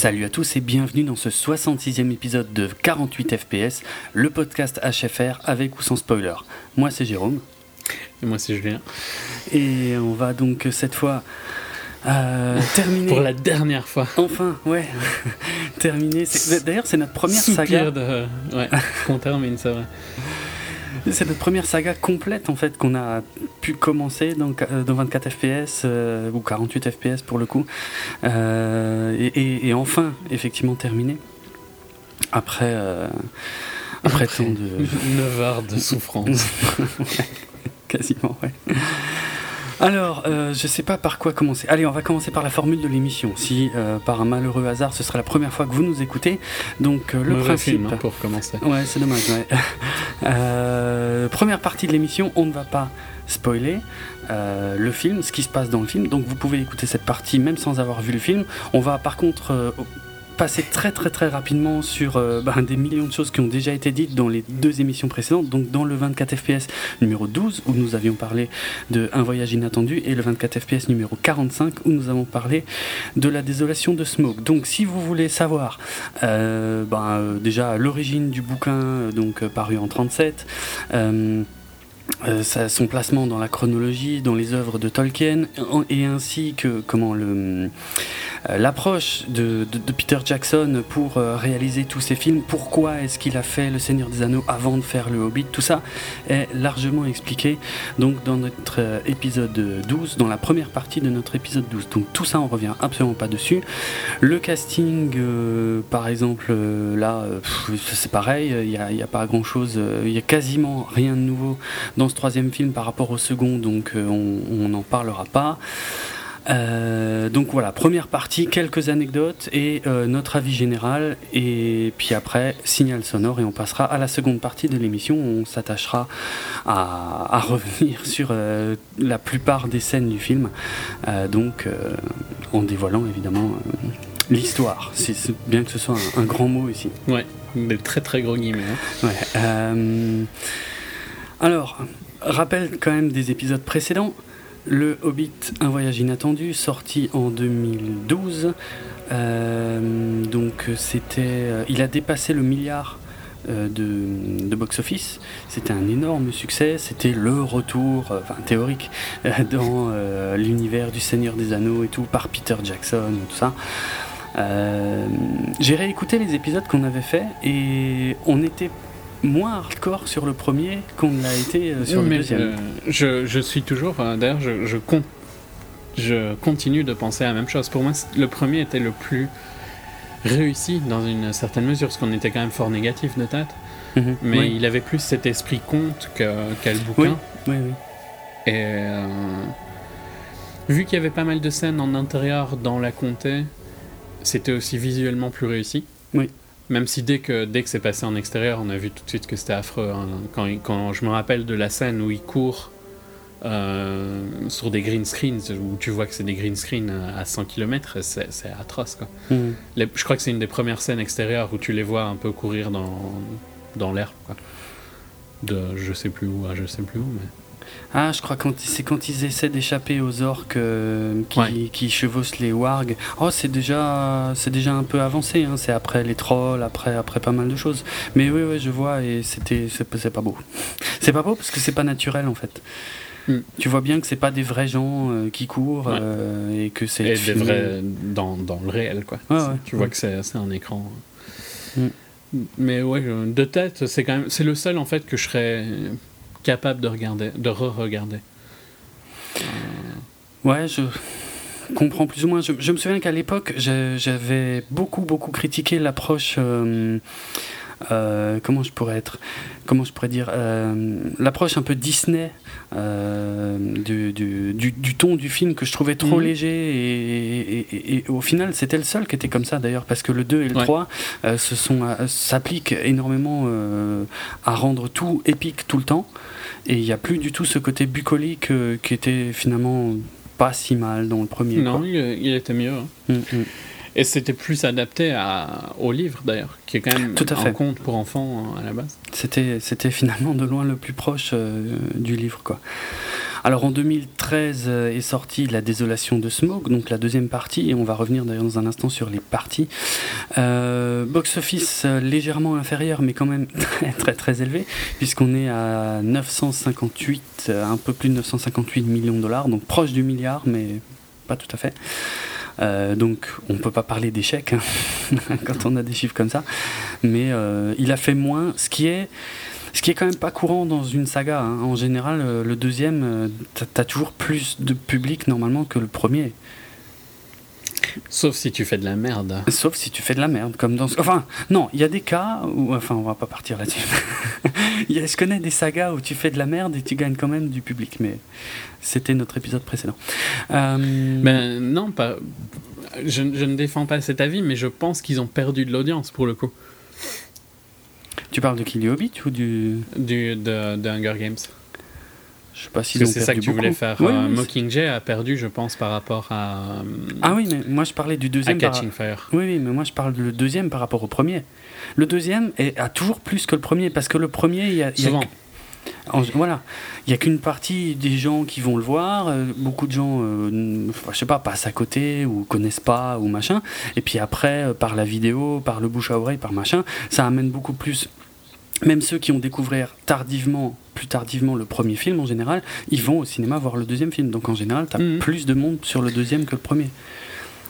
Salut à tous et bienvenue dans ce 66e épisode de 48 FPS, le podcast HFR avec ou sans spoiler. Moi c'est Jérôme. Et moi c'est Julien. Et on va donc cette fois euh, terminer. Pour la dernière fois. Enfin, ouais. terminer. D'ailleurs, c'est notre première saga. De... Ouais, qu'on termine, c'est vrai. C'est notre première saga complète en fait qu'on a pu commencer dans, dans 24 FPS euh, ou 48 FPS pour le coup. Euh, et, et, enfin effectivement terminé. Après euh, après, tant de 9 heures de souffrance. Quasiment ouais alors, euh, je sais pas par quoi commencer. Allez, on va commencer par la formule de l'émission. Si euh, par un malheureux hasard, ce sera la première fois que vous nous écoutez, donc euh, le principe. Film, hein, pour commencer. Ouais, c'est dommage. Ouais. Euh, première partie de l'émission, on ne va pas spoiler. Euh, le film, ce qui se passe dans le film. Donc vous pouvez écouter cette partie même sans avoir vu le film. On va par contre euh, passer très très très rapidement sur euh, bah, des millions de choses qui ont déjà été dites dans les deux émissions précédentes. Donc dans le 24 FPS numéro 12 où nous avions parlé de Un voyage inattendu et le 24 FPS numéro 45 où nous avons parlé de la désolation de Smoke. Donc si vous voulez savoir euh, bah, euh, déjà l'origine du bouquin donc paru en 37 euh, son placement dans la chronologie, dans les œuvres de Tolkien, et ainsi que comment le l'approche de, Peter Jackson pour euh, réaliser tous ces films, pourquoi est-ce qu'il a fait Le Seigneur des Anneaux avant de faire Le Hobbit, tout ça est largement expliqué donc dans notre euh, épisode 12, dans la première partie de notre épisode 12. Donc tout ça on revient absolument pas dessus. Le casting, euh, par exemple, euh, là c'est pareil, il n'y a, a, pas grand chose, il y a quasiment rien de nouveau dans ce troisième film par rapport au second, donc on n'en parlera pas. Euh, donc voilà, première partie, quelques anecdotes et euh, notre avis général. Et puis après, signal sonore et on passera à la seconde partie de l'émission on s'attachera à, à, revenir sur euh, la plupart des scènes du film. Euh, donc en dévoilant évidemment l'histoire. C'est bien que ce soit un, un, grand mot ici. Ouais, des très très gros guillemets. Hein. Ouais. Alors, rappel quand même des épisodes précédents. Le Hobbit, un voyage inattendu, sorti en 2012. Euh, donc c'était, euh, il a dépassé le milliard euh, de, box-office. C'était un énorme succès. C'était le retour, enfin théorique, dans l'univers du Seigneur des Anneaux et tout par Peter Jackson, tout ça. J'ai réécouté les épisodes qu'on avait fait et on était moins hardcore sur le premier qu'on l'a été sur Mais le deuxième. Euh, je, je, suis toujours, euh, d'ailleurs, je, je, con, je, continue de penser à la même chose. Pour moi, le premier était le plus réussi dans une certaine mesure, parce qu'on était quand même fort négatif de tête. Mm -hmm. Mais oui. il avait plus cet esprit conte que, qu le bouquin. Oui, oui, oui. Et euh, vu qu'il y avait pas mal de scènes en intérieur dans la comté, c'était aussi visuellement plus réussi. Oui. Même si dès que, dès que c'est passé en extérieur, on a vu tout de suite que c'était affreux. Hein. Quand, quand, je me rappelle de la scène où il court euh, sur des green screens, où tu vois que c'est des green screens à 100 km, c'est atroce. Quoi. Mm. Les, je crois que c'est une des premières scènes extérieures où tu les vois un peu courir dans, dans l'herbe. De je sais plus où à je sais plus où. Mais... Ah, je crois que c'est quand ils essaient d'échapper aux orques euh, qui, Ouais. qui, chevauchent les wargs. Oh, c'est déjà, c'est déjà un peu avancé. Hein. C'est après les trolls, après, après pas mal de choses. Mais oui, oui, je vois et c'était, c'est pas beau. C'est pas beau parce que c'est pas naturel en fait. Mm. Tu vois bien que c'est pas des vrais gens euh, qui courent Ouais. euh, et que c'est Et des filmé. vrais dans, dans le réel, quoi. Ouais. Tu vois que c'est un écran. Mm. Mais ouais, de tête, c'est quand même, c'est le seul en fait que je serais capable de regarder, de re-regarder. Ouais, je comprends plus ou moins. Je, me souviens qu'à l'époque, j'avais beaucoup, beaucoup critiqué l'approche. euh, euh, comment je pourrais être Comment je pourrais dire euh, L'approche un peu Disney euh, du, du, du, du ton du film que je trouvais trop Mhm. léger. Et, et- et- et au final, c'était le seul qui était comme ça d'ailleurs, parce que le 2 et le Ouais. 3 euh, se sont, s'appliquent énormément à rendre tout épique tout le temps. Et il n'y a plus du tout ce côté bucolique qui était finalement pas si mal dans le premier. Non, il était mieux. hein. Mm, mm. Et c'était plus adapté à, au livre d'ailleurs, qui est quand même Tout à un fait. conte pour enfants hein, à la base. C'était, c'était finalement de loin le plus proche euh, du livre. Quoi. Alors en 2013 euh, est sortie La Désolation de Smoke, donc la deuxième partie, et on va revenir d'ailleurs dans un instant sur les parties. Euh, box office euh, légèrement inférieur, mais quand même très très très élevé, puisqu'on est à 958, un peu plus de 958 millions de dollars, donc proche du milliard, mais pas tout à fait. Donc on ne peut pas parler d'échec hein, quand on a des chiffres comme ça, mais il a fait moins, ce qui est ce qui est quand même pas courant dans une saga. Hein. En général, euh, le deuxième, euh, t'as toujours plus de public normalement que le premier. Sauf si tu fais de la merde. Sauf si tu fais de la merde, comme dans. Enfin, non, il y a des cas où. Enfin, on va pas partir là-dessus. je connais des sagas où tu fais de la merde et tu gagnes quand même du public, mais c'était notre épisode précédent. Euh... Ben non, pas. Je, je ne défends pas cet avis, mais je pense qu'ils ont perdu de l'audience pour le coup. Tu parles de Kill Hobbit ou du. du de, de Hunger Games je sais pas si c'est ça que tu voulais faire. Euh, Mockingjay a perdu, je pense, par rapport à. Euh, ah oui, mais moi je parlais du deuxième. À Catching Fire. Oui, oui, mais moi je parle du deuxième par rapport au premier. Le deuxième est, a toujours plus que le premier parce que le premier, il y a. Souvent. voilà, il n'y a qu'une partie des gens qui vont le voir. Euh, beaucoup de gens, je je sais pas, passent à côté ou connaissent pas ou machin. Et puis après, par la vidéo, par le bouche à oreille, par machin, ça amène beaucoup plus même ceux qui ont découvert tardivement, plus tardivement le premier film en général, ils vont au cinéma voir le deuxième film. Donc en général, tu as mhm. plus de monde sur le deuxième que le premier.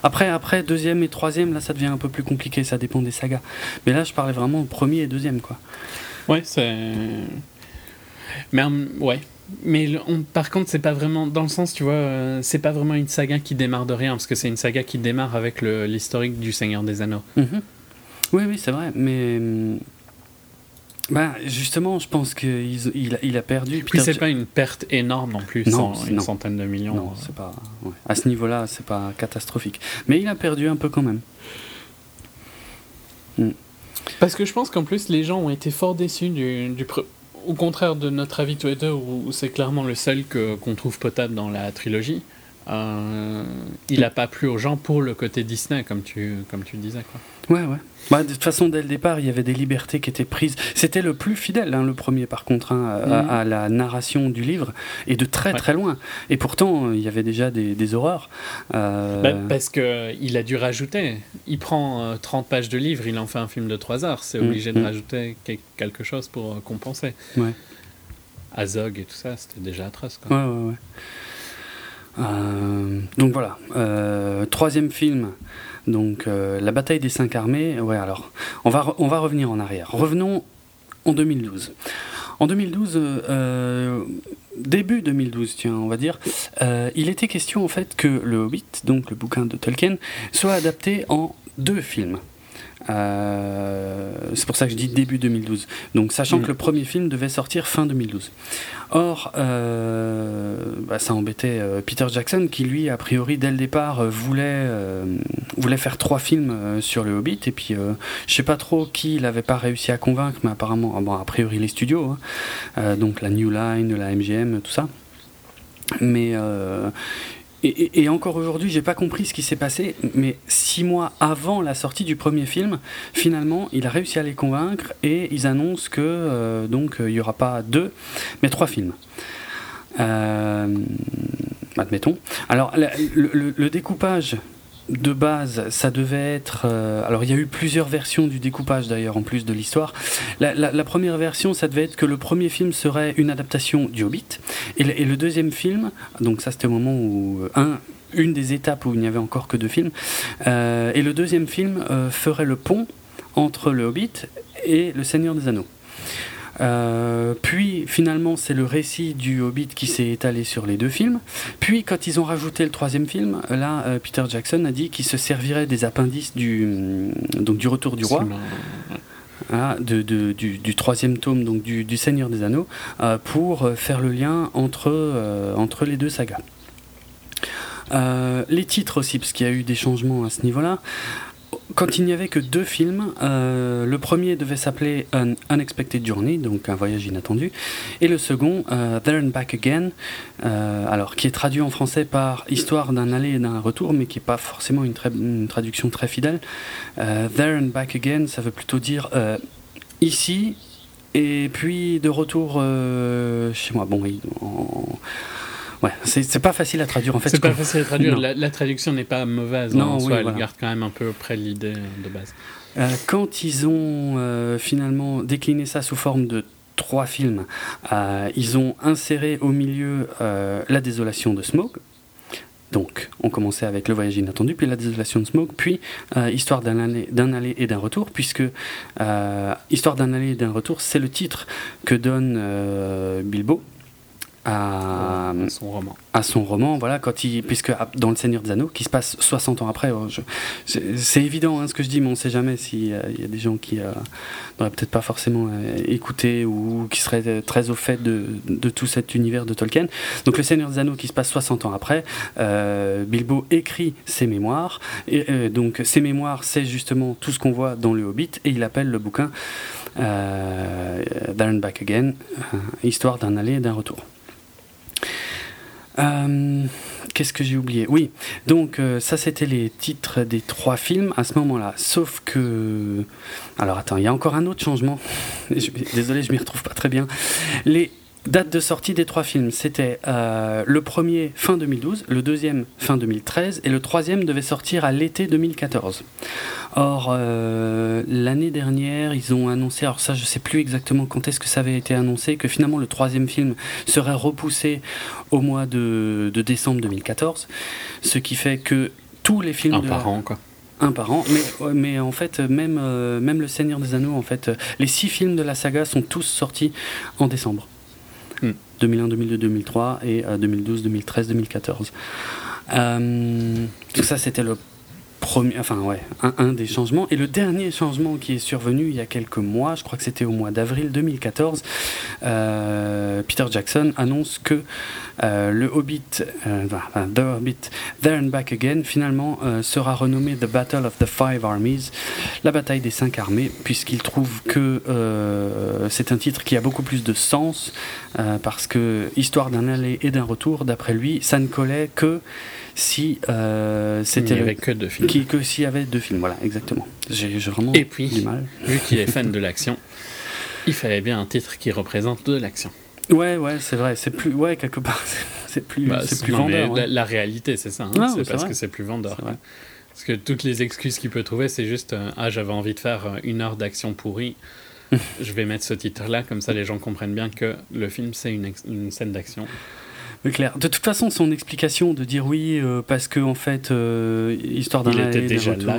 Après, après, deuxième et troisième, là, ça devient un peu plus compliqué, ça dépend des sagas. Mais là, je parlais vraiment premier et deuxième, quoi. Ouais, c'est. Mais, ouais. Mais par contre, c'est pas vraiment. Dans le sens, tu vois, euh, c'est pas vraiment une saga qui démarre de rien, parce que c'est une saga qui démarre avec l'historique du Seigneur des Anneaux. Mhm. Oui, oui, c'est vrai. Mais hum, bah, justement, je pense qu'il il, il, a perdu. Puis c'est pas une perte énorme non plus, non, une centaine de millions. Non, c'est pas. À ce niveau-là, c'est pas catastrophique. Mais il a perdu un peu quand même. Hmm. Parce que je pense qu'en plus, les gens ont été fort déçus du, du au contraire de notre avis deux, où, c'est clairement le seul qu'on trouve potable dans la trilogie. Euh, il n'a pas plu aux gens pour le côté Disney, comme tu, comme tu disais. Quoi. Ouais, ouais. Bah, de toute façon, dès le départ, il y avait des libertés qui étaient prises. C'était le plus fidèle, hein, le premier, par contre, hein, mhm. à, la narration du livre, et de très très loin. Et pourtant, il y avait déjà des, horreurs. Euh... Bah, parce qu'il a dû rajouter. Il prend 30 euh, pages de livre, il en fait un film de 3 heures. C'est mhm. obligé de mhm. rajouter quelque chose pour euh, compenser. Ouais. Azog et tout ça, c'était déjà atroce. Quoi. Ouais, ouais, ouais. Euh, donc voilà, euh, troisième film, donc euh, la bataille des cinq armées. Ouais, alors on va, on va revenir en arrière. Revenons en 2012. En 2012, début 2012, tiens, on va dire, il était question en fait que le Hobbit, donc le bouquin de Tolkien, soit adapté en deux films. Euh, c'est pour ça que je dis début 2012. Donc, sachant mm. que le premier film devait sortir fin 2012. Or, euh, bah, ça embêtait euh, Peter Jackson, qui lui, a priori, dès le départ, voulait, voulait faire trois films sur le Hobbit. Et puis, je sais pas trop qui il n'avait pas réussi à convaincre, mais apparemment, ah bon, a priori, les studios. Hein. donc, la New Line, la MGM, tout ça. Mais et, encore aujourd'hui, j'ai pas compris ce qui s'est passé, mais six mois avant la sortie du premier film, finalement, il a réussi à les convaincre et ils annoncent que euh, donc il y aura pas deux, mais trois films. Euh, admettons. Alors le découpage de base, ça devait être. Euh, alors, il y a eu plusieurs versions du découpage d'ailleurs, en plus de l'histoire. La, première version, ça devait être que le premier film serait une adaptation du Hobbit, et le, deuxième film, donc ça c'était au moment où euh, un, une des étapes où il n'y avait encore que deux films, euh, et le deuxième film ferait le pont entre le Hobbit et le Seigneur des Anneaux. Euh, puis finalement, c'est le récit du Hobbit qui s'est étalé sur les deux films. Puis quand ils ont rajouté le troisième film, là, euh, Peter Jackson a dit qu'il se servirait des appendices du, euh, donc, du Retour du Roi. De, du, troisième tome donc du, Seigneur des Anneaux pour faire le lien entre, entre les deux sagas. les titres aussi, parce qu'il y a eu des changements à ce niveau-là quand il n'y avait que deux films, euh, le premier devait s'appeler An Unexpected Journey, donc un voyage inattendu, et le second euh, There and Back Again, euh, alors qui est traduit en français par Histoire d'un aller et d'un retour, mais qui n'est pas forcément une, traduction très fidèle. There and Back Again, ça veut plutôt dire ici et puis de retour chez moi. Bon, en, Ouais, c'est pas facile à traduire en fait. C'est pas facile à traduire. La, traduction n'est pas mauvaise. Non, en soi, elle garde quand même un peu près l'idée de base. quand ils ont finalement décliné ça sous forme de trois films, ils ont inséré au milieu La désolation de Smoke, donc, on commençait avec Le voyage inattendu, puis La désolation de Smoke, puis euh, Histoire d'un aller, aller, et d'un retour, puisque euh, Histoire d'un aller et d'un retour, c'est le titre que donne euh, Bilbo à, son roman. À son roman, voilà, quand il, puisque dans Le Seigneur des Anneaux, qui se passe 60 ans après, oh, c'est évident hein, ce que je dis, mais on ne sait jamais s'il y a des gens qui euh, n'auraient peut-être pas forcément euh, écouté ou qui seraient très au fait de, de, tout cet univers de Tolkien. Donc Le Seigneur des Anneaux qui se passe 60 ans après, euh, Bilbo écrit ses mémoires, et donc ses mémoires, c'est justement tout ce qu'on voit dans le Hobbit, et il appelle le bouquin euh, Back Again, histoire d'un aller et d'un retour. Euh, qu'est-ce que j'ai oublié? Oui, donc euh, ça c'était les titres des trois films à ce moment-là. Sauf que... Alors attends, il y a encore un autre changement. Désolé, je m'y retrouve pas très bien. Les Date de sortie des trois films, c'était euh, le premier fin 2012, le deuxième fin 2013 et le troisième devait sortir à l'été 2014. Or, euh, l'année dernière, ils ont annoncé, alors ça je sais plus exactement quand est-ce que ça avait été annoncé, que finalement le troisième film serait repoussé au mois de, décembre 2014, ce qui fait que tous les films... Un par an quoi un par an, mais, mais en fait, même, euh, même Le Seigneur des Anneaux, en fait, les six films de la saga sont tous sortis en décembre. 2001, 2002, 2003 et 2012, 2013, 2014. tout ça, c'était le premier, enfin ouais, un, des changements. Et le dernier changement qui est survenu il y a quelques mois, je crois que c'était au mois d'avril 2014, euh, Peter Jackson annonce que euh, le Hobbit, euh, The Hobbit, There and Back Again, finalement sera renommé The Battle of the Five Armies, la bataille des cinq armées, puisqu'il trouve que c'est un titre qui a beaucoup plus de sens, parce que histoire d'un aller et d'un retour, d'après lui, ça ne collait que si euh, c'était. Il n'y avait que deux films. Qui, que s'il y avait deux films, voilà, exactement. J'ai vraiment Et puis, du mal. vu qu'il est fan de l'action, il fallait bien un titre qui représente de l'action. Ouais, ouais, c'est vrai. C'est plus, ouais, quelque part, c'est plus, bah, c'est plus vendeur. La, réalité, c'est ça. Hein. c'est parce que c'est plus vendeur. Parce que toutes les excuses qu'il peut trouver, c'est juste euh, ah, j'avais envie de faire euh, une heure d'action pourrie. je vais mettre ce titre-là, comme ça les gens comprennent bien que le film c'est une, une scène d'action clair. De toute façon, son explication de dire oui euh, parce que en fait, euh, histoire d'un était déjà là,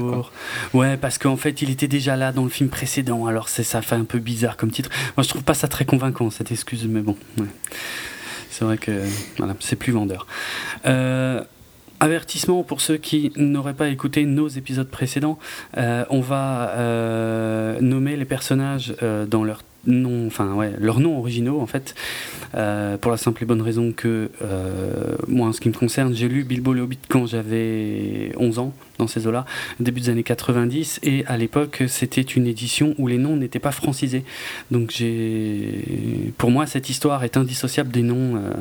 ouais, parce qu'en fait, il était déjà là dans le film précédent. Alors c'est ça fait un peu bizarre comme titre. Moi, je trouve pas ça très convaincant cette excuse, mais bon, c'est vrai que voilà, c'est plus vendeur. Euh, avertissement pour ceux qui n'auraient pas écouté nos épisodes précédents, on va nommer les personnages dans leur non, enfin ouais, leurs noms originaux en fait, euh, pour la simple et bonne raison que euh, moi en ce qui me concerne, j'ai lu Bilbo le Hobbit quand j'avais 11 ans dans ces eaux-là, début des années 90, et à l'époque c'était une édition où les noms n'étaient pas francisés. Donc j'ai, pour moi cette histoire est indissociable des noms euh,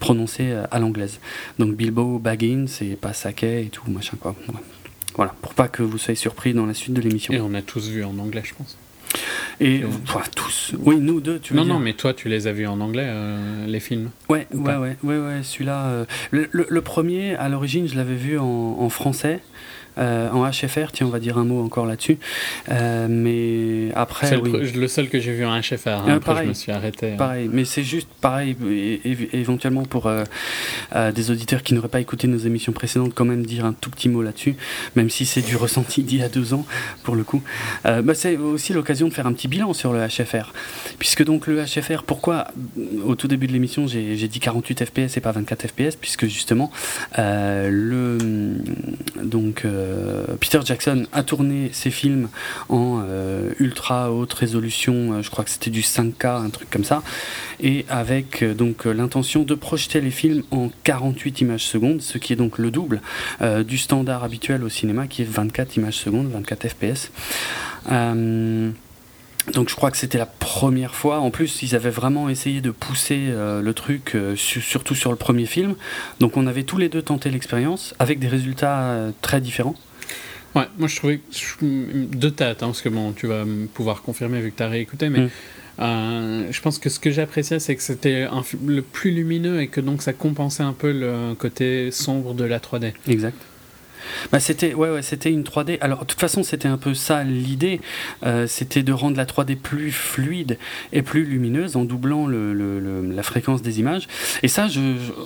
prononcés à l'anglaise. Donc Bilbo Baggins et pas Saké et tout machin quoi. Voilà, pour pas que vous soyez surpris dans la suite de l'émission. Et on a tous vu en anglais, je pense. Et tous. Oui, nous deux, tu veux Non, dire. non, mais toi, tu les as vus en anglais, euh, les films Ouais, ouais, ouais, ouais, ouais, celui-là. Euh, le, le, premier, à l'origine, je l'avais vu en, en français. Euh, en HFR, tiens, on va dire un mot encore là-dessus. Euh, mais après. C'est le, seul que j'ai vu en HFR. Hein, après, pareil, je me suis arrêté. Hein. Pareil, mais c'est juste pareil, éventuellement pour euh, des auditeurs qui n'auraient pas écouté nos émissions précédentes, quand même dire un tout petit mot là-dessus, même si c'est du ressenti d'il y a deux ans, pour le coup. Bah, c'est aussi l'occasion de faire un petit bilan sur le HFR. Puisque donc le HFR, pourquoi au tout début de l'émission j'ai dit 48 FPS et pas 24 FPS, puisque justement le. Donc. Euh, Peter Jackson a tourné ses films en euh, ultra haute résolution, euh, je crois que c'était du 5K, un truc comme ça, et avec donc l'intention de projeter les films en 48 images secondes, ce qui est donc le double du standard habituel au cinéma qui est 24 images secondes, 24 FPS. Donc je crois que c'était la première fois. En plus, ils avaient vraiment essayé de pousser le truc, surtout sur le premier film. Donc on avait tous les deux tenté l'expérience avec des résultats très différents. Ouais, moi je trouvais de tête, hein, parce que bon, tu vas pouvoir confirmer vu que tu as réécouté, mais mm. Euh, je pense que ce que j'appréciais, c'est que c'était le plus lumineux et que donc ça compensait un peu le côté sombre de la 3D. Exact. Bah c'était ouais, c'était une 3D. Alors de toute façon c'était un peu ça l'idée, euh, c'était de rendre la 3D plus fluide et plus lumineuse en doublant le, la fréquence des images. Et ça,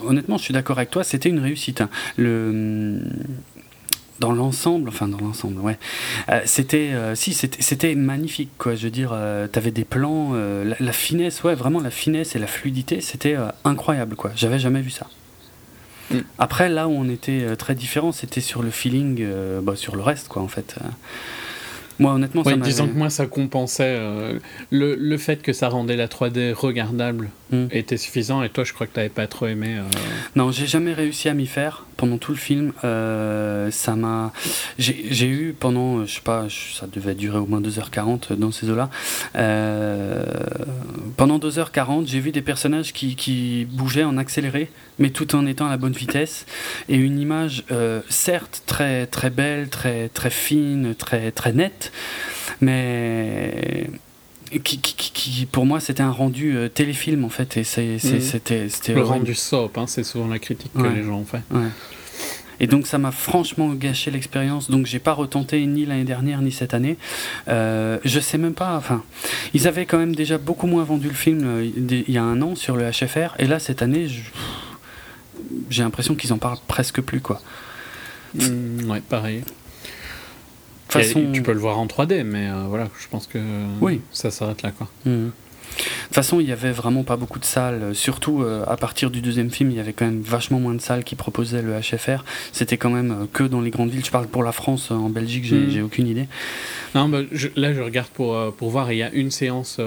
honnêtement, je suis d'accord avec toi, c'était une réussite. Hein. Le dans l'ensemble, enfin dans l'ensemble, ouais, euh, c'était, euh, si, c'était magnifique, quoi. Je veux dire, t'avais des plans, la, finesse, ouais, vraiment la finesse et la fluidité, c'était incroyable, quoi. J'avais jamais vu ça. Après, là où on était très différent, c'était sur le feeling, bah, sur le reste, quoi, en fait. Moi, honnêtement, ça disons que moi, ça compensait euh, le, le, fait que ça rendait la 3D regardable hmm. était suffisant. Et toi, je crois que tu n'avais pas trop aimé. Euh... Non, j'ai jamais réussi à m'y faire pendant tout le film. Euh, ça m'a. J'ai eu pendant, je sais pas, ça devait durer au moins 2h40 dans ces eaux-là. Euh, pendant 2h40, j'ai vu des personnages qui, qui, bougeaient en accéléré, mais tout en étant à la bonne vitesse. Et une image, certes, très, très belle, très, très fine, très, très nette mais qui, pour moi c'était un rendu euh, téléfilm en fait et mhm. c'était, le rendu soap hein, c'est souvent la critique que les gens ont fait. Et donc ça m'a franchement gâché l'expérience. Donc j'ai pas retenté ni l'année dernière ni cette année. Euh, je sais même pas enfin ils avaient quand même déjà beaucoup moins vendu le film euh, il y a un an sur le HFR et là cette année j'ai l'impression qu'ils en parlent presque plus quoi. Mm, ouais pareil tu peux le voir en 3D, mais euh, voilà, je pense que oui. ça s'arrête là. Quoi. Mhm. De toute façon, il n'y avait vraiment pas beaucoup de salles. Surtout euh, à partir du deuxième film, il y avait quand même vachement moins de salles qui proposaient le HFR. C'était quand même euh, que dans les grandes villes. Je parle pour la France, en Belgique, j'ai mhm. aucune idée. Non, bah, là, je regarde pour, pour voir. Il y a une séance.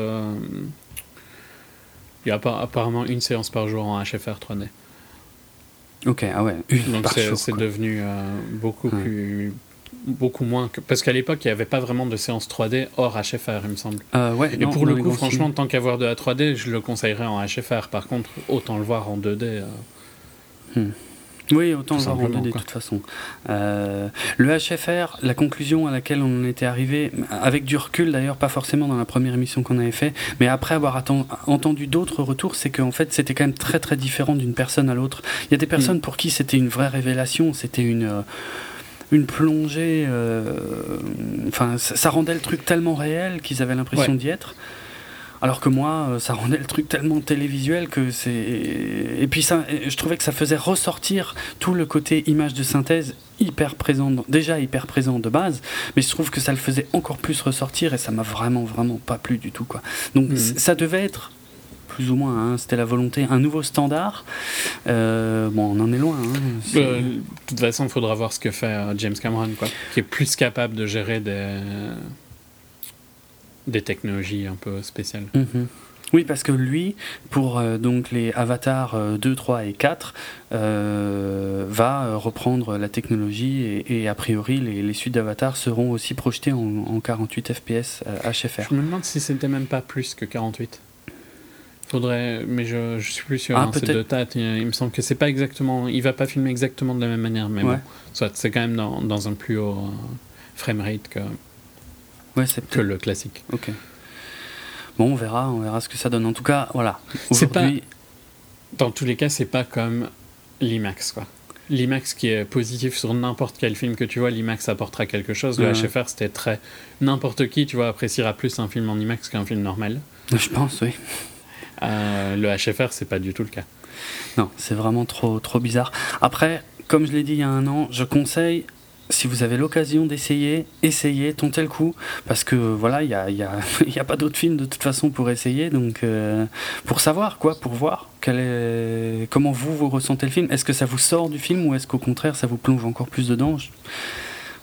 il y a apparemment une séance par jour en HFR 3D. Ok, ah ouais. Donc c'est devenu beaucoup plus beaucoup moins que... parce qu'à l'époque il n'y avait pas vraiment de séance 3D hors HFR il me semble euh, ouais, et pour le coup franchement tant qu'avoir de la 3D je le conseillerais en HFR par contre autant le voir en 2D euh. hmm. Oui, autant le voir en 2D de toute façon. Euh, le HFR, la conclusion à laquelle on en était arrivé, avec du recul d'ailleurs, pas forcément dans la première émission qu'on avait fait, mais après avoir entendu d'autres retours, c'est qu'en fait c'était quand même très très différent d'une personne à l'autre. Il y a des personnes hmm. pour qui c'était une vraie révélation, c'était une une plongée. Euh, enfin, ça, rendait le truc tellement réel qu'ils avaient l'impression d'y être. Alors que moi, euh, ça rendait le truc tellement télévisuel que c'est. Et puis ça, je trouvais que ça faisait ressortir tout le côté image de synthèse hyper présent, déjà hyper présent de base, mais je trouve que ça le faisait encore plus ressortir et ça m'a vraiment, vraiment pas plu du tout. Quoi. Donc mmh. ça devait être plus ou moins. Hein. C'était la volonté, un nouveau standard. Euh, bon, on en est loin. Hein. Euh, de toute façon, il faudra voir ce que fait euh, James Cameron, quoi, qui est plus capable de gérer des, des technologies un peu spéciales. Mhm. Oui, parce que lui, pour donc les avatars 2, 3 et 4, va reprendre la technologie et, a priori les, les suites d'avatars seront aussi projetées en, en 48 fps HFR. Je me demande si c'était même pas plus que 48. Faudrait, mais je, je suis plus sûr. Ah, hein, c'est de tête. Il, me semble que c'est pas exactement. Il va pas filmer exactement de la même manière, mais bon, soit c'est quand même dans, dans, un plus haut euh, framerate que, ouais, que le classique. Ok. Bon, on verra, on verra ce que ça donne. En tout cas, voilà. C'est pas. Dans tous les cas, c'est pas comme l'IMAX, quoi. L'IMAX qui est positif sur n'importe quel film que tu vois, l'IMAX apportera quelque chose. Le HFR, c'était très. N'importe qui, tu vois, appréciera plus un film en IMAX qu'un film normal. Je pense, oui. Euh, le HFR, c'est pas du tout le cas. Non, c'est vraiment trop, trop bizarre. Après, comme je l'ai dit il y a un an, je conseille si vous avez l'occasion d'essayer, essayez, tentez le coup, parce que voilà, il n'y a, y a, y a, pas d'autres films de toute façon pour essayer, donc euh, pour savoir quoi, pour voir quel est, comment vous, vous ressentez le film. Est-ce que ça vous sort du film ou est-ce qu'au contraire ça vous plonge encore plus dedans?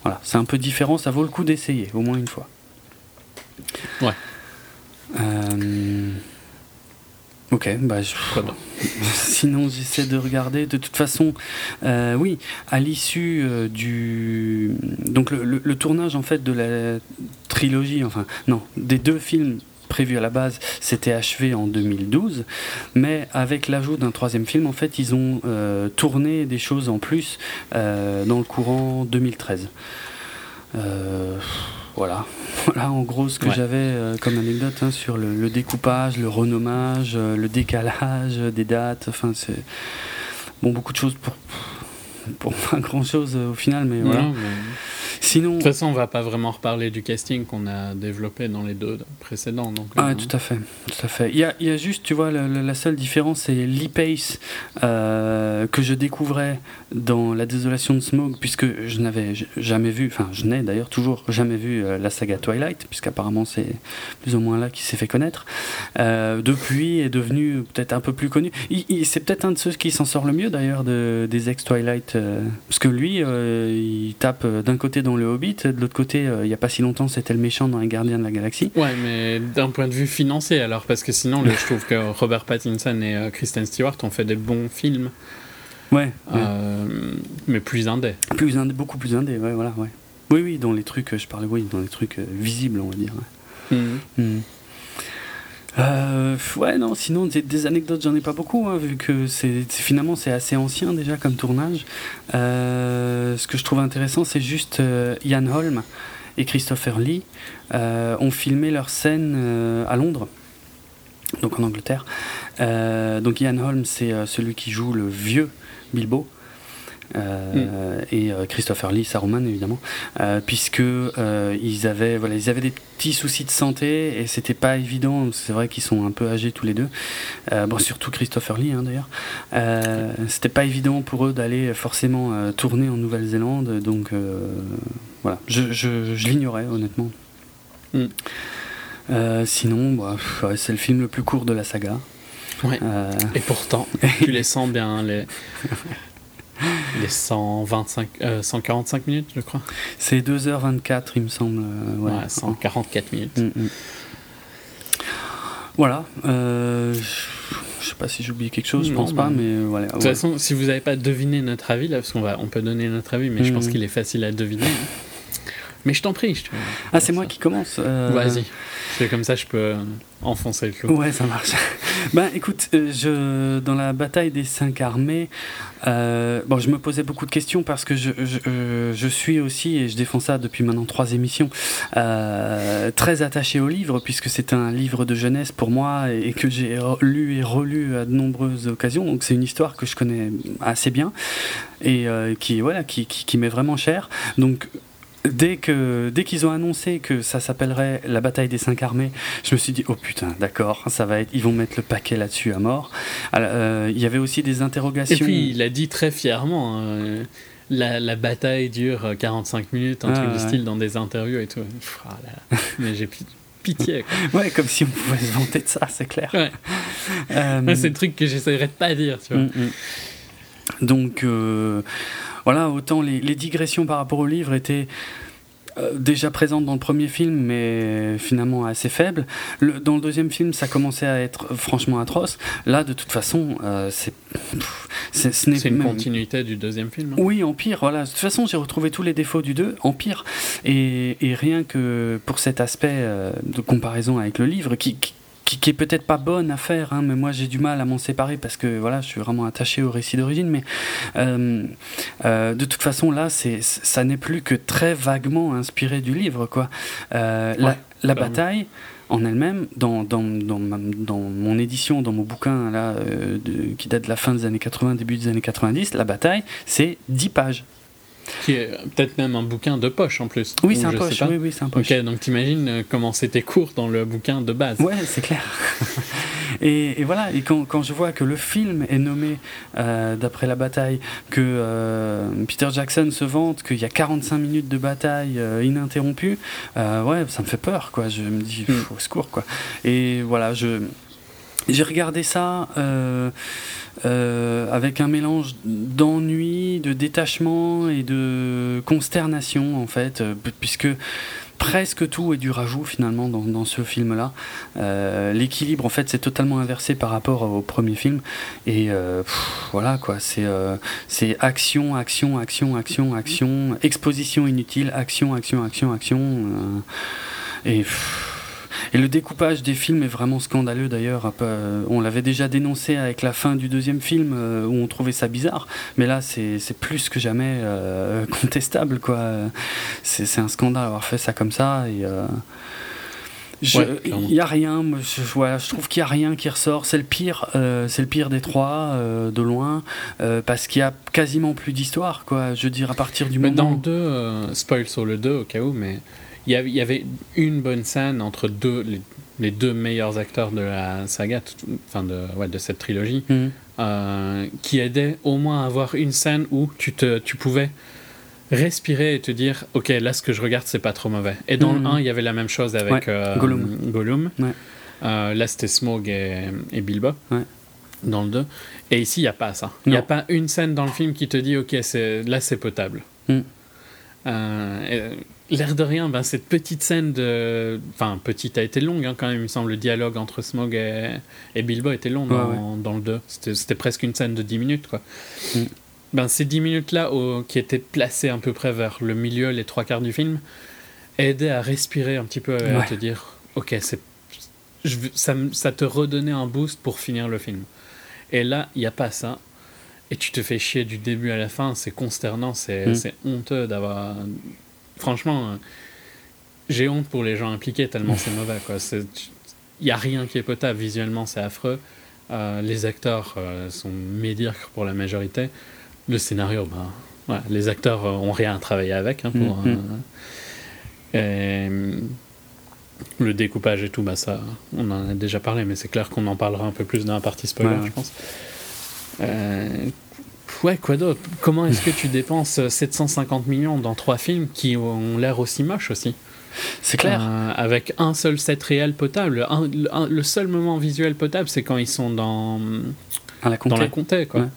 Voilà, c'est un peu différent, ça vaut le coup d'essayer, au moins une fois. Ouais. Euh... Ok, bah je... sinon j'essaie de regarder. De toute façon, euh, oui, à l'issue euh, du donc le, le, tournage en fait de la trilogie, enfin non, des deux films prévus à la base, s'était achevé en 2012, mais avec l'ajout d'un troisième film, en fait, ils ont euh, tourné des choses en plus dans le courant 2013. Voilà. voilà en gros ce que j'avais comme anecdote hein, sur le, découpage, le renommage, le décalage des dates. Enfin, c'est bon beaucoup de choses pour pour pas grand chose au final, mais voilà. Sinon... De toute façon, on va pas vraiment reparler du casting qu'on a développé dans les deux précédents. Donc, ah, euh, tout à fait. Tout à fait. Il, y a, il y a juste, tu vois, la, seule différence, c'est l'e-pace euh, que je découvrais dans La Désolation de Smog, puisque je n'avais jamais vu, enfin, je n'ai d'ailleurs toujours jamais vu euh, la saga Twilight, puisqu'apparemment c'est plus ou moins là qu'il s'est fait connaître. depuis, est devenu peut-être un peu plus connu. c'est peut-être un de ceux qui s'en sort le mieux d'ailleurs de, des ex-Twilight, parce que lui, il tape d'un côté dans le Hobbit. De l'autre côté, euh, il n'y a pas si longtemps, c'était le méchant dans Les Gardiens de la Galaxie. Ouais, mais d'un point de vue financier, alors, parce que sinon, je trouve que Robert Pattinson et euh, Kristen Stewart ont fait des bons films. Ouais. Euh, mais plus indé. Plus indé, beaucoup plus indé, ouais, voilà, ouais. Oui, oui, dans les trucs, je parlais, oui, dans les trucs visibles, on va dire. Mhm. Euh, ouais, non, sinon des, anecdotes, j'en ai pas beaucoup, hein, vu que c'est finalement c'est assez ancien déjà comme tournage. Euh, ce que je trouve intéressant, c'est juste euh, Ian Holm et Christopher Lee ont filmé leur scène à Londres, donc en Angleterre. donc Ian Holm, c'est celui qui joue le vieux Bilbo. Euh, et euh, Christopher Lee, Saruman évidemment, euh, puisque ils avaient voilà ils avaient des petits soucis de santé et c'était pas évident. C'est vrai qu'ils sont un peu âgés tous les deux. bon surtout Christopher Lee hein, d'ailleurs. c'était pas évident pour eux d'aller forcément tourner en Nouvelle-Zélande, donc voilà, je, je, je l'ignorais honnêtement. Mm. sinon, bah, c'est le film le plus court de la saga. Ouais. Et pourtant, tu les sens bien les. Les 125, 145 euh, minutes, je crois. C'est 2h24, il me semble. Euh, ouais, 144 minutes. Mm, mm. Voilà. Euh, je sais pas si j'ai oublié quelque chose, je pense pas, mais voilà. De toute façon, si vous n'avez pas deviné notre avis, là, parce qu'on va, on peut donner notre avis, mais je pense mm. qu'il est facile à deviner. Mais je t'en prie. Je ah, c'est moi qui commence. Vas-y. C'est comme ça, je peux enfoncer le clou. Ouais, ça marche. ben, écoute, euh, je, dans la bataille des cinq armées, euh, bon, je me posais beaucoup de questions parce que je, euh, je, suis aussi, et je défends ça depuis maintenant trois émissions, très attaché au livre, puisque c'est un livre de jeunesse pour moi et que j'ai lu et relu à de nombreuses occasions. Donc, c'est une histoire que je connais assez bien et qui, voilà, qui, qui, qui m'est vraiment chère. Donc, dès que dès qu'ils ont annoncé que ça s'appellerait la bataille des cinq armées, je me suis dit oh putain d'accord ça va être ils vont mettre le paquet là-dessus à mort. Euh, il y avait aussi des interrogations. Et puis il a dit très fièrement. Hein, la, la, bataille dure 45 minutes, un truc ah, du style dans des interviews et tout. Oh mais j'ai pitié. ouais, comme si on pouvait se vanter de ça, c'est clair. Ouais. Euh, c'est le truc que j'essaierais de pas dire, tu vois. Mm, mm. Donc, euh, voilà, autant les, digressions par rapport au livre étaient euh, déjà présentes dans le premier film, mais finalement assez faibles. dans le deuxième film, ça commençait à être franchement atroce. Là, de toute façon, euh, c'est. C'est une continuité du deuxième film. Hein. oui, en pire. Voilà. De toute façon, j'ai retrouvé tous les défauts du 2 en pire. Et, rien que pour cet aspect euh, de comparaison avec le livre, qui, qui, est peut-être pas bonne à faire, hein, mais moi j'ai du mal à m'en séparer parce que voilà, je suis vraiment attaché au récit d'origine. Mais euh, euh, de toute façon, là, c'est, ça n'est plus que très vaguement inspiré du livre. Quoi. Euh, la, bataille en elle-même, dans, dans, dans, dans, mon édition, dans mon bouquin là, qui date de la fin des années 80, début des années 90, la bataille, c'est 10 pages. Qui est peut-être même un bouquin de poche en plus. Oui, c'est un poche. Oui, oui, un poche. Ok, donc t'imagines euh, comment c'était court dans le bouquin de base. Ouais, c'est clair. et, et, voilà, et quand, quand, je vois que le film est nommé euh, d'après la bataille, que euh, Peter Jackson se vante, qu'il y a 45 minutes de bataille ininterrompue, ouais, ça me fait peur, quoi. Je me dis, mm. au secours, quoi. Et voilà, je j'ai regardé ça. Euh, avec un mélange d'ennui, de détachement et de consternation en fait, euh, puisque presque tout est du rajout finalement dans, ce film-là. Euh, l'équilibre en fait c'est totalement inversé par rapport au premier film et voilà quoi, c'est c'est action, action, action, action, action, exposition inutile, action, action, action, action et Et le découpage des films est vraiment scandaleux d'ailleurs. Euh, on l'avait déjà dénoncé avec la fin du deuxième film euh, où on trouvait ça bizarre, mais là c'est plus que jamais euh, contestable quoi. C'est un scandale d'avoir fait ça comme ça et il n'y a rien, je, je trouve qu'il n'y a rien qui ressort. C'est le pire, c'est le pire des trois, de loin, parce qu'il y a quasiment plus d'histoire, quoi. Je veux dire, à partir du mais moment. Dans le 2, spoil sur le 2 au cas où, mais il y, avait une bonne scène entre deux, les, deux meilleurs acteurs de la saga, enfin de, ouais, de cette trilogie, mhm. euh, qui aidait au moins à avoir une scène où tu, te, tu pouvais respirer et te dire ok là ce que je regarde c'est pas trop mauvais. Et dans le 1 mhm. il y avait la même chose avec euh, Gollum, euh, là c'était Smog et, et Bilbo dans le 2 et ici il n'y a pas ça. Il n'y a pas une scène dans le film qui te dit ok là c'est potable. Mhm. L'air de rien, ben, cette petite scène de. Enfin, petite a été longue hein, quand même, il me semble. Le dialogue entre Smog et, et Bilbo était long dans, dans, le 2. C'était presque une scène de 10 minutes, quoi. Mm. Ben, ces 10 minutes-là, qui étaient placées à peu près vers le milieu, les trois quarts du film, aidaient à respirer un petit peu et à te dire Ok, c'est. Ça, ça te redonnait un boost pour finir le film. Et là, il n'y a pas ça. Et tu te fais chier du début à la fin, c'est consternant, c'est mm. honteux d'avoir franchement, euh, j'ai honte pour les gens impliqués tellement c'est mauvais. Il n'y a rien qui est potable. Visuellement, c'est affreux. Euh, les acteurs euh, sont médiocres pour la majorité. Le scénario, ben, les acteurs ont rien à travailler avec. Hein, pour, mm-hmm. le découpage et tout, bah, ça, on en a déjà parlé, mais c'est clair qu'on en parlera un peu plus dans la partie spoiler, je pense. Ouais, quoi d'autre? Comment est-ce que tu dépenses 750 millions dans trois films qui ont l'air aussi moches aussi? C'est clair. Euh, avec un seul set réel potable. le seul moment visuel potable, c'est quand ils sont dans, la dans la comté. Quoi.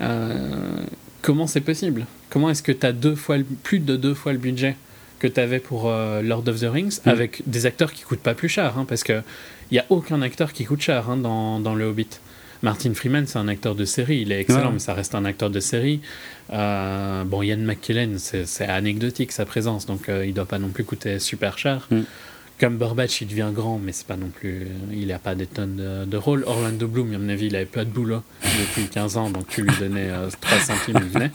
Euh, comment c'est possible? Comment est-ce que tu as deux fois plus de deux fois le budget que tu avais pour euh, Lord of the Rings mm. avec des acteurs qui coûtent pas plus cher hein, Parce qu'il n'y a aucun acteur qui coûte cher hein, dans, dans Le Hobbit. Martin Freeman, c'est un acteur de série. Il est excellent, mais ça reste un acteur de série. Euh, bon, Ian McKellen, c'est anecdotique sa présence, donc euh, il doit pas non plus coûter super cher. Mm. Burbage, il devient grand, mais c'est pas non plus. Il n'a pas des tonnes de, rôles. Orlando Bloom, à mon avis, il avait pas de boulot depuis 15 ans, donc tu lui donnais 3 euh, centimes, il venait.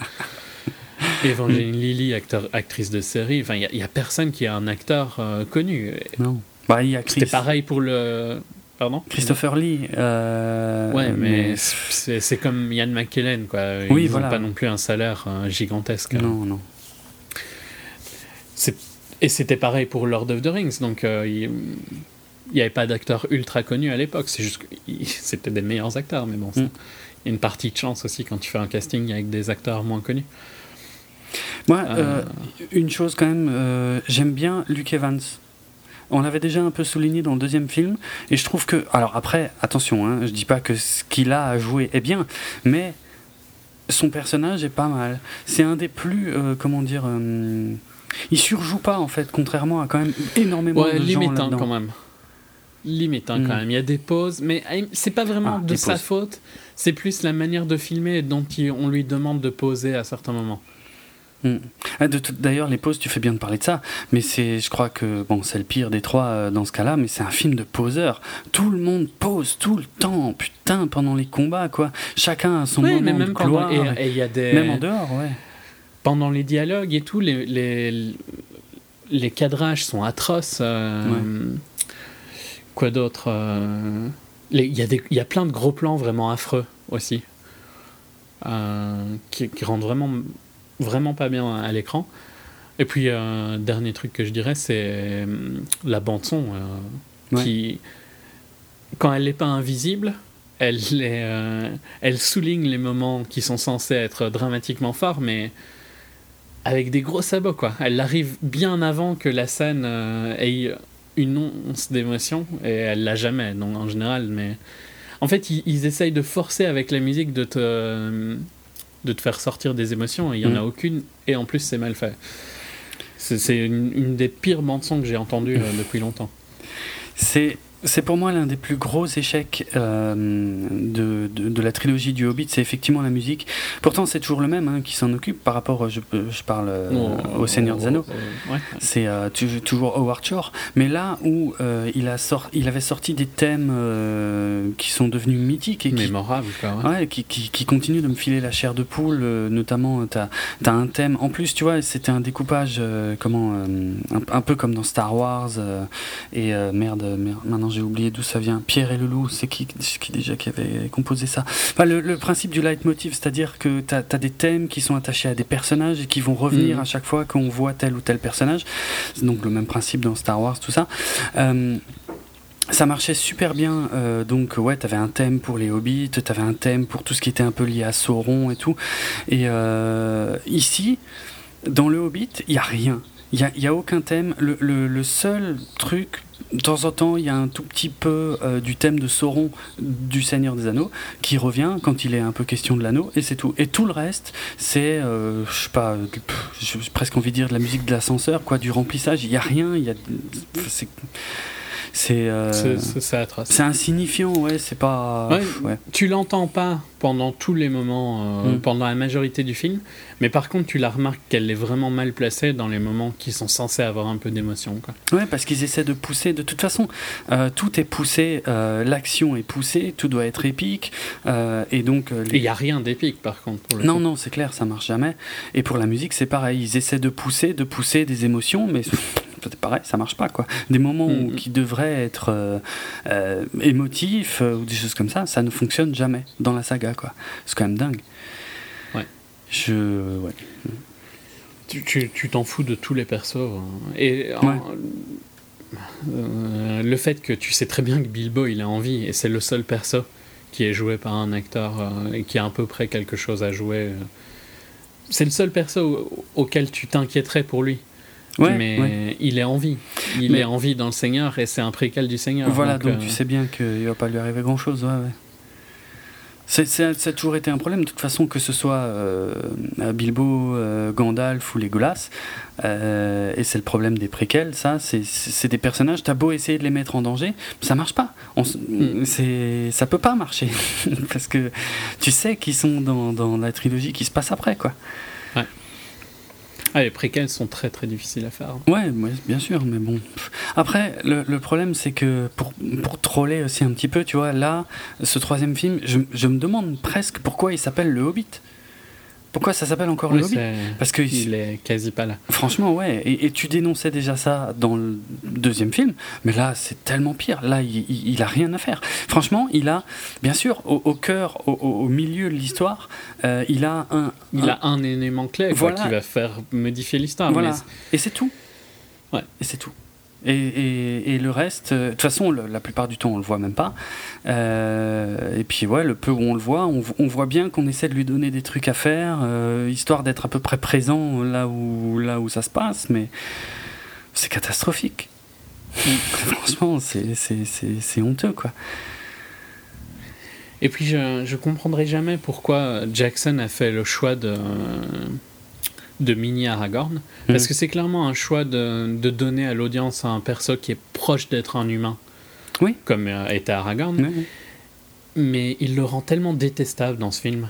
Evangeline Lilly, acteur, actrice de série. Enfin, il n'y a, personne qui est un acteur connu. Non. Bah, C'était pareil pour le Pardon? Christopher Lee. Euh, ouais, mais, c'est comme Ian McKellen, quoi. Ils oui, n'ont pas non plus un salaire euh, gigantesque. Non, non. Et c'était pareil pour Lord of the Rings, donc euh, il n'y avait pas d'acteurs ultra connus à l'époque, c'est juste c'était des meilleurs acteurs, mais bon, mm. il y a une partie de chance aussi quand tu fais un casting avec des acteurs moins connus. Moi, une chose quand même, j'aime bien Luke Evans. On l'avait déjà un peu souligné dans le deuxième film, et je trouve que, alors après, attention, hein, je dis pas que ce qu'il a à jouer est bien, mais son personnage est pas mal. C'est un des plus, euh, comment dire, euh, il surjoue pas en fait, contrairement à quand même énormément de gens là quand même. Limitant quand mm. même. Il y a des pauses, mais eh, c'est pas vraiment ah, de sa faute. C'est plus la manière de filmer dont on lui demande de poser à certains moments. Mm. Ah, d'ailleurs, les pauses, tu fais bien de parler de ça, mais c'est, je crois que bon, c'est le pire des trois euh, dans ce cas-là, mais c'est un film de poseur. Tout le monde pose tout le temps, putain, pendant les combats, quoi. Chacun a son moment même de gloire. Et, y a des... Même en dehors, ouais. Pendant les dialogues et tout, les, les, les cadrages sont atroces. Euh, quoi d'autre euh, Il y, y, a plein de gros plans vraiment affreux aussi, qui, qui rendent vraiment vraiment pas bien à l'écran. Et puis, un dernier truc que je dirais, c'est euh, la bande-son, euh, qui, quand elle n'est pas invisible, elle, euh, elle souligne les moments qui sont censés être dramatiquement forts, mais avec des gros sabots, quoi. Elle arrive bien avant que la scène ait une once d'émotion, et elle l'a jamais, donc en général, mais... En fait, ils, ils, essayent de forcer avec la musique de te de te faire sortir des émotions, et il n'y en a mm. aucune, et en plus c'est mal fait. C'est une, des pires bandes que j'ai entendues euh, depuis longtemps. C'est c'est pour moi l'un des plus gros échecs euh, de, de, la trilogie du Hobbit, c'est effectivement la musique. Pourtant, c'est toujours le même hein, qui s'en occupe par rapport, je, je parle euh, au Seigneur des Anneaux. C'est euh, toujours Howard Shore. Mais là où il, a sort, il avait sorti des thèmes qui sont devenus mythiques et mémorables, qui, qui, qui, continuent de me filer la chair de poule. notamment, tu as, as, un thème. En plus, tu vois, c'était un découpage, comment, un, peu comme dans Star Wars. et merde, merde, maintenant j'ai oublié d'où ça vient. Pierre et le loup, c'est qui, qui déjà qui avait composé ça? Enfin, le, principe du leitmotiv, c'est-à-dire que tu as, des thèmes qui sont attachés à des personnages et qui vont revenir mm. à chaque fois qu'on voit tel ou tel personnage. C'est donc le même principe dans Star Wars, tout ça. Euh, ça marchait super bien. Euh, donc, ouais, t'avais un thème pour les hobbits, t'avais un thème pour tout ce qui était un peu lié à Sauron et tout. Et euh, ici, dans le Hobbit, il n'y a rien. Il n'y a, aucun thème. Le, le, seul truc de temps en temps, il y a un tout petit peu euh, du thème de Sauron du Seigneur des Anneaux qui revient quand il est un peu question de l'anneau, et c'est tout. Et tout le reste, c'est, euh, je sais pas, j'ai presque envie de dire de la musique de l'ascenseur, quoi, du remplissage. Il y a rien, il y a, euh, c'est insignifiant, ouais, c'est pas. Ouais, Tu l'entends pas pendant tous les moments, euh, mm. pendant la majorité du film, mais par contre, tu la remarques qu'elle est vraiment mal placée dans les moments qui sont censés avoir un peu d'émotion. Ouais, parce qu'ils essaient de pousser. De toute façon, euh, tout est poussé, l'action est poussée, tout doit être épique, et donc. Il n'y a rien d'épique, par contre. non, non, c'est clair, ça marche jamais. Et pour la musique, c'est pareil. Ils essaient de pousser, de pousser des émotions, mais c'est pareil, ça marche pas quoi. Des moments où, mm. qui devraient être euh, euh, émotifs euh, ou des choses comme ça, ça ne fonctionne jamais dans la saga quoi. C'est quand même dingue. Ouais. Je ouais. Tu t'en fous de tous les persos hein. et le fait que tu sais très bien que Bilbo il a envie et c'est le seul perso qui est joué par un acteur et qui a à peu près quelque chose à jouer. C'est le seul perso auquel tu t'inquiéterais pour lui mais il est en vie. Il est en vie dans le Seigneur et c'est un préquel du Seigneur. Voilà, donc, tu euh, sais bien qu'il va pas lui arriver grand chose. Ouais, c'est, ça a toujours été un problème, de toute façon, que ce soit euh, Bilbo, euh, Gandalf ou Legolas. et c'est le problème des préquels, ça. C'est, des personnages, t'as beau essayer de les mettre en danger, ça marche pas. On, mm. c'est, ça peut pas marcher. Parce que tu sais qu'ils sont dans, dans la trilogie qui se passe après, quoi. Ah, les préquels sont très très difficiles à faire. Ouais, bien sûr, mais bon. Après, le, problème, c'est que pour, pour troller aussi un petit peu, tu vois, là, ce troisième film, je me demande presque pourquoi il s'appelle Le Hobbit. Pourquoi ça s'appelle encore le Hobbit Parce que il est quasi pas là. Franchement, ouais. Et, tu dénonçais déjà ça dans le deuxième film, mais là, c'est tellement pire. Là, il, il, a rien à faire. Franchement, il a, bien sûr, au, cœur, au, milieu de l'histoire, euh, il a un. Il a un élément clé qui va faire modifier l'histoire. Voilà. Et c'est tout. Ouais. Et c'est tout. Et, et, le reste, euh, de toute façon, la plupart du temps, on le voit même pas. Euh, et puis, ouais, le peu où on le voit, on, on voit bien qu'on essaie de lui donner des trucs à faire, euh, histoire d'être à peu près présent là où, là où ça se passe, mais c'est catastrophique. Franchement, c'est honteux, quoi. Et puis, je, je comprendrai jamais pourquoi Jackson a fait le choix de de Mini Aragorn, parce mm. que c'est clairement un choix de, de donner à l'audience un perso qui est proche d'être un humain, oui. comme euh, était Aragorn, mais il le rend tellement détestable dans ce film.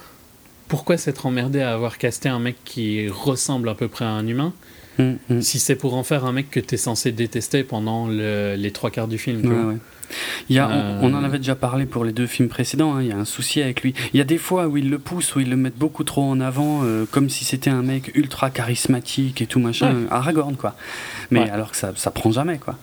Pourquoi s'être emmerdé à avoir casté un mec qui ressemble à peu près à un humain mm, mm. si c'est pour en faire un mec que tu es censé détester pendant les trois quarts du film il y a, on, en euh. avait déjà parlé pour les deux films précédents, hein, il y a un souci avec lui. Il y a des fois où ils le poussent, où ils le mettent beaucoup trop en avant, euh, comme si c'était un mec ultra charismatique et tout machin, Aragorn quoi. Mais alors que ça, ça prend jamais quoi.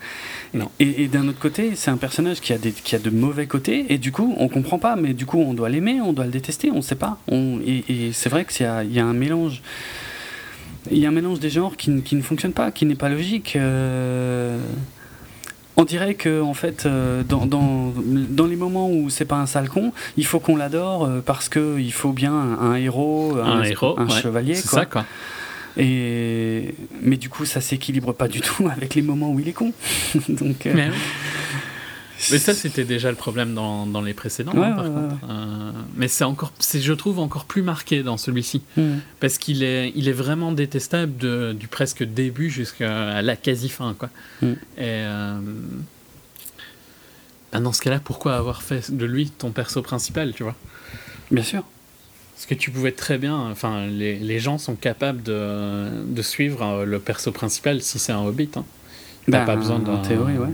Non. Et, d'un autre côté, c'est un personnage qui a, des, qui a de mauvais côtés, et du coup, on comprend pas, mais du coup, on doit l'aimer, on doit le détester, on sait pas. On, et, c'est vrai qu'il y, y a, un mélange. Il y a un mélange des genres qui, qui ne fonctionne pas, qui n'est pas logique. Euh on dirait que en fait euh, dans, dans, dans, les moments où c'est pas un sale con il faut qu'on l'adore euh, parce que il faut bien un, héros un, héros, un chevalier quoi. Ça, quoi. et mais du coup ça s'équilibre pas du tout avec les moments où il est con donc euh, mais ça, c'était déjà le problème dans, dans les précédents, hein, par contre. Euh, mais c'est encore, c'est, je trouve, encore plus marqué dans celui-ci. Hmm. Parce qu'il est, il est vraiment détestable de, du presque début jusqu'à la quasi-fin, quoi. Hmm. Et... Euh, ah, dans ce cas-là, pourquoi avoir fait de lui ton perso principal, tu vois? Bien sûr. Parce que tu pouvais très bien, enfin, les, les gens sont capables de, de, suivre euh, le perso principal si c'est un hobbit. Hein. T'as Ben, pas besoin d'un. en théorie, ouais.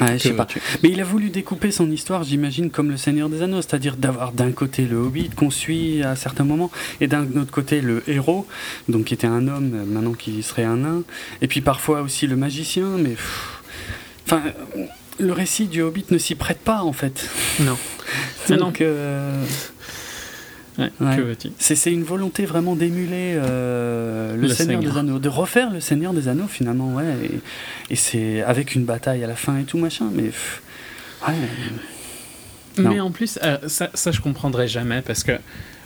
Ouais, je sais Que pas. tu- Mais il a voulu découper son histoire, j'imagine, comme le Seigneur des Anneaux, c'est-à-dire d'avoir d'un côté le Hobbit qu'on suit à certains moments, et d'un autre côté le héros, donc qui était un homme, maintenant qui serait un nain, et puis parfois aussi le magicien, mais. pff, Enfin. Le récit du Hobbit ne s'y prête pas en fait. Non. Non. Donc, euh, Ouais, Ouais. C'est une volonté vraiment d'émuler euh, le, Le Seigneur, Seigneur. des Anneaux, de refaire le Seigneur des Anneaux finalement, ouais. Et, et c'est avec une bataille à la fin et tout machin, mais pff, ouais. Non. Mais en plus, euh, ça, ça, je comprendrais jamais parce que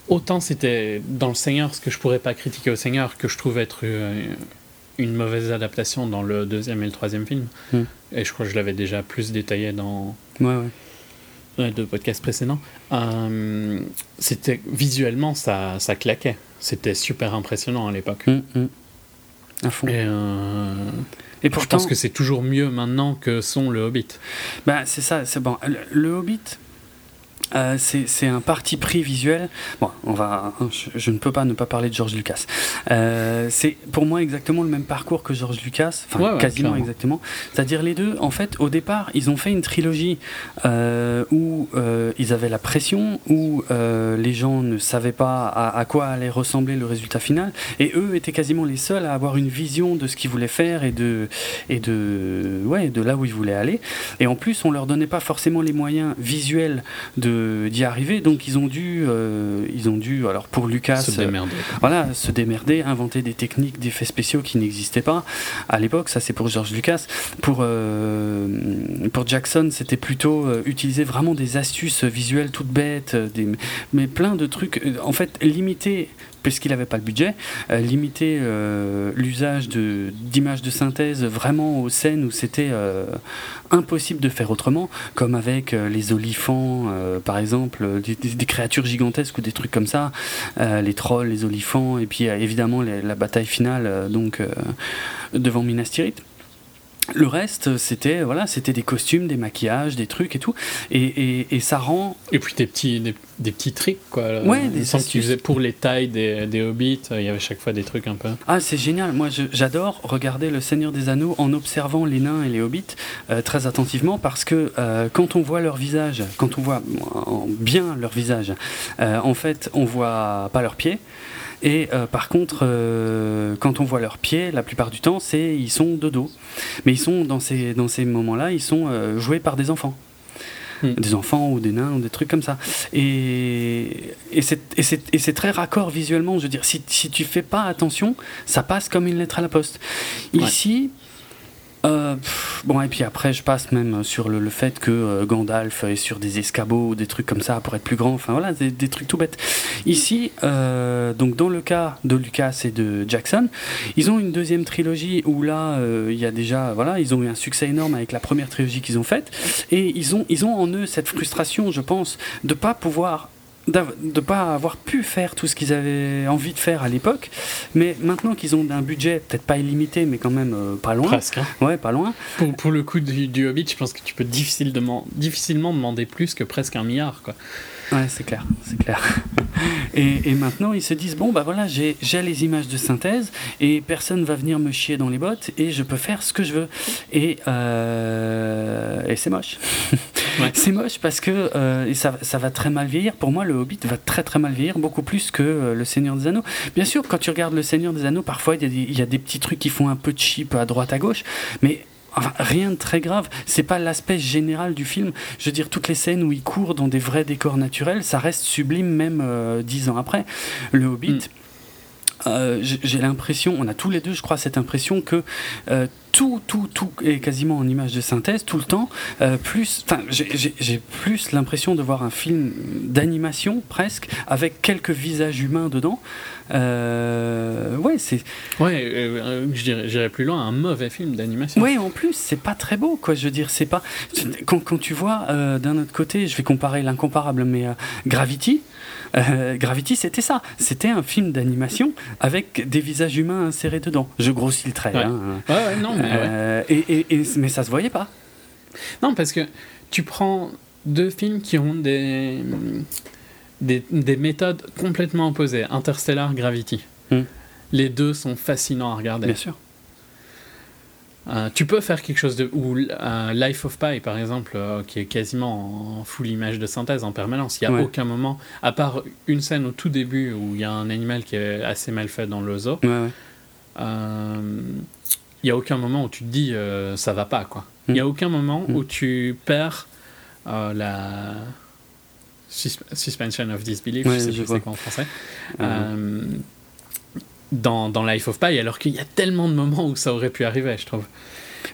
autant c'était dans le Seigneur ce que je pourrais pas critiquer au Seigneur que je trouve être euh, une mauvaise adaptation dans le deuxième et le troisième film. Hmm. Et je crois que je l'avais déjà plus détaillé dans Ouais, ouais. Deux podcasts précédents. Euh, c'était visuellement ça, ça claquait. C'était super impressionnant à l'époque. Hum, hum. À fond. Et, euh, Et je pourtant, pense que c'est toujours mieux maintenant que son le Hobbit. bah, c'est ça, c'est bon. Le, le Hobbit, euh, c'est un parti pris visuel. Bon, on va, je, je ne peux pas ne pas parler de George Lucas. Euh, c'est pour moi exactement le même parcours que George Lucas, enfin Ouais, ouais, quasiment clairement. exactement. C'est-à-dire les deux, en fait, au départ, ils ont fait une trilogie euh, où ils avaient la pression, où les gens ne savaient pas à, à quoi allait ressembler le résultat final, et eux étaient quasiment les seuls à avoir une vision de ce qu'ils voulaient faire et de et de ouais de là où ils voulaient aller. Et en plus, on leur donnait pas forcément les moyens visuels de d'y arriver, donc ils ont dû euh, ils ont dû alors pour Lucas se euh, démerder. voilà, se démerder, inventer des techniques d'effets spéciaux qui n'existaient pas à l'époque. Ça, c'est pour George Lucas. Pour, euh, pour Jackson, c'était plutôt euh, utiliser vraiment des astuces visuelles toutes bêtes, euh, des, mais plein de trucs. euh, En fait, limiter, puisqu'il n'avait pas le budget, euh, limiter euh, l'usage d'images de, synthèse vraiment aux scènes où c'était euh, impossible de faire autrement, comme avec les olifants, par exemple, des, créatures gigantesques ou des trucs comme ça, les trolls, les olifants, et puis évidemment la bataille finale donc devant Minas Tirith. Le reste, c'était voilà, c'était des costumes, des maquillages, des trucs et tout, et, et- et ça rend Et puis des petits, des, des petits tricks, quoi. Ouais, des qu'ils faisaient pour les tailles des, des hobbits, il y avait chaque fois des trucs un peu. Ah, c'est génial. Moi, j'adore regarder Le Seigneur des Anneaux en observant les nains et les hobbits euh, très attentivement parce que euh, quand on voit leur visage, quand on voit bien leur visage, euh, en fait, on voit pas leurs pieds. Et euh, par contre, euh, quand on voit leurs pieds, la plupart du temps, c'est ils sont de dos. Mais ils sont dans ces dans ces moments-là, ils sont euh, joués par des enfants. Hmm. Des enfants ou des nains ou des trucs comme ça. Et, et c'est et c'est- et c'est très raccord visuellement. Je veux dire, si, si tu fais pas attention, ça passe comme une lettre à la poste. Ouais. Ici, euh, bon, et puis après, je passe même sur le, le fait que euh, Gandalf est sur des escabeaux des trucs comme ça pour être plus grand. Enfin voilà, des, des trucs tout bêtes. Ici, euh, donc dans le cas de Lucas et de Jackson, ils ont une deuxième trilogie où là, il y a déjà, voilà, ils ont eu un succès énorme avec la première trilogie qu'ils ont faite, et ils ont, ils ont en eux cette frustration, je pense, de pas pouvoir de pas avoir pu faire tout ce qu'ils avaient envie de faire à l'époque, mais maintenant qu'ils ont un budget peut-être pas illimité, mais quand même euh, pas loin. Presque. hein. Ouais, pas loin. Pour, pour le coup du, du Hobbit, je pense que tu peux difficilement, difficilement demander plus que presque un milliard, quoi. Ouais, c'est clair, c'est clair. Et, et maintenant, ils se disent bon, bah voilà, j'ai les images de synthèse et personne va venir me chier dans les bottes et je peux faire ce que je veux. Et, euh, et c'est moche. Ouais. C'est moche parce que euh, et ça, ça va très mal vieillir. Pour moi, le Hobbit va très très mal vieillir, beaucoup plus que euh, le Seigneur des Anneaux. Bien sûr, quand tu regardes le Seigneur des Anneaux, parfois il y, a des- il y a des petits trucs qui font un peu cheap à droite à gauche, mais Enfin, rien de très grave. C'est pas l'aspect général du film. Je veux dire, toutes les scènes où il court dans des vrais décors naturels, ça reste sublime même euh, dix ans après. Le Hobbit. Mm. euh, j'ai j'ai l'impression, on a tous les deux, je crois, cette impression que euh, tout, tout, tout est quasiment en image de synthèse tout le temps. Euh, plus, enfin, j'ai- plus l'impression de voir un film d'animation presque, avec quelques visages humains dedans. Euh, ouais, c'est Ouais, euh, j'irais plus loin, un mauvais film d'animation. oui, en plus, c'est pas très beau, quoi. Je veux dire, c'est pas. Quand, quand tu vois, euh, d'un autre côté, je vais comparer l'incomparable, mais Gravity. Gravity, c'était ça. C'était un film d'animation avec des visages humains insérés dedans. Je grossis le trait. Ouais. hein. Ouais, ouais, non, mais. ouais. Euh, et, et- et- mais ça se voyait pas. Non, parce que tu prends deux films qui ont des, des, des méthodes complètement opposées. Interstellar, Gravity. Hmm. Les deux sont fascinants à regarder. Bien sûr. Euh, tu peux faire quelque chose de. Ou euh, Life of Pi, par exemple, euh, qui est quasiment en full image de synthèse en permanence. Il n'y a Ouais. aucun moment, à part une scène au tout début où il y a un animal qui est assez mal fait dans le zoo, Ouais, ouais. Il n'y a aucun moment où tu te dis euh, ça va pas, quoi. Il n'y a aucun moment Mm. où tu perds euh, la. sus- Suspension of disbelief, Ouais, je sais je vois. c'est quoi en français. Euh, Euh, dans, dans Life of Pi, alors qu'il y a tellement de moments où ça aurait pu arriver, je trouve.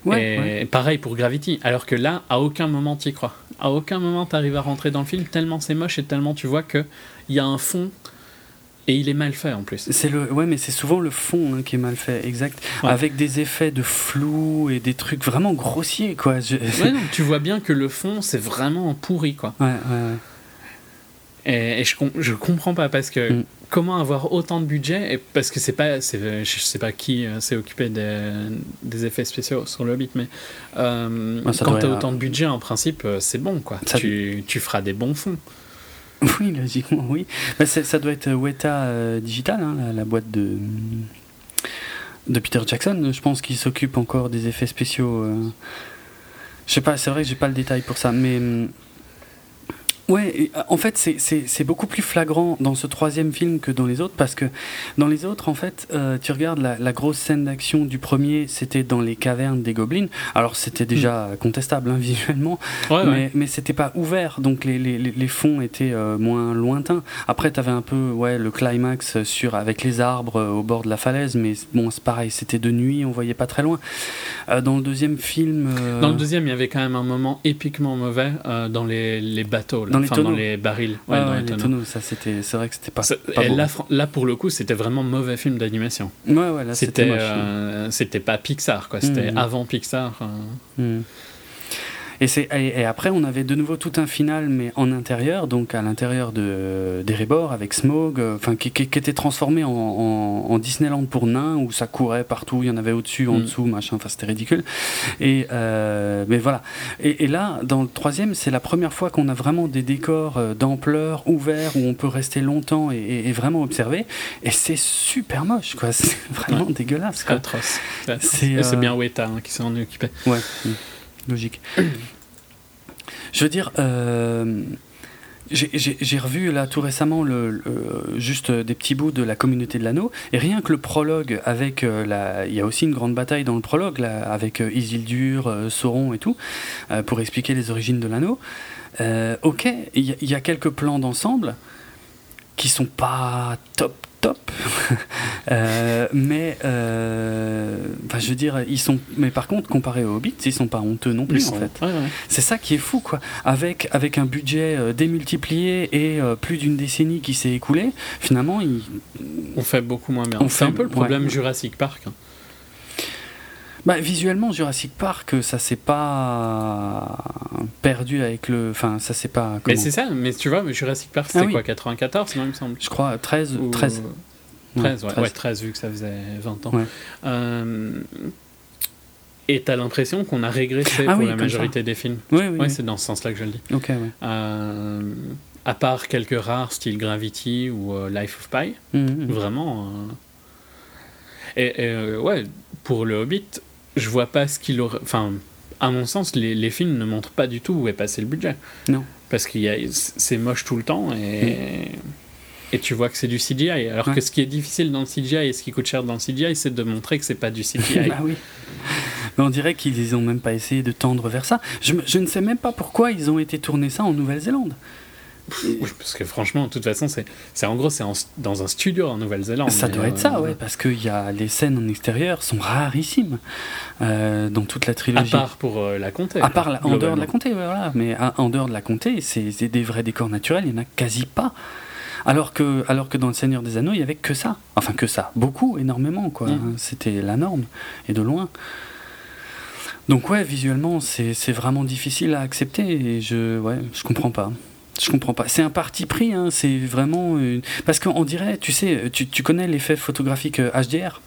ouais, et ouais. pareil pour Gravity, alors que là, à aucun moment tu y crois. À aucun moment tu arrives à rentrer dans le film, tellement c'est moche et tellement tu vois qu'il y a un fond et il est mal fait en plus. C'est le, ouais, mais c'est souvent le fond hein, qui est mal fait, exact. Ouais. Avec des effets de flou et des trucs vraiment grossiers, quoi. Je- Ouais, non, tu vois bien que le fond c'est vraiment pourri quoi. Ouais, ouais, ouais. Et, et je, je comprends pas parce que Mm. comment avoir autant de budget et parce que c'est pas c'est je sais pas qui euh, s'est occupé des, des effets spéciaux sur le Hobbit mais euh, ça quand t'as autant de budget en principe euh, c'est bon quoi Ça- tu, tu feras des bons fonds Oui, logiquement, oui. Bah, ça doit être Weta euh, Digital, hein, la, boîte de, de Peter Jackson. Je pense qu'il s'occupe encore des effets spéciaux. euh. Je sais pas, c'est vrai que j'ai pas le détail pour ça, mais. Ouais, euh, en fait, c'est- c'est c'est beaucoup plus flagrant dans ce troisième film que dans les autres, parce que dans les autres, en fait, euh, tu regardes la, la grosse scène d'action du premier, c'était dans les cavernes des gobelins. Alors, c'était déjà contestable hein, visuellement, ouais, mais, ouais. mais c'était pas ouvert, donc les, les, les- fonds étaient euh, moins lointains. Après, tu avais un peu ouais, le climax sur, avec les arbres euh, au bord de la falaise, mais bon, c'est pareil, c'était de nuit, on voyait pas très loin. Euh, dans le deuxième film. Dans le deuxième, il y avait quand même un moment épiquement mauvais euh, dans les, les bateaux, là. Dans les enfin dans tonneaux. les barils. ouais, Ouais, dans ouais, les les tonneaux. tonneaux, ça c'était, c'est vrai que c'était pas. Ça- pas et là, là, pour le coup, c'était vraiment mauvais film d'animation. Ouais, ouais, là c'était C'était euh, pas Pixar, quoi. C'était Mhm. avant Pixar. euh. Hmm. Et, c'est, et, et après, on avait de nouveau tout un final, mais en intérieur, donc à l'intérieur de, d'Erebor, avec Smog, euh, enfin, qui, qui- qui était transformé en, en, en Disneyland pour nains, où ça courait partout, il y en avait au-dessus, en Mm. dessous, machin, enfin, c'était ridicule. Et, euh, mais voilà. Et, et là, dans le troisième, c'est la première fois qu'on a vraiment des décors euh, d'ampleur, ouverts, où on peut rester longtemps et, vraiment observer. Et c'est super moche, quoi. C'est vraiment dégueulasse, quoi. atroce. C'est. C'est, bien Weta hein, qui s'en est occupé. Ouais, mm, logique. Je veux dire, euh, j'ai- revu là tout récemment le, juste des petits bouts de la communauté de l'anneau, et rien que le prologue avec euh, la. Il y a aussi une grande bataille dans le prologue là, avec euh, Isildur, Sauron et tout, pour expliquer les origines de l'anneau. Ok, il y, y a quelques plans d'ensemble qui sont pas top top, Euh, mais euh, je veux dire, ils sont. Mais par contre, comparé aux Hobbits, ils sont pas honteux non plus en fait. ouais, ouais. C'est ça qui est fou, quoi. Avec, avec un budget euh, démultiplié et euh, plus d'une décennie qui s'est écoulée, finalement, ils... On fait beaucoup moins bien. On C'est un fait- peu le problème ouais. Jurassic Park. hein. Bah, visuellement, Jurassic Park, ça s'est pas perdu avec le. Enfin, ça s'est pas. Mais c'est ça, mais tu vois, mais Jurassic Park, c'était Ah oui. quoi 94, non, il me semble Je crois 13. Ou- 13. 13, ouais, 13. ouais, 13, vu que ça faisait 20 ans. Ouais. Euh, et t'as l'impression qu'on a régressé Ah pour oui, la majorité des films. Oui, oui. C'est dans ce sens-là que je le dis. Ok, ouais. Euh, à part quelques rares, style Gravity ou euh, Life of Pi, Mhm, mhm. vraiment. euh, Et, et, euh, ouais, pour le Hobbit, je vois pas ce qu'il aurait. Enfin, à mon sens, les, les films ne montrent pas du tout où est passé le budget. Non. Parce a, c'est moche tout le temps et. Et tu vois que c'est du CGI. Alors Ouais. que ce qui est difficile dans le CGI et ce qui coûte cher dans le CGI, c'est de montrer que c'est pas du CGI. bah oui. Mais on dirait qu'ils ont même pas essayé de tendre vers ça. Je ne sais même pas pourquoi ils ont été tournés ça en Nouvelle-Zélande. Oui, Parce que franchement, de toute façon, c'est, en gros, c'est dans un studio en Nouvelle-Zélande. Ça doit être euh, ça, ouais, parce que y a, les scènes en extérieur sont rarissimes euh, dans toute la À trilogie. part pour euh, la comté. À part la- en dehors de la comté, ouais, voilà. Mais à- en dehors de la comté, c'est des vrais décors naturels, il n'y en a quasi pas. Alors que, alors que dans Le Seigneur des Anneaux, il n'y avait que ça. Enfin, que ça. Beaucoup, énormément, quoi. Mm. C'était la norme, et de loin. Donc, ouais, visuellement, c'est c'est vraiment difficile à accepter, et je, ouais, je comprends pas. Je comprends pas. C'est un parti pris, hein, c'est vraiment. Une... Parce qu'on dirait, tu sais, tu, tu connais l'effet photographique HDR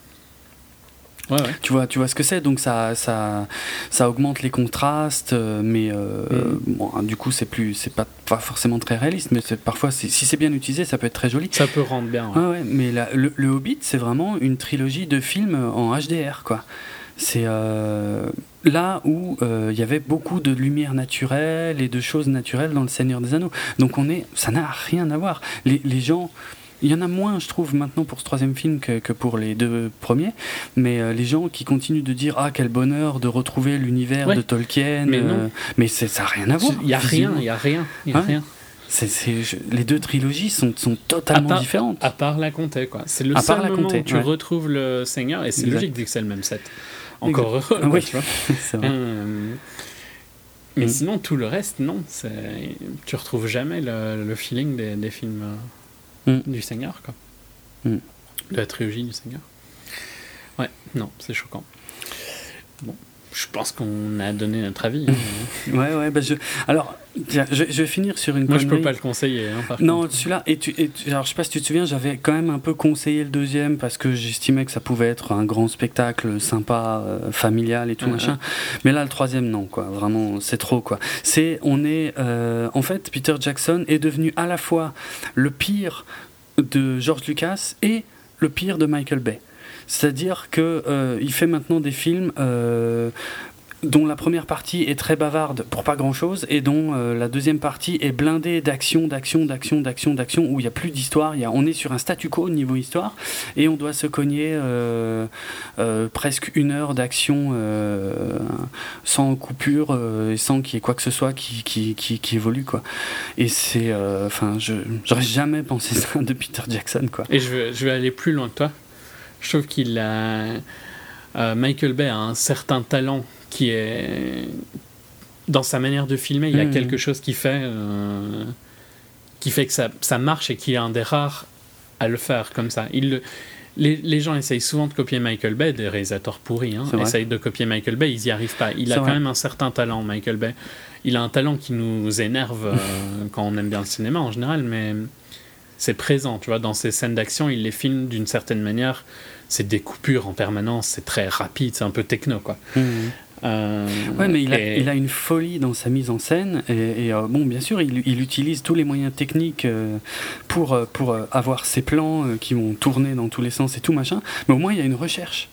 Ouais, ouais. tu vois, tu vois ce que c'est, donc ça, ça, ça augmente les contrastes, euh, mais euh, Mm. bon, hein, du coup c'est plus, c'est pas, pas forcément très réaliste, mais parfois, si c'est bien utilisé, ça peut être très joli. Ça peut rendre bien. ouais. Ouais, ouais, mais la- le, le Hobbit, c'est vraiment une trilogie de films en HDR, quoi. C'est euh, là où euh, il y avait beaucoup de lumière naturelle et de choses naturelles dans Le Seigneur des Anneaux. Donc on est, ça n'a rien à voir. Les, les gens, il y en a moins, je trouve, maintenant pour ce troisième film que, que pour les deux premiers. Mais euh, les gens qui continuent de dire ah quel bonheur de retrouver l'univers Ouais. de Tolkien, Mais mais ça n'a rien à voir. Il y a rien, il y a rien, il y a Ouais. rien. C'est- c'est- je- les deux trilogies sont, sont totalement À part- différentes. À part la comté, quoi. C'est le À part seul la moment comté, où tu ouais. retrouves le Seigneur, et c'est logique vu que c'est le même set. Encore heureux, oui. tu vois. Euh, mais Mm. sinon, tout le reste, non. Tu retrouves jamais le, le feeling des, des films euh, Mm. du Seigneur, quoi. Mm. De la trilogie du Seigneur. Ouais, non, c'est choquant. Bon, je pense qu'on a donné notre avis. hein. Ouais, ouais, bah je... Alors, tiens, je, je vais finir sur une Moi, je peux connerie. pas le conseiller. Hein, par Non, celui-là, et tu, et tu- alors je sais pas si tu te souviens, j'avais quand même un peu conseillé le deuxième parce que j'estimais que ça pouvait être un grand spectacle sympa, euh, familial et tout machin. Mais là, le troisième, non, quoi. Vraiment, c'est trop, quoi. C'est, on est, euh, en fait, Peter Jackson est devenu à la fois le pire de George Lucas et le pire de Michael Bay. C'est-à-dire que euh, fait maintenant des films. euh, dont la première partie est très bavarde pour pas grand chose et dont euh, la deuxième partie est blindée d'action, d'action, d'action, d'action, d'action où il n'y a plus d'histoire. On est sur un statu quo au niveau histoire et on doit se cogner presque une heure d'action sans coupure et sans qu'il y quoi que ce soit qui, qui, qui, évolue. Quoi. Et c'est. Enfin, j'aurais jamais pensé ça de Peter Jackson. Et je vais, je vais aller plus loin que toi. Je trouve qu'il a. euh, Michael Bay a un certain talent qui est. Dans sa manière de filmer, il y a Mhm. quelque chose qui fait. euh, qui fait que ça, ça marche et qu'il est un des rares à le faire comme ça. Il le- les, les gens essayent souvent de copier Michael Bay, des réalisateurs pourris, hein, essayent de copier Michael Bay, ils n'y arrivent pas. Il a quand même un certain talent, Michael Bay. Il a un talent qui nous énerve euh, quand on aime bien le cinéma en général, mais c'est présent, tu vois, dans ces scènes d'action, il les filme d'une certaine manière. C'est des coupures en permanence, c'est très rapide, c'est un peu techno, quoi. Euh, Ouais, mais il a, il a une folie dans sa mise en scène. Et, et, euh, bon, bien sûr, il, il utilise tous les moyens techniques euh, pour, pour avoir ses plans qui vont tourner dans tous les sens et tout machin. Mais au moins, il y a une recherche.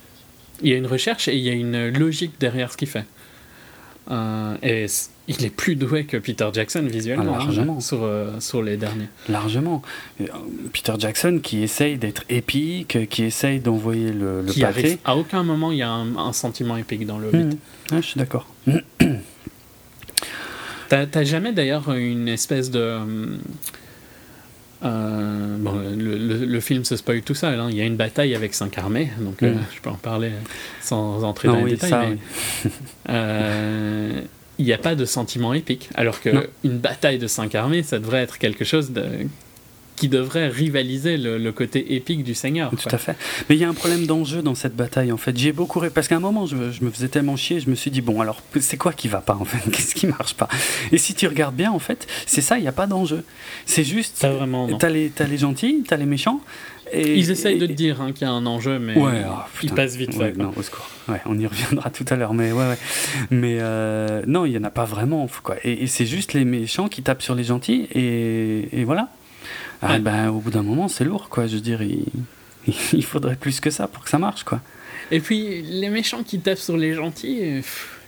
Il y a une recherche et il y a une logique derrière ce qu'il fait. Euh, et il est plus doué que Peter Jackson visuellement Ah, hein, sur, euh, sur les derniers. Largement. Euh, Peter Jackson qui essaye d'être épique, qui essaye d'envoyer le, le qui pâté. arrive. À aucun moment il y a un, un sentiment épique dans le. Mhm. Ouais, je suis d'accord. T'as t'as jamais d'ailleurs une espèce de. Euh, bon, le, le- le film se spoil tout seul. hein. Il y a une bataille avec cinq armées, donc euh, Mm. je peux en parler sans entrer Non, dans les détails. ça, mais, oui. euh, il n'y a pas de sentiment épique. Alors qu'une bataille de cinq armées, ça devrait être quelque chose de, qui devrait rivaliser le, le côté épique du Seigneur. Tout quoi. à fait. Mais il y a un problème d'enjeu dans cette bataille en fait. J'ai beaucoup ré- parce qu'à un moment je, je me faisais tellement chier, je me suis dit bon alors c'est quoi qui va pas en fait? Qu'est-ce qui marche pas? Et si tu regardes bien en fait, c'est ça, il n'y a pas d'enjeu. C'est juste Pas vraiment, t'as les t'as les gentils, t'as les méchants. Et, Ils essayent de te dire hein, qu'il y a un enjeu, mais Ouais, ah, ils passent vite Ouais, fait. non, au secours. Ouais, on y reviendra tout à l'heure, mais ouais, ouais. Mais euh, non, il y en a pas vraiment, quoi. Et, et c'est juste les méchants qui tapent sur les gentils, et voilà. Ah, ben, au bout d'un moment, c'est lourd, quoi. Je veux dire, il, il faudrait plus que ça pour que ça marche, quoi. Et puis, les méchants qui tapent sur les gentils, pff,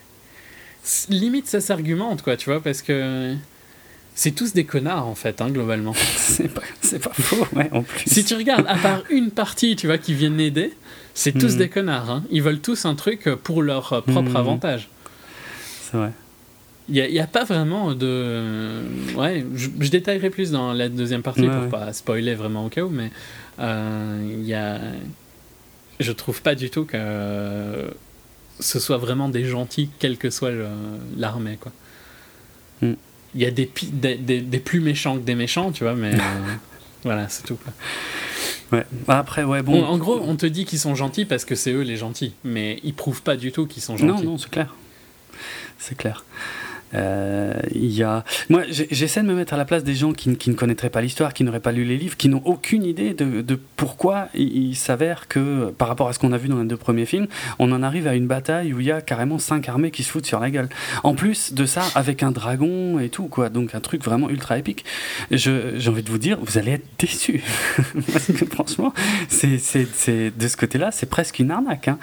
limite ça s'argumente, quoi, tu vois, parce que c'est tous des connards, en fait, hein, globalement. C'est pas, pas faux, ouais, en plus. si tu regardes, à part une partie, tu vois, qui viennent aider, c'est tous Mhm. des connards. hein. Ils veulent tous un truc pour leur euh, propre Mhm. avantage. C'est vrai. Il n'y a, pas vraiment de. Ouais, je, je détaillerai plus dans la deuxième partie Ouais, pour ouais. pas spoiler vraiment au cas où, mais euh, il y a. Je trouve pas du tout que ce soit vraiment des gentils, quelle que soit l'armée, quoi. Mm. Il y a des, pi- des, des- des plus méchants que des méchants, tu vois, mais. euh, voilà, c'est tout, quoi. Ouais. Bah, après, ouais, bon. On- en gros, on te dit qu'ils sont gentils parce que c'est eux les gentils, mais ils prouvent pas du tout qu'ils sont non, gentils. non, c'est clair. C'est clair. Euh, il y a... Moi, j'essaie de me mettre à la place des gens qui, qui ne connaîtraient pas l'histoire, qui n'auraient pas lu les livres, qui n'ont aucune idée de, de pourquoi il, s'avère que, par rapport à ce qu'on a vu dans les deux premiers films, on en arrive à une bataille où il y a carrément cinq armées qui se foutent sur la gueule. En plus de ça, avec un dragon et tout, quoi. Donc un truc vraiment ultra épique. J'ai envie de vous dire, vous allez être déçus. Parce que franchement, c'est de ce côté-là, c'est presque une arnaque. Hein.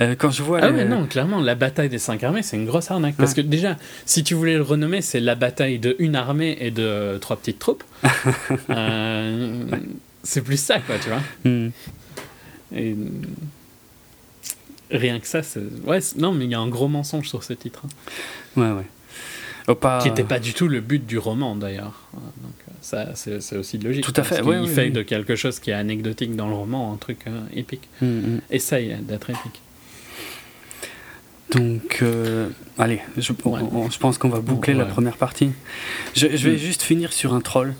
Euh, quand je vois. Ah ouais, non, clairement, la bataille des cinq armées, c'est une grosse arnaque. Parce que déjà, si tu voulais le renommer, c'est la bataille de une armée et de trois petites troupes. Euh, c'est plus ça, quoi, tu vois. Hmm. Et rien que ça, c'est. Ouais, non, mais il y a un gros mensonge sur ce titre. Hein. Ouais, ouais. Oh, Qui n'était pas du tout le but du roman, d'ailleurs. Donc, ça, c'est aussi logique. Tout à fait. il fait de quelque chose qui est anecdotique dans le roman un truc euh, épique. Hmm, hmm. Essaye d'être épique. Donc, euh, allez, je, je pense qu'on va boucler la première partie. Je, vais mm. juste finir sur un troll.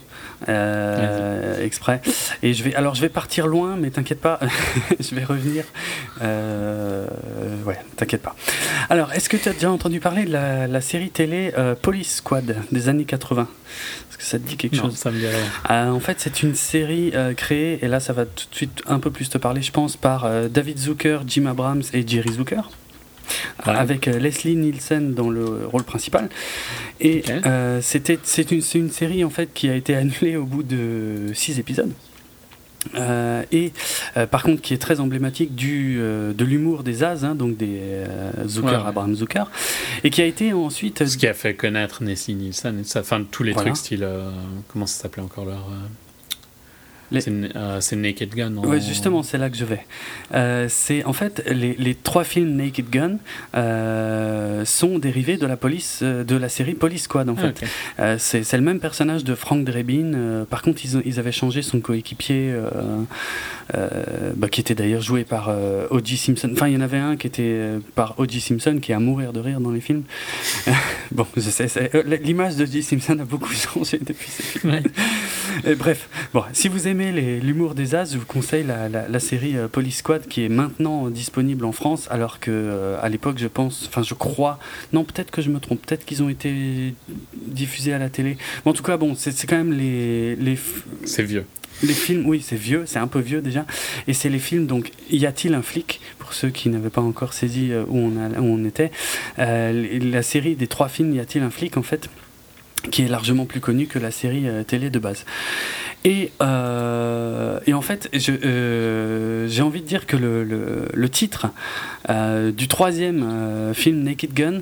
Euh, exprès. Et je vais alors je vais partir loin mais t'inquiète pas. Je vais revenir. Euh, ouais t'inquiète pas. Alors est-ce que tu as déjà entendu parler de la, série télé Police Squad des années 80 est-ce que ça te dit quelque chose? ça me dit rien. en fait c'est une série créée et là ça va tout de suite un peu plus te parler je pense par David Zucker Jim Abrams et Jerry Zucker avec euh, Leslie Nielsen dans le rôle principal. Et euh, c'était c'est une, une, série en fait qui a été annulée au bout de six épisodes. Euh, et par contre qui est très emblématique du, de l'humour des As, hein, donc des Zucker, Abraham Zucker, et qui a été ensuite... Ce qui a fait connaître Leslie Nielsen, et ça, enfin tous les trucs style... comment ça s'appelait encore leur... Euh, c'est Naked Gun. Oui, justement, c'est là que je vais. Euh, c'est en fait les, les, trois films Naked Gun euh, sont dérivés de la police de la série Police Squad. En ah, fait, c'est le même personnage de Frank Drebin. par contre, ils, ils, avaient changé son coéquipier, bah, qui était d'ailleurs joué par O.J. Simpson. Enfin, il y en avait un qui était par O.J. Simpson, qui est à mourir de rire dans les films. bon, je sais, l'image de O.J. Simpson a beaucoup changé depuis ces films. bref, bon, si vous aimez l'humour des As, je vous conseille la, série euh, Police Squad qui est maintenant disponible en France, alors que euh, à l'époque, je pense, enfin, je crois, non, peut-être que je me trompe, peut-être qu'ils ont été diffusés à la télé. en tout cas, bon, c'est quand même les. les c'est vieux. Les films, oui, c'est vieux, c'est un peu vieux déjà. Et c'est les films, donc, Y a-t-il un flic Pour ceux qui n'avaient pas encore saisi euh, où on, a, où on était. la série des trois films Y a-t-il un flic, en fait qui est largement plus connue que la série télé de base. Et, euh, et en fait, euh, j'ai envie de dire que le, le, titre euh, du troisième film Naked Gun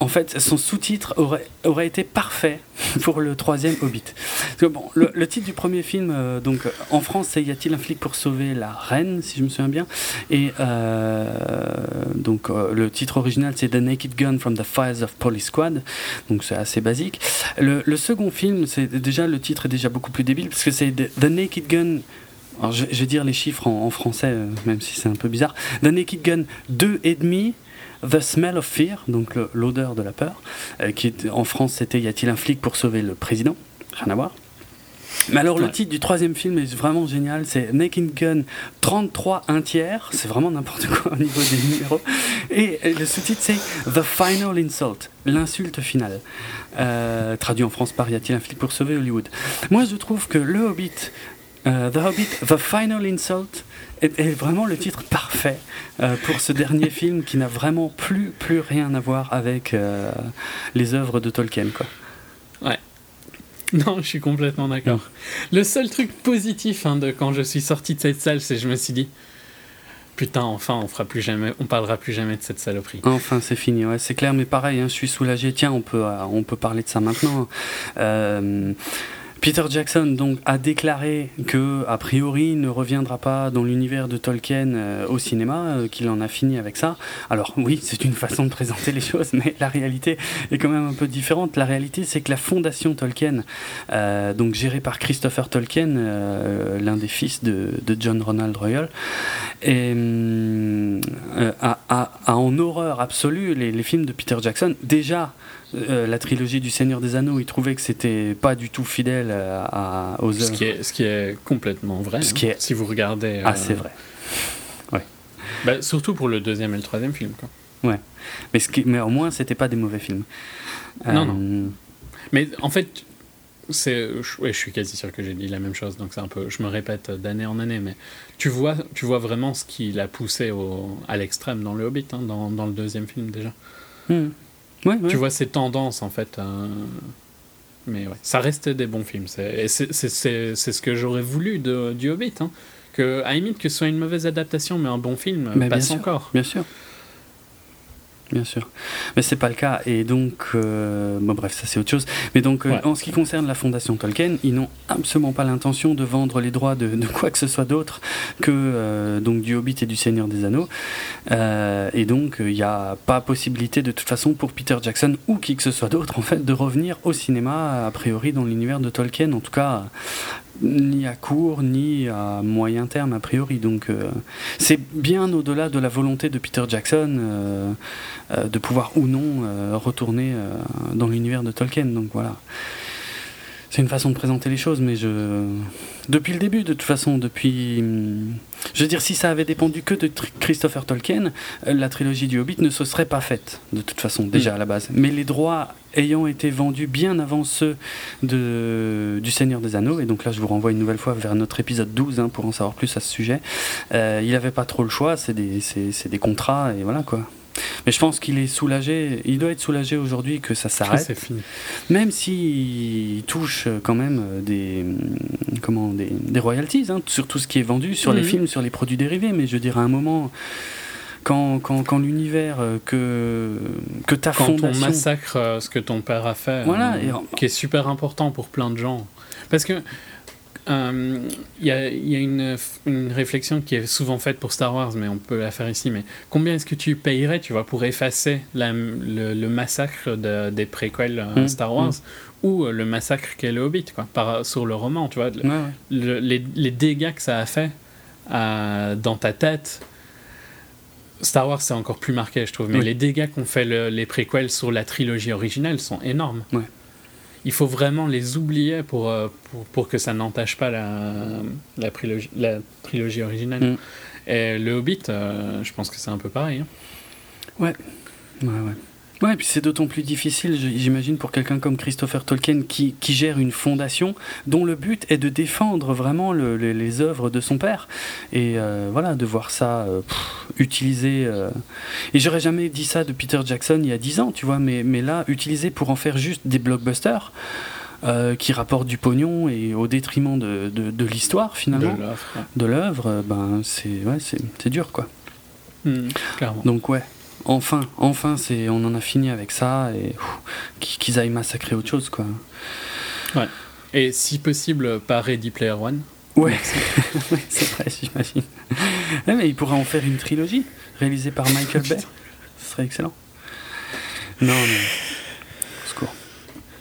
en fait, son sous-titre aurait, été parfait pour le troisième Hobbit. bon, le, titre du premier film, euh, donc en France, c'est Y a-t-il un flic pour sauver la reine, si je me souviens bien Et euh, donc euh, le titre original, c'est The Naked Gun from the Fires of Police Squad. Donc c'est assez basique. Le, second film, c'est déjà le titre est déjà beaucoup plus débile parce que c'est The, Naked Gun. Alors je, vais dire les chiffres en, en français, même si c'est un peu bizarre. The Naked Gun 2 et demi The Smell of Fear, donc l'odeur de la peur, euh, qui en France c'était Y a-t-il un flic pour sauver le président? Rien à voir. Mais alors le titre du troisième film est vraiment génial, c'est Naked Gun 33 un tiers, c'est vraiment n'importe quoi au niveau des numéros. Et le sous-titre c'est The Final Insult, l'insulte finale. Euh, traduit en France par Y a-t-il un flic pour sauver Hollywood Moi je trouve que Le Hobbit, euh, The Hobbit, The Final Insult, est, vraiment le titre parfait euh, pour ce dernier film qui n'a vraiment plus, plus rien à voir avec euh, les œuvres de Tolkien. Quoi. Ouais. Non, je suis complètement d'accord. Le seul truc positif hein, de quand je suis sorti de cette salle, c'est que je me suis dit putain, enfin, on fera plus jamais, on parlera plus jamais de cette saloperie. Enfin, c'est fini, ouais, c'est clair, mais pareil, hein, je suis soulagé. Tiens, on peut, on peut parler de ça maintenant. Euh, Peter Jackson donc a déclaré que a priori ne reviendra pas dans l'univers de Tolkien euh, au cinéma, euh, qu'il en a fini avec ça. Alors oui, c'est une façon de présenter les choses, mais la réalité est quand même un peu différente. La réalité, c'est que la fondation Tolkien, euh, donc gérée par Christopher Tolkien, l'un des fils de, John Ronald Royal, a, en horreur absolue les, les films de Peter Jackson. Déjà euh, la trilogie du Seigneur des Anneaux, il trouvait que c'était pas du tout fidèle à, aux œuvres. Ce qui, est, ce qui est complètement vrai. Ce qui hein, est... Si vous regardez. Ah, c'est euh, vrai. Ouais. Bah, surtout pour le deuxième et le troisième film. Quoi. Ouais. Mais, ce qui... mais au moins, c'était pas des mauvais films. Non, non. Mais en fait, c'est, je, ouais, je suis quasi sûr que j'ai dit la même chose, donc c'est un peu, je me répète d'année en année, mais tu vois, tu vois vraiment ce qui l'a poussé au, à l'extrême dans le Hobbit, hein, dans, dans, le deuxième film déjà. Hmm. Ouais, ouais. Tu vois ces tendances en fait. Euh, mais ouais, ça reste des bons films. C'est, c'est, c'est, c'est ce que j'aurais voulu de, du Hobbit. Hein. Que, à limite, que ce soit une mauvaise adaptation, mais un bon film, passe bien sûr, encore. Bien sûr. Bien sûr. Mais c'est pas le cas. Et donc, euh, bon, bref, ça c'est autre chose. Mais donc, euh, Ouais. en ce qui concerne la fondation Tolkien, ils n'ont absolument pas l'intention de vendre les droits de, de quoi que ce soit d'autre que euh, donc du Hobbit et du Seigneur des Anneaux. Et donc, il n'y a pas possibilité de toute façon pour Peter Jackson ou qui que ce soit d'autre en fait de revenir au cinéma a priori dans l'univers de Tolkien. En tout cas, ni à court ni à moyen terme a priori. Donc, euh, c'est bien au-delà de la volonté de Peter Jackson. euh, euh, de pouvoir ou non retourner dans l'univers de Tolkien. Donc voilà. C'est une façon de présenter les choses, mais je. Depuis le début, de toute façon, depuis. hum, Je veux dire, si ça avait dépendu que de Christopher Tolkien, la trilogie du Hobbit ne se serait pas faite, de toute façon, déjà Mm. à la base. Mais les droits ayant été vendus bien avant ceux de... du Seigneur des Anneaux, et donc là je vous renvoie une nouvelle fois vers notre épisode 12 hein, pour en savoir plus à ce sujet, euh, il n'avait pas trop le choix, c'est des, des contrats, et voilà quoi. Mais je pense qu'il est soulagé, il doit être soulagé aujourd'hui que ça s'arrête. Même s'il touche euh, quand même euh, des, comment, des, des royalties hein, sur tout ce qui est vendu, sur les Mhm. films, sur les produits dérivés. Mais je veux dire, à un moment, quand, quand, quand l'univers euh, que, que ta Quand on massacre euh, ce que ton père a fait, Voilà, euh, et- qui est super important pour plein de gens. Parce que euh, il y a, il y a une, une réflexion qui est souvent faite pour Star Wars, mais on peut la faire ici. Mais combien est-ce que tu payerais, tu vois, pour effacer la- le, le massacre de- des préquels Mm, Star Wars ou le massacre qu'est le Hobbit, quoi, par, sur le roman, tu vois, le- Ouais, ouais. le- les, les dégâts que ça a fait euh, dans ta tête. Star Wars, c'est encore plus marqué, je trouve. Mais Oui. les dégâts qu'ont fait le- les préquels sur la trilogie originale sont énormes. Ouais. Il faut vraiment les oublier pour, euh, pour, pour que ça n'entache pas la, la, trilogie, la trilogie originale. Mm. Et le Hobbit, euh, je pense que c'est un peu pareil. hein. Ouais, ouais. Ouais, et puis c'est d'autant plus difficile, j'imagine, pour quelqu'un comme Christopher Tolkien qui, qui gère une fondation dont le but est de défendre vraiment le- les, les œuvres de son père. Et euh, voilà, de voir ça euh, pff, utilisé. euh, Et j'aurais jamais dit ça de Peter Jackson il y a 10 ans, tu vois, mais, mais là, utilisé pour en faire juste des blockbusters. euh, qui rapportent du pognon et au détriment de, de, de l'histoire finalement, De ouais. l'œuvre, ben c'est ouais, c'est dur quoi. Mm, clairement. Donc ouais, enfin, enfin, c'est, on en a fini avec ça et qu'ils aillent massacrer autre chose quoi. Et si possible, pas Ready Player One. Ouais, Ouais, c'est vrai, j'imagine. Ouais, mais il pourrait en faire une trilogie réalisée par Michael Bay. Ce serait excellent. Non, mais. Au secours.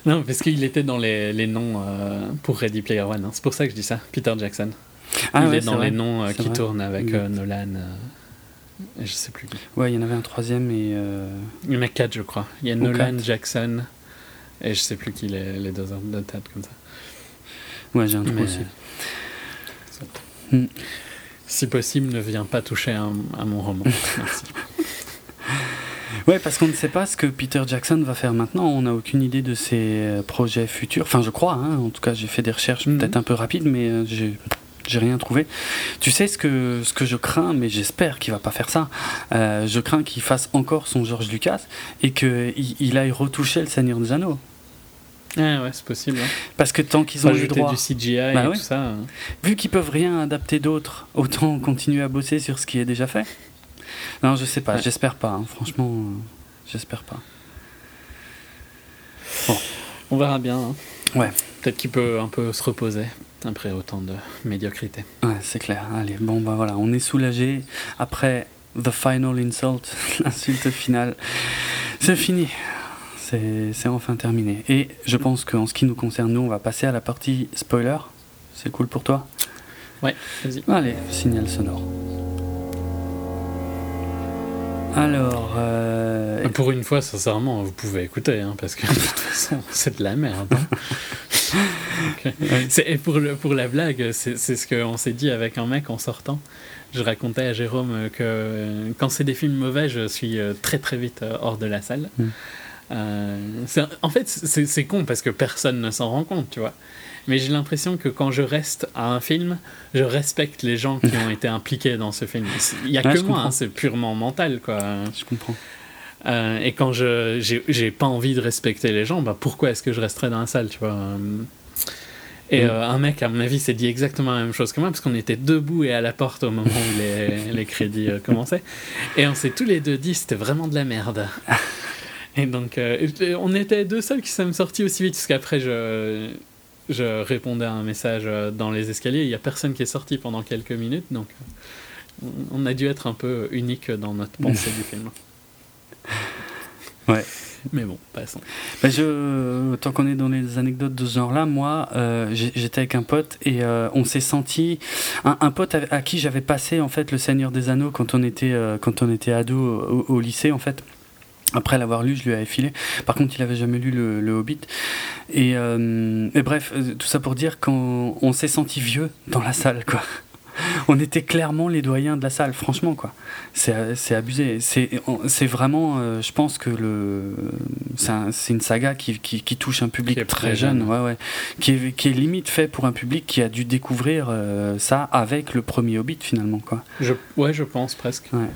Non, parce qu'il était dans les, les noms euh, pour Ready Player One. hein. C'est pour ça que je dis ça, Peter Jackson. Ah il ouais, est dans les noms euh, qui vrai. tournent avec Mm. euh, Nolan. Et je sais plus qui. Ouais, il y en avait un troisième et. euh, Il y en a quatre, je crois. Il y a Ou Nolan, quatre. Jackson, et je sais plus qui les, les deux autres de tête comme ça. Ouais, j'ai un trou Mais- aussi. Soit. Mm. Si possible, ne viens pas toucher à, à mon roman. Merci. Ouais, parce qu'on ne sait pas ce que Peter Jackson va faire maintenant. On n'a aucune idée de ses euh, projets futurs. Enfin, je crois. hein. En tout cas, j'ai fait des recherches Mhm. peut-être un peu rapides, mais euh, j'ai j'ai rien trouvé. Tu sais ce que ce que je crains, mais j'espère qu'il va pas faire ça. Euh, je crains qu'il fasse encore son George Lucas et qu'il il aille retoucher le Seigneur des Anneaux. Ah ouais, c'est possible. Hein. Parce que tant qu'ils ont Rajouter droits, du CGI Bah et ouais. tout ça. hein. vu qu'ils peuvent rien adapter d'autre, autant continuer à bosser sur ce qui est déjà fait. Non, je sais pas. Ouais. J'espère pas. hein. Franchement, euh, j'espère pas. On verra bien. Ouais. Peut-être qu'il peut un peu se reposer après autant de médiocrité. Ouais, c'est clair. Allez, bon, bah voilà, on est soulagé. Après The Final Insult, l'insulte finale, c'est fini. C'est c'est enfin terminé. Et je pense qu'en ce qui nous concerne, nous, on va passer à la partie spoiler. C'est cool pour toi? Ouais, vas-y. Allez, signal sonore. Alors, euh, Pour une fois, sincèrement, vous pouvez écouter, hein, parce que de toute façon, c'est de la merde. hein. Et pour, le, pour la blague, c'est ce qu'on s'est dit avec un mec en sortant. Je racontais à Jérôme que quand c'est des films mauvais, je suis euh, très très vite euh, hors de la salle. Mm. Euh, en fait, c'est c'est con parce que personne ne s'en rend compte, tu vois. Mais j'ai l'impression que quand je reste à un film, je respecte les gens qui ont été impliqués dans ce film. Il y a Ouais, que moi, hein, c'est purement mental, quoi. Je comprends. Euh, et quand je j'ai- pas envie de respecter les gens, bah pourquoi est-ce que je resterais dans la salle, tu vois euh. Et Mm. euh, un mec, à mon avis, s'est dit exactement la même chose que moi, parce qu'on était debout et à la porte au moment où les, les crédits euh, commençaient. Et on s'est tous les deux dit, c'était vraiment de la merde. Et donc, on était deux seuls qui sommes sortis aussi vite, parce qu'après, je, je répondais à un message euh, dans les escaliers. Il y a personne qui est sorti pendant quelques minutes, donc euh, on a dû être un peu unique dans notre pensée du film. Ouais. Mais bon, passons. Je, tant qu'on est dans les anecdotes de ce genre-là, moi, euh, j'étais avec un pote et euh, on s'est senti un, un pote à, à qui j'avais passé en fait le Seigneur des Anneaux quand on était euh, quand on était ado au, au lycée en fait. Après l'avoir lu, je lui avais filé. Par contre, il avait jamais lu le, le Hobbit. Et, euh, et bref, euh, tout ça pour dire qu'on on s'est senti vieux dans la salle, quoi. On était clairement les doyens de la salle, franchement, quoi. C'est abusé. C'est vraiment, euh, je pense que le, c'est un- c'est une saga qui, qui, qui touche un public très très jeune, jeune. ouais, ouais. Qui, est, qui est limite fait pour un public qui a dû découvrir euh, ça avec le premier Hobbit, finalement, quoi. Je, ouais, je pense presque. Ouais.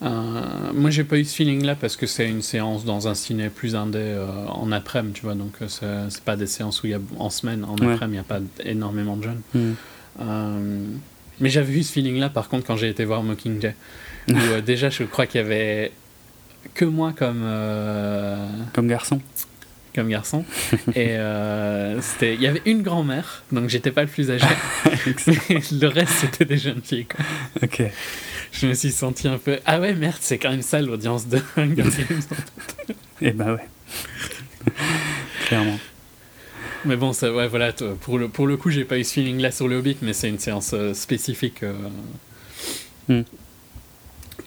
Euh, moi, j'ai pas eu ce feeling-là parce que c'est une séance dans un ciné plus indé euh, en après-midi, tu vois. Donc, euh, c'est pas des séances où il y a en semaine, en Ouais. après-midi, il n'y a pas énormément de jeunes. Mm. Euh, mais j'avais eu ce feeling-là, par contre, quand j'ai été voir Mockingjay. Où euh, déjà, je crois qu'il y avait que moi comme, Comme garçon. comme garçon. Et euh, c'était- il y avait une grand-mère, donc j'étais pas le plus âgé. le reste, c'était des jeunes filles. Quoi. ok. Je me suis senti un peu. Ah ouais, merde, c'est quand même ça l'audience de Hunger Games. Et bah ouais. Clairement. Mais bon, ça, ouais, voilà, pour, le, pour le coup, j'ai pas eu ce feeling-là sur le Hobbit, mais c'est une séance euh, spécifique. euh. Hmm.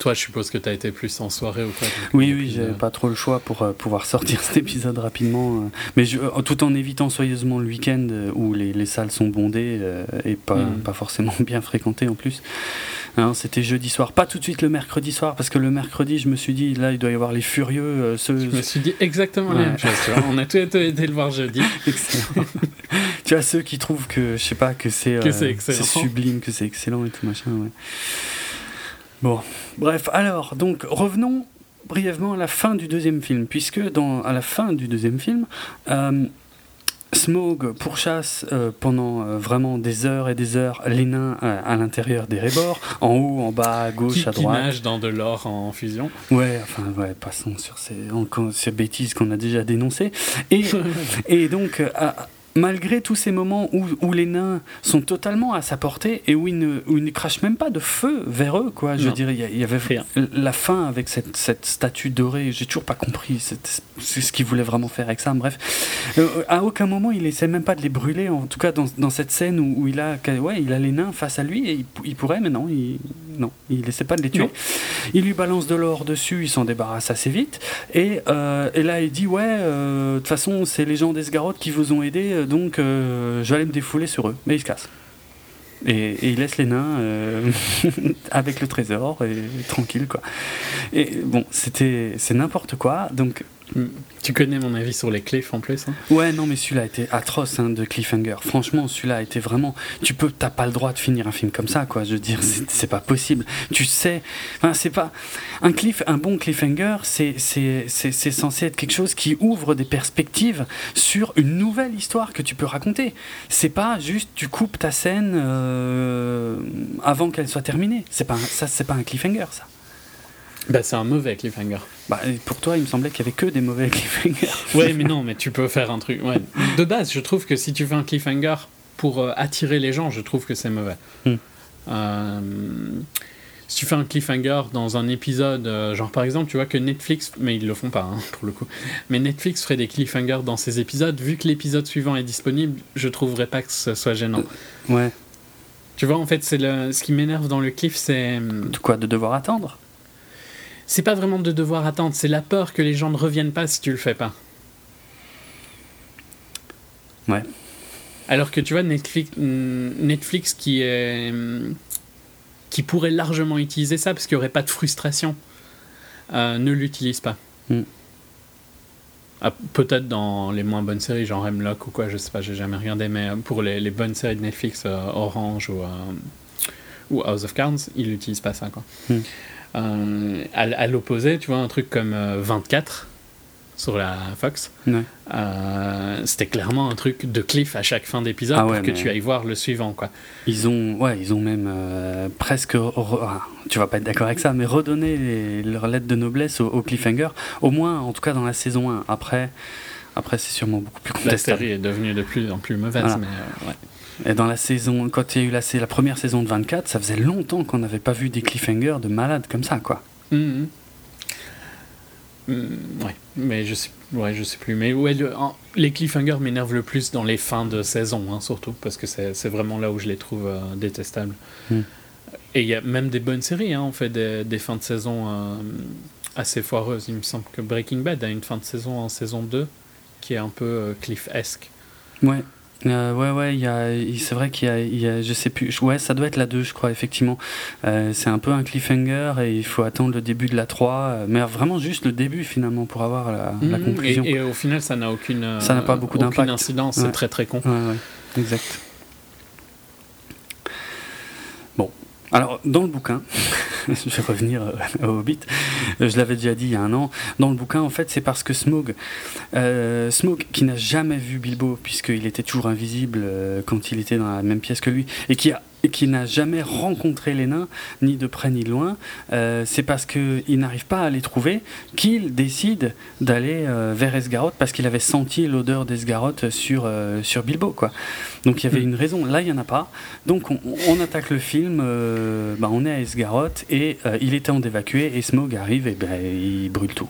Toi, je suppose que t'as été plus en soirée ou quoi Oui, euh, oui, plus, j'avais euh, pas trop le choix pour euh, pouvoir sortir cet épisode rapidement. euh. mais je- euh, tout en évitant soigneusement le week-end euh, où les, les salles sont bondées euh, et pas, pas forcément bien fréquentées en plus. Hein, C'était jeudi soir, pas tout de suite le mercredi soir, parce que le mercredi, je me suis dit, là, il doit y avoir les furieux, euh, ceux. Je me suis dit exactement la Ouais. même chose. tu vois. On a tous été le voir jeudi. Excellent. tu vois, ceux qui trouvent que, je sais pas, que c'est euh, sublime, que c'est excellent et tout machin, ouais. Bon, bref, alors, donc, revenons brièvement à la fin du deuxième film, puisque dans, à la fin du deuxième film, euh, Smaug pourchasse euh, pendant euh, vraiment des heures et des heures les nains euh, à l'intérieur des rébords, en haut, en bas, à gauche, Qui, à qui droite. nage dans de l'or en fusion. Ouais, enfin, ouais, passons sur ces, ces bêtises qu'on a déjà dénoncées. Et, et donc, à- malgré tous ces moments où, où les nains sont totalement à sa portée et où ils ne, où ils ne crachent même pas de feu vers eux, quoi. Je Non. dirais, il y avait Rien. la fin avec cette, cette statue dorée. J'ai toujours pas compris c'est ce qu'il voulait vraiment faire avec ça. Bref, Euh, à aucun moment il essaie même pas de les brûler. En tout cas, dans, dans cette scène où, où il a, ouais, il a les nains face à lui et il, il pourrait, mais non, il, non, il essaie pas de les tuer. Non. Il lui balance de l'or dessus, il s'en débarrasse assez vite. Et, euh, et là, il dit Ouais, euh, de toute façon, c'est les gens d'Esgaroth qui vous ont aidé, euh, donc euh, je vais aller me défouler sur eux. Mais il se casse. Et, et il laisse les nains avec le trésor et tranquille quoi. Et bon, c'était c'est n'importe quoi. Donc Tu connais mon avis sur les cliffs en plus. hein? Ouais non mais celui-là été atroce hein, de cliffhanger. Franchement celui-là été vraiment. Tu peux t'as pas le droit de finir un film comme ça quoi. Je veux dire c'est pas possible. Tu sais, enfin c'est pas un cliff un bon cliffhanger c'est c'est c'est c'est censé être quelque chose qui ouvre des perspectives sur une nouvelle histoire que tu peux raconter. C'est pas juste tu coupes ta scène euh, avant qu'elle soit terminée. C'est pas ça c'est pas un cliffhanger ça. Bah, c'est un mauvais cliffhanger. Bah, pour toi, il me semblait qu'il y avait que des mauvais cliffhangers. Ouais, mais non, mais tu peux faire un truc. Ouais. De base, je trouve que si tu fais un cliffhanger pour euh, attirer les gens, je trouve que c'est mauvais. Hmm. Euh, si tu fais un cliffhanger dans un épisode, euh, genre par exemple, tu vois que Netflix, mais ils le font pas hein, pour le coup, mais Netflix ferait des cliffhangers dans ses épisodes, vu que l'épisode suivant est disponible, je trouverais pas que ce soit gênant. Ouais. Tu vois, en fait, c'est le... ce qui m'énerve dans le cliff, c'est. De quoi? De devoir attendre? C'est pas vraiment de devoir attendre, c'est la peur que les gens ne reviennent pas si tu le fais pas. Ouais. Alors que tu vois, Netflix, hum, Netflix qui, est, hum, qui pourrait largement utiliser ça parce qu'il n'y aurait pas de frustration, euh, ne l'utilise pas. Hmm. Ah, Peut-être dans les moins bonnes séries, genre Hemlock ou quoi, je sais pas, j'ai jamais regardé, mais euh, pour les, les bonnes séries de Netflix, euh, Orange ou, euh, ou House of Cards, ils n'utilisent pas ça, quoi. Euh, à, à l'opposé, tu vois, un truc comme euh, 24 sur la Fox, Ouais. euh, c'était clairement un truc de cliff à chaque fin d'épisode Ah ouais, pour que tu ailles voir le suivant, quoi. Ils ont, ouais, ils ont même euh, presque, re- ah, tu vas pas être d'accord avec ça, mais redonné les- leur lettre de noblesse au, au cliffhanger, au moins, en tout cas dans la saison 1. Après, après c'est sûrement beaucoup plus La contestable. série est devenue de plus en plus mauvaise, Voilà. mais euh, ouais. Et dans la saison, quand il y a eu la, première saison de 24, ça faisait longtemps qu'on n'avait pas vu des cliffhangers de malades comme ça, quoi. Mhm. Mm, ouais, mais je sais, ouais, je sais plus. Mais ouais, le- en- les cliffhangers m'énervent le plus dans les fins de saison, hein, surtout, parce que c'est vraiment là où je les trouve euh, détestables. Mm. Et il y a même des bonnes séries, hein, on fait des, des fins de saison euh, assez foireuses. Il me semble que Breaking Bad a une fin de saison en saison 2 qui est un peu euh, cliff-esque. Ouais. Euh, ouais, ouais, c'est vrai qu'il y y a, je sais plus, ouais, ça doit être la 2, je crois, effectivement. Euh, c'est un peu un cliffhanger et il faut attendre le début de la 3, euh, mais vraiment juste le début finalement pour avoir la, la Mhm. conclusion. Et, et au final, ça n'a aucune, euh, Ça n'a pas beaucoup aucune d'impact. incidence, Ouais. c'est très très con. Ouais, ouais, exact. Bon, alors dans le bouquin, je vais revenir euh, au Hobbit, euh, je l'avais déjà dit il y a un an, dans le bouquin en fait c'est parce que Smaug, euh, qui n'a jamais vu Bilbo puisqu'il était toujours invisible euh, quand il était dans la même pièce que lui, et qui a qui n'a jamais rencontré les nains, ni de près ni de loin, euh, c'est parce qu'il n'arrive pas à les trouver qu'il décide d'aller euh, vers Esgaroth parce qu'il avait senti l'odeur d'Esgaroth sur, euh, sur Bilbo. Quoi. Donc il y avait Mm. une raison. Là, il n'y en a pas. Donc on, on attaque le film, euh, bah, on est à Esgaroth et euh, il est temps d'évacuer et Smaug arrive et ben, il brûle tout.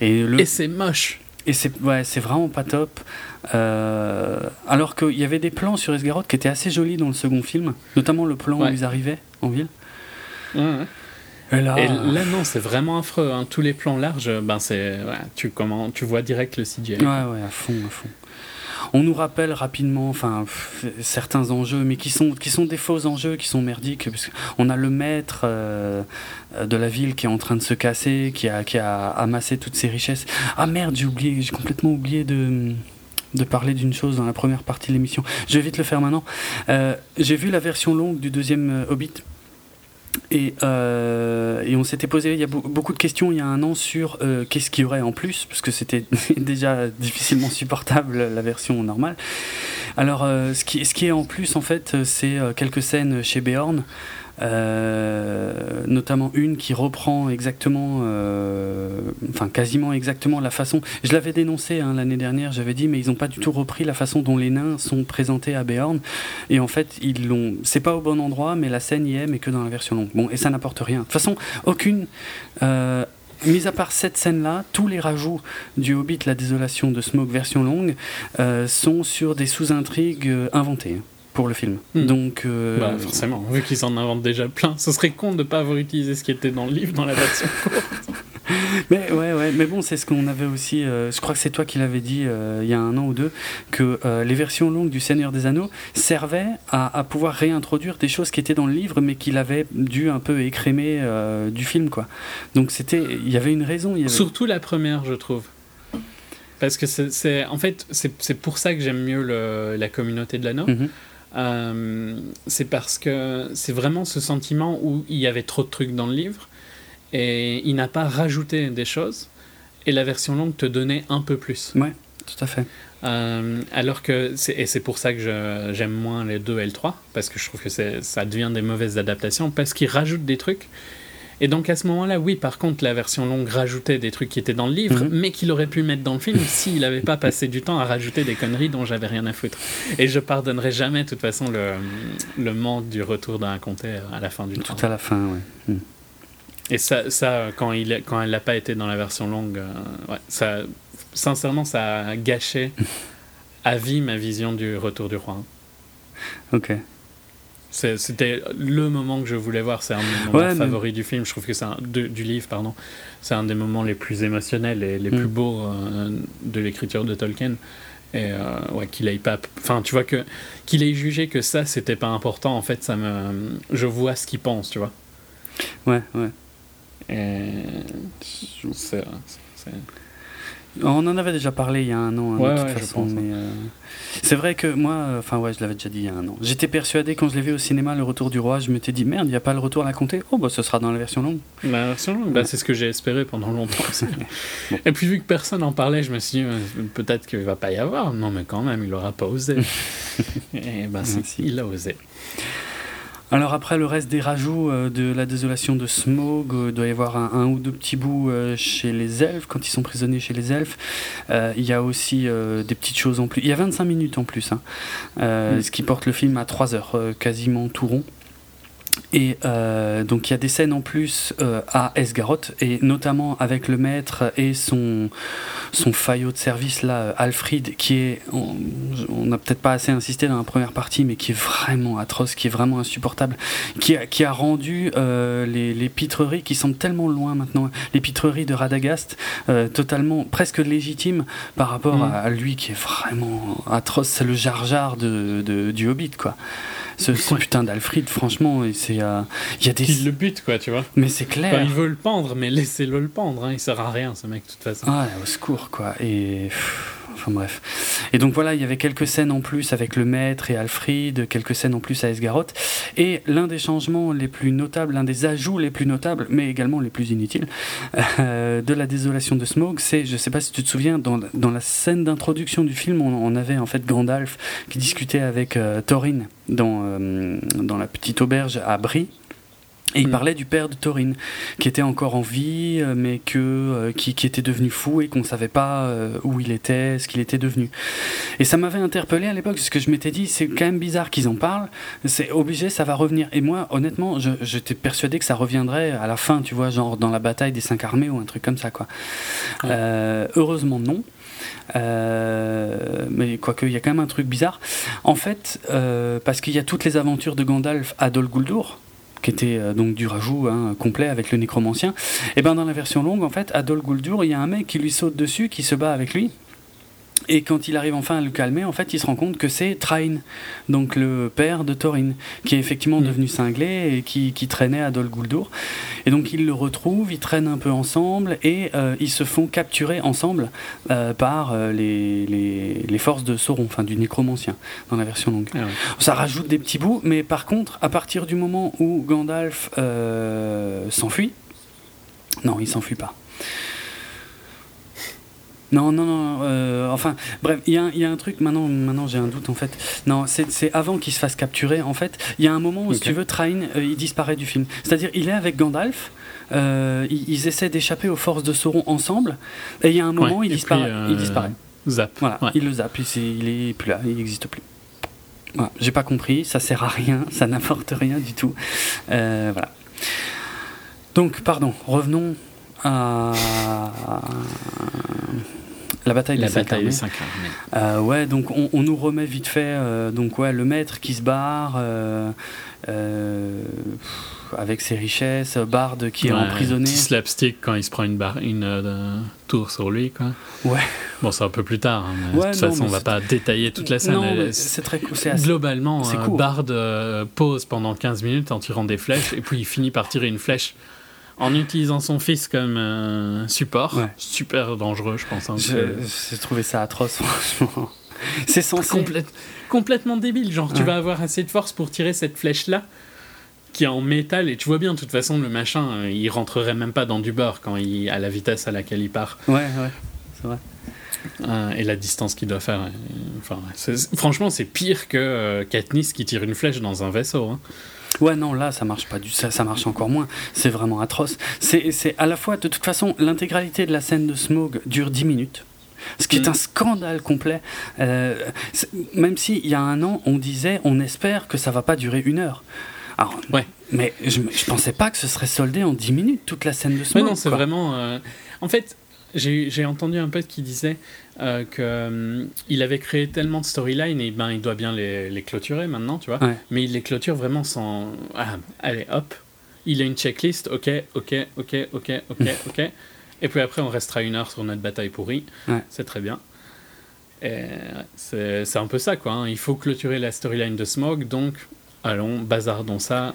Et, le, Et c'est moche. et c'est ouais, c'est vraiment pas top. Euh, alors qu'il y avait des plans sur Esgaroth qui étaient assez jolis dans le second film, notamment le plan Ouais. où ils arrivaient en ville. Ouais, ouais. Et là, Et là, non, c'est vraiment affreux. hein. Tous les plans larges, ben c'est, ouais, tu, comment, tu vois direct le CGI. Ouais, ouais, à fond, à fond. On nous rappelle rapidement, enfin, pff, certains enjeux, mais qui sont, qui sont des faux enjeux, qui sont merdiques. Parce on a le maître euh, de la ville qui est en train de se casser, qui a, qui a amassé toutes ses richesses. Ah merde, j'ai oublié, j'ai complètement oublié de, de parler d'une chose dans la première partie de l'émission. Je vais vite le faire maintenant. Euh, j'ai vu la version longue du deuxième euh, Hobbit. Et, euh, et on s'était posé il y a beau- beaucoup de questions il y a un an sur qu'est-ce qu'il y aurait en plus, parce que c'était déjà difficilement supportable la version normale. Alors, ce, qui, ce qui est en plus, en fait, c'est quelques scènes chez Beorn, euh, notamment une qui reprend exactement, euh, enfin quasiment exactement la façon. Je l'avais dénoncé hein, l'année dernière, j'avais dit, mais ils n'ont pas du tout repris la façon dont les nains sont présentés à Beorn. Et en fait, ils l'ont. C'est pas au bon endroit, mais la scène y est, mais que dans la version longue. Bon, et ça n'apporte rien. De toute façon, aucune. Euh, Mis à part cette scène-là, tous les rajouts du Hobbit, la désolation de Smoke version longue, euh, sont sur des sous-intrigues inventées pour le film. Hmm. Donc, euh, Bah, forcément, vu qu'ils en inventent déjà plein, ce serait con de ne pas avoir utilisé ce qui était dans le livre dans la version courte. Mais ouais, ouais, mais bon, c'est ce qu'on avait aussi. euh, je crois que c'est toi qui l'avais dit euh, il y a un an ou deux que les versions longues du Seigneur des Anneaux servaient à, à pouvoir réintroduire des choses qui étaient dans le livre, mais qu'il avait dû un peu écrémer du film, quoi. Donc c'était, il y avait une raison. Il y avait... Surtout la première, je trouve. Parce que c'est, en fait, c'est, pour ça que j'aime mieux le- la communauté de l'anneau. Mhm. Euh, c'est parce que c'est vraiment ce sentiment où il y avait trop de trucs dans le livre et il n'a pas rajouté des choses et la version longue te donnait un peu plus. Tout à fait. Euh, alors que, et c'est pour ça que j'aime moins les 2 et le 3, parce que je trouve que ça devient des mauvaises adaptations, parce qu'ils rajoutent des trucs. Et donc à ce moment-là, oui, par contre, la version longue rajoutait des trucs qui étaient dans le livre, Mhm. mais qu'il aurait pu mettre dans le film s'il n'avait pas passé du temps à rajouter des conneries dont j'avais rien à foutre. Et je pardonnerai jamais, de toute façon, le, le manque du retour d'un comté à la fin du Tout temps. à la fin, ouais. Mm. Et ça, ça quand, il, quand elle n'a pas été dans la version longue, euh, ouais, ça, sincèrement, ça a gâché à vie ma vision du retour du roi. Ok. C'était le moment que je voulais voir. C'est un de mes moments Ouais, mais- favoris du film. Je trouve que c'est du livre, pardon. C'est un des moments les plus émotionnels et les Mm. plus beaux euh, de l'écriture de Tolkien. Et euh, ouais, qu'il ait pas. Enfin, tu vois que qu'il ait jugé que ça c'était pas important. En fait, ça me. Je vois ce qu'il pense, tu vois. Ouais, ouais. Et c'est- On en avait déjà parlé il y a un an, hein, Ouais, de toute ouais, façon, mais, euh, c'est vrai que moi, euh, enfin ouais, je l'avais déjà dit il y a un an. J'étais persuadé quand je l'ai vu au cinéma, Le Retour du Roi, je m'étais dit merde, il n'y a pas le retour à la comté. Oh bah ce sera dans la version longue. La version longue, bah, c'est ce que j'ai espéré pendant longtemps. Et puis vu que personne en parlait, je me suis dit, euh, peut-être qu'il va pas y avoir. Non, mais quand même, il aura pas osé. Et ben, si, Merci. il a osé. Alors après le reste des rajouts euh, de la désolation de euh, il doit y avoir un, un ou deux petits bouts euh, chez les elfes, quand ils sont prisonniers chez les elfes. Euh, il y a aussi euh, des petites choses en plus. Il y a 25 minutes en plus, hein, euh, Mm. ce qui porte le film à 3 heures, euh, quasiment tout rond. Et euh, donc il y a des scènes en plus euh, à Esgaroth, et notamment avec le maître et son, son faillot de service là, Alfred, qui est, on n'a peut-être pas assez insisté dans la première partie, mais qui est vraiment atroce, qui est vraiment insupportable, qui a, qui a rendu euh, les, les pitreries qui semblent tellement loin maintenant, les pitreries de Radagast, euh, totalement, presque légitimes par rapport Mm. à, lui qui est vraiment atroce. C'est le jar-jar de, de- du Hobbit, quoi. Ce, putain d'Alfred, franchement, c'est, euh, il y a des. Qu'il le bute, quoi, tu vois. Mais c'est Enfin, clair. il veut le pendre, mais laissez-le le pendre. Hein. Il sert à rien, ce mec, de toute façon. Ah, au secours, quoi. Et. Enfin bref. Et donc voilà, il y avait quelques scènes en plus avec le maître et Alfred, quelques scènes en plus à Esgaroth. Et l'un des changements les plus notables, l'un des ajouts les plus notables, mais également les plus inutiles, euh, de la désolation de Smaug, c'est, je sais pas si tu te souviens, dans, la- dans la scène d'introduction du film, on, on avait en fait Gandalf qui discutait avec euh, Thorin dans, euh, dans la petite auberge à Brie. Et il Mm. parlait du père de Thorin, qui était encore en vie, euh, mais que, euh, qui, qui était devenu fou et qu'on ne savait pas euh, où il était, ce qu'il était devenu. Et ça m'avait interpellé à l'époque, parce que je m'étais dit, c'est quand même bizarre qu'ils en parlent, c'est obligé, ça va revenir. Et moi, honnêtement, j'étais persuadé que ça reviendrait à la fin, tu vois, genre dans la bataille des cinq armées ou un truc comme ça, quoi. Ouais. Euh, heureusement, non. Euh, mais quoique, il y a quand même un truc bizarre. En fait, euh, parce qu'il y a toutes les aventures de Gandalf à Dol Guldur, qui était euh, donc du rajout hein, complet avec le nécromancien, et ben dans la version longue, en fait, à Dol Guldur, il y a un mec qui lui saute dessus, qui se bat avec lui. Et quand il arrive enfin à le calmer, en fait, il se rend compte que c'est Train, donc le père de Thorin, qui est effectivement Mm. devenu cinglé et qui, qui traînait à Dol Guldur. Et donc il le retrouve, ils traînent un peu ensemble et euh, ils se font capturer ensemble euh, par euh, les, les, les forces de Sauron, enfin du nécromancien, dans la version longue. Ah ouais. Ça rajoute des petits bouts, mais par contre, à partir du moment où Gandalf s'enfuit, non, il s'enfuit pas. Non, non, non, euh, enfin, bref, il y, a un- il y a un truc, maintenant, maintenant j'ai un doute en fait. Non, c'est avant qu'il se fasse capturer, en fait. Il y a un moment où, si tu veux, Train, euh, il disparaît du film. C'est-à-dire, il est avec Gandalf, euh, ils, ils essaient d'échapper aux forces de Sauron ensemble, et il y a un moment, Ouais, il, disparaît, puis, il disparaît. Zap. Voilà, Ouais. il le zappe, il, il est plus là, il n'existe plus. Voilà, j'ai pas compris, ça sert à rien, ça n'apporte rien du tout. Voilà. Donc, pardon, revenons à la bataille La des cinq bataille armées. Euh, ouais, donc on, on nous remet vite fait, euh, donc ouais, le maître qui se barre euh, avec ses richesses, Bard qui est emprisonné. Petit slapstick quand il se prend une, barre, une tour sur lui, quoi. Ouais. Bon, c'est un peu plus tard. hein, mais Ouais, de toute non, façon, on va pas détailler toute la scène. C'est très assez- Globalement. Bard pose pendant 15 minutes en tirant des flèches, et puis il finit par tirer une flèche en utilisant son fils comme euh, support. Ouais. Super dangereux, je pense. hein, J'ai trouvé ça atroce, franchement. C'est censé. Complète- complètement débile. Genre, tu vas avoir assez de force pour tirer cette flèche-là, qui est en métal, et tu vois bien, de toute façon, le machin, euh, il rentrerait même pas dans du beurre quand il, à la vitesse à laquelle il part, Ouais, ouais, c'est vrai. euh, et la distance qu'il doit faire. euh, Enfin, franchement, c'est pire que euh, Katniss qui tire une flèche dans un vaisseau. hein. Ouais, non, là, ça marche pas du ça, ça marche encore moins. C'est vraiment atroce. C'est c'est à la fois, de toute façon, l'intégralité de la scène de Smog dure 10 minutes. Ce qui est Mm. un scandale complet. Euh, même si il y a un an, on disait, on espère que ça va pas durer une heure. Alors, Ouais. Mais je, je pensais pas que ce serait soldé en 10 minutes, toute la scène de Mais Smog. non, c'est vraiment. euh, En fait, j'ai j'ai entendu un pote qui disait euh, que euh, avait créé tellement de storylines et ben il doit bien les, les clôturer maintenant, tu vois. Ouais. Mais il les clôture vraiment sans. Ah, allez, hop. Il a une checklist. Ok, ok, ok, ok, ok, ok. Et puis après, on restera une heure sur notre bataille pourrie. Ouais. C'est très bien. C'est un peu ça, quoi. hein. Il faut clôturer la storyline de Smog, donc allons, bazardons ça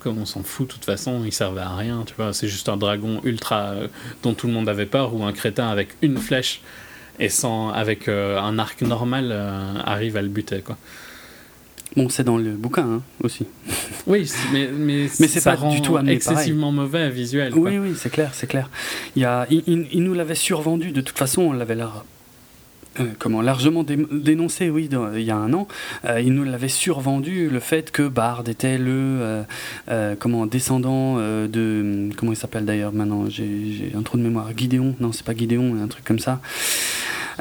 comme on s'en fout de toute façon, il servait à rien, tu vois. C'est juste un dragon ultra euh, dont tout le monde avait peur ou un crétin avec une flèche et sans avec euh, un arc normal euh, arrive à le buter, quoi. Bon, c'est dans le bouquin hein, aussi. Oui, mais, mais, Mais c'est pas rend du tout amené excessivement mauvais visuel. quoi. Oui, oui, c'est clair, c'est clair. Il, y a, il, il- il nous l'avait survendu, de toute façon, on l'avait là. Euh, comment largement dé- dénoncé, oui, il y a un an, Euh, il nous l'avait survendu le fait que Bard était le euh, euh, comment descendant euh, de comment il s'appelle d'ailleurs maintenant, j'ai j'ai un trou de mémoire, Gideon, non c'est pas Gideon, un truc comme ça.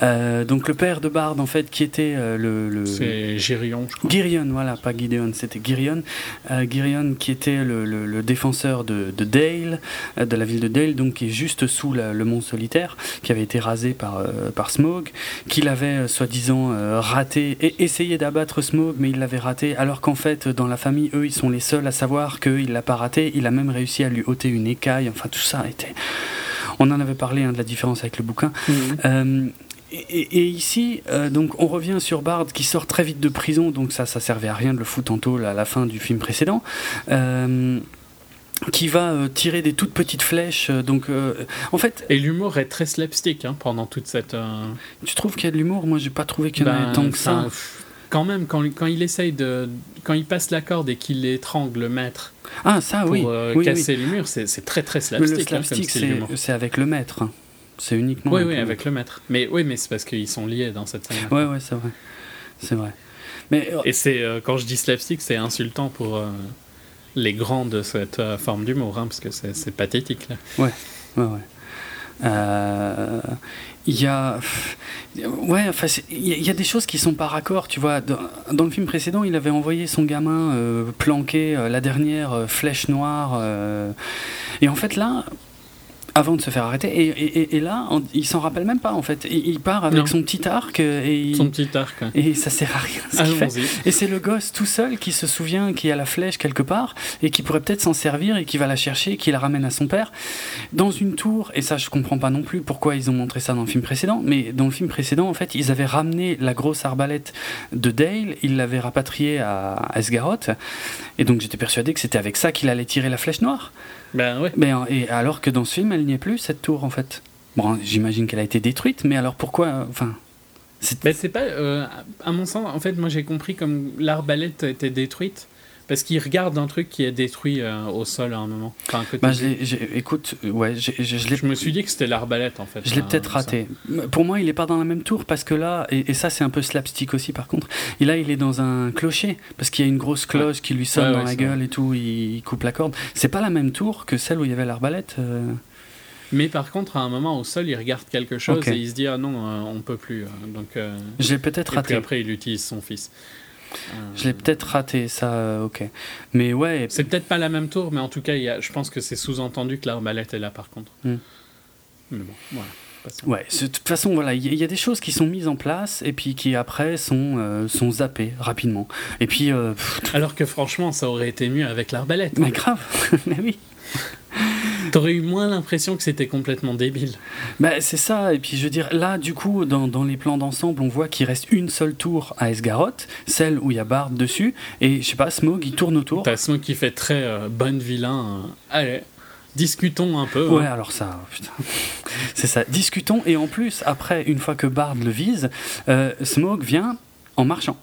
Euh, donc le père de Bard en fait qui était euh, le, le- C'est Girion, je crois. Girion, voilà, pas Gideon, c'était Girion. Euh, Girion qui était le, le- le défenseur de, de Dale, de la ville de Dale, donc qui est juste sous la- le mont solitaire, qui avait été rasé par, par Smaug, qu'il avait soi-disant raté, et essayé d'abattre Smaug, mais il l'avait raté, alors qu'en fait, dans la famille, eux, ils sont les seuls à savoir qu'il l'a pas raté, il a même réussi à lui ôter une écaille, enfin tout ça était... On en avait parlé hein, de la différence avec le bouquin. Euh, et, et- et ici, euh, donc, on revient sur Bard qui sort très vite de prison, donc ça, ça servait à rien de le foutre en tôle à la fin du film précédent. Euh, qui va euh, tirer des toutes petites flèches. donc, euh, en fait, Et l'humour est très slapstick hein, pendant toute cette. euh, tu trouves qu'il y a de l'humour? Moi, j'ai pas trouvé qu'il y en ben, avait tant que ça. Quand même, quand, quand il essaye de. Quand il passe la corde et qu'il étrangle le maître Ah, ça, pour oui. oui, oui. casser les murs, c'est c'est très très Mais slapstick. le hein, slapstick, d'humour. c'est avec le maître. C'est uniquement. Oui, oui, avec le maître. Mais oui, mais c'est parce qu'ils sont liés dans cette scène. Ouais, ouais, c'est vrai. C'est vrai. Mais euh, Et c'est euh, quand je dis slapstick, c'est insultant pour euh, les grands de cette euh, forme d'humour, hein, parce que c'est pathétique. Là. Ouais, ouais. Euh, Il y a, ouais, enfin, il y, a- il y a des choses qui sont par accord, tu vois. Dans, dans le film précédent, il avait envoyé son gamin planquer la dernière flèche noire, et en fait là, avant de se faire arrêter, et, et- et- et là, on- il s'en rappelle même pas en fait. Il, il part avec Non. son petit arc et, il- Son petit arc. et ça sert à rien. ce qu'il fait. Allons-y. Et c'est le gosse tout seul qui se souvient qu'il y a la flèche quelque part et qui pourrait peut-être s'en servir et qui va la chercher, qui la ramène à son père dans une tour. Et ça, je comprends pas non plus pourquoi ils ont montré ça dans le film précédent. Mais dans le film précédent, en fait, ils avaient ramené la grosse arbalète de Dale, ils l'avaient rapatriée à Esgaroth. Et donc j'étais persuadé que c'était avec ça qu'il allait tirer la flèche noire. Ben ouais. Mais, et alors que dans ce film, elle n'y est plus, cette tour, en fait? Bon, j'imagine qu'elle a été détruite, mais alors pourquoi euh, Enfin. c'est- Ben, c'est pas. euh, à mon sens, en fait, moi j'ai compris comme l'arbalète a été détruite parce qu'il regarde un truc qui est détruit euh, au sol à un moment. Enfin, côté Bah, j'ai- écoute, euh, ouais, j'ai- j'ai- je me suis dit que c'était l'arbalète en fait. Je l'ai hein, peut-être ça. raté. Pour moi, il est pas dans la même tour parce que là, et, et ça c'est un peu slapstick aussi par contre, et là il est dans un clocher parce qu'il y a une grosse cloche qui lui sonne Ouais, dans la gueule et tout, il, coupe la corde. C'est pas la même tour que celle où il y avait l'arbalète. euh. Mais par contre, à un moment au sol, il regarde quelque chose et il se dit ah non, euh, on peut plus. euh, donc. euh, l'ai peut-être et puis raté. après, il utilise son fils. Je l'ai peut-être raté, ça, euh, ok. Mais ouais, C'est peut-être pas la même tour, mais en tout cas, y a, je pense que c'est sous-entendu que l'arbalète est là par contre. Hmm. Mais bon, voilà. ouais. De toute façon, voilà, il y, a des choses qui sont mises en place et puis qui après sont euh, sont zappées rapidement. Et puis, euh, pff, Alors que franchement, ça aurait été mieux avec l'arbalète. mais grave, mais oui. T'aurais eu moins l'impression que c'était complètement débile. Bah, c'est ça, et puis je veux dire, là, du coup, dans, dans les plans d'ensemble, on voit qu'il reste une seule tour à Esgaroth, celle où il y a Bard dessus, et je sais pas, Smog, il tourne autour. T'as Smoke qui fait très euh, bonne vilain. euh, allez, discutons un peu. Ouais, hein. alors ça, putain. c'est ça, discutons, et en plus, après, une fois que Bard le vise, euh, Smog vient en marchant.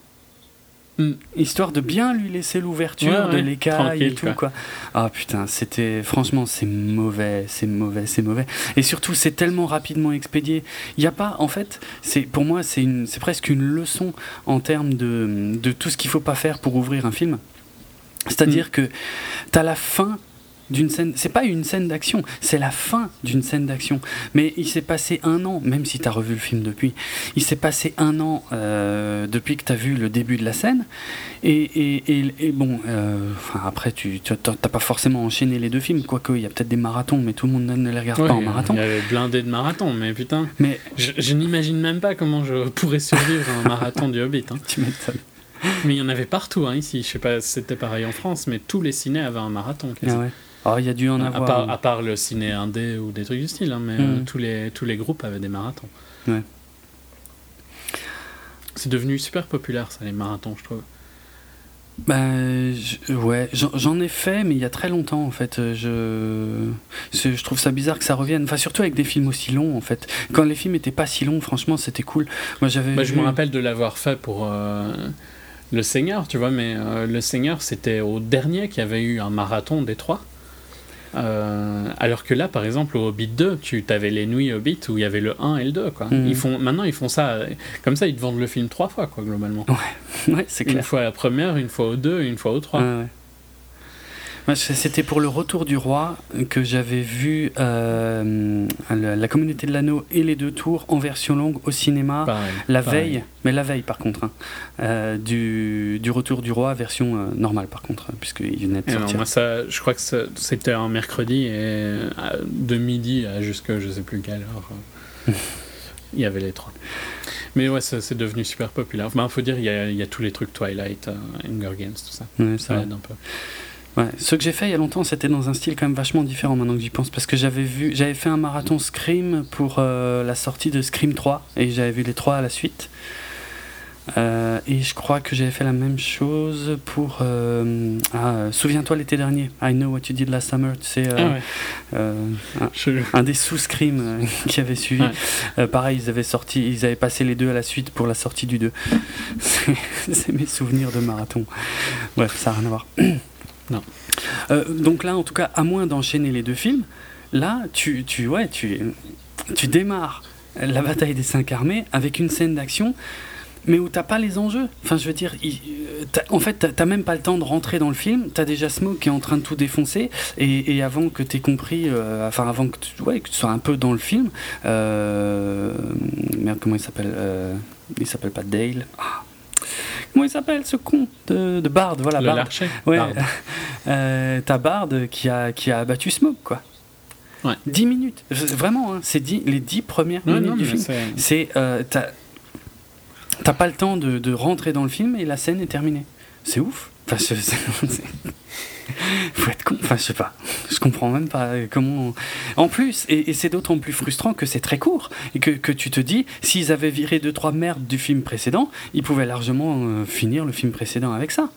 Hmm. Histoire de bien lui laisser l'ouverture Ouais, de ouais, l'écaille et tout, quoi. quoi. Ah putain, c'était. Franchement, c'est mauvais, c'est mauvais, c'est mauvais. Et surtout, c'est tellement rapidement expédié. Il n'y a pas. En fait, c'est pour moi, c'est une- c'est presque une leçon en termes de, de tout ce qu'il faut pas faire pour ouvrir un film. C'est-à-dire que tu as la fin d'une scène. C'est pas une scène d'action, c'est la fin d'une scène d'action. Mais il s'est passé un an, même si tu as revu le film depuis, il s'est passé un an euh, depuis que tu as vu le début de la scène. Et, et, et- et bon, euh, enfin, après, tu n'as pas forcément enchaîné les deux films, quoique il y a peut-être des marathons, mais tout le monde ne les regarde Ouais, pas en marathon. Il y avait blindé de marathon, mais putain, Mais je, je n'imagine même pas comment je pourrais survivre à un marathon du Hobbit. hein. tu m'étonnes. Mais il y en avait partout hein, ici. Je sais pas si c'était pareil en France, mais tous les cinés avaient un marathon. Ah ouais. Oh, il y a dû en à, avoir. part, à part le ciné indé ou des trucs du style, hein, mais euh, Mhm. tous, les, tous les groupes avaient des marathons. Ben, je- ouais, j'en ai fait, mais il y a très longtemps en fait. Euh, Je, c'est- je trouve ça bizarre que ça revienne. Enfin, surtout avec des films aussi longs en fait. Quand les films étaient pas si longs, franchement, c'était cool. Moi, j'avais. Bah, je me rappelle de l'avoir fait pour euh, Le Seigneur, tu vois, mais euh, Le Seigneur, c'était au dernier qu'il y avait eu un marathon des trois. Euh, alors que là, par exemple, au Hobbit 2, tu avais les nuits Hobbit où il y avait le 1 et le 2. Quoi. Mhm. Ils font, maintenant, ils font ça. Comme ça, ils te vendent le film trois fois, quoi, globalement. Ouais, c'est Une clair. fois à la première, une fois au 2 et une fois au 3. Ouais, ouais. C'était pour le Retour du Roi que j'avais vu euh, la, Communauté de l'Anneau et les deux tours en version longue au cinéma. Pareil. La pareil. veille, mais la veille par contre, hein, euh, du, du Retour du Roi, version euh, normale par contre, puisqu'il venait de sortir. moi, ça, je crois que c'était un mercredi et de midi à jusque je sais plus quelle heure, il y avait les trois. Mais ouais, c'est devenu super populaire. Il faut dire, il y, a, il y a tous les trucs Twilight, Hunger Games, tout ça. Ouais, Ça ça- aide un peu. Ouais. Ce que j'ai fait il y a longtemps, c'était dans un style quand même vachement différent maintenant que j'y pense, parce que j'avais vu, j'avais fait un marathon Scream pour euh, la sortie de Scream 3, et j'avais vu les trois à la suite. Euh, et je crois que j'avais fait la même chose pour. euh, ah, Souviens-toi l'été dernier, I Know What You Did Last Summer, tu sais, euh, Ah ouais, un- des sous-screams euh, qui avait suivi. Ouais. Pareil, ils avaient sorti, ils avaient passé les deux à la suite pour la sortie du 2. C'est c'est mes souvenirs de marathon. Bref, ça n'a rien à voir. Non. Euh, donc là, en tout cas, à moins d'enchaîner les deux films, là, tu, tu, ouais, tu, tu démarres la bataille des cinq armées avec une scène d'action. Mais où t'as pas les enjeux. Enfin, je veux dire, euh, en fait, t'as- même pas le temps de rentrer dans le film. T'as déjà Smoke qui est en train de tout défoncer. Et, avant que t'aies compris, euh, enfin, avant que tu, que tu sois un peu dans le film, merde, comment il s'appelle Il s'appelle pas Dale. Ah. Comment il s'appelle ce con de, de Bard Voilà, le Bard. l'archer. Ouais. Pardon. Euh, t'as Bard qui a, qui a abattu Smoke, quoi. Ouais. 10 minutes. Vraiment, hein, c'est les 10 premières Ouais, minutes non, du film. c'est- euh, t'as t'as pas le temps de, de rentrer dans le film et la scène est terminée. C'est ouf. Enfin, c'est- faut être con. Enfin, je sais pas. Je comprends même pas comment. En plus, et, et c'est d'autant plus frustrant que c'est très court et que, que tu te dis, s'ils avaient viré deux trois merdes du film précédent, ils pouvaient largement euh, finir le film précédent avec ça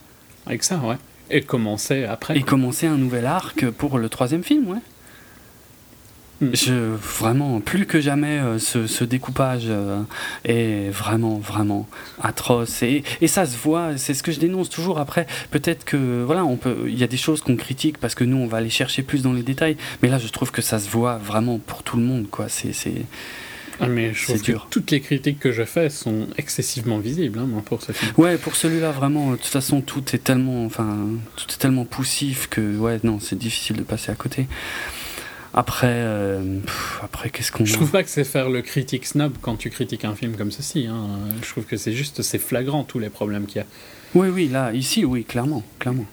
Avec ça, ouais. Et commencer après. et commencer un nouvel arc pour le troisième film, ouais. Hmm. Je, vraiment, plus que jamais, euh, ce, ce découpage euh, est vraiment, vraiment atroce. Et, et ça se voit, c'est ce que je dénonce toujours. Après, peut-être que, voilà, on peut, il y a des choses qu'on critique parce que nous, on va aller chercher plus dans les détails. Mais là, je trouve que ça se voit vraiment pour tout le monde, quoi. C'est. Ah, mais je trouve que dur. toutes les critiques que je fais sont excessivement visibles hein, pour ce film. Ouais, pour celui-là, vraiment, de toute façon, tout est tellement, enfin, tout est tellement poussif que, ouais, non, c'est difficile de passer à côté. Après, euh, pff, après, qu'est-ce qu'on. Je trouve pas que c'est faire le critique snob quand tu critiques un film comme ceci. hein. Je trouve que c'est juste, c'est flagrant tous les problèmes qu'il y a. Oui, oui, là, ici, oui, clairement, clairement.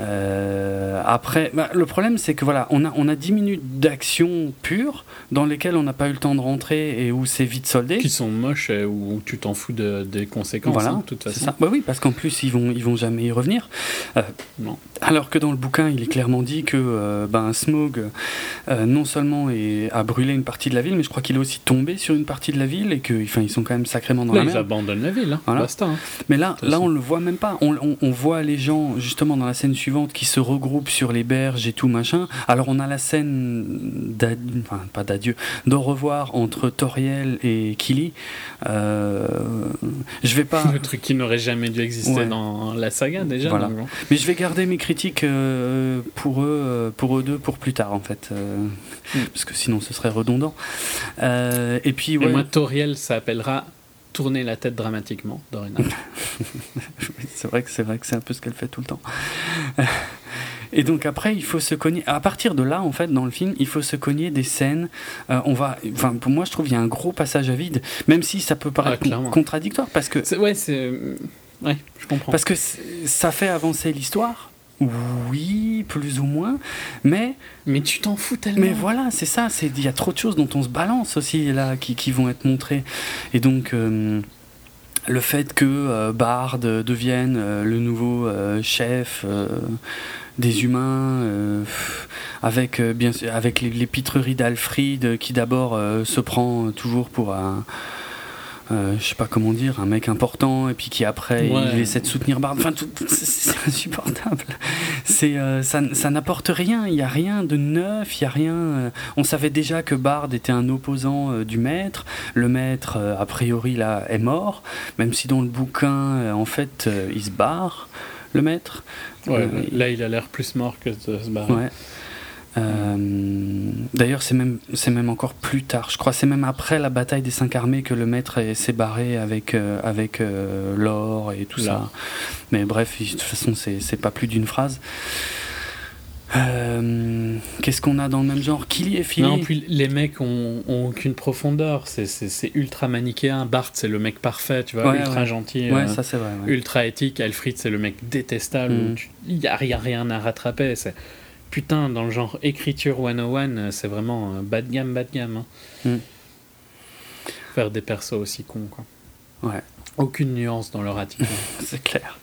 Euh, après, bah, le problème, c'est que voilà, on a, on a 10 minutes d'action pure dans lesquelles on n'a pas eu le temps de rentrer et où c'est vite soldé. Qui sont moches et où tu t'en fous de- des conséquences, Voilà, hein, de toute c'est façon. ça. Bah oui, parce qu'en plus, ils vont, ils vont jamais y revenir. Euh, Non. Alors que dans le bouquin, il est clairement dit que euh, ben, Smaug, euh, non seulement est- a brûlé une partie de la ville, mais je crois qu'il est aussi tombé sur une partie de la ville et qu'ils ils sont quand même sacrément dans Là, la ils merde. abandonnent la ville, hein. Voilà. basta. hein. Mais là, là, on le voit même pas. On, on- on voit les gens, justement, dans la scène suivante, qui se regroupent sur les berges et tout machin. Alors, on a la scène d'adieu, enfin, pas d'adieu, d'au revoir entre Toriel et Kili. Euh, je vais pas. Le truc qui n'aurait jamais dû exister Ouais. dans la saga déjà. Voilà. Mais je vais garder mes critiques euh, pour eux, euh, pour eux deux, pour plus tard, en fait. euh, Mm. Parce que sinon, ce serait redondant. Euh, et puis, Et ouais, moi, Toriel s'appellera Tourner la tête dramatiquement, dorénavant. c'est vrai que c'est vrai que c'est un peu ce qu'elle fait tout le temps. Et donc après, il faut se cogner. À partir de là, en fait, dans le film, il faut se cogner des scènes. Euh, on va, enfin, pour moi, je trouve il y a un gros passage à vide, même si ça peut paraître Ah, contradictoire, parce que ouais, c'est. Ouais, je comprends. parce que ça fait avancer l'histoire. Oui, plus ou moins, mais Mais tu t'en fous tellement. Mais voilà, c'est ça. C'est il y a trop de choses dont on se balance aussi là, qui, qui vont être montrées. Et donc euh, le fait que euh, Bard devienne euh, le nouveau chef des humains, euh, avec bien avec les, les pitreries d'Alfred qui d'abord euh, se prend toujours pour un euh, je sais pas comment dire, un mec important et puis qui après Ouais. il essaie de soutenir Bard. Enfin, tout- c'est- insupportable. C'est euh, ça, ça n'apporte rien. Il y a rien de neuf. Il y a rien. euh, on savait déjà que Bard était un opposant du maître. Le maître, a priori là, est mort. Même si dans le bouquin, en fait, il se barre. Le maître. Ouais, là, il a l'air plus mort que de se barrer. Ouais. Euh, D'ailleurs, c'est même, c'est même encore plus tard. Je crois c'est même après la bataille des cinq armées que le maître est- s'est barré avec, euh, avec euh, l'or et tout ça. Mais bref, de toute façon, c'est pas plus d'une phrase. Qu'est-ce qu'on a dans le même genre? Killy et Philly Non, puis les mecs ont, ont aucune profondeur. C'est- ultra manichéen. Bart, c'est le mec parfait, tu vois, Ouais, ultra ouais. gentil, Ouais, ça c'est vrai. ouais. ultra éthique. Alfred, c'est le mec détestable. Mm. Il n'y a, rien- rien à rattraper. C'est Putain, dans le genre écriture 101, euh, c'est vraiment bas de gamme, bas de gamme. hein. Mm. Faire des persos aussi cons, quoi. Ouais. Aucune nuance dans leur attitude. C'est clair.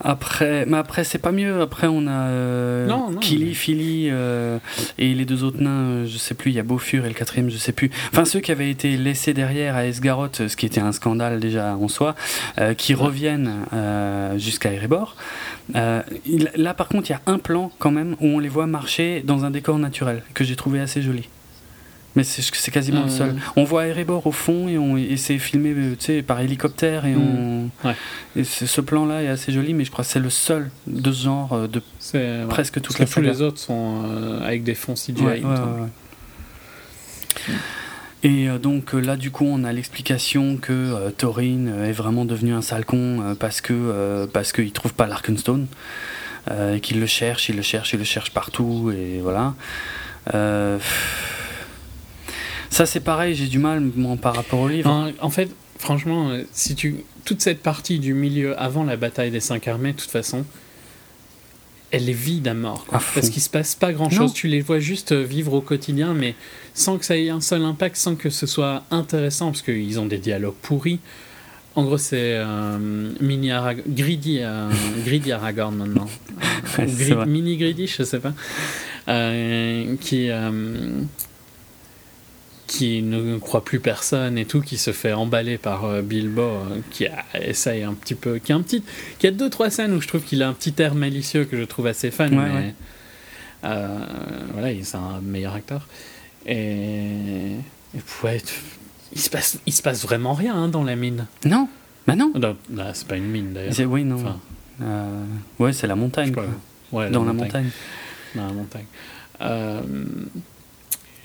Après, mais après c'est pas mieux. Après on a euh, Non, non, Killy, mais- Philly euh, et les deux autres nains. euh, Je sais plus. Il y a Beaufur et le quatrième, je sais plus. Enfin ceux qui avaient été laissés derrière à Esgaroth, ce qui était un scandale déjà en soi, euh, qui reviennent jusqu'à Erebor. Là par contre il y a un plan quand même où on les voit marcher dans un décor naturel que j'ai trouvé assez joli. Mais c'est quasiment le seul. On voit Erebor au fond et, on- et c'est filmé euh, par hélicoptère et on. Ouais. Et ce plan-là est assez joli, mais je crois que c'est le seul de ce genre euh, de ouais. presque toute Parce la que tous les autres sont euh, avec des fonds CGI. Ouais. Et donc là, du coup, on a l'explication que euh, Thorin est vraiment devenu un sale con euh, parce que parce qu'il trouve pas l'Arkenstone et qu'il le cherche, il le cherche, il le cherche partout et voilà. Euh, ça, c'est pareil, j'ai du mal moi, par rapport au livre. En, en fait, franchement, euh, si tu toute cette partie du milieu avant la bataille des cinq armées, de toute façon, elle est vide à mort. quoi. À fond. Parce qu'il se passe pas grand Non. chose. Tu les vois juste euh, vivre au quotidien, mais sans que ça ait un seul impact, sans que ce soit intéressant, parce qu'ils ont des dialogues pourris. En gros, c'est euh, mini Arag- Greedy, euh, Greedy Aragorn maintenant. Ouais, Grid- mini Greedy, je sais pas. Euh, qui. Qui ne croit plus personne et tout, qui se fait emballer par euh, Bilbo, euh, qui a, essaye un petit peu, qui a un petit, qui a deux trois scènes où je trouve qu'il a un petit air malicieux que je trouve assez fun, Ouais, mais ouais. euh, voilà, il- c'est un meilleur acteur. Et, et ouais, il se passe, il se passe vraiment rien hein, dans la mine. Non, bah non. Non, non, c'est pas une mine d'ailleurs. Oui, non. Enfin, Euh, ouais, c'est la montagne. quoi. Ouais, Dans la montagne. dans la montagne.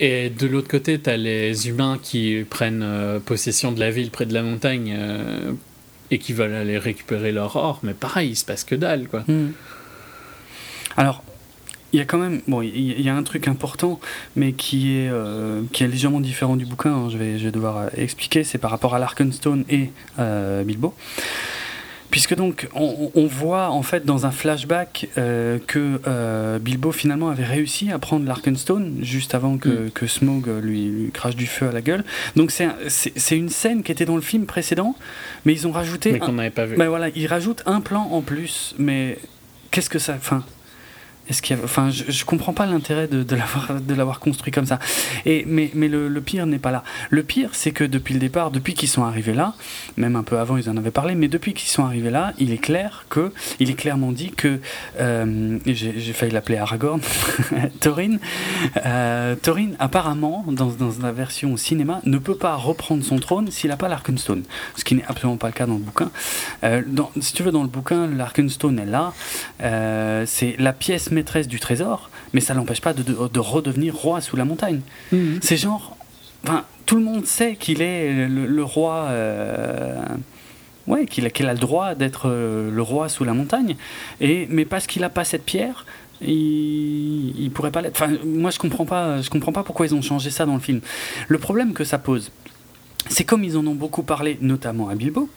Et de l'autre côté, tu as les humains qui prennent euh, possession de la ville près de la montagne euh, et qui veulent aller récupérer leur or. Mais pareil, il se passe que dalle, quoi. Hmm. Alors, il y a quand même, bon, il y, a un truc important, mais qui est, euh, qui est légèrement différent du bouquin. hein, je, vais, devoir expliquer. C'est par rapport à l'Arkenstone et Bilbo. Puisque donc on, on voit en fait dans un flashback euh, que euh, Bilbo finalement avait réussi à prendre l'Arkenstone juste avant que, Mm. que Smaug lui, lui crache du feu à la gueule. Donc c'est un- c'est c'est une scène qui était dans le film précédent, mais ils ont rajouté Mais qu'on n'avait pas vu. ben voilà, il rajoute un plan en plus, mais qu'est-ce que ça. Enfin, enfin, je, je comprends pas l'intérêt de, l'avoir construit comme ça. Et mais le, pire n'est pas là. Le pire, c'est que depuis le départ, depuis qu'ils sont arrivés là, même un peu avant, ils en avaient parlé, mais depuis qu'ils sont arrivés là, il est clair que, est clairement dit que, euh, j'ai failli l'appeler Aragorn, Thorin, euh, Thorin apparemment dans, dans la version cinéma ne peut pas reprendre son trône s'il n'a pas l'Arkenstone, ce qui n'est absolument pas le cas dans le bouquin. Euh, si tu veux, dans le bouquin, l'Arkenstone est là. C'est la pièce maîtresse du trésor, mais ça l'empêche pas de, de- de redevenir roi sous la montagne. Mhm. C'est genre. Enfin, tout le monde sait qu'il est le, le roi. euh, ouais, qu'il a, qu'il a le droit d'être euh, le roi sous la montagne. Et, mais parce qu'il n'a pas cette pierre. Il, il pourrait pas l'être. Enfin, moi, je comprends pas. Je comprends pas pourquoi ils ont changé ça dans le film. Le problème que ça pose, c'est comme ils en ont beaucoup parlé, notamment à Bilbo,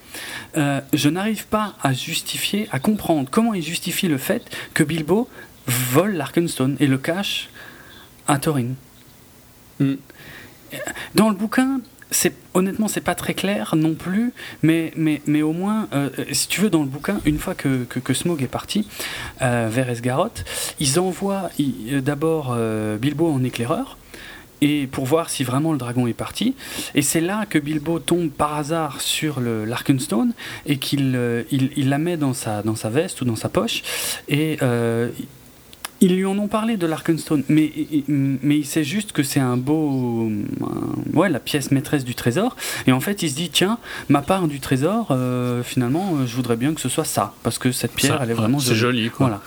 euh, je n'arrive pas à justifier, à comprendre comment ils justifient le fait que Bilbo vole l'Arkenstone et le cache à Thorin. Mm. Dans le bouquin, c'est honnêtement c'est pas très clair non plus, mais mais mais au moins euh, si tu veux dans le bouquin, une fois que que, que Smaug est parti euh, vers Esgaroth, ils envoient euh, d'abord euh, Bilbo en éclaireur. et pour voir si vraiment le dragon est parti. Et c'est là que Bilbo tombe par hasard sur le l'Arkenstone et qu'il euh, il, il la met dans sa, dans sa veste ou dans sa poche. Et euh, ils lui en ont parlé de l'Arkenstone, mais, mais il sait juste que c'est un beau. un- ouais, la pièce maîtresse du trésor. Et en fait, il se dit tiens, ma part du trésor, euh, finalement, je voudrais bien que ce soit ça. Parce que cette pierre, Ça, elle est vraiment C'est joli, quoi. Voilà.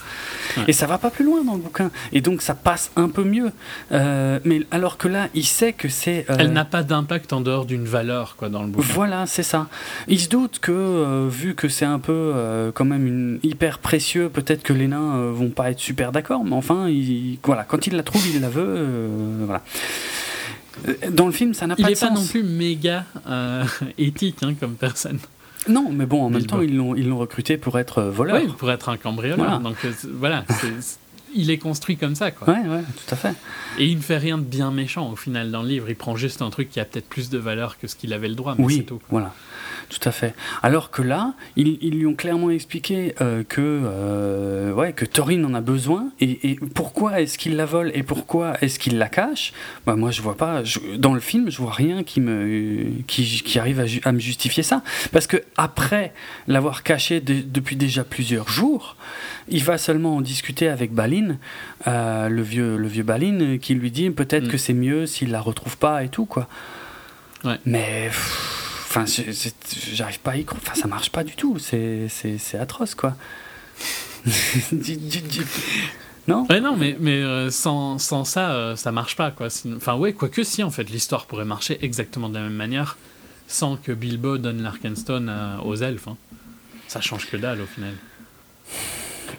Ouais. Et ça va pas plus loin dans le bouquin. Et donc, ça passe un peu mieux. Euh, mais alors que là, il sait que c'est. euh, Elle n'a pas d'impact en dehors d'une valeur, quoi, dans le bouquin. voilà, c'est ça. Il se doute que, euh, vu que c'est un peu quand même une, hyper précieux, peut-être que les nains vont pas être super d'accord, mais enfin, il, voilà, quand il la trouve, il la veut. voilà. Dans le film, ça n'a Il pas n'est de pas sens. non plus méga éthique hein, comme personne. Non, mais bon, en même temps, ils l'ont, ils l'ont recruté pour être euh, voleur. Oui, pour être un cambrioleur. Voilà. Donc euh, c'est- voilà, c'est- c'est- il est construit comme ça, quoi. Ouais, ouais, tout à fait. Et il ne fait rien de bien méchant au final dans le livre. Il prend juste un truc qui a peut-être plus de valeur que ce qu'il avait le droit, mais c'est Oui, tout. quoi. voilà, tout à fait. Alors que là, ils, ils lui ont clairement expliqué euh, que, euh, ouais, que Thorin en a besoin et, et pourquoi est-ce qu'il la vole et pourquoi est-ce qu'il la cache? Bah, moi, je vois pas. je- dans le film, je vois rien qui me qui, qui arrive à, me justifier ça, parce que après l'avoir caché de- depuis déjà plusieurs jours, il va seulement en discuter avec Balin, euh, le vieux le vieux Balin, qui lui dit peut-être Mm. que c'est mieux s'il la retrouve pas et tout quoi. Ouais. Mais pff, enfin, j'arrive pas à y croire. Enfin, ça marche pas du tout. C'est atroce quoi. Non? Ouais, non, mais, mais euh, sans, sans ça, euh, ça marche pas, quoi. Enfin, ouais, quoique si, en fait, l'histoire pourrait marcher exactement de la même manière sans que Bilbo donne l'Arkenstone à- aux elfes. hein. Ça change que dalle, au final.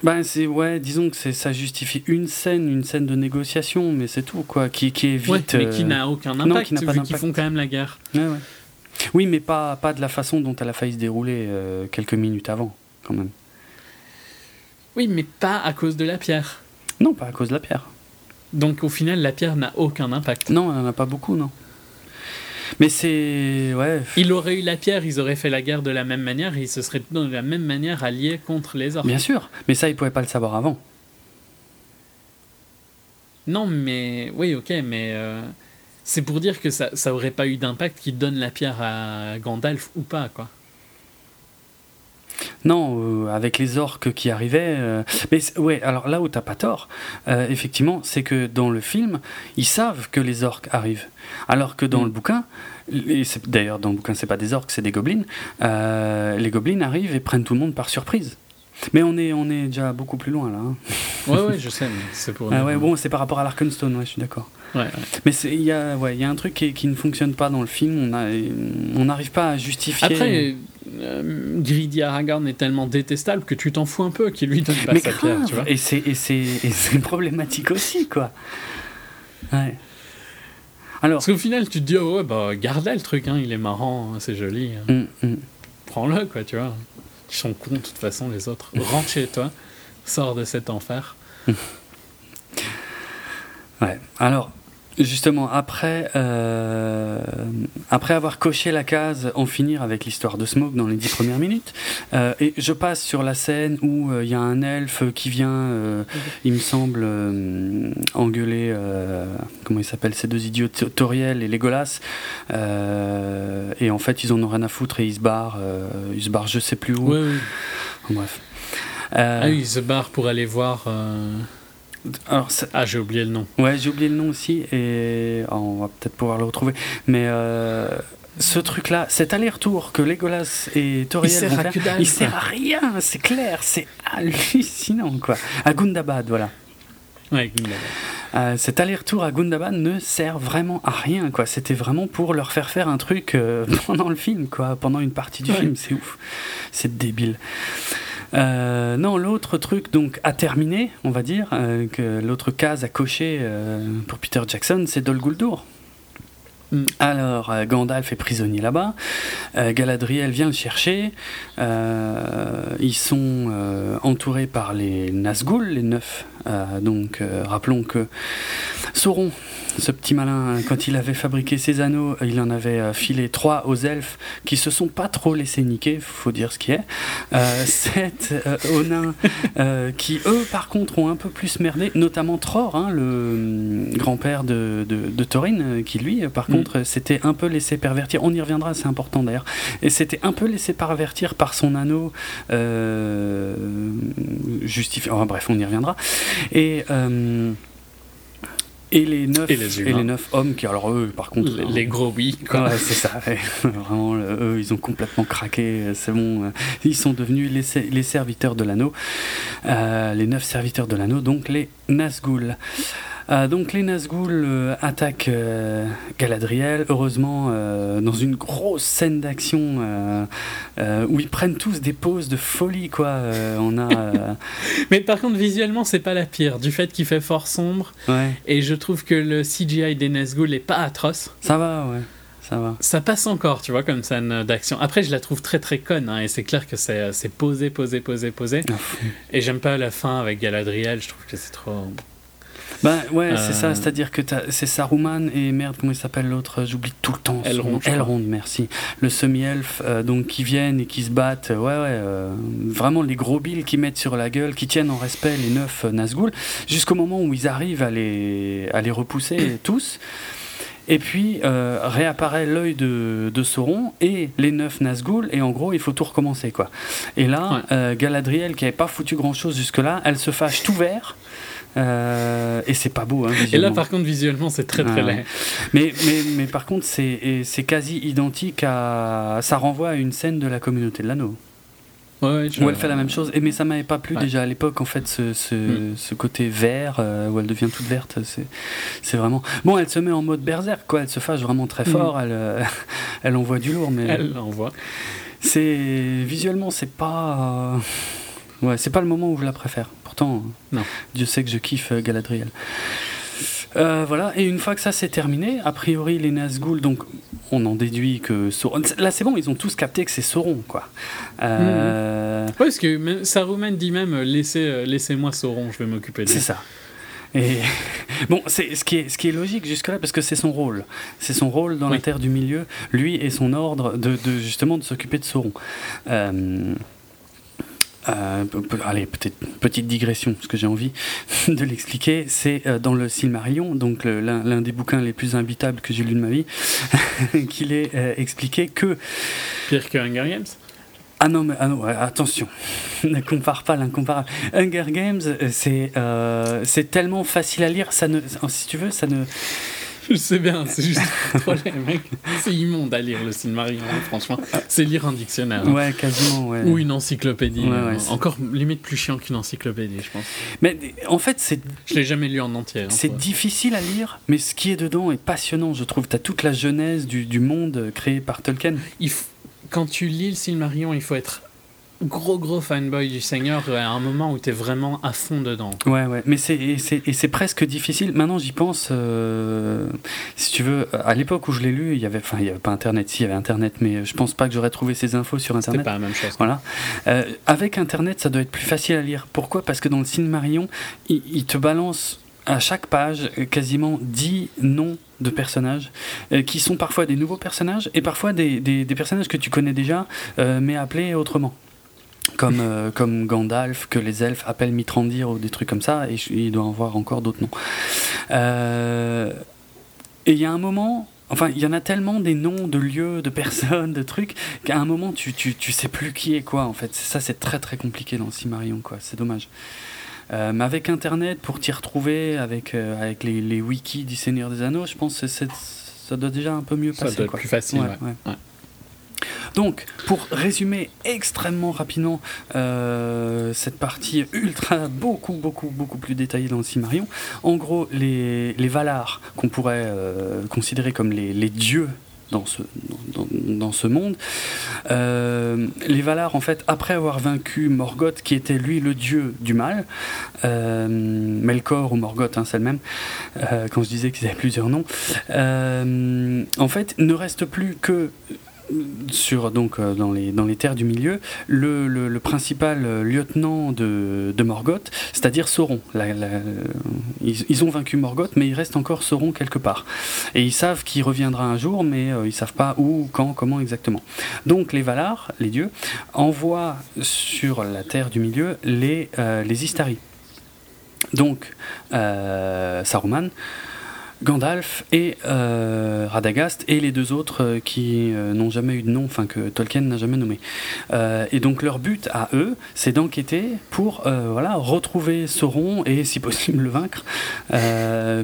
Ben c'est ouais, disons que c'est ça justifie une scène, une scène de négociation, mais c'est tout quoi, qui qui évite. Ouais, mais qui euh, n'a aucun non, impact, qui n'a pas vu qu'ils font quand même la guerre. ouais, ouais. Oui, mais pas pas de la façon dont elle a failli se dérouler euh, quelques minutes avant, quand même. Oui, mais pas à cause de la pierre. Non, pas à cause de la pierre. Donc, au final, la pierre n'a aucun impact. Non, elle en a pas beaucoup, non. Mais c'est ouais. Il aurait eu la pierre, ils auraient fait la guerre de la même manière et ils se seraient de la même manière alliés contre les orques. Bien sûr, mais ça, il pouvait pas le savoir avant. Non, mais oui, ok, mais euh, c'est pour dire que ça, ça aurait pas eu d'impact qu'il donne la pierre à Gandalf ou pas, quoi. Non, euh, avec les orques qui arrivaient. euh, Mais ouais, alors là où t'as pas tort, euh, effectivement, c'est que dans le film, ils savent que les orques arrivent. Alors que dans Mm. le bouquin, d'ailleurs dans le bouquin, c'est pas des orques, c'est des gobelins. les gobelins arrivent et prennent tout le monde par surprise. Mais on est, on est déjà beaucoup plus loin là. hein. Ouais, ouais, je sais, mais c'est pour. Ah ouais, bon, c'est par rapport à l'Arkenstone, ouais, je suis d'accord. Ouais, ouais. Mais il y a, ouais, y a un truc qui, qui ne fonctionne pas dans le film. On a- on n'arrive pas à justifier. Après, euh, Greedy Aragorn est tellement détestable que tu t'en fous un peu qu'il lui donne pas mais sa grave, pierre, tu vois. et c'est et c'est et c'est problématique aussi quoi. Ouais. Alors, Parce qu'au final, tu te dis, oh ouais, bah, garde-la le truc, hein, il est marrant, hein, c'est joli. hein. hum, hum. Prends-le, quoi, tu vois. Ils sont cons, de toute façon, les autres. Rentre chez toi, sors de cet enfer. ouais. Alors, justement, après euh, après avoir coché la case, en finir avec l'histoire de Smoke dans les dix premières minutes, euh, et je passe sur la scène où euh, il y a un elfe qui vient, euh, il me semble, euh, engueuler, euh, comment il s'appelle, ces deux idiots, Toriel et Legolas, euh, et en fait ils en ont rien à foutre et ils se barrent, euh, ils se barrent je sais plus où. Ouais, ouais. Bref. Ah oui, il se barre pour aller voir. Alors, ça- Ah, j'ai oublié le nom. Ouais, j'ai oublié le nom aussi et oh, on va peut-être pouvoir le retrouver. Mais euh, ce truc-là, cet aller-retour que Legolas et Toriel sert vont à faire, il sert à rien, c'est clair, c'est hallucinant quoi. À Gundabad, voilà. Ouais, Gundabad. Euh, cet aller-retour à Gundabad ne sert vraiment à rien quoi. C'était vraiment pour leur faire faire un truc euh, pendant le film quoi, pendant une partie du Ouais. film, c'est ouf, c'est débile. Euh, non, l'autre truc donc à terminer, on va dire, euh, que l'autre case à cocher euh, pour Peter Jackson, c'est Dol Guldur. Mm. Alors, Gandalf est prisonnier là-bas. Galadriel vient le chercher. Ils sont entourés par les Nazgûl, les neuf. Donc, rappelons que Sauron ce petit malin, quand il avait fabriqué ses anneaux, il en avait euh, filé trois aux elfes qui se sont pas trop laissés niquer, faut dire ce qui est. Euh, sept euh, aux nains qui, eux, par contre, ont un peu plus merdé, notamment Tror, hein, le hum, grand-père de, de, Thorin, qui lui, par mm. contre, s'était un peu laissé pervertir. On y reviendra, c'est important d'ailleurs. Et s'était un peu laissé pervertir par son anneau justifié. bref, on y reviendra. Et. Et les neuf, et les, neuf hommes qui, alors eux, par contre. Les, gros oui, quoi. c'est ça. Vraiment, eux, ils ont complètement craqué. C'est bon. Ils sont devenus les, les serviteurs de l'anneau. Euh, les neuf serviteurs de l'anneau, donc les Nazgûl. Euh, donc les Nazgûl euh, attaquent euh, Galadriel, heureusement dans une grosse scène d'action où ils prennent tous des poses de folie quoi. on a. Mais par contre visuellement c'est pas la pire du fait qu'il fait fort sombre. Et je trouve que le CGI des Nazgûl est pas atroce. Ça va ouais. Ça, va. ça passe encore, tu vois, comme scène d'action. Après, je la trouve très très conne, hein, et c'est clair que c'est posé, posé, posé, posé. Ah, et j'aime pas la fin avec Galadriel, je trouve que c'est trop. Ben ouais, c'est ça, euh. c'est-à-dire que c'est Saruman et merde, comment il s'appelle l'autre J'oublie tout le temps. Elrond. Elrond, merci. Le semi-elfe, euh, donc qui viennent et qui se battent. Ouais, ouais, euh, vraiment les gros billes qui mettent sur la gueule, qui tiennent en respect les neuf Nazgûl, jusqu'au moment où ils arrivent à les, à les repousser tous. Et puis réapparaît l'œil de, de, Sauron et les neuf Nazgûl, et en gros, il faut tout recommencer. quoi. Et là, Galadriel, qui n'avait pas foutu grand-chose jusque-là, elle se fâche tout vert. Euh, et c'est pas beau. Hein, et là, par contre, visuellement, c'est très très laid. Mais, mais, mais par contre, c'est quasi identique à. Ça renvoie à une scène de la communauté de l'anneau. Ouais, Où elle fait la même chose. Et, mais ça m'avait pas plu déjà à l'époque, en fait, ce, ce, hmm. ce côté vert, euh, où elle devient toute verte. C'est vraiment. Bon, elle se met en mode berserk, quoi. Elle se fâche vraiment très hmm. fort. Elle, euh, elle envoie du lourd. Mais elle envoie. C'est. Visuellement, c'est pas. Ouais, c'est pas le moment où je la préfère. Pourtant, non. Dieu sait que je kiffe euh, Galadriel. Euh, voilà, et une fois que ça c'est terminé, a priori les Nazgûl, donc on en déduit que Sauron. Là c'est bon, ils ont tous capté que c'est Sauron, quoi. Euh... Ouais, parce que Saruman dit même laissez, euh, laissez-moi Sauron, je vais m'occuper de C'est ça. Et bon, c'est ce qui est ce qui est logique jusque-là parce que c'est son rôle, c'est son rôle dans la Terre du Milieu, lui et son ordre de, de justement de s'occuper de Sauron. Euh, euh, allez, peut-être petite digression, parce que j'ai envie de l'expliquer. C'est euh, dans le Silmarillion, donc l'un des bouquins les plus imbitables que j'ai lu de ma vie, qu'il est euh, expliqué que. Pire que Hunger Games? Ah non, mais ah non, attention, ne compare pas l'incomparable. Hunger Games, c'est c'est tellement facile à lire, ça ne, si tu veux, ça ne, je sais bien, c'est juste mec. C'est immonde à lire le Silmarillion, hein, franchement. C'est lire un dictionnaire. Hein. Ouais, quasiment, ouais. Ou une encyclopédie. Encore limite plus chiant qu'une encyclopédie, je pense. Mais en fait, c'est. Je l'ai jamais lu en entier. Hein, c'est difficile à lire, mais ce qui est dedans est passionnant, je trouve. T'as toute la genèse du, du monde créé par Tolkien. Il Quand tu lis le Silmarillion, il faut être gros gros fanboy du Seigneur à un moment où tu es vraiment à fond dedans. Ouais, ouais, mais c'est, presque difficile. Maintenant, j'y pense, euh, si tu veux, à l'époque où je l'ai lu, il y avait, enfin, il y avait pas Internet, si, il y avait Internet, mais je pense pas que j'aurais trouvé ces infos sur Internet. C'est pas la même chose. Voilà. Euh, avec Internet, ça doit être plus facile à lire. Pourquoi? Parce que dans le Silmarillion, il, il te balance à chaque page quasiment 10 noms de personnages euh, qui sont parfois des nouveaux personnages et parfois des, des, des personnages que tu connais déjà mais appelés autrement comme, euh, comme Gandalf, que les elfes appellent Mitrandir ou des trucs comme ça, et il doit en avoir encore d'autres noms. Euh, et il y a un moment, enfin, il y en a tellement des noms de lieux, de personnes, de trucs, qu'à un moment, tu, tu, tu, sais plus qui est quoi, en fait. Ça, c'est très très compliqué dans Cimarion, quoi. C'est dommage. Euh, mais avec Internet, pour t'y retrouver, avec, avec les, les, wikis du Seigneur des Anneaux, je pense que ça doit déjà un peu mieux passer. Ça doit être plus facile, ouais. Donc, pour résumer extrêmement rapidement euh, cette partie ultra, beaucoup, beaucoup, beaucoup plus détaillée dans le Cimarion, en gros, les, les Valar, qu'on pourrait euh, considérer comme les, dieux dans ce, monde. Euh, les Valar, en fait, après avoir vaincu Morgoth, qui était lui le dieu du mal, Melkor ou Morgoth, hein, c'est le même, quand je disais qu'ils avaient plusieurs noms, en fait, ne reste plus que sur donc euh, dans les dans les terres du milieu le, le, principal euh, lieutenant de, de Morgoth c'est-à-dire Sauron. La, ils, ils, ont vaincu Morgoth mais il reste encore Sauron quelque part. Et ils savent qu'il reviendra un jour mais euh, ils savent pas où quand comment exactement. Donc les Valar les dieux envoient sur la terre du milieu les euh, les Istari. Donc euh, Saruman Gandalf et euh, Radagast et les deux autres euh, qui euh, n'ont jamais eu de nom, enfin que Tolkien n'a jamais nommé. Et donc leur but à eux, c'est d'enquêter pour voilà retrouver Sauron et si possible le vaincre,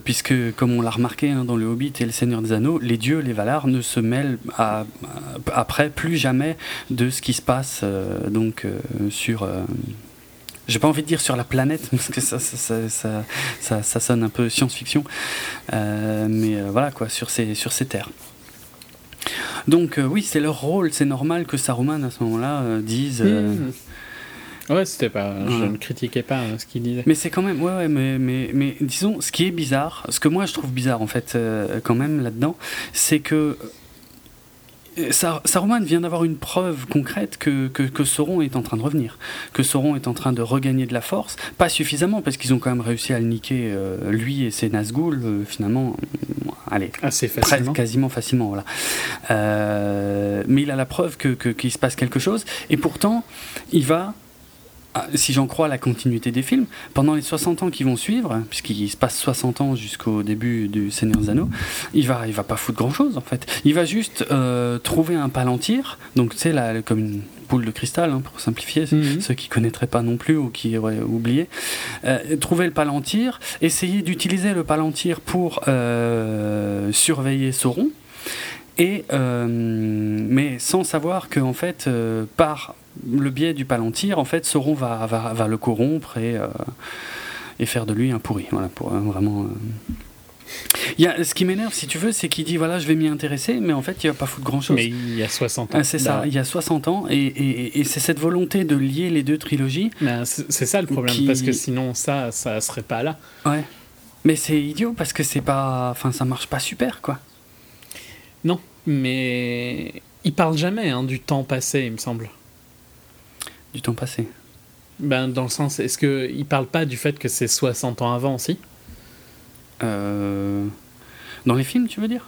puisque comme on l'a remarqué hein, dans le Hobbit et le Seigneur des Anneaux, les dieux, les Valar ne se mêlent après plus jamais de ce qui se passe donc sur j'ai pas envie de dire sur la planète parce que ça, ça, ça, ça, ça sonne un peu science-fiction, euh, mais euh, voilà quoi, sur ces, sur ces terres. Donc euh, oui, c'est leur rôle, c'est normal que Saruman à ce moment-là dise. Mmh. Ouais, c'était pas. Je ouais. ne critiquais pas hein, ce qu'il disait. Mais c'est quand même. Ouais, ouais, mais, mais, mais disons, ce qui est bizarre, ce que moi je trouve bizarre en fait, quand même là-dedans, c'est que Saruman vient d'avoir une preuve concrète que, que, que, Sauron est en train de revenir, que Sauron est en train de regagner de la force, pas suffisamment parce qu'ils ont quand même réussi à le niquer euh, lui et ses Nazgûl euh, finalement, allez, assez facilement, quasiment facilement, voilà. Euh, mais il a la preuve que qu'il se passe quelque chose et pourtant il va si j'en crois la continuité des films, pendant les 60 ans qui vont suivre, puisqu'il se passe 60 ans jusqu'au début du Seigneur des Anneaux, il va, il va pas foutre grand chose en fait. Il va juste euh, trouver un palantir, donc tu sais, comme une boule de cristal, hein, pour simplifier, mm -hmm. ceux qui connaîtraient pas non plus ou qui auraient oublié. Euh, trouver le palantir, essayer d'utiliser le palantir pour euh, surveiller Sauron. Et mais sans savoir que en fait, par le biais du palantir, en fait, Sauron va, va, va le corrompre et, euh, et faire de lui un pourri. Voilà, pour euh, vraiment. Il y a, ce qui m'énerve, si tu veux, c'est qu'il dit voilà, je vais m'y intéresser, mais en fait, il va pas foutre grand chose. Mais il y a 60 ans. Ah, c'est ça, il y a 60 ans, et, et, et c'est cette volonté de lier les deux trilogies. C'est ça le problème, qui... parce que sinon, ça, ça serait pas là. Ouais. Mais c'est idiot parce que c'est pas. Enfin, ça marche pas super, quoi. Non, mais il parle jamais hein, du temps passé, il me semble. Du temps passé Ben, dans le sens, est-ce qu'il parle pas du fait que c'est 60 ans avant aussi euh... Dans les films, tu veux dire?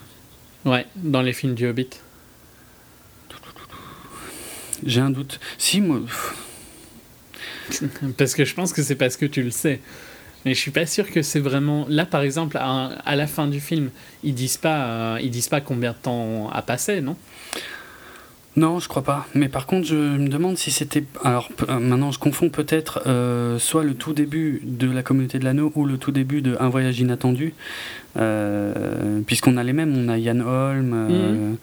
Ouais, dans les films du Hobbit. J'ai un doute. Si, moi. parce que je pense que c'est parce que tu le sais. Mais je suis pas sûr que c'est vraiment. Là, par exemple, à, à, la fin du film, ils disent pas, euh, ils disent pas combien de temps a passé, non? Non, je crois pas. Mais par contre, je me demande si c'était. Alors euh, maintenant, je confonds peut-être euh, soit le tout début de la communauté de l'anneau ou le tout début de Un voyage inattendu. Euh, Puisqu'on a les mêmes, on a Yann Holm. Mm -hmm.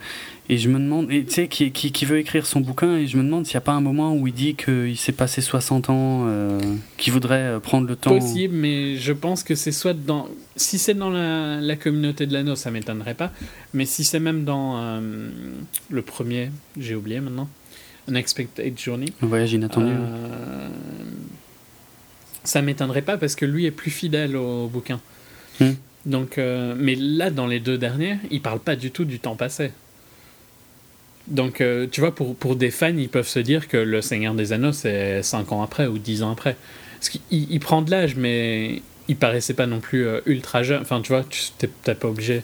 Et je me demande, tu sais, qui, qui, qui, veut écrire son bouquin, et je me demande s'il n'y a pas un moment où il dit qu'il s'est passé 60 ans, euh, qu'il voudrait prendre le temps. Possible, mais je pense que c'est soit dans. Si c'est dans la, la, communauté de l'anneau, ça m'étonnerait pas. Mais si c'est même dans euh, le premier, j'ai oublié maintenant, Unexpected Journey. Un voyage inattendu. Euh, ça m'étonnerait pas parce que lui est plus fidèle au, au bouquin. Hmm. Donc, euh, mais là, dans les deux derniers, il parle pas du tout du temps passé. Donc, euh, tu vois, pour, pour des fans, ils peuvent se dire que Le Seigneur des Anneaux, c'est 5 ans après ou 10 ans après. Parce qu'il il prend de l'âge, mais il paraissait pas non plus euh, ultra jeune. Enfin, tu vois, tu n'es peut-être pas obligé.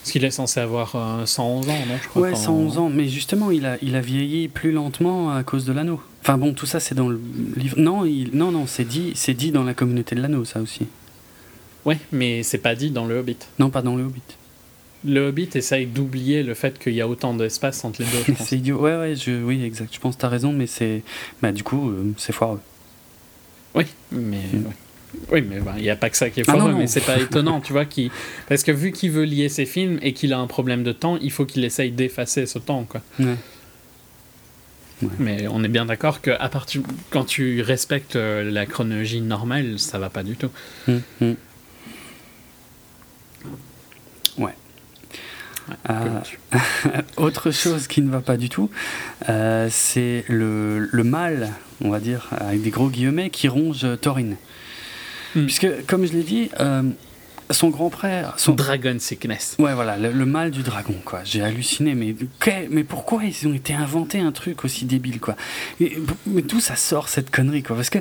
Parce qu'il est censé avoir euh, 111 ans, non je crois, Ouais, 111 ans, mais justement, il a, il a vieilli plus lentement à cause de l'anneau. Enfin bon, tout ça, c'est dans le livre. Non, il, non, non c'est dit, dit dans la communauté de l'anneau, ça aussi. Ouais, mais c'est pas dit dans le Hobbit. Non, pas dans le Hobbit le Hobbit essaye d'oublier le fait qu'il y a autant d'espace entre les deux. c'est idiot. Ouais, ouais, je, oui, exact. Je pense que tu as raison, mais c'est. Bah, du coup, euh, c'est foireux. Oui, mais. Mm. Ouais. Oui, mais il bah, n'y a pas que ça qui est foireux, ah, non, non. mais c'est pas étonnant, tu vois. Qui... Parce que vu qu'il veut lier ses films et qu'il a un problème de temps, il faut qu'il essaye d'effacer ce temps, quoi. Ouais. Ouais. Mais on est bien d'accord que à partir quand tu respectes euh, la chronologie normale, ça va pas du tout. Mmh, mmh. autre chose qui ne va pas du tout, c'est le, le, mal, on va dire, avec des gros guillemets, qui ronge Thorin. Hmm. Puisque, comme je l'ai dit, son grand frère. Son Dragon Sickness. Ouais, voilà, le, mal du dragon, quoi. J'ai halluciné, mais, mais pourquoi ils ont été inventés un truc aussi débile, quoi? Mais d'où ça sort cette connerie, quoi? Parce que,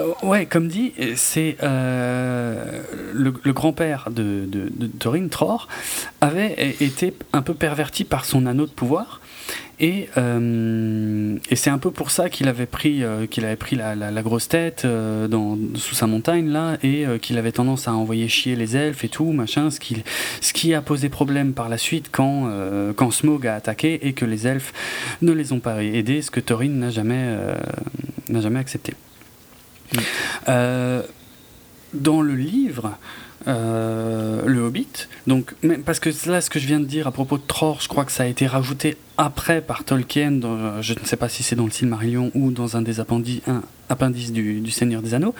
euh, ouais, comme dit, c'est euh, le, grand-père de, de, de Thorin, Tror, avait été un peu perverti par son anneau de pouvoir. Et, euh, et c'est un peu pour ça qu'il avait pris, euh, qu'il avait pris la, la, grosse tête euh, dans, sous sa montagne là, et qu'il avait tendance à envoyer chier les elfes et tout, machin, ce qui, ce qui a posé problème par la suite quand, quand Smog a attaqué et que les elfes ne les ont pas aidés, ce que Thorin n'a jamais, n'a jamais accepté. Mm. dans le livre, euh, le Hobbit. Donc, parce que là, ce que je viens de dire à propos de Tror, je crois que ça a été rajouté après par Tolkien. je ne sais pas si c'est dans le Silmarillion ou dans un des appendices, un appendice du, du, Seigneur des Anneaux.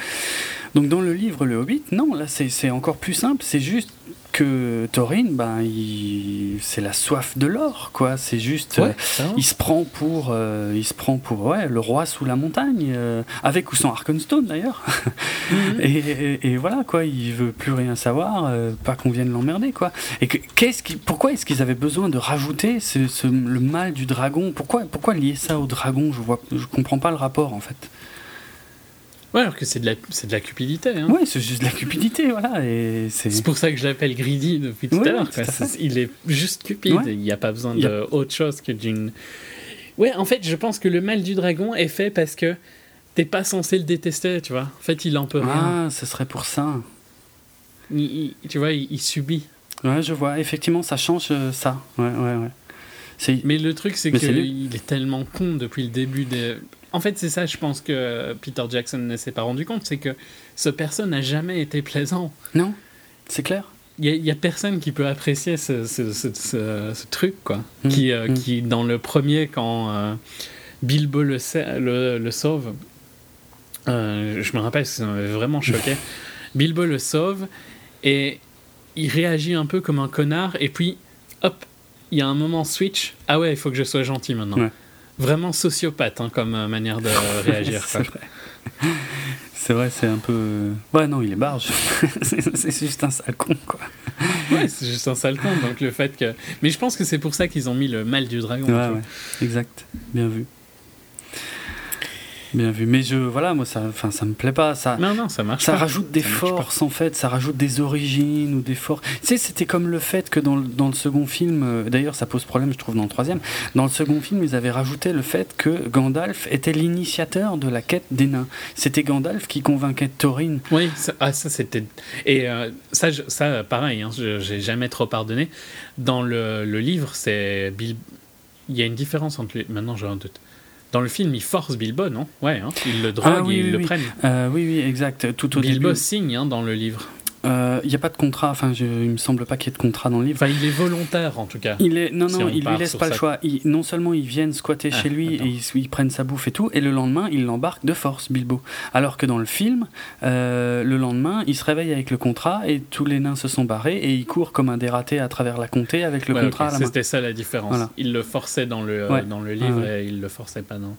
Donc, dans le livre Le Hobbit, non, là, c'est encore plus simple. C'est juste que Thorin, ben, c'est la soif de l'or, quoi. C'est juste, euh, il se prend pour, euh, il se prend pour, ouais, le roi sous la montagne, euh, avec ou sans Arkenstone d'ailleurs. Mhm. et, voilà, quoi. Il veut plus rien savoir, pas qu'on vienne l'emmerder, quoi. Et qu'est-ce qui, pourquoi est-ce qu'ils avaient besoin de rajouter ce, le mal du dragon? Pourquoi, pourquoi lier ça au dragon? Je vois, je comprends pas le rapport en fait. Ouais, alors que c'est de la, c'est de la cupidité. Hein. Ouais, c'est juste de la cupidité, voilà. Et c'est... c'est pour ça que je l'appelle greedy depuis tout à l'heure. il est juste cupide. Il n'y a pas besoin d'autre chose que d'une. Ouais, en fait, je pense que le mal du dragon est fait parce que t'es pas censé le détester, tu vois. En fait, il en peut rien. Ah, ce serait pour ça. tu vois, il, subit. Ouais, je vois. Effectivement, ça change euh, ça. Ouais, ouais, ouais. Mais le truc, c'est qu'il est tellement con depuis le début des. En fait, c'est ça, je pense que Peter Jackson ne s'est pas rendu compte, c'est que ce personne n'a jamais été plaisant. Non, c'est clair. Il n'y a, personne qui peut apprécier ce, truc, quoi. Mmh, qui, euh, mmh. qui, dans le premier, quand euh, Bilbo le, le, sauve, euh, je me rappelle, ça m'avait vraiment choqué. Bilbo le sauve et il réagit un peu comme un connard, et puis, hop, il y a un moment switch. Ah ouais, il faut que je sois gentil maintenant vraiment sociopathe hein, comme euh, manière de réagir. c'est vrai, c'est un peu. Ouais, non, il est barge. c'est juste un sale con, quoi. Ouais, c'est juste un sale con. Donc le fait que. Mais je pense que c'est pour ça qu'ils ont mis le mal du dragon. Ouais, ouais. Exact. Bien vu. Bien vu. Mais je, voilà, moi, ça, enfin, ça me plaît pas. Ça, non, non, ça marche. Ça rajoute des forces, en fait. Ça rajoute des origines ou des forces. Tu sais, c'était comme le fait que dans, dans le second film, euh, d'ailleurs, ça pose problème, je trouve, dans le troisième. Dans le second film, ils avaient rajouté le fait que Gandalf était l'initiateur de la quête des nains. C'était Gandalf qui convainquait Thorin. Oui, ça, ah, ça c'était. Et euh, ça, ça, pareil, hein, j'ai jamais trop pardonné. Dans le, le livre, c'est Bill. Il y a une différence entre les. Maintenant, j'ai un doute. Dans le film, il force Bilbo, non? Ouais, hein. il le drogue ah, et il le prenne. Euh, oui, oui, exact. Tout au Bilbo signe hein, dans le livre. Il euh, n'y a pas de contrat, enfin, je, il me semble pas qu'il y ait de contrat dans le livre. Enfin, il est volontaire en tout cas. Il est, non, non, il lui laisse pas le choix. non seulement ils viennent squatter ah, chez lui et ils, prennent sa bouffe et tout, et le lendemain, il l'embarque de force, Bilbo. Alors que dans le film, euh, le lendemain, il se réveille avec le contrat et tous les nains se sont barrés et il court comme un dératé à travers la comté avec le contrat à la main. C'était ça la différence. Il le forçait dans le, dans le livre et il le forçait pas dans.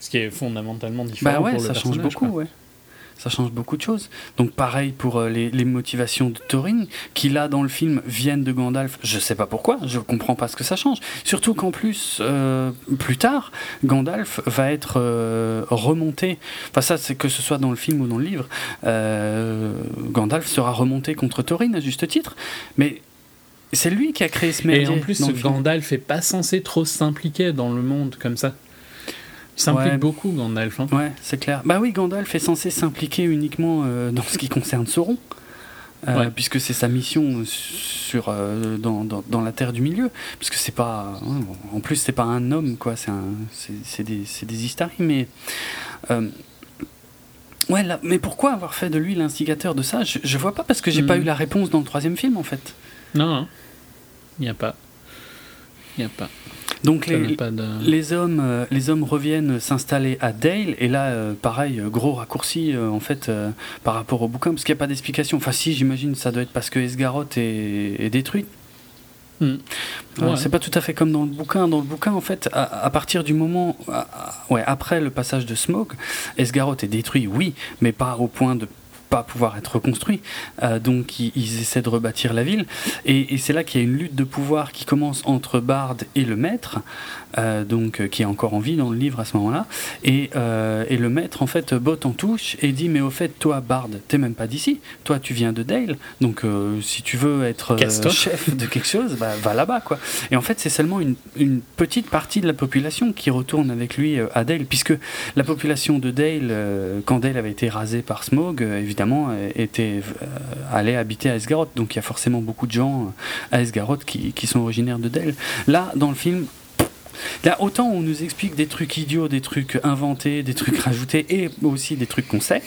Ce qui est fondamentalement différent. Bah ouais, pour le ça change beaucoup, ouais. Ça change beaucoup de choses. Donc pareil pour euh, les, les, motivations de Thorin, qui là dans le film viennent de Gandalf. Je sais pas pourquoi, je comprends pas ce que ça change. Surtout qu'en plus, euh, plus tard, Gandalf va être euh, remonté. Enfin ça, c'est que ce soit dans le film ou dans le livre. Gandalf sera remonté contre Thorin à juste titre. Mais c'est lui qui a créé ce merdier. Et en plus, Gandalf est pas censé trop s'impliquer dans le monde comme ça s'implique beaucoup, Gandalf. Hein. Ouais, c'est clair. Bah oui, Gandalf est censé s'impliquer uniquement euh, dans ce qui concerne Sauron. Euh, puisque c'est sa mission sur, euh, dans, dans, dans, la Terre du Milieu. Puisque c'est pas. En plus, c'est pas un homme, quoi. C'est des, des Istari, mais. ouais, là, mais pourquoi avoir fait de lui l'instigateur de ça? Je, je vois pas, parce que j'ai pas hmm. eu la réponse dans le troisième film, en fait. Non, il n'y a pas. Il n'y a pas. Donc les, les, hommes, euh, les hommes reviennent s'installer à Dale, et là, euh, pareil, gros raccourci euh, en fait par rapport au bouquin, parce qu'il n'y a pas d'explication. Enfin, si, j'imagine, ça doit être parce que Esgaroth est, est détruite. Hmm. Euh, Ouais. C'est pas tout à fait comme dans le bouquin. Dans le bouquin, en fait, à, à partir du moment, à- ouais, après le passage de Smoke, Esgaroth est détruit, oui, mais pas au point de pas pouvoir être reconstruit. Euh, donc ils, essaient de rebâtir la ville, et, c'est là qu'il y a une lutte de pouvoir qui commence entre Bard et le maître, donc euh, qui est encore en vie dans le livre à ce moment-là. Et, euh, et le maître en fait botte en touche et dit mais au fait toi Bard, t'es même pas d'ici, toi tu viens de Dale, donc euh, si tu veux être euh, chef de quelque chose, bah, va là-bas quoi. Et en fait c'est seulement une, une petite partie de la population qui retourne avec lui euh, à Dale, puisque la population de Dale, euh, quand Dale avait été rasée par Smog, euh, évidemment euh, était euh, allée habiter à Esgaroth, donc il y a forcément beaucoup de gens euh, à Esgaroth qui, qui sont originaires de Dale. Là dans le film Là, autant on nous explique des trucs idiots, des trucs inventés, des trucs rajoutés et aussi des trucs qu'on sait.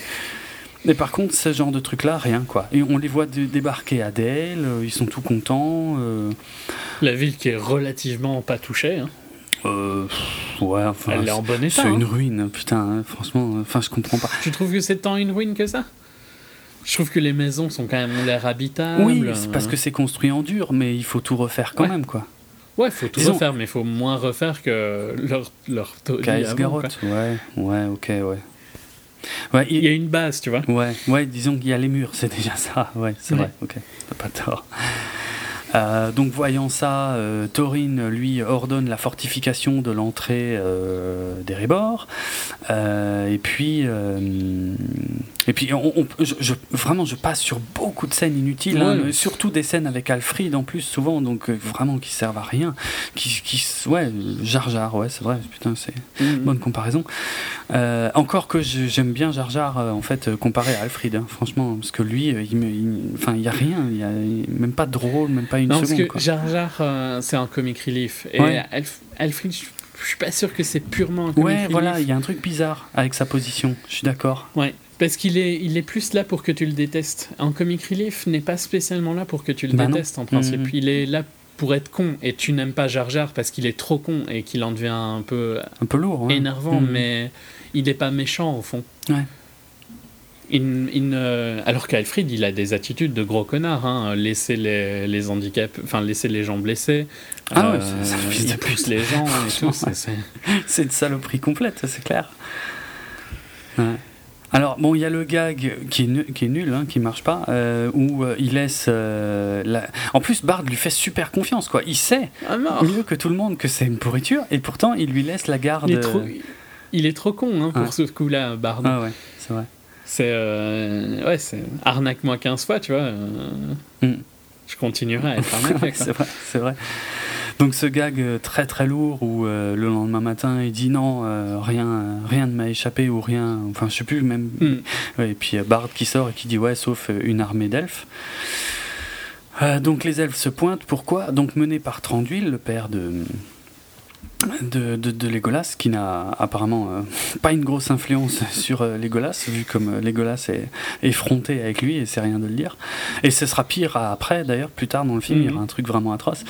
Mais par contre, ce genre de trucs-là, rien quoi. Et on les voit dé- débarquer à Dale, euh, ils sont tout contents. euh, La ville qui est relativement pas touchée, hein. euh, ouais, enfin, elle est en bon état. c'est hein. une ruine, putain, hein, franchement, enfin, je comprends pas. Tu trouves que c'est tant une ruine que ça? Je trouve que les maisons sont quand même l'air habitables. Oui, c'est parce que c'est construit en dur, mais il faut tout refaire quand Ouais. même, quoi. Ouais, faut tout Disons- refaire, mais il faut moins refaire que leur, leur quoi. Esgaroth, ouais, ouais, ok, ouais. Ouais, il- y a une base, tu vois. Ouais, ouais, disons qu'il y a les murs, c'est déjà ça. Ouais, c'est Ouais. vrai, ok, t'as pas tort. Euh, donc voyant ça, euh, Thorin lui ordonne la fortification de l'entrée euh, d'Erebor. Euh, et puis, et puis on, on- je, je- vraiment, je passe sur beaucoup de scènes inutiles, hein, Ouais. surtout des scènes avec Alfred en plus souvent, donc euh, vraiment qui servent à rien. Qui, qui, ouais, Jar Jar, ouais, c'est vrai, putain, c'est bonne comparaison. Euh, encore que j'aime bien Jar Jar euh, en fait comparé à Alfred, hein, franchement, parce que lui, il enfin, il y a rien, il y a même pas de drôle, même pas une Non, parce seconde. que quoi. Jar Jar, c'est un comic relief. Et Ouais. Alf- Alfred, je je suis pas sûr que c'est purement un comic Ouais, relief. voilà, il y a un truc bizarre avec sa position. Je suis d'accord. Ouais, parce qu'il est, il est plus là pour que tu le détestes. Un comic relief n'est pas spécialement là pour que tu le Bah non. détestes en principe. Mhm. Il est là pour être con et tu n'aimes pas Jar Jar parce qu'il est trop con et qu'il en devient un peu Un peu lourd. ouais. énervant, Mhm. mais il n'est pas méchant au fond. Ouais. Alors qu'Alfred, il a des attitudes de gros connard, hein. laisser les, les handicaps, enfin laisser les gens blessés, Euh, Ah ouais, de pousse pute. les gens et tout. C'est- une saloperie complète, ça, c'est clair. Ouais. Alors, bon, il y a le gag qui est, nu- qui est nul, hein, qui marche pas, euh, où euh, il laisse. euh, la- En plus, Bard lui fait super confiance, quoi. Il sait Ah mieux que tout le monde que c'est une pourriture, et pourtant, il lui laisse la garde. il est trop, il est trop con hein, pour ce coup-là, Bard. Ah ouais, c'est vrai. C'est euh, ouais, c'est arnaque-moi 15 fois, tu vois. euh, Mm. Je continuerai à être arnaqué. quoi. c'est vrai, c'est vrai. Donc ce gag euh, très très lourd où euh, le lendemain matin il dit non, euh, rien, rien ne m'a échappé ou rien, enfin je sais plus même. Mm. Et puis Bard qui sort et qui dit ouais sauf une armée d'elfes. Donc les elfes se pointent, pourquoi? Donc menés par Tranduil, le père de, de, de, de Legolas, qui n'a apparemment euh, pas une grosse influence sur euh, Legolas, vu comme euh, Legolas est effronté avec lui, et c'est rien de le dire. Et ce sera pire après, d'ailleurs, plus tard dans le film, il y Mhm. aura un truc vraiment atroce.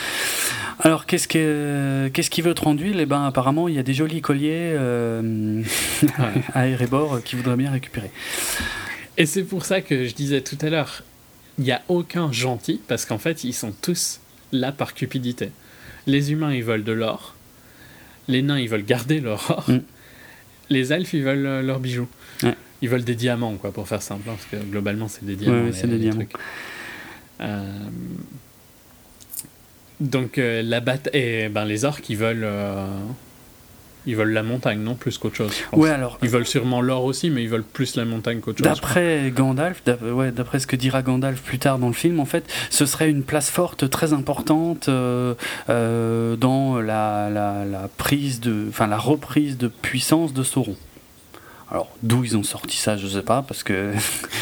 Alors, qu'est-ce que- qu'est-ce qu'il veut Tranduil Eh ben, apparemment, il y a des jolis colliers euh, à Erebor euh, qu'il voudrait bien récupérer. Et c'est pour ça que je disais tout à l'heure, il n'y a aucun gentil, parce qu'en fait, ils sont tous là par cupidité. Les humains, ils veulent de l'or. Les nains, ils veulent garder leur or. Mm. Les elfes, ils veulent euh, leurs bijoux. Ouais. Ils veulent des diamants, quoi, pour faire simple, hein, parce que globalement, c'est des diamants. Ouais, c'est des les diamants. trucs. Euh, Donc, euh, la bataille. Et ben, les orques, ils veulent. Ils veulent la montagne, non Plus qu'autre chose. Ouais, alors, Ils veulent sûrement l'or aussi, mais ils veulent plus la montagne qu'autre chose. D'après Gandalf, ouais, d'après ce que dira Gandalf plus tard dans le film, en fait, ce serait une place forte très importante euh, euh, dans la, la, la prise de, enfin la reprise de puissance de Sauron. Alors d'où ils ont sorti ça, je sais pas, parce que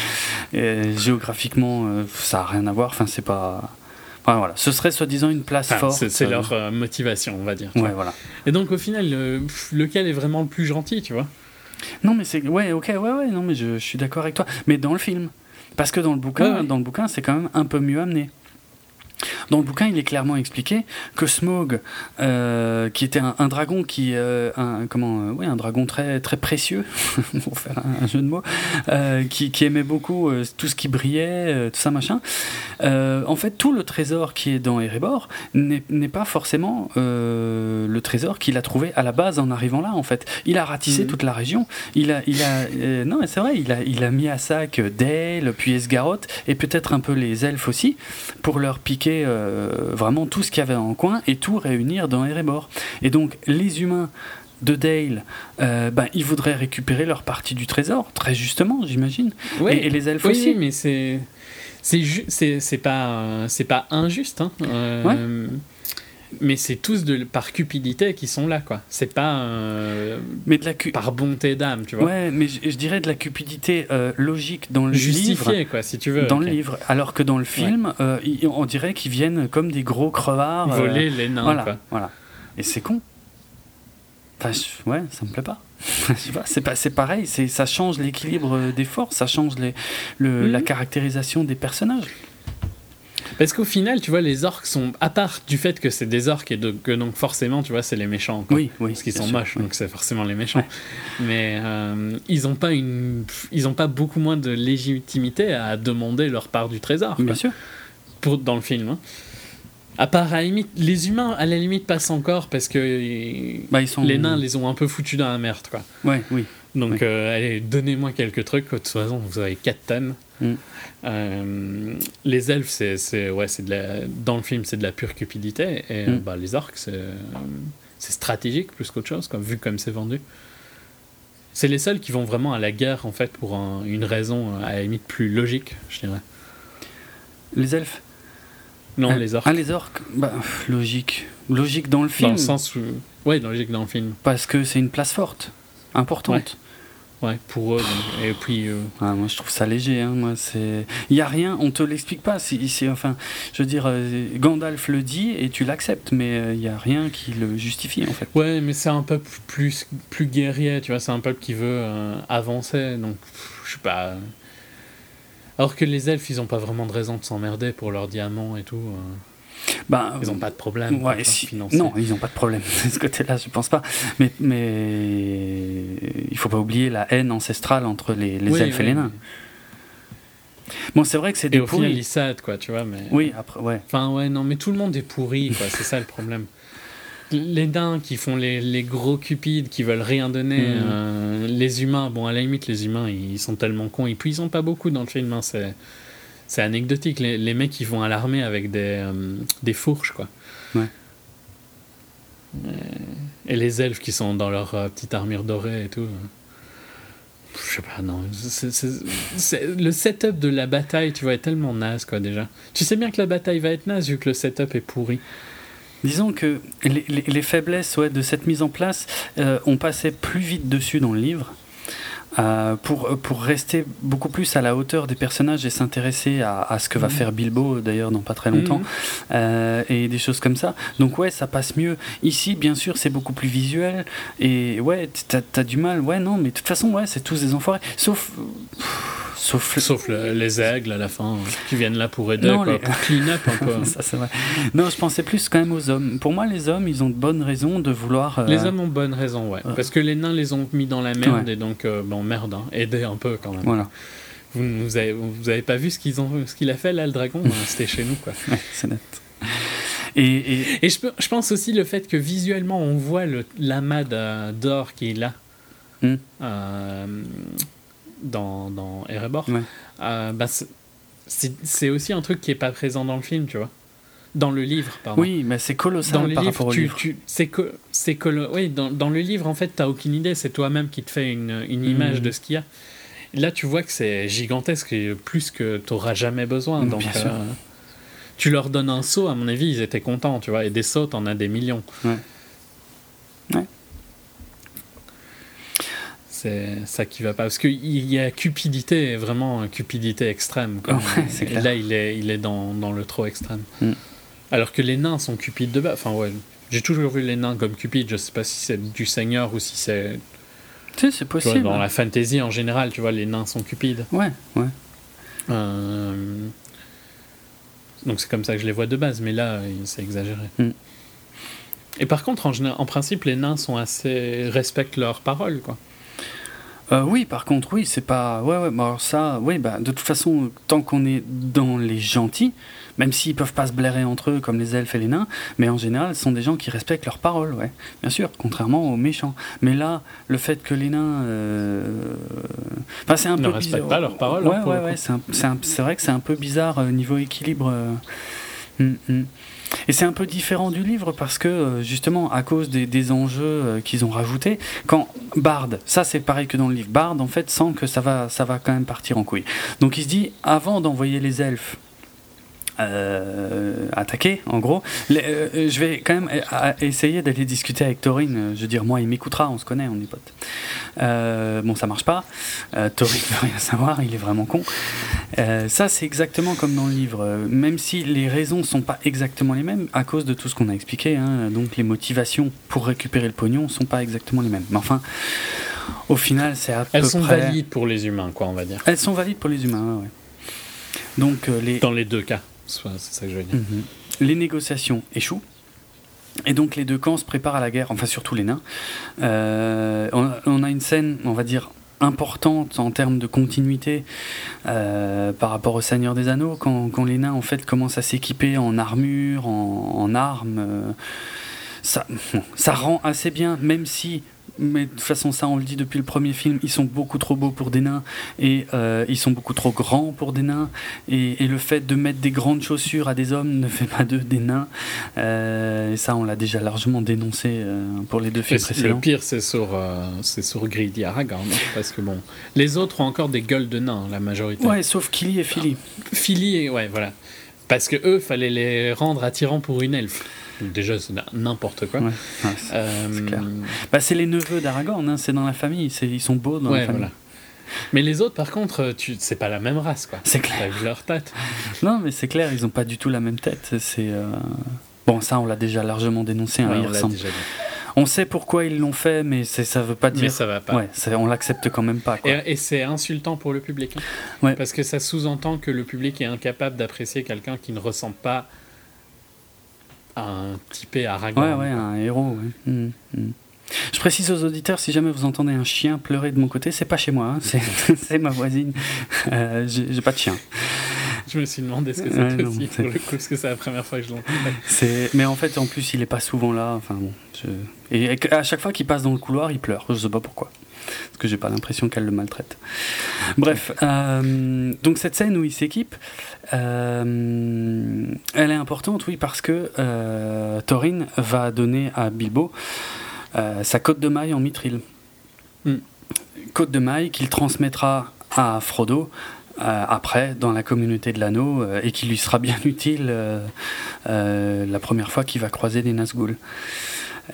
euh, géographiquement, ça a rien à voir. Enfin, c'est pas. Enfin, voilà, ce serait soi-disant une place Enfin, forte. c'est euh, leur euh, motivation, on va dire. Ouais, voilà. Et donc au final, euh, lequel est vraiment le plus gentil, tu vois? Non, mais c'est ouais, ok, ouais, ouais, non, mais je, je suis d'accord avec toi. Mais dans le film, parce que dans le bouquin, Ouais, ouais. dans le bouquin, c'est quand même un peu mieux amené. Dans le bouquin, il est clairement expliqué que Smog, euh, qui était un, dragon qui, euh, un, comment, euh, oui, un dragon très très précieux, pour faire un, jeu de mots, qui, qui, aimait beaucoup tout ce qui brillait, tout ça machin. en fait, tout le trésor qui est dans Erebor n'est pas forcément le trésor qu'il a trouvé à la base en arrivant là. En fait, il a ratissé mhm. toute la région. Il a, il a, non, c'est vrai, il a, il a mis à sac Dale, puis Esgaroth, et peut-être un peu les elfes aussi, pour leur piquer euh, vraiment tout ce qu'il y avait en coin et tout réunir dans Erebor. Et donc les humains de Dale, euh, ben, ils voudraient récupérer leur partie du trésor, très justement, j'imagine. et, les elfes aussi. mais c'est c'est pas c'est pas injuste. Hein. Euh, mais c'est tous de, par cupidité qui sont là, quoi. C'est pas euh, mais de la par bonté d'âme, tu vois. Ouais, mais je, dirais de la cupidité euh, logique dans le Justifiée, quoi, si tu veux. Dans le livre, alors que dans le film, euh, on dirait qu'ils viennent comme des gros crevards. Voler les nains, voilà, quoi. Voilà. Et c'est con. Enfin, ouais, ça me plaît pas. c'est pas, c'est pareil, c'est, ça change l'équilibre des forces, ça change les, le, la mhm. caractérisation des personnages. Parce qu'au final, tu vois, les orques sont, à part du fait que c'est des orques et que donc forcément, tu vois, c'est les méchants. Oui, oui. Parce qu'ils sont moches, donc c'est forcément les méchants. Mais euh, ils n'ont pas une, ils ont pas beaucoup moins de légitimité à demander leur part du trésor. Bien sûr. Pour, dans le film. Hein. À part, à la limite, les humains, à la limite, passent encore parce que bah, ils sont... les nains les ont un peu foutus dans la merde, quoi. Ouais, oui. Donc, euh, allez, donnez-moi quelques trucs. De toute façon, vous avez 4 tonnes. Mm. Euh, les elfes, c'est, ouais, c'est de la, dans le film, c'est de la pure cupidité. Et mm. bah, les orques, c'est, c'est stratégique plus qu'autre chose, comme, vu comme c'est vendu. C'est les seuls qui vont vraiment à la guerre, en fait, pour une raison à la limite plus logique, je dirais. Les elfes Non, ah, les orques. Ah, les orques bah, Logique. Logique dans le film. Dans le sens où. Ouais, logique dans le film. Parce que c'est une place forte, importante. Ouais, pour eux. et puis. Euh, ah, moi, je trouve ça léger. Hein, moi, c'est. Il y a rien. On te l'explique pas. C'est, enfin, je veux dire, euh, Gandalf le dit et tu l'acceptes, mais euh, il y a rien qui le justifie en fait. Ouais, mais c'est un peuple plus plus guerrier. Tu vois, c'est un peuple qui veut avancer. Donc, je sais pas. Alors que les elfes, ils ont pas vraiment de raison de s'emmerder pour leurs diamants et tout. Ben, ils n'ont pas de problème ouais, Non, ils n'ont pas de problème de ce côté-là, je pense pas. Mais, mais il faut pas oublier la haine ancestrale entre les, les elfes et les nains. Bon, c'est vrai que c'est des au pourris. Final, quoi, tu vois. Mais... Oui, après, ouais. Enfin, ouais, non, mais tout le monde est pourri, quoi. c'est ça le problème. Les nains qui font les, les gros cupides, qui veulent rien donner. Mm. Euh, les humains, bon, à la limite, les humains, ils sont tellement cons. Et puis, ils sont pas beaucoup dans le film. Hein, c'est c'est anecdotique. Les, les, mecs, ils vont à l'armée avec des, euh, des fourches, quoi. Ouais. Et les elfes qui sont dans leur euh, petite armure dorée et tout. Je sais pas, non. le setup de la bataille, tu vois, est tellement naze, quoi, déjà. Tu sais bien que la bataille va être naze vu que le setup est pourri. Disons que les, les, faiblesses ouais, de cette mise en place, euh, on passait plus vite dessus dans le livre. Euh, pour, pour rester beaucoup plus à la hauteur des personnages et s'intéresser à, à, ce que va mhm. faire Bilbo d'ailleurs dans pas très longtemps mhm. euh, et des choses comme ça. Donc ouais, ça passe mieux. Ici, bien sûr, c'est beaucoup plus visuel et ouais, t'as as du mal. Ouais, non, mais de toute façon, ouais, c'est tous des enfoirés. Sauf. Sauf, Sauf les aigles à la fin, qui viennent là pour aider, quoi, pour clean up un peu. ça, vrai. Non, je pensais plus quand même aux hommes. Pour moi, les hommes, ils ont de bonnes raisons de vouloir. Euh, les hommes ont bonnes raisons, ouais. Parce que les nains les ont mis dans la merde et donc, euh, bon, merde, hein, aider un peu quand même. Voilà. Vous, vous, avez, vous avez pas vu ce qu'ils ont, ce qu'il a fait là, le dragon hein, C'était chez nous, quoi. c'est net. Et, et... et je, je, pense aussi le fait que visuellement on voit l'amas d'or qui est là. Hmm. Dans, dans Erebor, euh, bah, c'est aussi un truc qui est pas présent dans le film, tu vois. Dans le livre, pardon. Oui, mais c'est colossal dans le par livre, rapport au livre. c'est oui, dans, dans, le livre, en fait, tu aucune idée. C'est toi-même qui te fais une, une image hmm. de ce qu'il y a. Là, tu vois que c'est gigantesque et plus que tu n'auras jamais besoin. Donc, Bien sûr. Euh, tu leur donnes un saut, à mon avis, ils étaient contents, tu vois. Et des sauts, t'en as des millions. Ouais c'est ça qui va pas. Parce qu'il y a cupidité vraiment cupidité extrême et là il est il est dans, dans le trop extrême. Mm. alors que les nains sont cupides de bas enfin ouais j'ai toujours vu les nains comme cupides. Je sais pas si c'est du seigneur ou si c'est tu sais c'est possible. dans la fantasy en général tu vois les nains sont cupides. Ouais ouais. Euh, Donc c'est comme ça que je les vois de base, mais là, c'est exagéré. Mm. Et par contre, en, général- en principe, les nains sont assez respectent leurs paroles, quoi. Euh, oui, par contre, oui, c'est pas. Ouais, ouais, bah alors ça, oui, bah, de toute façon, tant qu'on est dans les gentils, même s'ils peuvent pas se blairer entre eux comme les elfes et les nains, mais en général, ce sont des gens qui respectent leurs paroles, ouais, bien sûr, contrairement aux méchants. Mais là, le fait que les nains. euh, Enfin, c'est un Ne peu respectent bizarre. pas leurs paroles, Ouais, hein, ouais, ouais, c'est vrai que c'est un peu bizarre euh, niveau équilibre. hum, hum. Et c'est un peu différent du livre parce que euh, justement à cause des, enjeux euh, qu'ils ont rajoutés, quand Bard, ça c'est pareil que dans le livre, Bard en fait sent que ça va, ça va quand même partir en couille. Donc il se dit avant d'envoyer les elfes euh, attaquer en gros, les- euh, je vais quand même euh, essayer d'aller discuter avec Thorin. euh, Je veux dire moi il m'écoutera, on se connaît, on est potes. Euh, bon ça marche pas. Thorin veut rien savoir, il est vraiment con. Ça, c'est exactement comme dans le livre. Même si les raisons sont pas exactement les mêmes, à cause de tout ce qu'on a expliqué, hein, donc les motivations pour récupérer le pognon sont pas exactement les mêmes. Mais enfin, au final, c'est à Elles peu sont près. valides pour les humains, quoi, on va dire. Elles sont valides pour les humains, ouais. Donc les, Dans les deux cas, Mhm. les négociations échouent. Et donc les deux camps se préparent à la guerre, enfin surtout les nains. Euh, on, a- une scène, on va dire, importante en termes de continuité euh, par rapport au Seigneur des Anneaux, quand, les nains en fait commencent à s'équiper en armure, en, armes. euh, ça rend assez bien, même si, mais de toute façon ça on le dit depuis le premier film, ils sont beaucoup trop beaux pour des nains et euh, ils sont beaucoup trop grands pour des nains. Et, et le fait de mettre des grandes chaussures à des hommes ne fait pas d'eux des nains. Euh, et ça, on l'a déjà largement dénoncé euh, pour les deux films précédents. le pire, c'est sur, c'est sur Greedy Aragorn, hein, parce que bon, les autres ont encore des gueules de nains, la majorité. Ouais, sauf Killy et Philly. Philly, et- ouais, voilà. Parce que eux, fallait les rendre attirants pour une elfe. Déjà, c'est n'importe quoi. Ouais, ouais, c'est Euh, bah, c'est les neveux d'Aragorn, hein, c'est dans la famille, ils sont beaux dans ouais, la famille. voilà. Mais les autres, par contre, tu, c'est pas la même race, quoi. C'est clair. vu leur tête. Non, mais c'est clair, ils ont pas du tout la même tête. C'est euh, bon, ça, on l'a déjà largement dénoncé. hein, Ouais, on. On sait pourquoi ils l'ont fait, mais ça veut pas Mais dire. ça va pas. Ouais, on l'accepte quand même pas. Quoi. Et, et c'est insultant pour le public. hein. Ouais. Parce que ça sous-entend que le public est incapable d'apprécier quelqu'un qui ne ressemble pas un typé Aragorn. Ouais, ouais, un héros. ouais. Mm, mm. Je précise aux auditeurs, si jamais vous entendez un chien pleurer de mon côté, c'est pas chez moi, hein, c'est ma voisine. Euh, J'ai pas de chien. Je me suis demandé ce que Ouais, c'était non, aussi, pour le coup, parce que c'est la première fois que je l'entends. Mais en fait, en plus, il est pas souvent là. Enfin bon. je- Et à chaque fois qu'il passe dans le couloir, il pleure. Je sais pas pourquoi. Parce que j'ai pas l'impression qu'elle le maltraite. Bref, euh, donc cette scène où il s'équipe, euh, elle est importante, oui, parce que euh, Thorin va donner à Bilbo euh, sa côte de maille en mithril. Mm. Côte de maille qu'il transmettra à Frodo. euh, après, dans la communauté de l'anneau, euh, et qui lui sera bien utile euh, la première fois qu'il va croiser les Nazgûl.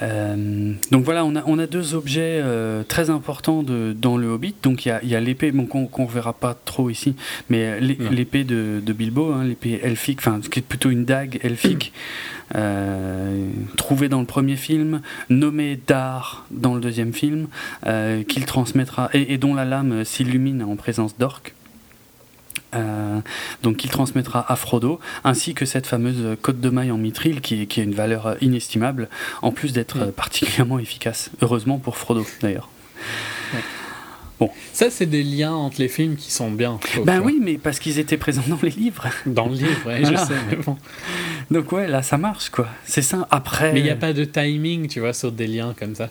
Euh, donc voilà, on a, on a deux objets euh, très importants de, dans le Hobbit. Donc il y a, l'épée, bon, qu'on qu'on verra pas trop ici, mais Non. l'épée de, de Bilbo, hein, l'épée elfique, enfin, ce qui est plutôt une dague elfique, euh, trouvée dans le premier film, nommée Dar dans le deuxième film, euh, qu'il transmettra, et, et dont la lame s'illumine en présence d'orques. Euh, donc qu'il transmettra à Frodo, ainsi que cette fameuse côte de maille en mithril qui, qui a une valeur euh, inestimable, en plus d'être euh, particulièrement efficace. Heureusement pour Frodo d'ailleurs. Ça, c'est des liens entre les films qui sont bien. Ben oui, mais parce qu'ils étaient présents dans les livres. Dans le livre, ouais, Voilà. je sais, mais bon. Donc ouais, là ça marche quoi. C'est ça. Après. Mais il n'y a pas de timing, tu vois, sur des liens comme ça.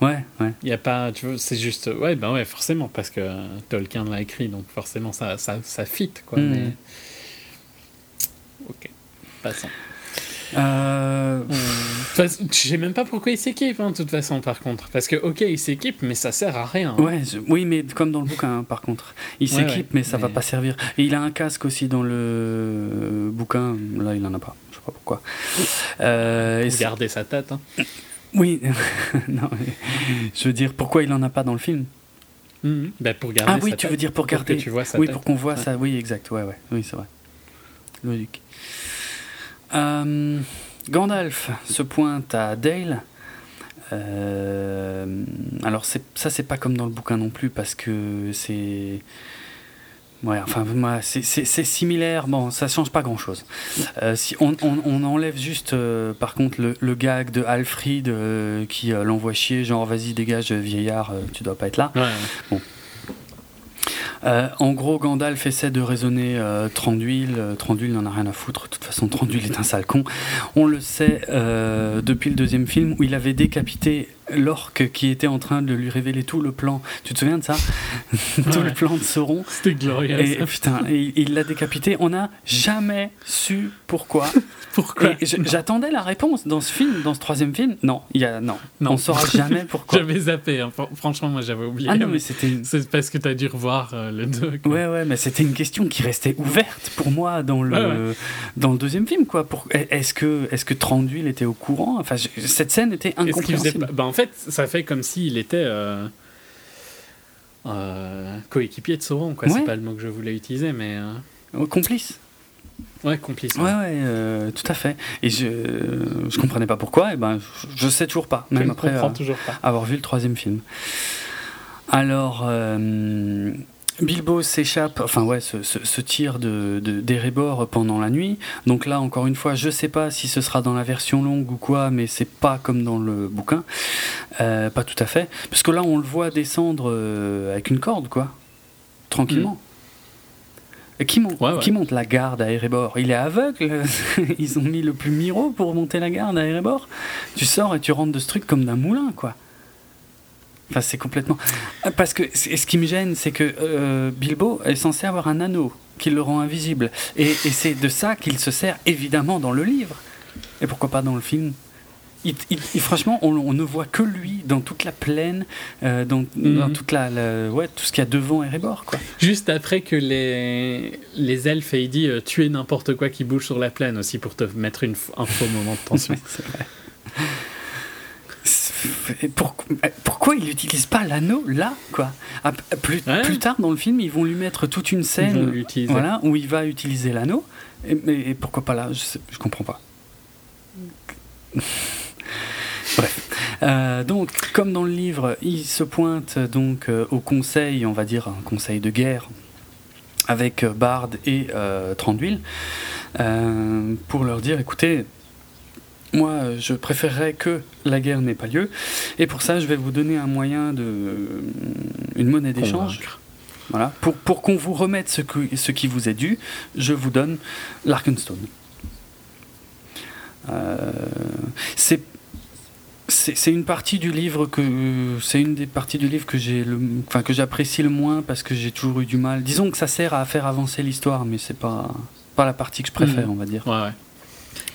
Ouais, ouais. Il y a pas, tu vois, c'est juste, ouais, ben ouais, forcément, parce que Tolkien l'a écrit, donc forcément ça, ça, ça fit, quoi. Mm. Mais... Ok, passons. Euh, Enfin, je sais même pas pourquoi il s'équipe, hein, de toute façon, par contre. Parce que, ok, il s'équipe, mais ça sert à rien. Ouais, je- oui, mais comme dans le bouquin, hein, par contre. Il s'équipe, ouais, mais ça va mais- pas servir. Et il a un casque aussi dans le euh, bouquin. Là, il en a pas. Je sais pas pourquoi. Euh, et Pour c'est- garder sa tête. Oui, non, je veux dire, pourquoi il en a pas dans le film Mhm. Ben, pour garder Ah oui, sa tu tête, veux dire pour que garder. tu vois sa oui, tête. pour qu'on voit Ouais. ça. Oui, exact. Ouais, ouais. Oui, c'est vrai. Logique. Euh, Gandalf se pointe à Dale. Euh, alors ça c'est pas comme dans le bouquin non plus parce que c'est Ouais, enfin, moi, c'est- similaire. Bon, ça change pas grand-chose. Euh, si on, on- on enlève juste, euh, par contre, le, le gag de Alfred euh, qui l'envoie chier, genre vas-y dégage vieillard, tu dois pas être là. Ouais. Euh, en gros, Gandalf essaie de raisonner euh, Tranduil. Euh, Tranduil n'en a rien à foutre. De toute façon, Tranduil est un sale con. On le sait depuis le deuxième film où il avait décapité l'orque qui était en train de lui révéler tout le plan. Tu te souviens de ça? Tout le plan de Sauron. C'était glorieux. Et ça. putain, et il l'a décapité. On n'a jamais su pourquoi. Pourquoi? J'attendais la réponse dans ce film, dans ce troisième film. Non, il y a non. Non. On saura jamais pourquoi. J'avais zappé. hein. Fran- Franchement, moi, j'avais oublié. Ah non, mais c'était une... C'est parce que t'as dû revoir euh, le 2. quoi. Ouais, ouais, mais c'était une question qui restait ouverte pour moi dans le, Ouais, dans le deuxième film, quoi. Pour, est-ce que, est-ce que Tranduil était au courant? Enfin, cette scène était incompréhensible. En fait, ça fait comme s'il était euh, euh, coéquipier de Sauron. Quoi. Ouais. C'est pas le mot que je voulais utiliser, mais euh, Oh, Complice. ouais, complice. Ouais, ouais, tout à fait. Et je, je comprenais pas pourquoi. Et ben, je, je sais toujours pas, Je même ne après comprends toujours pas. avoir vu le troisième film. Alors, euh, Bilbo s'échappe, enfin ouais, se, se- se tire de, de, d'Erebor pendant la nuit. Donc là, encore une fois, je sais pas si ce sera dans la version longue ou quoi, mais c'est pas comme dans le bouquin. Euh, pas tout à fait. Parce que là, on le voit descendre euh, avec une corde, quoi. Tranquillement. Et Qui monte, Ouais, ouais. qui monte la garde à Erebor? Il est aveugle Ils ont mis le plus miro pour monter la garde à Erebor Tu sors et tu rentres de ce truc comme d'un moulin, quoi. Enfin, c'est complètement. Parce que ce qui me gêne, c'est que euh, Bilbo est censé avoir un anneau qui le rend invisible. Et, et c'est de ça qu'il se sert évidemment dans le livre. Et pourquoi pas dans le film Il- il- il- franchement, on, on ne voit que lui dans toute la plaine, euh, dans, dans Mhm. toute la, la- ouais, tout ce qu'il y a devant Erebor, quoi. Juste après que les, les elfes aient dit euh, tuer n'importe quoi qui bouge sur la plaine aussi pour te mettre une, un faux moment de tension. Ouais, pour- pourquoi il n'utilise pas l'anneau là quoi? Ah, plus, Ouais. plus tard dans le film, ils vont lui mettre toute une scène voilà, où il va utiliser l'anneau. Et, pourquoi pas là? Je, je comprends pas. Bref. Euh, donc, comme dans le livre, il se pointe donc euh, au conseil, on va dire un conseil de guerre, avec euh, Bard et euh, Tranduil, pour leur dire écoutez, moi, euh, je préférerais que la guerre n'ait pas lieu, et pour ça, je vais vous donner un moyen de. une monnaie d'échange. Voilà. Pour, pour qu'on vous remette ce, que- ce qui vous est dû, je vous donne l'Arkenstone. Euh, c'est c'est une partie du livre que c'est une des parties du livre que j'ai le enfin que j'apprécie le moins parce que j'ai toujours eu du mal. Disons que ça sert à faire avancer l'histoire, mais c'est pas pas la partie que je préfère, Mhm. on va dire. Ouais, ouais.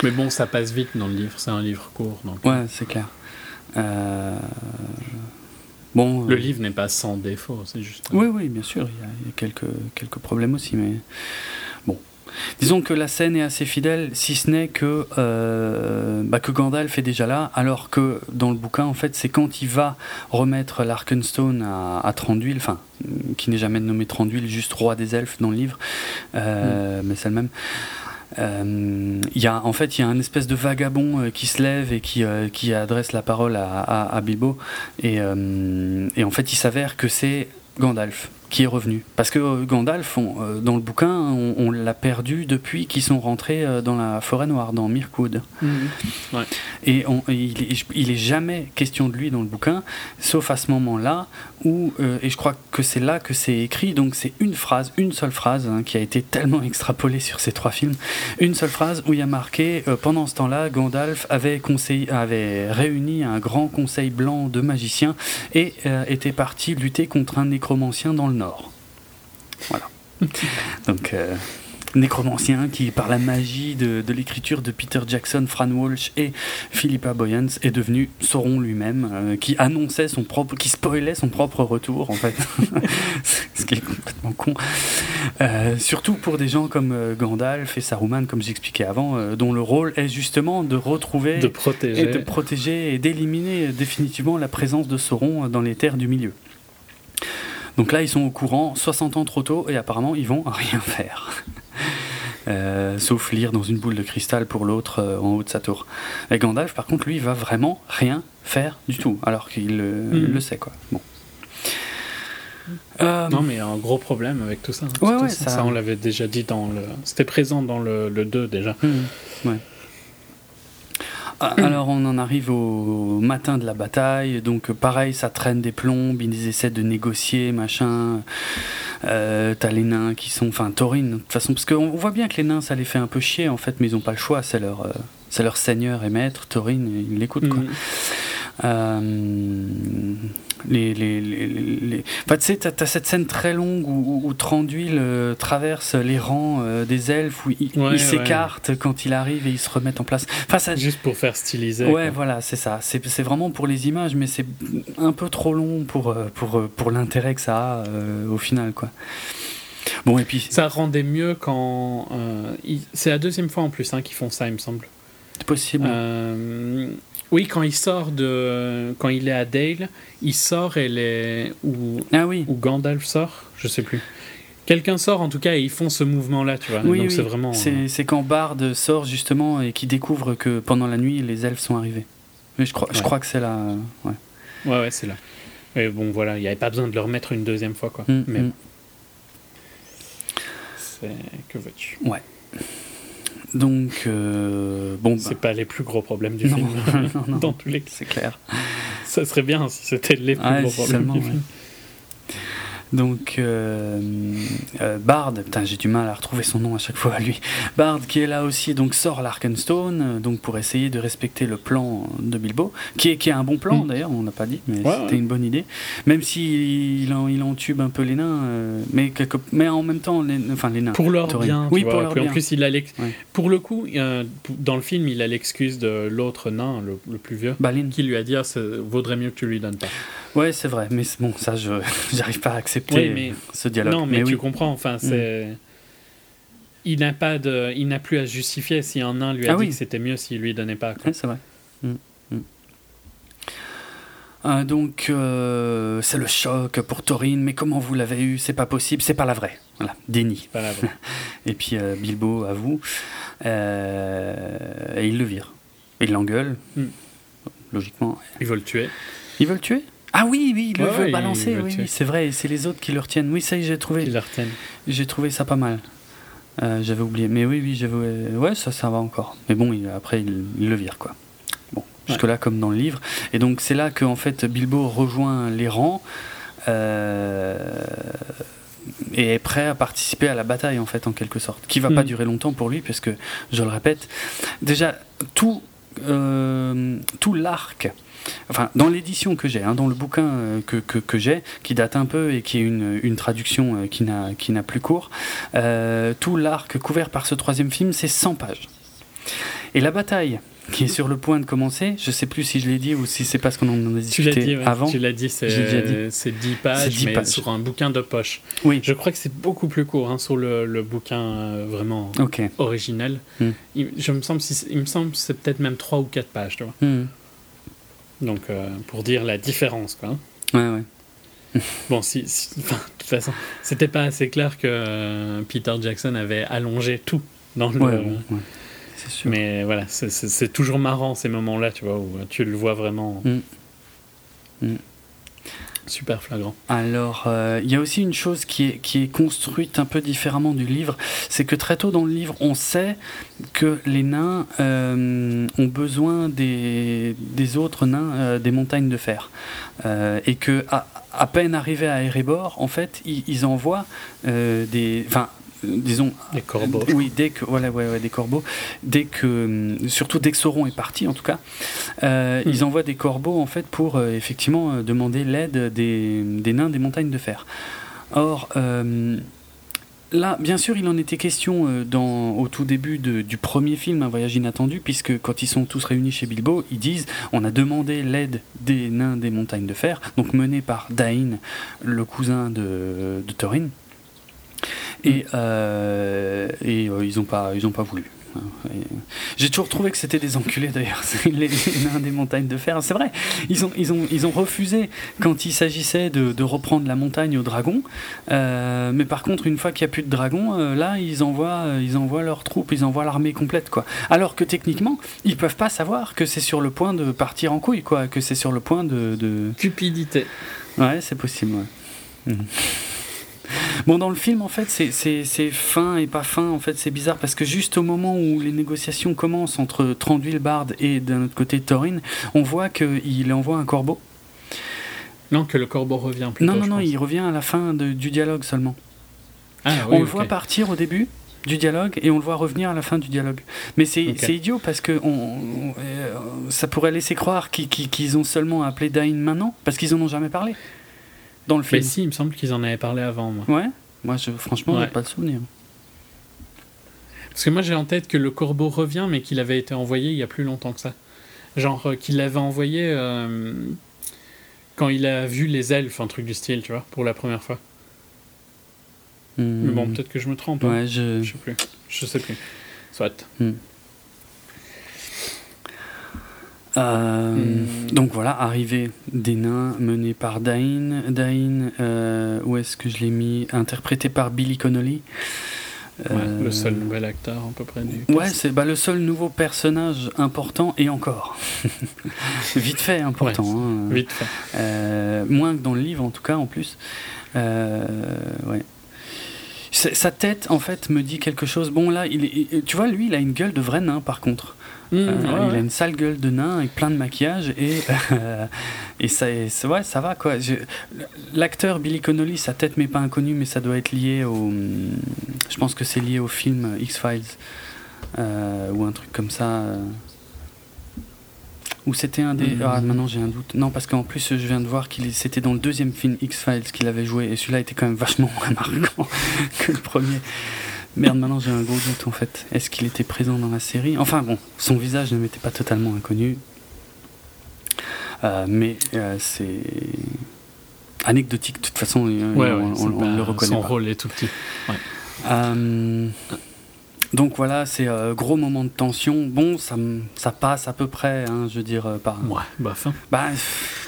Mais bon, ça passe vite dans le livre. C'est un livre court. Donc. Ouais, c'est clair. Euh, Bon. Le euh, livre n'est pas sans défaut. C'est juste. Oui, oui, bien sûr, il y a, il y a quelques, quelques problèmes aussi, mais bon. Disons que la scène est assez fidèle, si ce n'est que, euh, bah, que Gandalf est déjà là, alors que dans le bouquin, en fait, c'est quand il va remettre l'Arkenstone à, à Tranduil, enfin, qui n'est jamais nommé Tranduil, juste roi des elfes dans le livre, euh, mais c'est le même. Euh, Il y a, en fait, il y a un espèce de vagabond euh, qui se lève et qui, euh, qui adresse la parole à, à, euh, et en fait, il s'avère que c'est Gandalf qui est revenu. Parce que euh, Gandalf, on, euh, dans le bouquin, on, on l'a perdu depuis qu'ils sont rentrés euh, dans la forêt noire, dans Mirkwood. Mhm. Et, on- et il, il est jamais question de lui dans le bouquin, sauf à ce moment-là où, euh, et je crois que c'est là que c'est écrit, donc c'est une phrase, une seule phrase, hein, qui a été tellement extrapolée sur ces trois films, une seule phrase où il y a marqué, euh, pendant ce temps-là, Gandalf avait, conseillé, avait réuni un grand conseil blanc de magiciens et euh, était parti lutter contre un nécromancien dans le nord. Voilà. Donc, euh, nécromancien qui, par la magie de, de l'écriture de Peter Jackson, Fran Walsh et Philippa Boyens, est devenu Sauron lui-même, euh, qui annonçait son propre, qui spoilait son propre retour, en fait. Ce qui est complètement con. Euh, surtout pour des gens comme Gandalf et Saruman, comme j'expliquais avant, euh, dont le rôle est justement de retrouver De protéger. et de protéger et d'éliminer définitivement la présence de Sauron dans les terres du milieu. Donc là, ils sont au courant, 60 ans trop tôt, et apparemment, ils vont rien faire. Euh, sauf lire dans une boule de cristal pour l'autre euh, en haut de sa tour. Et Gandalf, par contre, lui, il va vraiment rien faire du tout, alors qu'il euh, le sait, quoi. Bon. Euh, Non, mais il y a un gros problème avec tout ça. hein. Ouais, Tout ouais, ça, ça- on l'avait déjà dit dans le. C'était présent dans le, le 2 déjà. Ouais. Ah, Alors on en arrive au matin de la bataille, donc pareil, ça traîne des plombes, ils essaient de négocier, machin. Euh, T'as les nains qui sont, enfin Taurine, de toute façon, parce qu'on voit bien que les nains ça les fait un peu chier en fait, mais ils ont pas le choix, c'est leur, euh, c'est leur seigneur et maître, Taurine, ils l'écoutent quoi. Mhm. Euh, les, les, les, les- Enfin, tu sais, t'as, t'as cette scène très longue où, où, Tranduil euh, traverse les rangs euh, des elfes, où il, Ouais, il s'écarte quand il arrive et ils se remettent en place. Enfin, ça, Juste pour faire styliser. ouais, quoi. voilà, c'est ça. C'est, c'est vraiment pour les images, mais c'est un peu trop long pour, pour, pour l'intérêt que ça a euh, au final, quoi. Bon, et puis, Ça rendait mieux quand. il- C'est la deuxième fois en plus hein, qu'ils font ça, il me semble. c'est possible. Euh, Oui, quand il sort de. Quand il est à Dale, il sort et les. Ou, ah oui. ou Gandalf sort, je sais plus. Quelqu'un sort en tout cas et ils font ce mouvement-là, tu vois. Oui, Donc oui. c'est vraiment. euh, C'est, quand Bard sort justement et qui découvre que pendant la nuit, les elfes sont arrivés. Mais je crois, je Ouais. crois que c'est là. Ouais. Ouais, ouais, c'est là. Et bon, voilà, il n'y avait pas besoin de le remettre une deuxième fois, quoi. Mm, Mais mm. c'est. Que veux-tu Donc, euh, bon, bah, C'est pas les plus gros problèmes du Non, film. non, non. Dans tous les cas. c'est clair. Ça serait bien si c'était les plus Ouais, gros si problèmes du ouais. Donc, euh, euh, Bard, putain, j'ai du mal à retrouver son nom à chaque fois, lui. Bard, qui est là aussi, donc sort l'Arkenstone, euh, donc pour essayer de respecter le plan de Bilbo, qui est, qui est un bon plan Mm. d'ailleurs, on l'a pas dit, mais Ouais, c'était ouais. une bonne idée. Même s'il il en, il entube un peu les nains, euh, mais, quelque, mais en même temps, les, enfin les nains. Pour leur Thorin. bien. Oui, vois. pour leur bien. En plus, il a Ouais. pour le coup, dans le film, il a l'excuse de l'autre nain, le, le plus vieux, Balin. qui lui a dit ah, ça vaudrait mieux que tu lui donnes pas. Ouais, c'est vrai, mais bon, ça, je j'arrive pas à accepter Oui, mais- ce dialogue. non, mais, tu oui. Mm. comprends. Enfin, c'est. Il n'a pas de, il n'a plus à justifier si un nain lui a Ah dit oui. que c'était mieux s'il lui donnait pas. Ouais, c'est vrai. Mm, mm. Euh, donc, euh, c'est le choc pour Taurine, mais comment vous l'avez eu? C'est pas possible, c'est pas la vraie. Voilà, déni. Pas la vraie. Et puis euh, Bilbo avoue, euh, et il le vire. Il l'engueule, Mm. logiquement. Il veut le tuer. Il veut le tuer? Ah oui, oui, il le Ouais, veut balancer, oui, c'est vrai, et c'est les autres qui le retiennent. Oui, ça y est, j'ai trouvé, j'ai trouvé ça pas mal. Euh, j'avais oublié, mais oui, oui, j'avais, ouais, ça, ça va encore. Mais bon, il- après, il, il le vire, quoi. Bon, jusque-là, comme dans le livre. Et donc, c'est là que, en fait, Bilbo rejoint les rangs euh, et est prêt à participer à la bataille, en fait, en quelque sorte. Qui va pas Mm. durer longtemps pour lui, parce que, je le répète, déjà, tout, euh, tout l'arc enfin dans l'édition que j'ai, hein, dans le bouquin euh, que, que, que j'ai, qui date un peu et qui est une, une traduction euh, qui n'a qui n'a plus cours, euh, tout l'arc couvert par ce troisième film, c'est 100 pages. Et la bataille qui est sur le point de commencer, je sais plus si je l'ai dit ou si c'est parce qu'on en a Tu discuté dit, ouais. avant. Tu l'as dit, c'est J'ai déjà dit. c'est 10 pages, 10 mais pages. sur un bouquin de poche. Oui, Je crois que c'est beaucoup plus court hein, sur le, le bouquin euh, vraiment ok. original. Hmm. Il, je me semble, si- il me semble que c'est peut-être même 3 ou 4 pages, tu vois. Hmm. Donc, euh, pour dire la différence, quoi. Ouais, ouais. Bon, si, si- enfin, de toute façon, c'était pas assez clair que euh, Peter Jackson avait allongé tout dans le. Ouais, ouais, ouais. C'est sûr. Mais voilà, c'est- toujours marrant ces moments-là, tu vois, où tu le vois vraiment Mm. Mm. Super flagrant. Alors, euh, il y a aussi une chose qui est, qui est construite un peu différemment du livre, c'est que très tôt dans le livre, on sait que les nains euh, ont besoin des, des autres nains euh, des montagnes de fer. Et que à, peine arrivés à Erebor, en fait, ils, envoient des... disons... Les corbeaux. Oui, dès que... Voilà, ouais, ouais, des corbeaux. Dès que... hum, Surtout dès que Sauron est parti, en tout cas, euh, Hmm. ils envoient des corbeaux, en fait, pour euh, effectivement euh, demander l'aide des, des nains des montagnes de fer. Or... euh, Là, bien sûr, il en était question euh, dans, au tout début de- du premier film, Un voyage inattendu, puisque quand ils sont tous réunis chez Bilbo, ils disent on a demandé l'aide des nains des montagnes de fer, donc mené par Dain, le cousin de, de Thorin. Et, euh, et euh, ils n'ont pas, ils ont pas voulu. J'ai toujours trouvé que c'était des enculés d'ailleurs, les, nains des montagnes de fer. C'est vrai, ils ont, ils, ont, ils ont refusé quand il s'agissait de, de reprendre la montagne aux dragons. Euh, mais par contre, une fois qu'il n'y a plus de dragons, euh, là, ils envoient, ils envoient leurs troupes, ils envoient l'armée complète. quoi. Alors que techniquement, ils peuvent pas savoir que c'est sur le point de partir en couille, quoi, que c'est sur le point de. de... Cupidité. Ouais, c'est possible. ouais. Bon, dans le film, en fait, c'est- fin et pas fin. En fait, c'est bizarre parce que juste au moment où les négociations commencent entre Tranduil Bard et d'un autre côté Thorin, on voit qu'il envoie un corbeau. Non, que le corbeau revient plus non, non, non, il revient à la fin de- du dialogue seulement. Ah, on le voit partir au début du dialogue et on le voit revenir à la fin du dialogue. Mais c'est idiot parce que on, on- euh, ça pourrait laisser croire qu'ils ont seulement appelé Dain maintenant parce qu'ils en ont jamais parlé dans le Mais film. si, il me semble qu'ils en avaient parlé avant, moi. Ouais. Moi, je, franchement, j'ai Ouais. pas de souvenir. Parce que moi, j'ai en tête que le corbeau revient, mais qu'il avait été envoyé il y a plus longtemps que ça. Genre, euh, qu'il l'avait envoyé euh, quand il a vu les elfes, un truc du style, tu vois, pour la première fois. Mais bon, Hmm. peut-être que je me trompe. hein. Ouais, je. Je sais plus. Je sais plus. Soit. Euh, Hmm. Donc voilà, arrivée des nains menée par Dain. Dain, euh, où est-ce que je l'ai mis? Interprété par Billy Connolly. Ouais, Euh, Le seul nouvel acteur, à peu près, du Ouais, c'est bah, le seul nouveau personnage important et encore. Vite fait important. hein. Vite fait. Moins que dans le livre en tout cas en plus. Ouais. Sa sa tête en fait me dit quelque chose. Bon là, il est- tu vois, lui, il a une gueule de vrai nain par contre. Mmh, Euh, ouais, Il a une sale gueule de nain avec plein de maquillage et, euh, et ça, c'est- ouais, ça va quoi. L'acteur Billy Connolly, sa tête m'est pas inconnue, mais ça doit être lié au. Je pense que c'est lié au film X-Files euh, ou un truc comme ça. Ou c'était un des. Mhm. Ah, maintenant j'ai un doute. Non, parce qu'en plus, je viens de voir qu'il c'était dans le deuxième film X-Files qu'il avait joué et celui-là était quand même vachement moins marquant que le premier. Merde, maintenant j'ai un gros doute en fait. Est-ce qu'il était présent dans la série? Enfin bon, son visage ne m'était pas totalement inconnu. Euh, mais euh, c'est anecdotique de toute façon, euh, Ouais, ouais, on, le reconnaît Son pas. rôle est tout petit. Donc voilà, c'est euh, gros moment de tension. Bon, ça, ça passe à peu près, hein, je veux dire, par. Ouais, bof. hein. Bah,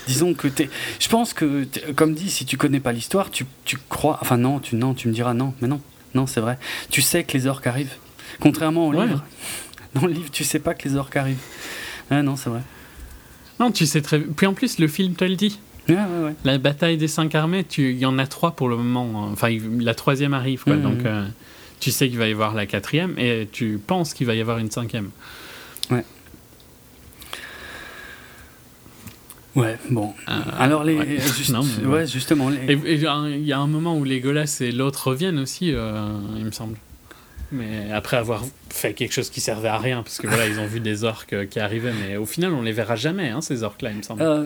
disons que t'es. Je pense que, comme dit, si tu connais pas l'histoire, tu, tu crois. Enfin, non, tu, non, tu me diras non, mais non, non, c'est vrai. Tu sais que les orques arrivent. Contrairement au Ouais. livre. Dans le livre, tu sais pas que les orques arrivent. Ah non, c'est vrai. Non, tu sais très Puis en plus, le film te le dit. Ouais, ouais, ouais. La bataille des cinq armées, tu... il y en a trois pour le moment. Enfin, il- la troisième arrive, quoi. Mhm. Donc, euh, tu sais qu'il va y avoir la quatrième et tu penses qu'il va y avoir une cinquième. Ouais, bon. Euh, Alors, les. ouais. juste- Non, ouais, ouais. justement. Les... Et et un- il y a un moment où Legolas et l'autre reviennent aussi, euh, il me semble. Mais après avoir fait quelque chose qui servait à rien, parce que voilà, ils ont vu des orques euh, qui arrivaient, mais au final, on les verra jamais, hein, ces orques-là, il me semble. Euh,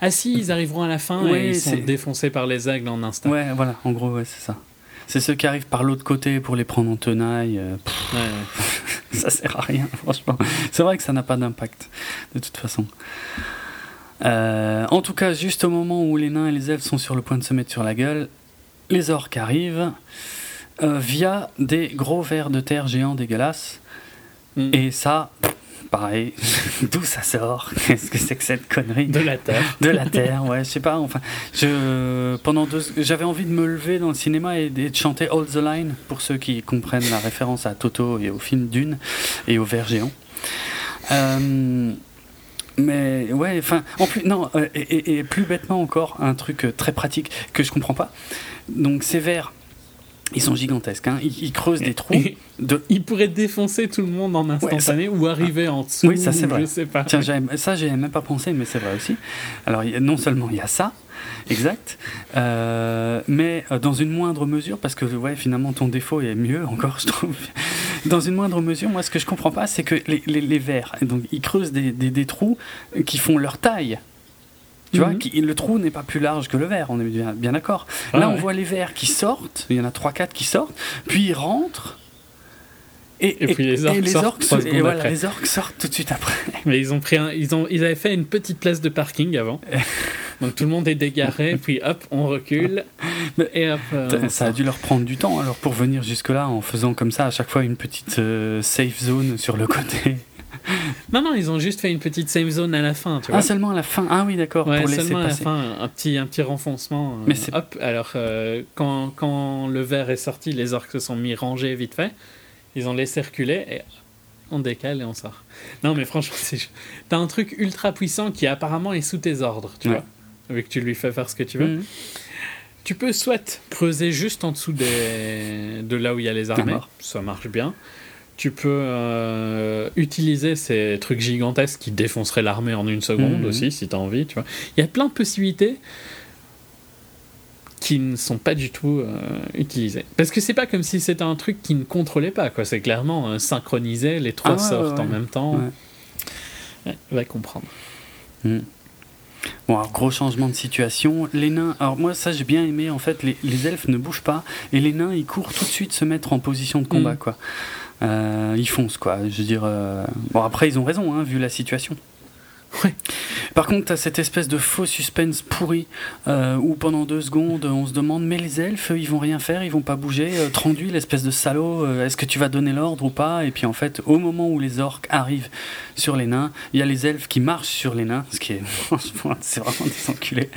Ah si, ils arriveront à la fin Ouais, et ils sont défoncés par les aigles en instant. ouais, voilà, en gros, ouais, c'est ça. C'est ceux qui arrivent par l'autre côté pour les prendre en tenaille. euh, pff, Ouais, ouais. ça sert à rien, franchement. C'est vrai que ça n'a pas d'impact, de toute façon. Euh, en tout cas, juste au moment où les nains et les elfes sont sur le point de se mettre sur la gueule, les orques arrivent euh, via des gros vers de terre géants dégueulasses. Mm. Et ça, pareil, d'où ça sort? Qu'est-ce que c'est que cette connerie? De la terre. de la terre, ouais, je sais pas. Enfin, je pendant deux, j'avais envie de me lever dans le cinéma et de chanter All the Line pour ceux qui comprennent la référence à Toto et au film Dune et au ver géant. Euh, mais ouais, enfin, en plus, non, euh, et, et- et plus bêtement encore, un truc euh, très pratique que je comprends pas. Donc ces vers, ils sont gigantesques, hein, ils, ils creusent des trous Et de. il pourrait défoncer tout le monde en instantané ou arriver en dessous. Oui, ça, c'est vrai. Je sais pas. Tiens, j'avais- ça, j'y avais même pas pensé, mais c'est vrai aussi. Alors, non seulement il y a ça, exact, euh, mais euh, dans une moindre mesure, parce que ouais, finalement, ton défaut est mieux encore, je trouve. Dans une moindre mesure, moi, ce que je comprends pas, c'est que les, les, les vers, donc, ils creusent des, des, des trous qui font leur taille. Tu vois, Mhm. qui- le trou n'est pas plus large que le verre, on est bien, bien d'accord. Ah Là, on voit les verres qui sortent, il y en a 3-4 qui sortent, puis ils rentrent. Et puis les orques sortent et voilà, après. les orques sortent tout de suite après. Mais ils ont pris un- ils ont ils avaient fait une petite place de parking avant. Donc tout le monde est dégaré, puis hop, on recule et hop. euh, on Ça a dû leur prendre du temps alors pour venir jusque-là en faisant comme ça à chaque fois une petite euh, safe zone sur le côté. Non non, ils ont juste fait une petite safe zone à la fin, tu vois. Ah seulement à la fin. Ah oui d'accord Ouais, pour laisser seulement à la fin, un petit, un petit renfoncement. euh, Mais hop, alors euh, quand, quand le verre est sorti, les orques se sont mis rangés vite fait. Ils ont laissé reculer et on décale et on sort. Non, mais franchement, c'est... t'as un truc ultra puissant qui apparemment est sous tes ordres, tu Ouais. vois, vu que tu lui fais faire ce que tu veux. Mhm. Tu peux soit creuser juste en dessous des... de là où il y a les armées, ça marche bien. Tu peux euh, utiliser ces trucs gigantesques qui défonceraient l'armée en une seconde Mhm. aussi, si tu as envie. Tu vois. Il y a plein de possibilités qui ne sont pas du tout euh, utilisées. Parce que c'est pas comme si c'était un truc qui ne contrôlait pas. quoi. C'est clairement euh, synchronisé, les trois Ah sortent ouais, en ouais. même temps. Ouais. Ouais, va comprendre. Hmm. Bon, alors, gros changement de situation. Les nains, alors moi, ça j'ai bien aimé, en fait, les, les elfes ne bougent pas et les nains ils courent tout de suite se mettre en position de combat, Mm. quoi. Euh, ils foncent, quoi. Je veux dire. euh, Bon, après, ils ont raison, hein, vu la situation. Ouais. Par contre, t'as cette espèce de faux suspense pourri euh, où pendant deux secondes on se demande mais les elfes ils vont rien faire, ils vont pas bouger. Euh, Tranduit, l'espèce de salaud, euh, est-ce que tu vas donner l'ordre ou pas? Et puis en fait, au moment où les orques arrivent sur les nains, il y a les elfes qui marchent sur les nains, ce qui est franchement, c'est vraiment des enculés,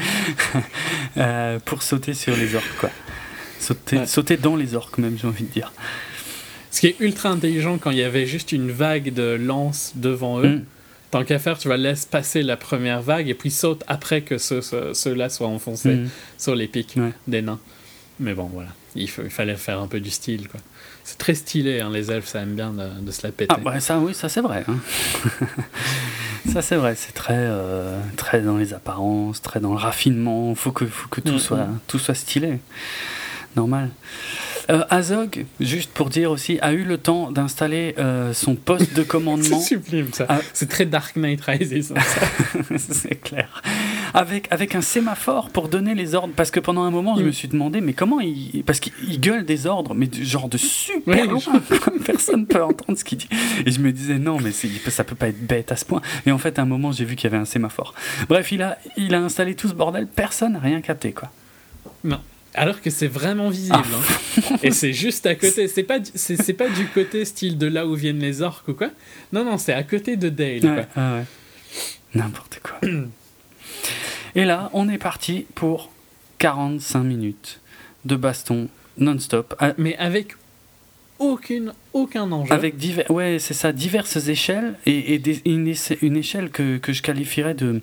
euh, pour sauter sur les orques quoi. Sauter, Ouais. sauter dans les orques même, j'ai envie de dire. Ce qui est ultra intelligent quand il y avait juste une vague de lances devant eux. Mm. Tant qu'à faire, tu vas laisser passer la première vague et puis saute après que ceux- ceux- ceux-là soient enfoncés Mm. sur les pics Ouais. des nains. Mais bon, voilà. Il, faut- il fallait faire un peu du style, quoi. C'est très stylé, hein, les elfes, ça aime bien de, de se la péter. Ah bah ça oui, ça c'est vrai. hein. ça c'est vrai, c'est très, euh, très dans les apparences, très dans le raffinement. Faut que, faut que tout, Mhm. soit, tout soit stylé. Normal. Euh, Azog, juste pour dire aussi, a eu le temps d'installer euh, son poste de C'est commandement. sublime, ça. Ah. C'est très Dark Knight Rises. hein, c'est clair. Avec, avec un sémaphore pour donner les ordres. Parce que pendant un moment, je Mm. me suis demandé, mais comment il. Parce qu'il il gueule des ordres, mais du genre de super loin. Personne ne peut entendre ce qu'il dit. Et je me disais, non, mais c'est- ça peut pas être bête à ce point. Et en fait, à un moment, j'ai vu qu'il y avait un sémaphore. Bref, il a, il a installé tout ce bordel. Personne n'a rien capté, quoi. Alors que c'est vraiment visible. hein. Et c'est juste à côté. C'est pas, du- c'est, c'est pas du côté style de là où viennent les orques ou quoi. Non, non, c'est à côté de Dale. Ouais, ouais, ouais. N'importe quoi. Et là, on est parti pour 45 minutes de baston non-stop. à- Mais avec aucune, aucun enjeu. Avec divers, ouais, c'est ça, diverses échelles et, et des- une, éche- une échelle que, que je qualifierais de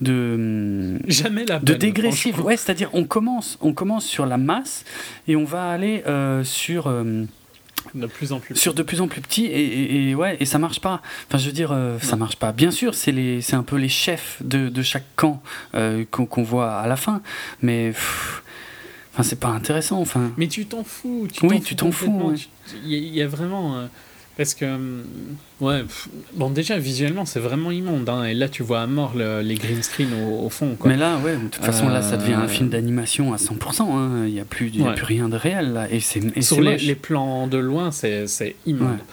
de, Jamais la de dégressive. Ouais, c'est-à-dire on commence on commence sur la masse et on va aller euh, sur euh, De plus en plus. sur de plus en plus petit et, et- et ouais et ça marche pas. Enfin, je veux dire, euh, ça marche pas. Bien sûr, c'est les c'est un peu les chefs de, de chaque camp euh, qu'on voit à la fin, mais pff, enfin c'est pas intéressant. Enfin, Mais tu t'en fous. Tu Oui, t'en tu t'en fous, ouais. Il y, a- il y a vraiment. euh, parce que. hum, Ouais. pff, bon, déjà, visuellement, c'est vraiment immonde. hein, et là, tu vois à mort le- les green screen au, au fond. Quoi. Mais là, ouais, de toute façon, là, ça devient un Euh, film d'animation à 100%. hein. Il n'y a, plus, y a Ouais. plus rien de réel, là. Et c'est sur les, plans de loin, c'est c'est immonde. Ouais.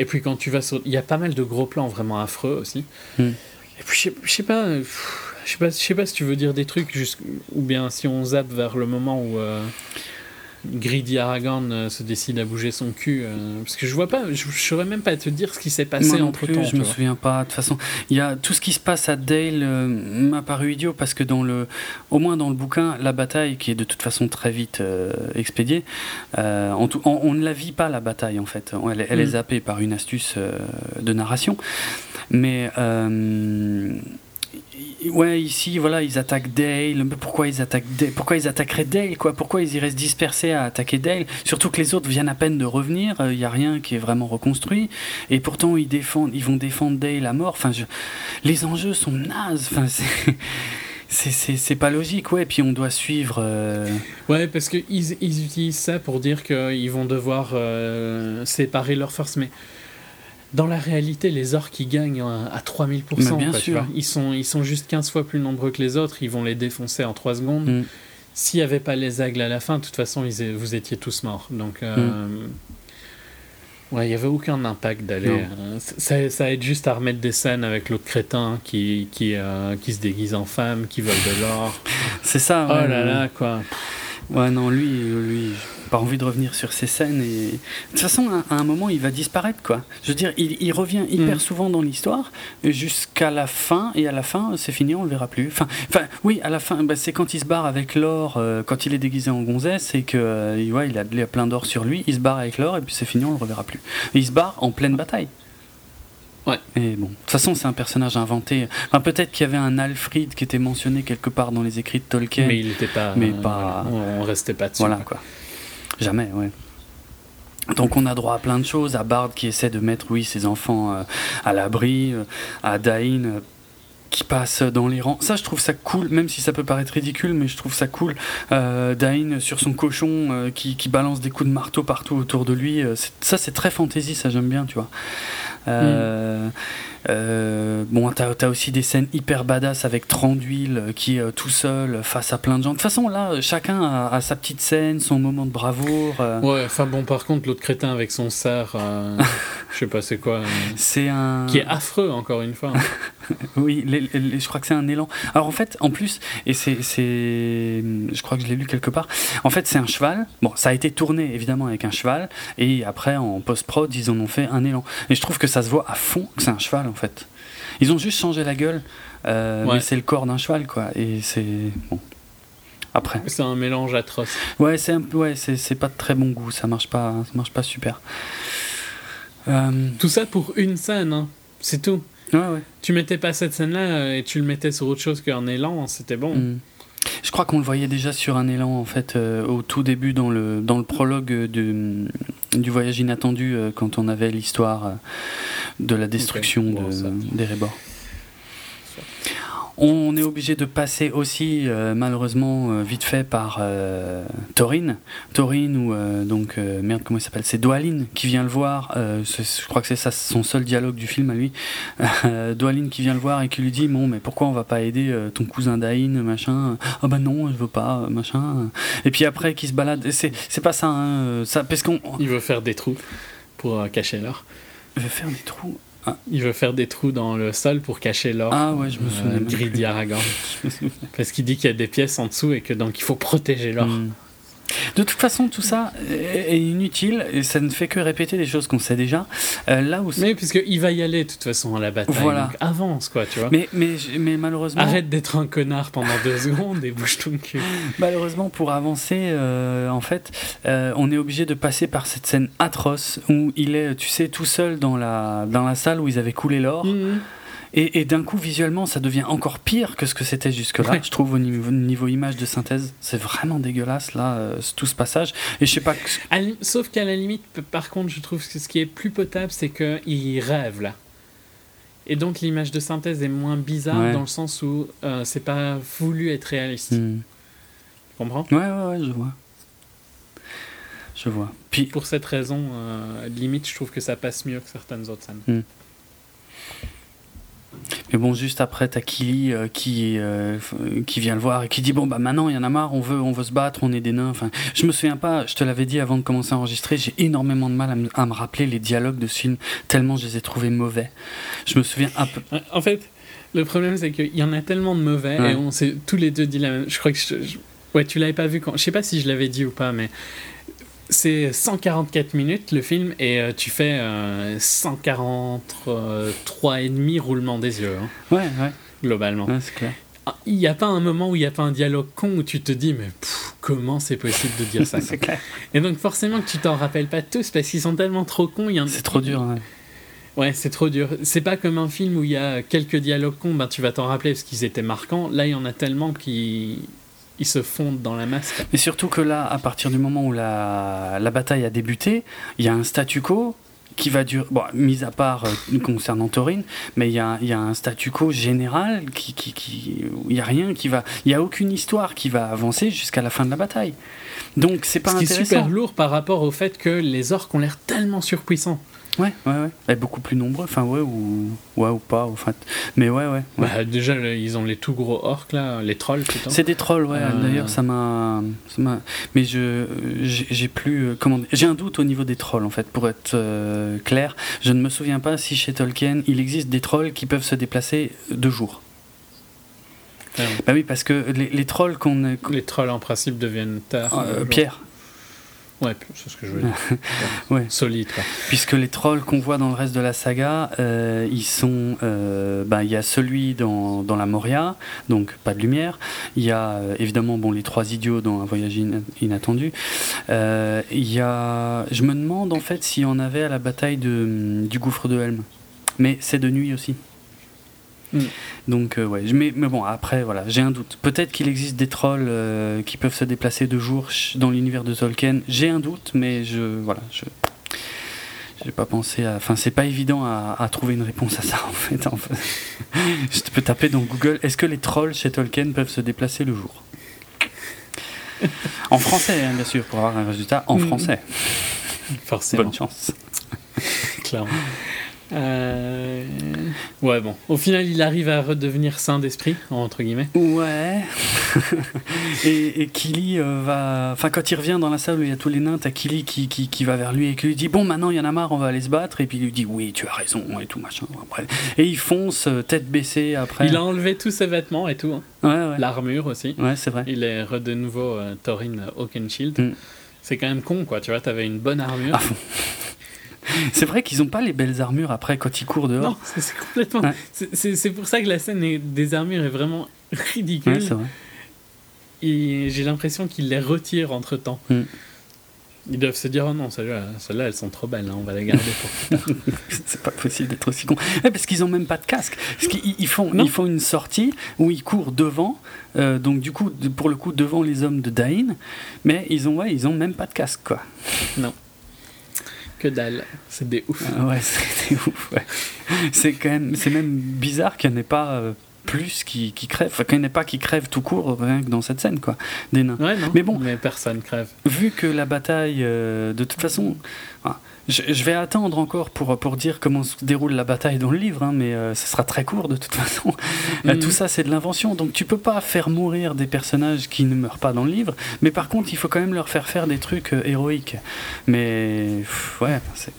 Et puis quand tu vas sur. Il y a pas mal de gros plans vraiment affreux aussi. Hmm. Et puis je sais- pas. euh, pff, Je sais pas, je sais pas si tu veux dire des trucs, ou bien si on zappe vers le moment où euh, Greedy Aragorn euh, se décide à bouger son cul. euh, parce que je vois pas, je, je saurais même pas te dire ce qui s'est passé entre plus, temps. je me souviens pas. De toute façon, il y a tout ce qui se passe à Dale euh, m'a paru idiot parce que dans le, au moins dans le bouquin, la bataille qui est de toute façon très vite euh, expédiée, en tout- on, on ne la vit pas la bataille en fait. Elle, est- Mm. zappée par une astuce de narration, mais Ouais, ici, voilà, ils attaquent Dale. Pourquoi ils attaquent Dale? Pourquoi ils attaqueraient Dale, quoi? Pourquoi ils iraient se disperser à attaquer Dale? Surtout que les autres viennent à peine de revenir. Il n'y a rien qui est vraiment reconstruit. Et pourtant, ils défendent, ils vont défendre Dale à mort. Enfin, les enjeux sont nazes. Enfin, c'est pas logique, ouais. Puis on doit suivre. euh, Ouais, parce qu'ils ils utilisent ça pour dire qu'ils vont devoir euh, séparer leurs forces, mais dans la réalité, les orques ils gagnent à, à 3000%. Mais bien quoi, tu sûr. vois. Ils, sont, ils sont juste 15 fois plus nombreux que les autres, ils vont les défoncer en 3 secondes. Mm. S'il n'y avait pas les aigles à la fin, de toute façon, ils vous étiez tous morts. Donc, euh, ouais, il n'y avait aucun impact d'aller. Euh, ça, ça aide juste à remettre des scènes avec l'autre crétin qui, qui, euh, qui se déguise en femme, qui vole de l'or. C'est ça. oh ouais, là ouais. là, quoi. Ouais, non, lui, lui, pas envie de revenir sur ces scènes. Et... De toute façon, à, à un moment, il va disparaître, quoi. Je veux dire, il, il revient hyper Mm. souvent dans l'histoire, jusqu'à la fin, et à la fin, c'est fini, on le verra plus. Enfin, enfin oui, à la fin, bah, c'est quand il se barre avec l'or, euh, quand il est déguisé en gonzesse, et que, euh, ouais, il a, il a plein d'or sur lui, il se barre avec l'or, et puis c'est fini, on le reverra plus. Et il se barre en pleine bataille. Ouais. Et bon, de toute façon, c'est un personnage inventé. Enfin, peut-être qu'il y avait un Alfred qui était mentionné quelque part dans les écrits de Tolkien. Mais il n'était pas. Mais euh, pas- voilà, on, on restait pas dessus. Voilà quoi. Jamais, ouais. Donc on a droit à plein de choses, à Bard qui essaie de mettre, oui, ses enfants euh, à l'abri, euh, à Dain euh, qui passe dans les rangs. Ça, je trouve ça cool, même si ça peut paraître ridicule, mais je trouve ça cool. Dain sur son cochon qui, qui balance des coups de marteau partout autour de lui. ça, c'est très fantasy, ça j'aime bien, tu vois. Euh, euh, bon, t'as as aussi des scènes hyper badass avec Tranduil euh, qui est tout seul face à plein de gens. De toute façon, là, chacun a, a sa petite scène, son moment de bravoure. euh, Ouais, enfin bon, par contre, l'autre crétin avec son cerf, euh, je sais pas c'est quoi, C'est un. qui est affreux encore une fois. Oui, les- les- je crois que c'est un élan. Alors en fait, en plus, et c'est, je crois que je l'ai lu quelque part. En fait, c'est un cheval. Bon, ça a été tourné évidemment avec un cheval, et après en post prod, ils en ont fait un élan. Et je trouve que ça se voit à fond que c'est un cheval en fait. Ils ont juste changé la gueule, euh, Ouais. mais c'est le corps d'un cheval quoi. Et c'est bon. Après, C'est un mélange atroce. ouais, c'est un peu, ouais, c'est, c'est pas de très bon goût. Ça marche pas, ça marche pas super. Euh, Tout ça pour une scène, hein. c'est tout. ouais, ouais. Tu mettais pas cette scène-là euh, et tu le mettais sur autre chose qu'un élan, c'était bon. Mm. Je crois qu'on le voyait déjà sur un élan en fait euh, au tout début dans le dans le prologue euh, du, du voyage inattendu euh, quand on avait l'histoire euh, de la destruction de, des Rébors. On est obligé de passer aussi euh, malheureusement euh, vite fait par euh, Taurine, Taurine ou euh, donc merde comment il s'appelle? C'est Doaline qui vient le voir. je crois que c'est ça son seul dialogue du film à lui. Doaline qui vient le voir et qui lui dit bon mais pourquoi on va pas aider ton cousin Dain machin? Ah bah non je veux pas machin et puis après qui se balade c'est c'est pas ça hein, ça parce qu'on Il veut faire des trous pour cacher l'or. je vais faire des trous Il veut faire des trous dans le sol pour cacher l'or. ah ouais je me Euh, souviens Grille plus. Aragorn. Parce qu'il dit qu'il y a des pièces en dessous et que donc il faut protéger l'or. Hmm. De toute façon, tout ça est inutile et ça ne fait que répéter des choses qu'on sait déjà. Euh, là où Mais puisqu'il va y aller de toute façon à la bataille. Voilà. Donc avance quoi, tu vois. mais, mais, mais malheureusement, Arrête d'être un connard pendant deux secondes et bouge ton cul. malheureusement, pour avancer, euh, en fait, euh, on est obligé de passer par cette scène atroce où il est, tu sais, tout seul dans la, dans la salle où ils avaient coulé l'or. Mhm. Et, et d'un coup, visuellement, ça devient encore pire que ce que c'était jusque-là. Ouais. Je trouve au niveau, niveau image de synthèse, c'est vraiment dégueulasse là, euh, tout ce passage. Et je sais pas. que- Sauf qu'à la limite, par contre, je trouve que ce qui est plus potable, c'est qu'il rêve là. Et donc l'image de synthèse est moins bizarre Ouais. dans le sens où euh, c'est pas voulu être réaliste. Hmm. Tu comprends? Ouais, ouais, ouais, je vois. Je vois. Puis, Pour cette raison, euh, limite, je trouve que ça passe mieux que certaines autres scènes. Mais bon, juste après, t'as Kili euh, qui, euh, qui vient le voir et qui dit Bon, bah maintenant, il y en a marre, on veut, on veut se battre, on est des nains. Enfin, je me souviens pas, je te l'avais dit avant de commencer à enregistrer, j'ai énormément de mal à me, à me rappeler les dialogues de ce film, tellement je les ai trouvés mauvais. Je me souviens un peu. Ouais, En fait, le problème, c'est qu'il y en a tellement de mauvais Ouais. et on s'est tous les deux dit la même. Je crois que je- je- ouais, tu l'avais pas vu quand. Je sais pas si je l'avais dit ou pas, mais c'est 144 minutes le film et euh, tu fais euh, 143 et demi roulement des yeux hein, Ouais, ouais, globalement. ouais c'est clair. Ah, Il n'y a pas un moment où il n'y a pas un dialogue con où tu te dis mais pff, comment c'est possible de dire ça c'est clair. Et donc forcément que tu t'en rappelles pas tous parce qu'ils sont tellement trop cons. C'est trop dur. ouais. Ouais, c'est trop dur. C'est pas comme un film où il y a quelques dialogues cons, ben tu vas t'en rappeler parce qu'ils étaient marquants. Là, il y en a tellement qui ils se fondent dans la masse. Mais surtout que là, à partir du moment où la, la bataille a débuté, il y a un statu quo qui va durer, bon, mis à part euh, concernant Taurine, mais il y a, y a un statu quo général qui, qui, qui y a rien qui va, il y a aucune histoire qui va avancer jusqu'à la fin de la bataille. Donc c'est pas Ce intéressant. super lourd par rapport au fait que les orques ont l'air tellement surpuissants. Ouais, ouais, ouais. Et beaucoup plus nombreux, enfin ouais ou ouais ou pas, en fait. Mais ouais, ouais. ouais. Bah, déjà, le- ils ont les tout gros orques là, les trolls plutôt. C'est des trolls, ouais. Euh. D'ailleurs, ça m'a. Mais je, j'ai plus. euh, Comment J'ai un doute au niveau des trolls, en fait. Pour être euh, clair, je ne me souviens pas si chez Tolkien il existe des trolls qui peuvent se déplacer de jour. Ah Bah oui, parce que les, les trolls qu'on, Les trolls en principe deviennent tard. euh, Pierre, Ouais, c'est ce que je veux dire. Ouais. Solide quoi. puisque les trolls qu'on voit dans le reste de la saga, euh, ils sont. euh, bah, il y a celui dans, dans la Moria, donc pas de lumière. Il y a euh, évidemment bon les trois idiots dans un voyage ina- inattendu. Euh, y a. Je me demande en fait s'il y en avait à la bataille de, du gouffre de Helm. mais c'est de nuit aussi. Mm. Donc, euh, ouais. Mais, mais bon, après, voilà, j'ai un doute. Peut-être qu'il existe des trolls euh, qui peuvent se déplacer de jour dans l'univers de Tolkien. J'ai un doute, mais je. Voilà, je. J'ai pas pensé à. Enfin, c'est pas évident à, à trouver une réponse à ça, en fait. En fait. je peux taper dans Google est-ce que les trolls chez Tolkien peuvent se déplacer le jour? En français, hein, bien sûr, pour avoir un résultat en Mm. français. Forcément. Bonne chance. clairement. Euh, Ouais, bon. Au final, il arrive à redevenir saint d'esprit, entre guillemets. Ouais. et, et Kili euh, va. Enfin, quand il revient dans la salle où il y a tous les nains, t'as Kili qui, qui, qui va vers lui et qui lui dit Bon, maintenant il y en a marre, on va aller se battre. Et puis il lui dit Oui, tu as raison, et tout machin. Après. Et il fonce, euh, tête baissée après. Il a enlevé tous ses vêtements et tout. hein. Ouais, ouais. L'armure aussi. Ouais, c'est vrai. Il est de nouveau euh, Thorin Oakenshield. Mm. C'est quand même con, quoi. Tu vois, t'avais une bonne armure. Ah, C'est vrai qu'ils ont pas les belles armures après quand ils courent dehors. non, c'est complètement. Ouais. c'est- pour ça que la scène est- des armures est vraiment ridicule. Ouais, c'est vrai. et j'ai l'impression qu'ils les retirent entre temps. Mm. Ils doivent se dire oh non, celles-là, elles sont trop belles, hein, on va les garder pour. C'est pas possible d'être aussi con. Ouais, parce qu'ils ont même pas de casque. Parce qu'ils ils font, Non. ils font une sortie où ils courent devant, euh, donc du coup, pour le coup, devant les hommes de Dain, mais ils ont, ouais, ils ont même pas de casque, quoi. Que dalle, c'est des ouf. Ah ouais, c'est ouf. ouais. C'est quand même, c'est même bizarre qu'il n'y en ait pas euh, plus qui, qui crèvent. Enfin, qu'il n'y en ait pas qui crèvent tout court, rien que dans cette scène, quoi, des nains. Ouais, non. Mais bon. Mais personne crève. Vu que la bataille, euh, de toute façon, ah, je, je vais attendre encore pour, pour dire comment se déroule la bataille dans le livre, hein, mais euh, ce sera très court de toute façon. Euh, tout ça, c'est de l'invention, donc tu peux pas faire mourir des personnages qui ne meurent pas dans le livre, mais par contre, il faut quand même leur faire faire des trucs euh, héroïques. Mais pff, ouais, c'est.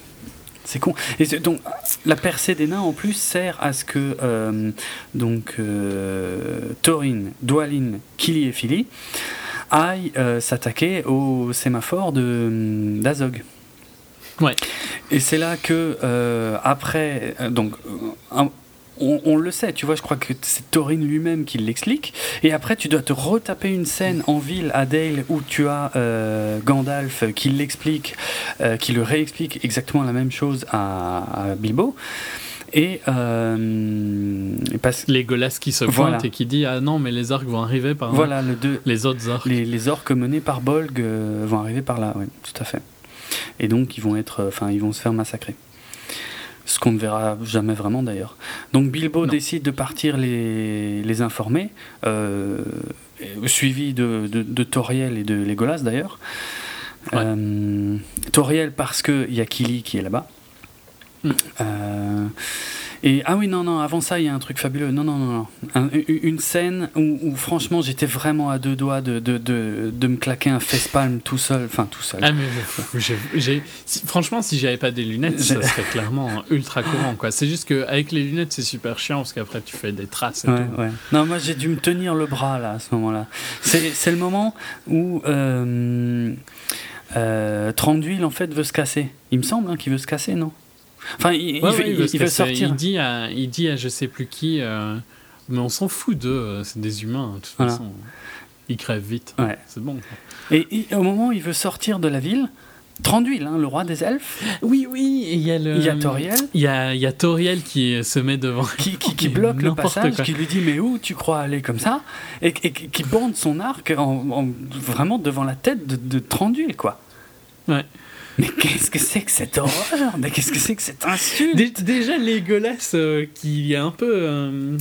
C'est con. Et donc, la percée des nains, en plus, sert à ce que euh, donc euh, Thorin, Dwalin, Kili et Fili aillent euh, s'attaquer au sémaphore de d'Azog. Ouais. Et c'est là que euh, après, euh, donc. euh, un- on, on le sait, tu vois, je crois que c'est Thorin lui-même qui l'explique. Et après, tu dois te retaper une scène en ville à Dale où tu as euh, Gandalf qui l'explique, euh, qui le réexplique exactement la même chose à, à Bilbo. Et, euh, et parce Les Golas qui se Voilà. pointent et qui dit ah non mais les orques vont arriver par là. voilà, le deux, Les autres orques. les, les orques menés par Bolg vont arriver par là, oui, tout à fait. Et donc ils vont être, euh, enfin ils vont se faire massacrer. Ce qu'on ne verra jamais vraiment d'ailleurs. Donc Bilbo Non. décide de partir les, les informer, euh, suivi de, de, de Toriel et de Legolas d'ailleurs. Ouais. Euh, Toriel parce qu'il y a Kili qui est là-bas. Mm. Euh, et ah oui, non, non, avant ça, il y a un truc fabuleux. Non, non, non, non. Un- une scène où, où, franchement j'étais vraiment à deux doigts de, de, de, de me claquer un facepalm tout seul. Enfin, tout seul. Ah mais si- franchement si j'avais pas des lunettes ça serait clairement ultra courant quoi. C'est juste qu'avec les lunettes c'est super chiant parce qu'après tu fais des traces et Ouais, tout. ouais. Non, moi j'ai dû me tenir le bras là à ce moment-là. C'est c'est le moment où euh, euh, Tranduil en fait veut se casser. Il me semble hein, qu'il veut se casser, non? Enfin, il, Ouais, il- il sortir. Il dit à, il dit à je sais plus qui, euh, mais on s'en fout d'eux, euh, c'est des humains, de toute Voilà. façon. Ils crèvent vite. Ouais. C'est bon. Et, et au moment où il veut sortir de la ville, Tranduil, hein, le roi des elfes, Oui, oui, il y a le. il y a Toriel Il y a, il y a Toriel qui se met devant. qui, qui, qui bloque le passage, quoi. qui lui dit mais où tu crois aller comme ça? Et, et qui qui bande son arc en, en- vraiment devant la tête de, de Tranduil quoi. Ouais. Mais qu'est-ce que c'est que cette horreur? Mais qu'est-ce que c'est que cette insulte? Dé- Déjà, Legolas, euh, qui est un peu euh,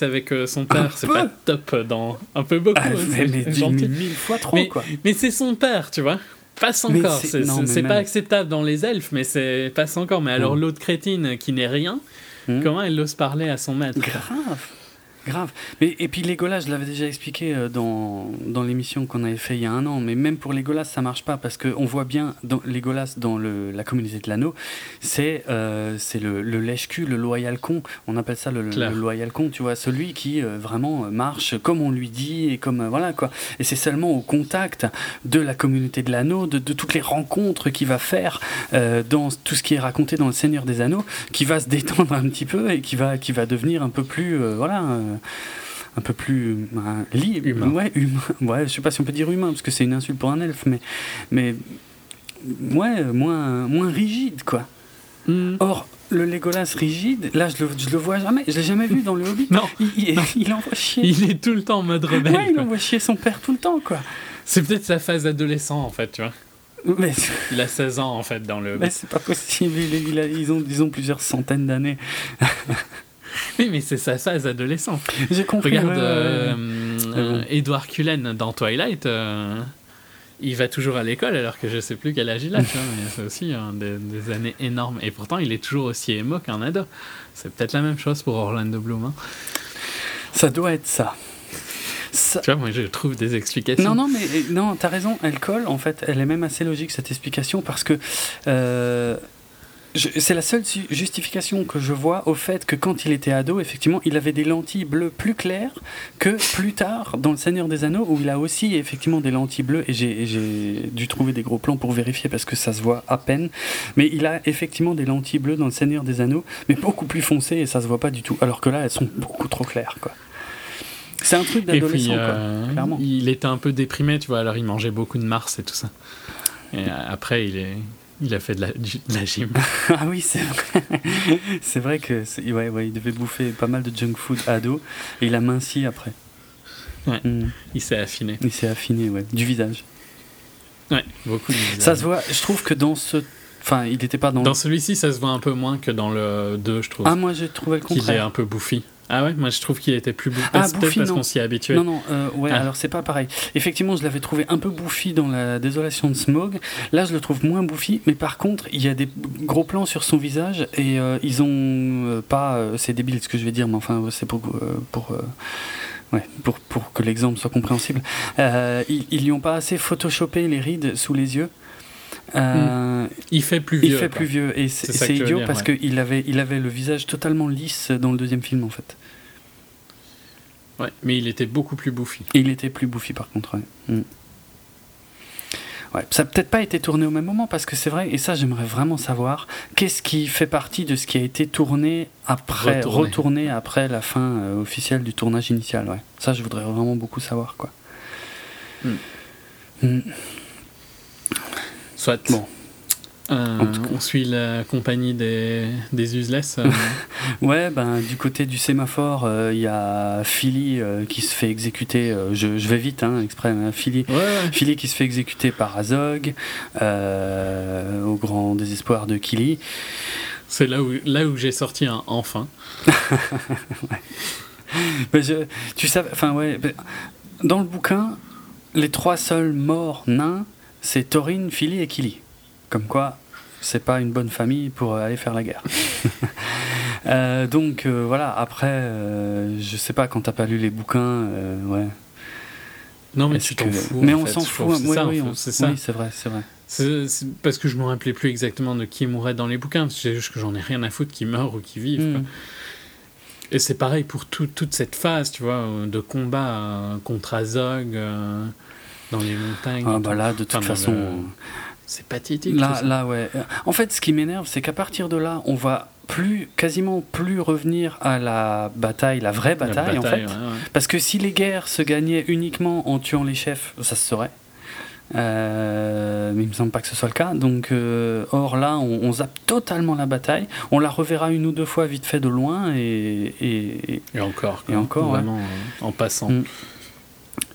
avec euh, son père, c'est pas top dans. Un peu beaucoup, Ah, hein, mais, c'est mais- gentil. mille fois trop Mais- quoi. Mais c'est son père, tu vois. Passe encore. c'est- pas acceptable dans les elfes, mais c'est passe encore. Mais alors Mm. l'autre crétine qui n'est rien, Mm. comment elle ose parler à son maître? Grave, grave. Mais, et puis Legolas, je l'avais déjà expliqué euh, dans, dans l'émission qu'on avait fait il y a un an, mais même pour Legolas, ça marche pas parce qu'on voit bien dans Legolas dans le, la communauté de l'anneau, c'est euh, le, le lèche-cul, le loyal con. On appelle ça le, loyal con, tu vois, celui qui euh, vraiment euh, marche comme on lui dit et comme euh, voilà quoi. Et c'est seulement au contact de la communauté de l'anneau, de, de toutes les rencontres qu'il va faire dans tout ce qui est raconté dans le Seigneur des Anneaux, qui va se détendre un petit peu et qui va, qui va devenir un peu plus, voilà, un peu plus euh, libre, Humain. ouais, humain. Ouais, je sais pas si on peut dire humain parce que c'est une insulte pour un elfe, mais, mais ouais, moins, moins rigide quoi. Mm. Or, le Legolas rigide, là je le, je le vois jamais, je l'ai jamais vu dans le Hobbit. Non. Il, il- il envoie chier. Il est tout le temps en mode rebelle. Ouais, il envoie chier son père tout le temps, quoi. C'est peut-être sa phase adolescent en fait, tu vois. Mais, Il a 16 ans en fait dans le. mais c'est pas possible, il- il a- ils, ont, ils ont plusieurs centaines d'années. Oui, mais c'est sa phase adolescent. J'ai compris. Regarde ouais, ouais, ouais. euh, euh. Edward Cullen dans Twilight. euh, il va toujours à l'école alors que je sais plus quel âge il a, tu vois, mais c'est aussi hein, des, des années énormes. Et pourtant, il est toujours aussi émo qu'un ado. C'est peut-être la même chose pour Orlando Bloom. hein. Ça doit être ça. Ça- Tu vois, moi je trouve des explications. Non, non, mais non, t'as raison, elle colle, en fait, elle est même assez logique cette explication parce que euh, c'est la seule justification que je vois au fait que quand il était ado, effectivement, il avait des lentilles bleues plus claires que plus tard dans Le Seigneur des Anneaux où il a aussi effectivement des lentilles bleues et j'ai dû trouver des gros plans pour vérifier parce que ça se voit à peine. Mais il a effectivement des lentilles bleues dans Le Seigneur des Anneaux, mais beaucoup plus foncées et ça se voit pas du tout. Alors que là, elles sont beaucoup trop claires, quoi. C'est un truc d'adolescent, euh, clairement. il était un peu déprimé, tu vois, alors il mangeait beaucoup de Mars et tout ça. Et euh, après, il, est, il a fait de la, du- de la gym. Ah oui, c'est vrai. c'est vrai que ouais, ouais, il devait bouffer pas mal de junk food ado et il a minci après. Ouais. Mm. Il s'est affiné. Il s'est affiné, ouais, du visage. Ouais, beaucoup de Ça se voit. Je trouve que dans ce, enfin, il n'était pas dans. Dans celui-ci, ça se voit un peu moins que dans le 2, je trouve. Ah moi j'ai trouvé le qu'il est contraire. un peu bouffi. Ah ouais, moi je trouve qu'il était plus bouffi. Ah, bouffi, parce qu'on s'y est habitué. Non, non, euh, ouais, Ah. alors c'est pas pareil. Effectivement, je l'avais trouvé un peu bouffi dans la désolation de Smog. Là, je le trouve moins bouffi, mais par contre, il y a des gros plans sur son visage et euh, ils ont euh, pas. c'est débile ce que je vais dire, mais enfin, c'est pour. pour Ouais, pour, pour que l'exemple soit compréhensible. Euh, ils, ils lui ont pas assez photoshopé les rides sous les yeux. Euh, Il fait plus il vieux. fait quoi. plus vieux et c'est idiot dire, parce ouais. qu'il avait, il avait le visage totalement lisse dans le deuxième film en fait. Ouais, mais il était beaucoup plus bouffi. Et il était plus bouffi par contre, ouais. Mm. Ouais, ça n'a peut-être pas été tourné au même moment parce que c'est vrai, et ça j'aimerais vraiment savoir, qu'est-ce qui fait partie de ce qui a été tourné après, Retourné. retourné, après la fin euh, officielle du tournage initial, ouais. Ça je voudrais vraiment beaucoup savoir, quoi. Mm. Mm. Soit. Bon. Euh, on suit la compagnie des, des useless. euh, Ouais, ben du côté du sémaphore, euh, il y a Philly euh, qui se fait exécuter, euh, je, je vais vite, hein, exprès, hein, Philly, ouais, ouais. Philly qui se fait exécuter par Azog, euh, au grand désespoir de Killy. C'est là où, là où j'ai sorti un enfin. Mais je- tu sais, enfin ouais, dans le bouquin, les trois seuls morts nains, c'est Thorin, Philly et Killy. Comme quoi, c'est pas une bonne famille pour euh, aller faire la guerre. Euh, donc euh, voilà, après, euh, je sais pas, quand t'as pas lu les bouquins, ouais. Non, mais tu t'en que- fous. Mais on s'en fout. C'est oui, ça, oui, on- c'est vrai, c'est vrai. Parce que je me rappelais plus exactement de qui mourait dans les bouquins. C'est juste que j'en ai rien à foutre qui meurt ou qui vivent. quoi. Mm. Et c'est pareil pour tout- toute cette phase, tu vois, de combat contre Azog dans les montagnes. Ah bah là, de toute Enfin, façon. le- C'est pathétique. Là, là, ouais. En fait, ce qui m'énerve, c'est qu'à partir de là, on va plus, quasiment plus revenir à la bataille, la vraie La bataille, en fait. ouais, ouais. Parce que si les guerres se gagnaient uniquement en tuant les chefs, ça se saurait. Euh, mais il me semble pas que ce soit le cas. Donc, euh, or là, on, on zappe totalement la bataille. On la reverra une ou deux fois vite fait de loin et, et, Et encore. Et encore. Vraiment, euh, en passant. Mm.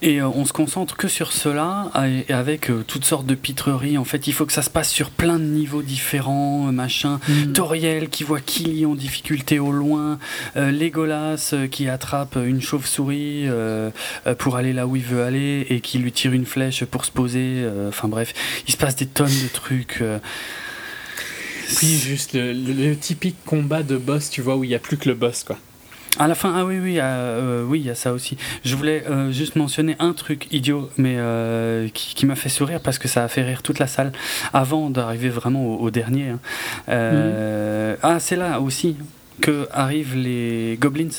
Et euh, on se concentre que sur cela, et avec euh, toutes sortes de pitreries. En fait, il faut que ça se passe sur plein de niveaux différents, euh, machin. Mm. Toriel qui voit Killy en difficulté au loin, euh, Legolas qui attrape une chauve-souris euh, pour aller là où il veut aller et qui lui tire une flèche pour se poser. Enfin bref, il se passe des tonnes de trucs. Puis juste le, le- le typique combat de boss, tu vois, où il n'y a plus que le boss, quoi. À la fin, ah oui, oui, euh, euh, oui, il y a ça aussi. Je voulais euh, juste mentionner un truc idiot, mais euh, qui, qui m'a fait sourire parce que ça a fait rire toute la salle avant d'arriver vraiment au, au dernier. hein. Euh, Ah, c'est là aussi que arrivent les goblins.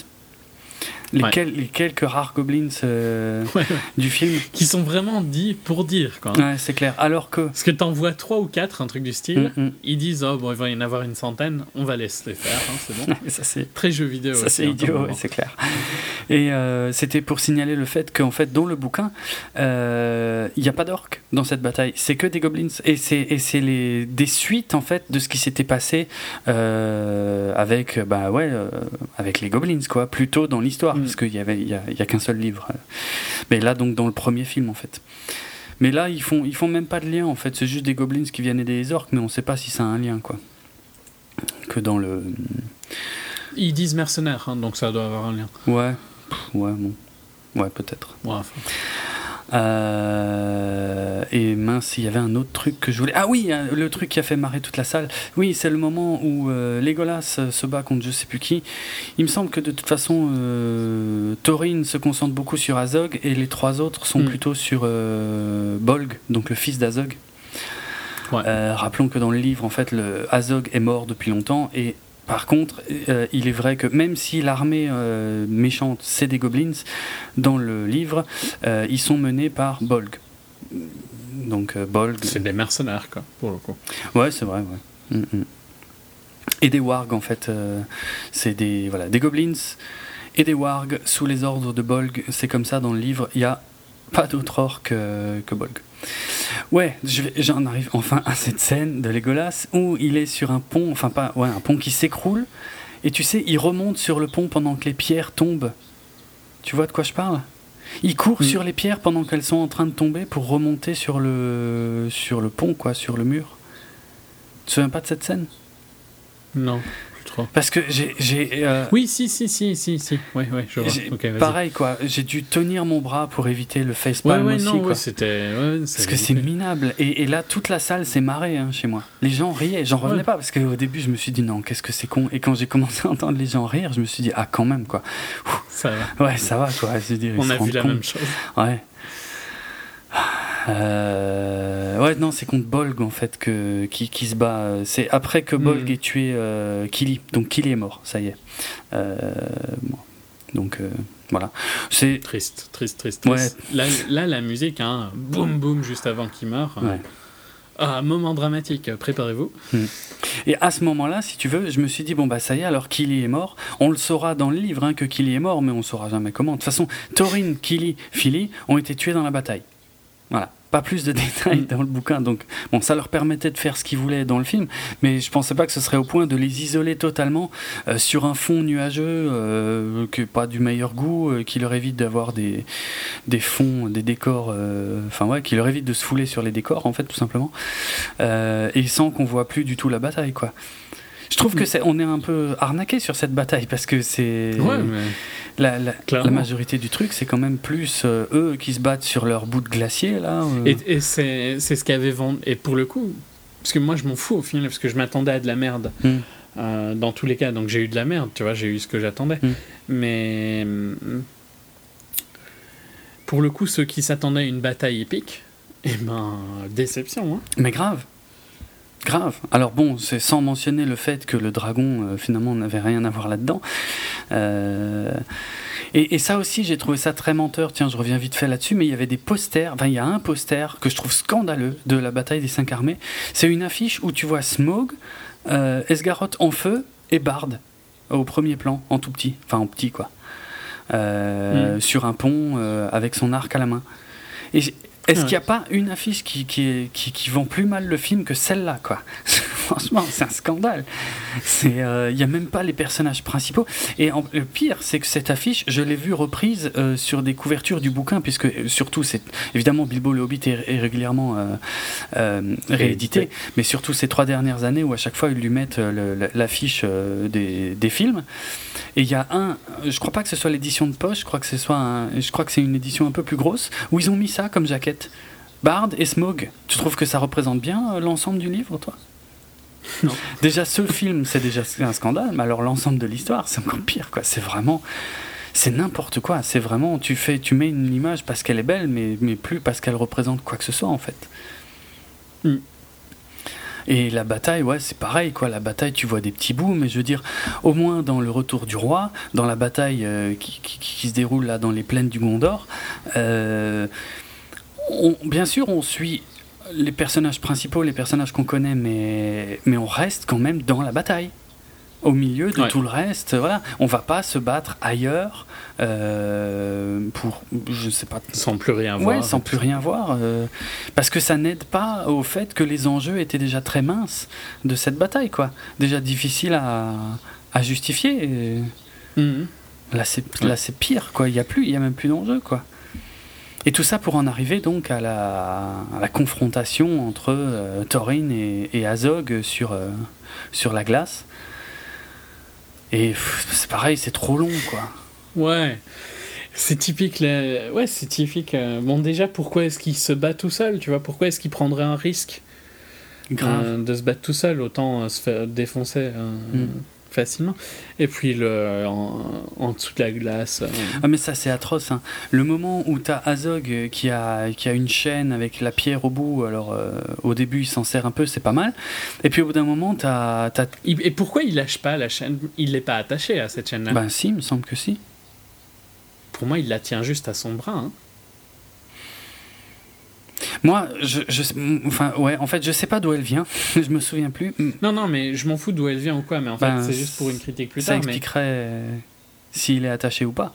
Les, Ouais. quel- les quelques rares goblins euh, Ouais, ouais. du film. Qui sont vraiment dits pour dire, quoi. Ouais, c'est clair. Alors que. Parce que t'en vois trois ou quatre, un truc du style. Mm, mm. Ils disent, oh, bon, il va y en avoir une centaine, on va laisser les faire, hein, c'est bon. Ça, c'est Très jeu vidéo. Ça c'est hein, idiot, c'est clair. Et euh, c'était pour signaler le fait qu'en fait dans le bouquin, euh, il n'y a pas d'orques dans cette bataille, c'est que des goblins et c'est et c'est les des suites en fait de ce qui s'était passé avec bah ouais avec les goblins quoi, plus tôt dans l'histoire Mm. parce qu'il y avait il y a, il y a qu'un seul livre. Mais là donc dans le premier film en fait. Mais là ils font ils font même pas de lien en fait, c'est juste des goblins qui viennent aider les orques mais on sait pas si ça a un lien quoi. Que dans le Ils disent mercenaires, hein, donc ça doit avoir un lien. Ouais, ouais, bon. Ouais, peut-être. Ouais, enfin. Euh, et mince, il y avait un autre truc que je voulais. Ah oui, hein, le truc qui a fait marrer toute la salle. Oui, c'est le moment où euh, Legolas euh, se bat contre je sais plus qui. Il me semble que de toute façon, euh, Thorin se concentre beaucoup sur Azog et les trois autres sont Mm. plutôt sur euh, Bolg, donc le fils d'Azog. Ouais. Rappelons que dans le livre, en fait, le Azog est mort depuis longtemps et par contre, euh, il est vrai que même si l'armée euh, méchante c'est des goblins, dans le livre, euh, ils sont menés par Bolg. Donc Bolg. C'est des mercenaires, quoi, pour le coup. Ouais, c'est vrai. Ouais. Mm, mm. Et des wargs en fait, c'est des voilà des goblins et des wargs sous les ordres de Bolg. C'est comme ça dans le livre. Il y a pas d'autre euh, que Bolg. Ouais, j'en arrive enfin à cette scène de Legolas où il est sur un pont, enfin pas, ouais, un pont qui s'écroule. Et tu sais, il remonte sur le pont pendant que les pierres tombent. Tu vois de quoi je parle? Il court Mm. sur les pierres pendant qu'elles sont en train de tomber pour remonter sur le, sur le pont, quoi, sur le mur. Tu te souviens pas de cette scène? Non, trop. Parce que j'ai. euh, Oui, si, si, si, si, si. Oui, oui, je vois. pareil, quoi. J'ai dû tenir mon bras pour éviter le facepalm ouais, aussi, non, quoi. ouais, c'était. Parce que c'est minable. Et, et là, toute la salle s'est marrée hein, chez moi. Les gens riaient. J'en revenais pas parce qu'au début, je me suis dit non, qu'est-ce que c'est con. Et quand j'ai commencé à entendre les gens rire, je me suis dit ah, quand même, quoi. Ça va. Ouais, ça va, quoi. Ils On a vu la compte. même chose. Ouais. Euh, ouais, non, c'est contre Bolg en fait que, qui, qui se bat. C'est après que Bolg Mm. ait tué euh, Kili. Donc Kili est mort, ça y est. Euh, bon. Donc euh, voilà. C'est. Triste, triste, triste. Ouais. triste. Là, là, la musique, hein, boum, boum, juste avant qu'il meure. Ouais. Ah, moment dramatique, préparez-vous. Et à ce moment-là, si tu veux, je me suis dit, bon, bah ça y est, alors Kili est mort. On le saura dans le livre hein, que Kili est mort, mais on saura jamais comment. De toute façon, Thorin, Kili, Philly ont été tués dans la bataille. Voilà. Pas plus de détails dans le bouquin. Donc, bon, ça leur permettait de faire ce qu'ils voulaient dans le film, mais je pensais pas que ce serait au point de les isoler totalement euh, sur un fond nuageux, euh, que pas du meilleur goût, euh, qui leur évite d'avoir des, des fonds, des décors, euh, enfin ouais, qui leur évite de se fouler sur les décors, en fait, tout simplement. Euh, et sans qu'on voit plus du tout la bataille, quoi. Je trouve que c'est, on est un peu arnaqué sur cette bataille parce que c'est Ouais, la, la- majorité du truc, c'est quand même plus euh, eux qui se battent sur leur bout de glacier là. euh. Et, et c'est c'est ce qu'avait vendu. Et pour le coup, parce que moi je m'en fous au final, parce que je m'attendais à de la merde. Mm. euh, dans tous les cas, donc j'ai eu de la merde, tu vois, j'ai eu ce que j'attendais. Mm. Mais. mm, Pour le coup, ceux qui s'attendaient à une bataille épique, eh ben, déception, hein. Mais grave, grave. Alors bon, c'est sans mentionner le fait que le dragon euh, finalement n'avait rien à voir là-dedans. Euh, Et, et ça aussi, j'ai trouvé ça très menteur. Tiens, je reviens vite fait là-dessus, mais il y avait des posters. Enfin, il y a un poster que je trouve scandaleux de la bataille des cinq armées. C'est une affiche où tu vois Smog, euh, Esgaroth en feu et Bard au premier plan, en tout petit. Enfin, en petit, quoi. Euh, Mm. Sur un pont avec son arc à la main. Et est-ce Ouais. qu'il n'y a pas une affiche qui, qui, qui, qui vend plus mal le film que celle-là, quoi Franchement, c'est un scandale. Euh, Il n'y a même pas les personnages principaux. Et en- le pire, c'est que cette affiche, je l'ai vue reprise euh, sur des couvertures du bouquin, puisque euh, surtout, c'est évidemment Bilbo le Hobbit est, est régulièrement réédité, mais surtout ces trois dernières années où à chaque fois ils lui mettent l'affiche des, des films. Et il y a un, je crois pas que ce soit l'édition de poche, je crois que ce soit, un- je crois que c'est une édition un peu plus grosse où ils ont mis ça comme jaquette. Bard et Smog. Tu trouves que ça représente bien euh, l'ensemble du livre, toi? Non. Déjà, ce film, c'est déjà un scandale, mais alors l'ensemble de l'histoire, c'est encore pire, quoi. C'est vraiment. C'est n'importe quoi. C'est vraiment. Tu, fais, tu mets une image parce qu'elle est belle, mais, mais plus parce qu'elle représente quoi que ce soit, en fait. Mm. Et la bataille, ouais, c'est pareil, quoi. La bataille, tu vois des petits bouts, mais je veux dire, au moins dans le retour du roi, dans la bataille euh, qui, qui- qui se déroule là dans les plaines du Gondor, euh, on- bien sûr, on suit les personnages principaux, les personnages qu'on connaît, mais, mais on reste quand même dans la bataille. Au milieu de Ouais. tout le reste, voilà, on va pas se battre ailleurs euh, pour, je sais pas, Sans plus rien Ouais, voir. sans plus rien voir. euh, parce que ça n'aide pas au fait que les enjeux étaient déjà très minces de cette bataille, quoi. Déjà difficile à, à justifier. et Mhm. Là, c'est Ouais. là, c'est pire, quoi. Il y a plus, il y a même plus d'enjeux, quoi. Et tout ça pour en arriver donc à la, à la confrontation entre euh, Thorin et, et Azog sur, euh, sur la glace. Et c'est pareil, c'est trop long, quoi. Ouais. C'est typique. Ouais, c'est typique. euh, Bon, déjà, pourquoi est-ce qu'il se bat tout seul Tu vois, pourquoi est-ce qu'il prendrait un risque Grave. euh, de se battre tout seul Autant se faire défoncer Mm. Facilement. Et puis, le, en, en dessous de la glace. euh, Ah mais ça c'est atroce. hein. Le moment où t'as Azog euh, qui a, qui a une chaîne avec la pierre au bout, alors euh, au début il s'en sert un peu, c'est pas mal. Et puis au bout d'un moment t'as... Et pourquoi il lâche pas la chaîne? Il n'est pas attaché à cette chaîne-là. Ben si, il me semble que si. Pour moi, il la tient juste à son bras. hein. Moi, je, je, enfin ouais, en fait je sais pas d'où elle vient, je me souviens plus. Non, non, mais je m'en fous d'où elle vient ou quoi, mais en fait, Ben, c'est juste pour une critique plus Ça tard. Mais, expliquerait euh, s'il est attaché ou pas.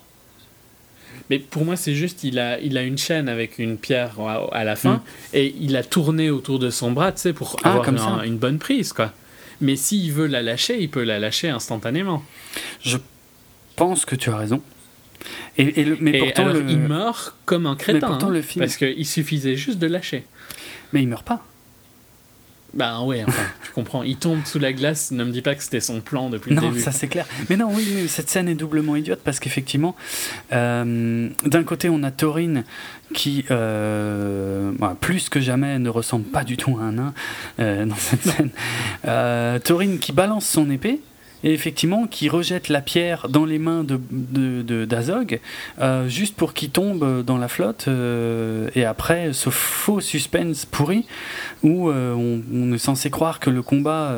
mais pour moi, c'est juste, il a, il a une chaîne avec une pierre à, à la fin, Mm. et il a tourné autour de son bras, tu sais, pour Ah, avoir comme ça. une bonne prise, quoi. Mais s'il veut la lâcher, il peut la lâcher instantanément. Je pense que tu as raison. Et, et le- mais et pourtant, alors, le... il meurt comme un crétin. pourtant, hein, le film- Parce qu'il suffisait juste de lâcher. mais il meurt pas. Ben ouais, enfin, tu comprends. Il tombe sous la glace, ne me dis pas que c'était son plan depuis le Non, début. ça c'est clair. Mais non, oui, mais cette scène est doublement idiote parce qu'effectivement, euh, d'un côté, on a Taurine qui, euh, bah, plus que jamais, ne ressemble pas du tout à un nain euh, dans cette scène. Taurine qui balance son épée. Et effectivement, qui rejette la pierre dans les mains de, d'Azog, euh, juste pour qu'il tombe dans la flotte. euh, et après, ce faux suspense pourri, où euh, on, est censé croire que le combat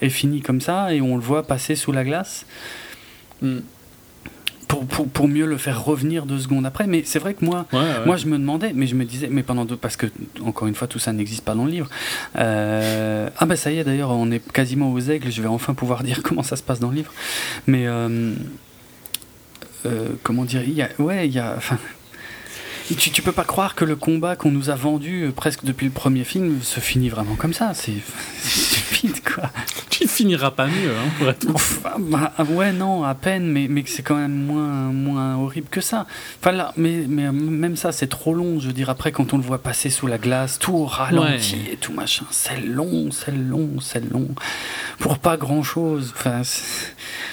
est fini comme ça, et on le voit passer sous la glace, Mm. Pour, pour, pour mieux le faire revenir deux secondes après. Mais c'est vrai que moi, Ouais, ouais. moi je me demandais, mais je me disais, mais pendant deux, parce que, encore une fois, tout ça n'existe pas dans le livre. Euh, ah bah ça y est, d'ailleurs, on est quasiment aux aigles, je vais enfin pouvoir dire comment ça se passe dans le livre. Mais... euh, euh, comment dire, il y a, ouais, il y a, enfin, tu, tu peux pas croire que le combat qu'on nous a vendu presque depuis le premier film se finit vraiment comme ça. C'est stupide, quoi. Tu finiras pas mieux, hein, pour être Enfin, bah, ouais, non, à peine, mais, mais c'est quand même moins, moins horrible que ça. Enfin, là, mais, mais même ça, c'est trop long. Je veux dire, après, quand on le voit passer sous la glace, tout au ralenti Ouais. et tout machin, c'est long, c'est long, c'est long. Pour pas grand chose. Enfin,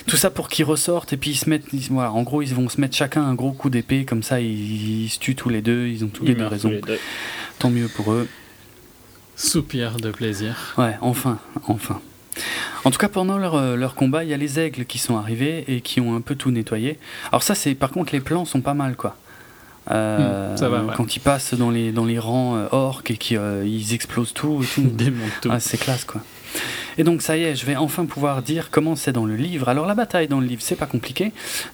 tout ça pour qu'ils ressortent et puis ils se mettent. ils- voilà, en gros, ils vont se mettre chacun un gros coup d'épée, comme ça, ils, ils se tuent tous les deux, ils ont tous les deux raison. les deux. Tant mieux pour eux. Soupir de plaisir. Ouais, enfin, enfin. En tout cas, pendant leur, euh, leur combat, il y a les aigles qui sont arrivés et qui ont un peu tout nettoyé. Alors ça, c'est par contre, les plans sont pas mal, quoi. Euh, Hmm, ça va, ouais. Quand ils passent dans les, dans les rangs euh, orques et qu'ils explosent tout et tout. Tout. Ah, c'est classe, quoi. Et donc, ça y est, je vais enfin pouvoir dire comment c'est dans le livre. Alors, la bataille dans le livre, c'est pas compliqué.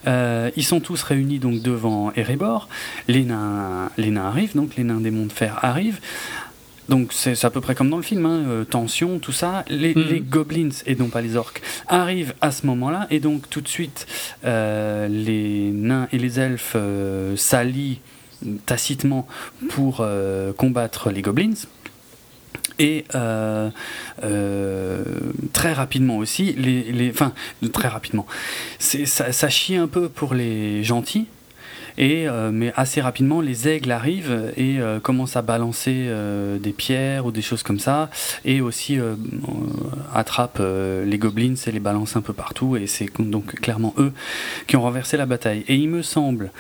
Euh, ils sont tous réunis donc devant Erebor. Les nains, les nains arrivent, donc les nains des monts de fer arrivent. Donc, c'est à peu près comme dans le film, hein, euh, tension, tout ça. Les, Mhm. les goblins, et non pas les orques, arrivent à ce moment-là. Et donc, tout de suite, euh, les nains et les elfes euh, s'allient tacitement pour combattre les goblins. Et euh, euh, très rapidement aussi, les, les, enfin très rapidement, ça chie un peu pour les gentils. Et, euh, mais assez rapidement, les aigles arrivent et euh, commencent à balancer euh, des pierres ou des choses comme ça, et aussi euh, euh, attrapent les goblins et les balancent un peu partout. Et c'est donc clairement eux qui ont renversé la bataille. Et il me semble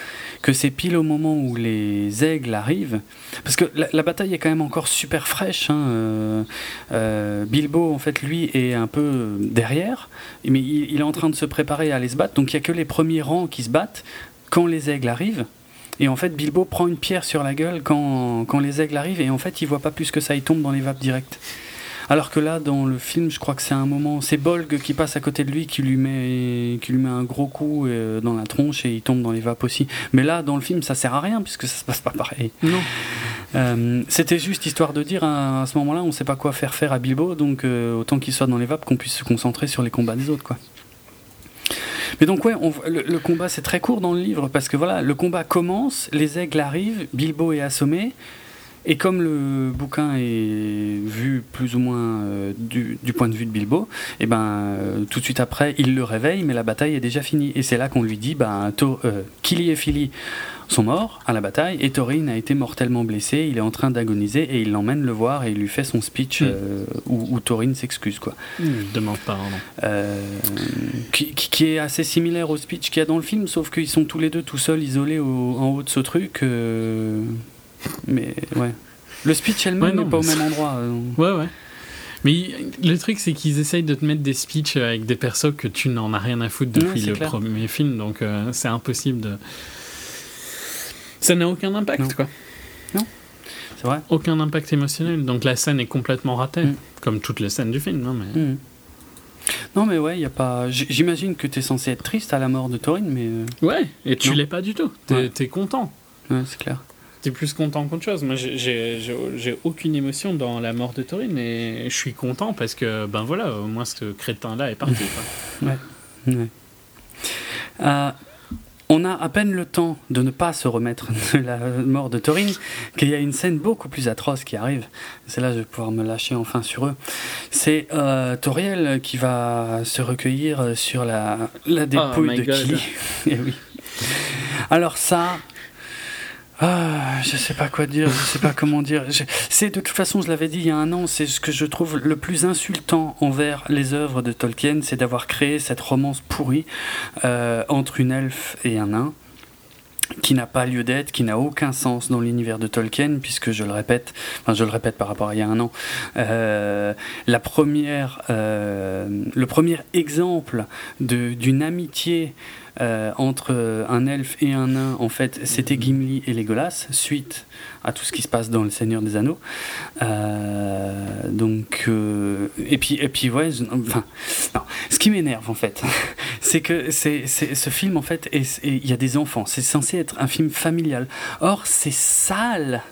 que c'est pile au moment où les aigles arrivent, parce que la, bataille est quand même encore super fraîche. hein, Bilbo, en fait, lui, est un peu derrière, mais il, il est en train de se préparer à aller se battre. Donc il n'y a que les premiers rangs qui se battent quand les aigles arrivent. Et en fait, Bilbo prend une pierre sur la gueule quand, quand les aigles arrivent, et en fait, il voit pas plus que ça, il tombe dans les vapes direct. Alors que là, dans le film, je crois que c'est un moment, c'est Bolg qui passe à côté de lui, qui lui met, qui lui met un gros coup euh, dans la tronche et il tombe dans les vapes aussi. Mais là, dans le film, ça sert à rien puisque ça se passe pas pareil. Non. Euh, C'était juste histoire de dire à, à ce moment-là, on sait pas quoi faire faire à Bilbo, donc euh, autant qu'il soit dans les vapes, qu'on puisse se concentrer sur les combats des autres, quoi. Mais donc ouais, le, combat c'est très court dans le livre parce que voilà, le combat commence, les aigles arrivent, Bilbo est assommé, et comme le bouquin est vu plus ou moins euh, du, point de vue de Bilbo, et ben euh, tout de suite après il le réveille, mais la bataille est déjà finie. Et c'est là qu'on lui dit, ben Thor- euh, Kili et Fili sont morts à la bataille, et Thorin a été mortellement blessé, il est en train d'agoniser, et il l'emmène le voir et il lui fait son speech euh, où, où Thorin s'excuse quoi. Hmm, demande pas, non. Euh, qui, est assez similaire au speech qu'il y a dans le film, sauf qu'ils sont tous les deux tout seuls, isolés au- en haut de ce truc. euh, mais ouais. Le speech elle-même Ouais, n'est pas au même endroit. euh. Ouais, ouais. Mais le truc, c'est qu'ils essayent de te mettre des speeches avec des persos que tu n'en as rien à foutre depuis le clair. premier film, donc euh, c'est impossible de. Ça n'a aucun impact, Non. quoi. C'est vrai Aucun impact émotionnel. Donc la scène est complètement ratée, Mm. comme toutes les scènes du film. hein, mais... Mhm. Non, mais ouais, il y a pas. J'imagine que tu es censé être triste à la mort de Thorin, mais euh, Ouais, et tu Non. l'es pas du tout. T'es Ouais. t'es content. ouais, c'est clair. T'es plus content qu'autre chose. Moi, j'ai- aucune émotion dans la mort de Thorin, et je suis content parce que, ben voilà, au moins ce crétin-là est parti. quoi. Ouais. Euh, on a à peine le temps de ne pas se remettre de la mort de Thorin qu'il y a une scène beaucoup plus atroce qui arrive. C'est là que je vais pouvoir me lâcher enfin sur eux. C'est euh, Toriel qui va se recueillir sur la, la dépouille Oh de God. Kili. Eh oui. Alors ça... Ah, je sais pas quoi dire, je sais pas comment dire. C'est de toute façon, je l'avais dit il y a un an, c'est ce que je trouve le plus insultant envers les œuvres de Tolkien, c'est d'avoir créé cette romance pourrie euh, entre une elfe et un nain qui n'a pas lieu d'être, qui n'a aucun sens dans l'univers de Tolkien, puisque je le répète, enfin je le répète par rapport à il y a un an, euh, la première, euh, le premier exemple d'une amitié euh, entre un elfe et un nain, en fait, c'était Gimli et Legolas, suite à tout ce qui se passe dans Le Seigneur des Anneaux. Euh, donc, euh, et puis, et puis, ouais, enfin, non, ce qui m'énerve en fait, c'est que c'est, ce film en fait, il y a des enfants, c'est censé être un film familial. Or, c'est sale.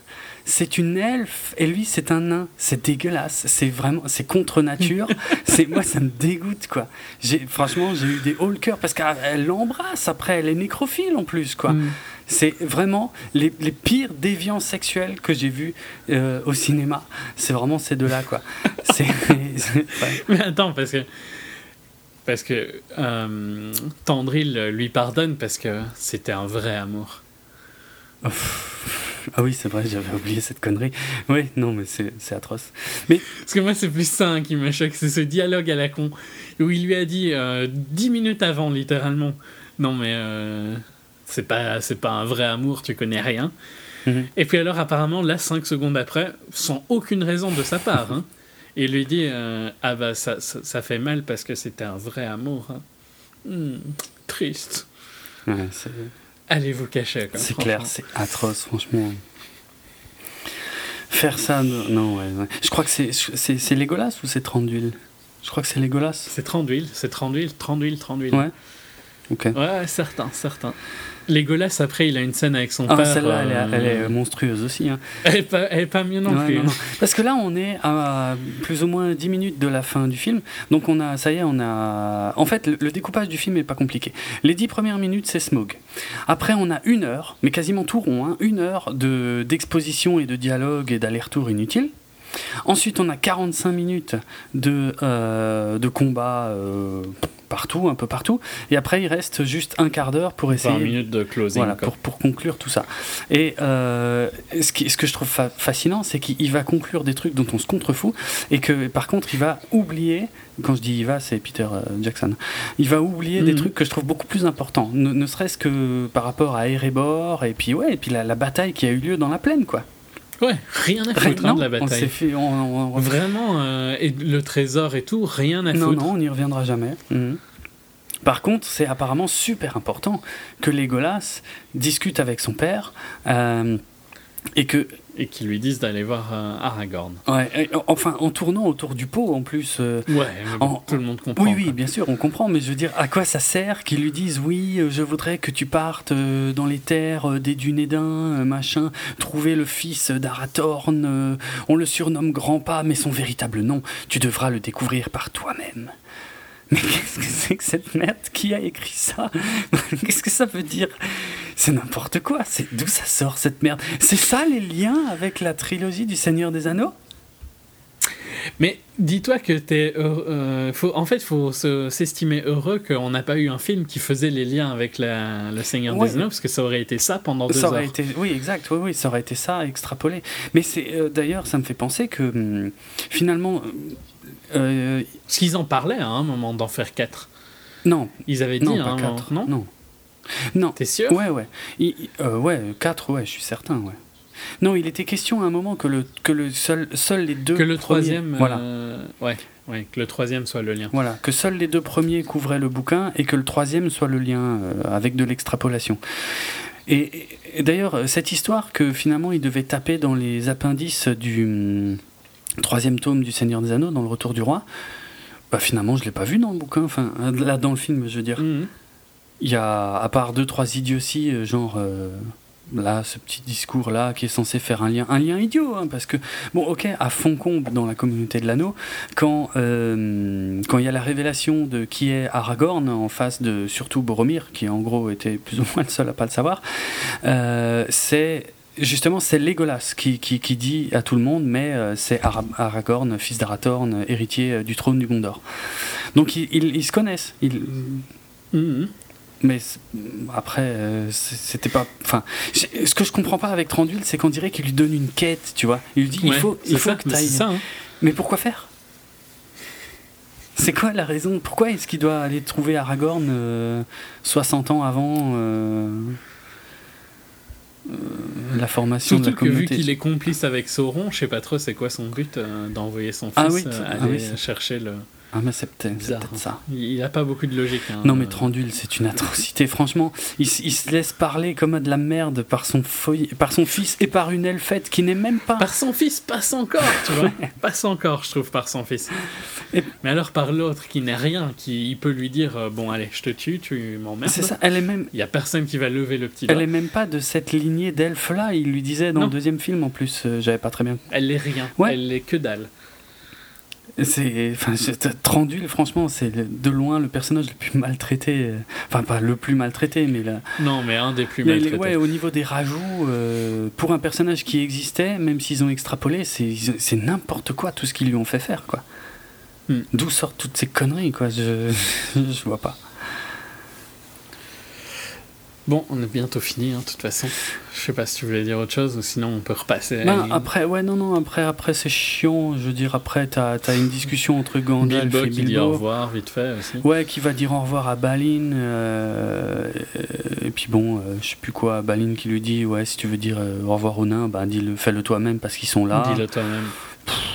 C'est une elfe et lui c'est un nain. C'est dégueulasse. C'est vraiment, c'est contre nature. c'est moi ça me dégoûte quoi. J'ai franchement j'ai eu des hauts le cœur parce qu'elle l'embrasse après. Elle est nécrophile en plus quoi. Mm. C'est vraiment les, les pires déviances sexuelles que j'ai vues euh, au cinéma. C'est vraiment ces deux là quoi. Mais attends, parce que. Parce que euh, Tendril lui pardonne parce que c'était un vrai amour. Ah oui, c'est vrai, j'avais oublié cette connerie. Oui, non, mais c'est c'est atroce. Mais Parce que moi, c'est plus ça hein, qui me choque, c'est ce dialogue à la con, où il lui a dit euh, dix minutes avant, littéralement, non mais euh, c'est pas, c'est pas un vrai amour, tu connais rien. Mhm. Et puis alors, apparemment, là, cinq secondes après, sans aucune raison de sa part, hein, il lui dit euh, ah bah ça, ça, ça fait mal parce que c'était un vrai amour. hein. Hmm, triste. ouais, c'est Allez vous cacher. c'est clair, c'est atroce, franchement. Faire ça, non, ouais, ouais. Je crois que c'est Legolas ou c'est Tranduil Je crois que c'est Legolas. C'est Tranduil, c'est Tranduil, Tranduil, Tranduil. Ouais. Ok. Ouais, certain, certain. Legolas, après, il a une scène avec son Ah, père. celle-là, elle, est- euh, elle est monstrueuse aussi. Hein. Elle est pas, elle est pas mieux non Ouais, plus. non, non. Parce que là, on est à plus ou moins 10 minutes de la fin du film. Donc, on a, ça y est, on a. En fait, le, le découpage du film n'est pas compliqué. Les 10 premières minutes, c'est Smog. Après, on a une heure, mais quasiment tout rond, hein, une heure de- d'exposition et de dialogue et d'aller-retour inutile. Ensuite, on a 45 minutes de, euh, de combat euh, partout, un peu partout. Et après, il reste juste un quart d'heure pour 20 essayer minutes de closing. voilà, pour, pour conclure tout ça. Et euh, ce, qui, ce que je trouve fa- fascinant, c'est qu'il va conclure des trucs dont on se contrefout, et que par contre, il va oublier, quand je dis il va, c'est Peter Jackson, il va oublier des Mhm. trucs que je trouve beaucoup plus importants, ne, ne serait-ce que par rapport à Erebor, et puis, ouais, et puis la, la bataille qui a eu lieu dans la plaine, quoi. Ouais, rien à foutre hein, Non, de la on bataille. fait. on- on- on- Vraiment, euh, et le trésor et tout, rien à non, foutre. non, on n'y reviendra jamais. Mhm. Par contre, c'est apparemment super important que Legolas discute avec son père. euh, Et que et qui lui disent d'aller voir euh, Aragorn. Ouais, enfin en tournant autour du pot en plus. euh, Ouais, En- tout le monde comprend. oui, oui, bien sûr, on comprend, mais je veux dire, à quoi ça sert qu'ils lui disent oui, euh, je voudrais que tu partes dans les terres des Dunédins, machin, trouver le fils d'Arathorn, euh, on le surnomme Grand-Pas, mais son véritable nom, tu devras le découvrir par toi-même. Mais qu'est-ce que c'est que cette merde? Qui a écrit ça? Qu'est-ce que ça veut dire? C'est n'importe quoi, c'est d'où ça sort cette merde? C'est ça les liens avec la trilogie du Seigneur des Anneaux? Mais dis-toi que t'es euh, faut, en fait, faut se- s'estimer heureux qu'on n'a pas eu un film qui faisait les liens avec la, le Seigneur Ouais. des Anneaux, parce que ça aurait été ça pendant deux Ça aurait heures. été, oui, exact, oui, oui, ça aurait été ça, extrapolé. Mais c'est euh, d'ailleurs, ça me fait penser que hum, finalement, euh, Parce qu'ils en parlaient à un moment d'en faire quatre. non, Ils avaient dit non, pas moment- 4, non, non, non, T'es sûr? Ouais, ouais, Il- euh, ouais, 4, ouais, je suis certain, ouais. Non, il était question à un moment que le que le seul seuls les deux Que le premiers- troisième, voilà. euh, ouais, ouais, que le troisième soit le lien. Voilà, que seuls les deux premiers couvraient le bouquin et que le troisième soit le lien euh, avec de l'extrapolation. Et, d'ailleurs, cette histoire que finalement il devait taper dans les appendices du hum, troisième tome du Seigneur des Anneaux, dans le Retour du Roi, bah finalement je l'ai pas vu dans le bouquin, enfin là dans le film je veux dire. Mhm. Il y a, à part deux, trois idioties, euh, genre euh, là, ce petit discours-là qui est censé faire un lien, un lien idiot, hein, parce que, bon, ok, à fond comble dans la communauté de l'anneau, quand euh, quand il y a la révélation de qui est Aragorn en face de surtout Boromir, qui en gros était plus ou moins le seul à pas le savoir, euh, c'est. Justement, c'est Legolas qui, qui, qui dit à tout le monde, mais euh, c'est Ara- Aragorn, fils d'Arathorn, héritier euh, du trône du Gondor. Donc ils, ils- ils se connaissent. Ils, Mhm. mais après, euh, c'était pas. Enfin, ce que je comprends pas avec Tranduil, c'est qu'on dirait qu'il lui donne une quête, tu vois. Il lui dit il faut, il faut ça, que mais tu ça, hein. Mais pourquoi faire? C'est quoi la raison? Pourquoi est-ce qu'il doit aller trouver Aragorn euh, 60 ans avant euh, euh, la formation de Surtout la que vu qu'il est complice avec Sauron, je sais pas trop c'est quoi son but euh, d'envoyer son fils Ah oui, euh, ah aller oui, chercher le. Ah, mais c'est peut-être Bizarre, peut-être hein. ça. Il a pas beaucoup de logique. hein. Non mais Euh, Trandul, c'est une atrocité. Franchement, il, se laisse parler comme de la merde par son, feuille- par son fils et par une elfette qui n'est même pas... Par son fils, passe encore, tu vois. passe encore, je trouve, par son fils. Et- Mais alors par l'autre qui n'est rien, qui il peut lui dire euh, bon allez, je te tue, tu m'emmerdes. C'est ça, elle est même... Il y a personne qui va lever le petit doigt. Elle est même pas de cette lignée d'elfes là, il lui disait dans Non. le deuxième film en plus, euh, j'avais pas très bien. Elle est rien. Ouais. Elle est que dalle. C'est, enfin, c'est- Trandul, franchement, c'est de loin le personnage le plus maltraité, enfin pas le plus maltraité, mais là, Non, mais un des plus les- maltraités. ouais, au niveau des rajouts, euh, pour un personnage qui existait, même s'ils ont extrapolé, c'est, c'est n'importe quoi tout ce qu'ils lui ont fait faire, quoi. Hmm. D'où sortent toutes ces conneries, quoi. Je, je vois pas. Bon, on est bientôt fini, hein, de toute façon. Je sais pas si tu voulais dire autre chose ou sinon on peut repasser. Ben, après, ouais, non, non, après, après c'est chiant. Je veux dire, après, t'as, t'as une discussion entre Gandalf Bilbo et qui dit au revoir vite fait aussi. Ouais, qui va dire au revoir à Balin. euh, et puis bon, euh, je sais plus quoi, Balin qui lui dit Ouais, si tu veux dire euh, au revoir aux nains, bah, dis-le, fais-le toi-même parce qu'ils sont là. Dis-le toi-même.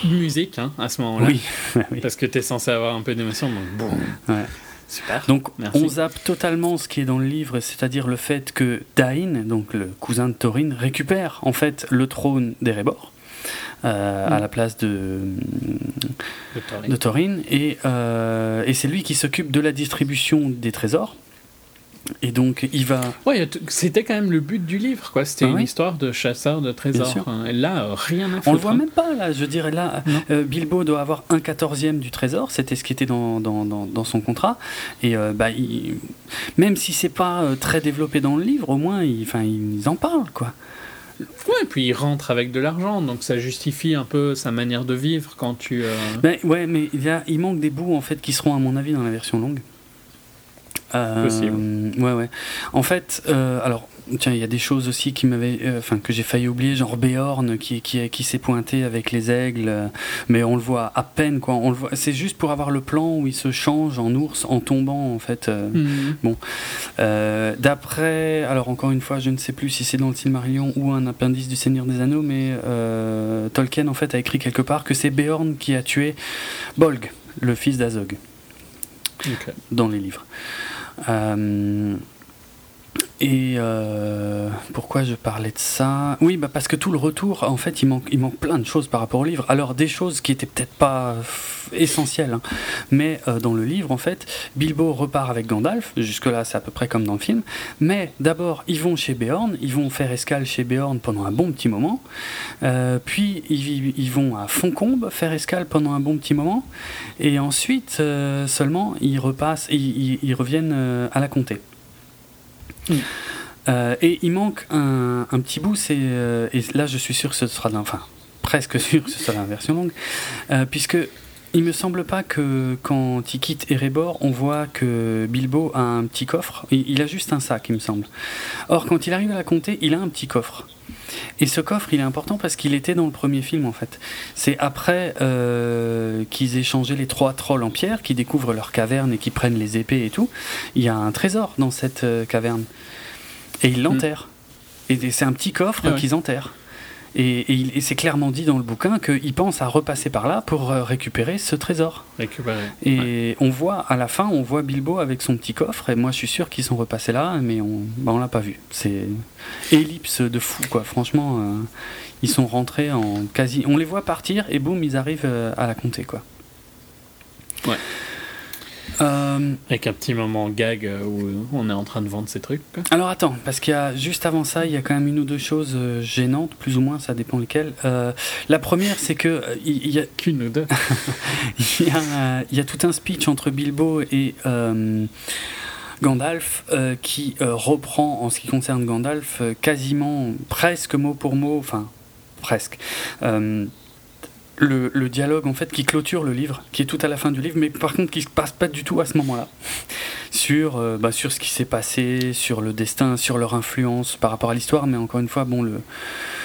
Musique, hein, à ce moment-là. Oui, oui. Parce que t'es censé avoir un peu d'émotion, donc bon. Ouais. Super. Donc Merci. on zappe totalement ce qui est dans le livre, c'est-à-dire le fait que Dain, donc le cousin de Thorin, récupère en fait le trône d'Erebor. euh, Mm. à la place de, Thorin. de Thorin et, euh, et c'est lui qui s'occupe de la distribution des trésors et donc il va Ouais, c'était quand même le but du livre, quoi. C'était Ah une histoire de chasseur de trésors. hein. Et là, euh, rien à foutre. On le voit hein. même pas là, je dirais là, euh, Bilbo doit avoir un quatorzième du trésor, c'était ce qui était dans, dans, dans, dans son contrat, et euh, bah, il- même si c'est pas euh, très développé dans le livre, au moins ils, enfin, ils en parlent quoi. Ouais, puis il rentre avec de l'argent, donc ça justifie un peu sa manière de vivre quand tu. Ben, ouais, mais il, y a, il manque des bouts en fait qui seront à mon avis dans la version longue. Euh, Possible. Ouais, ouais. En fait, euh, alors, tiens, il y a des choses aussi qui m'avaient, euh, enfin, que j'ai failli oublier, genre Béorn qui, qui, qui s'est pointé avec les aigles, mais on le voit à peine, quoi. On le voit, c'est juste pour avoir le plan où il se change en ours en tombant, en fait. hmm. Euh, D'après, alors encore une fois, je ne sais plus si c'est dans le Silmarillion ou un appendice du Seigneur des Anneaux, mais Tolkien en fait a écrit quelque part que c'est Beorn qui a tué Bolg, le fils d'Azog, Dans les livres. Euh, Et euh, pourquoi je parlais de ça? Oui, bah parce que tout le retour, en fait, il manque, il manque plein de choses par rapport au livre. Alors, des choses qui étaient peut-être pas essentielles, hein. mais euh, dans le livre, en fait, Bilbo repart avec Gandalf. Jusque-là, c'est à peu près comme dans le film. Mais d'abord, ils vont chez Beorn, ils vont faire escale chez Beorn pendant un bon petit moment. Euh, puis, ils, ils, vont à Foncombe faire escale pendant un bon petit moment. Et ensuite, seulement, ils repassent, ils reviennent à la comté. Mm. Euh, et il manque un, petit bout, c'est euh, et là je suis sûr que ce sera, enfin presque sûr que ce sera la version longue, euh, puisque il me semble pas que quand il quitte Erebor, on voit que Bilbo a un petit coffre. Il, a juste un sac, il me semble. Or, quand il arrive à la comté, il a un petit coffre. Et ce coffre, il est important parce qu'il était dans le premier film, en fait. C'est après qu'ils aient changé les trois trolls en pierre, qui découvrent leur caverne et qui prennent les épées et tout. Il y a un trésor dans cette caverne. Et ils l'enterrent. Et c'est un petit coffre ah qu'ils enterrent. Et, c'est clairement dit dans le bouquin qu'ils pensent à repasser par là pour euh, récupérer ce trésor. Récupérer. Et on voit à la fin, on voit Bilbo avec son petit coffre. Et moi, je suis sûr qu'ils sont repassés là, mais on, bah, on l'a pas vu. C'est ellipse de fou, quoi. Franchement, euh, ils sont rentrés en quasi. On les voit partir et boum, ils arrivent euh, à la compter, quoi. Ouais. Euh, Avec un petit moment gag euh, où on est en train de vendre ces trucs. Alors attends, parce qu'il y a juste avant ça, il y a quand même une ou deux choses euh, gênantes, plus ou moins, ça dépend lesquelles. la première, c'est que il y, a qu'une ou deux. il, y a, tout un speech entre Bilbo et Gandalf qui reprend, en ce qui concerne Gandalf, quasiment presque mot pour mot, enfin presque le, dialogue en fait qui clôture le livre, qui est tout à la fin du livre, mais par contre qui se passe pas du tout à ce moment-là, sur, euh, bah, sur ce qui s'est passé, sur le destin, sur leur influence par rapport à l'histoire, mais encore une fois, bon, le,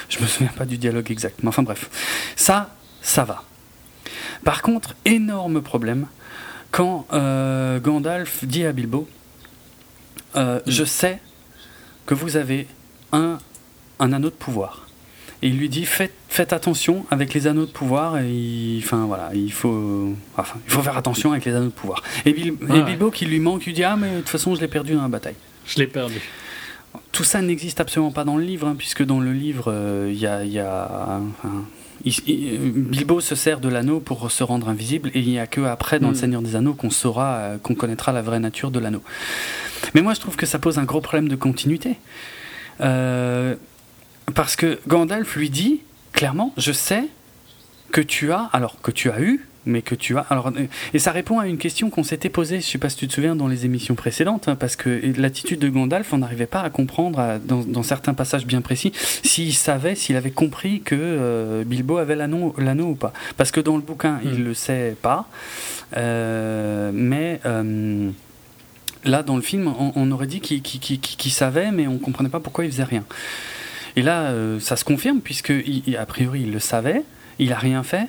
je me souviens pas du dialogue exact, mais enfin bref, ça, ça va. Par contre, énorme problème quand euh, Gandalf dit à Bilbo, euh, je sais que vous avez un, un anneau de pouvoir et il lui dit faites, faites attention avec les anneaux de pouvoir. Et enfin voilà, il faut, enfin, il faut faire attention avec les anneaux de pouvoir. Et, Bilbo qui lui manque, lui dit ah mais de toute façon je l'ai perdu dans la bataille. Je l'ai perdu. Tout ça n'existe absolument pas dans le livre, hein, puisque dans le livre, euh, il y a, y a Bilbo se sert de l'anneau pour se rendre invisible, et il n'y a que après, dans le hmm. Seigneur des Anneaux, qu'on saura, euh, qu'on connaîtra la vraie nature de l'anneau. Mais moi, je trouve que ça pose un gros problème de continuité. Euh, parce que Gandalf lui dit clairement, je sais que tu as, alors que tu as eu, mais que tu as. Alors, et ça répond à une question qu'on s'était posée, je ne sais pas si tu te souviens, dans les émissions précédentes, hein, parce que l'attitude de Gandalf, on n'arrivait pas à comprendre, dans, certains passages bien précis, s'il savait, s'il avait compris que euh, Bilbo avait l'anneau ou pas. Parce que dans le bouquin, il ne hmm. le sait pas, euh, mais. Euh, là, dans le film, on, aurait dit qu'il savait, mais on ne comprenait pas pourquoi il faisait rien. Et là, euh, ça se confirme, puisque a priori, il le savait, il n'a rien fait,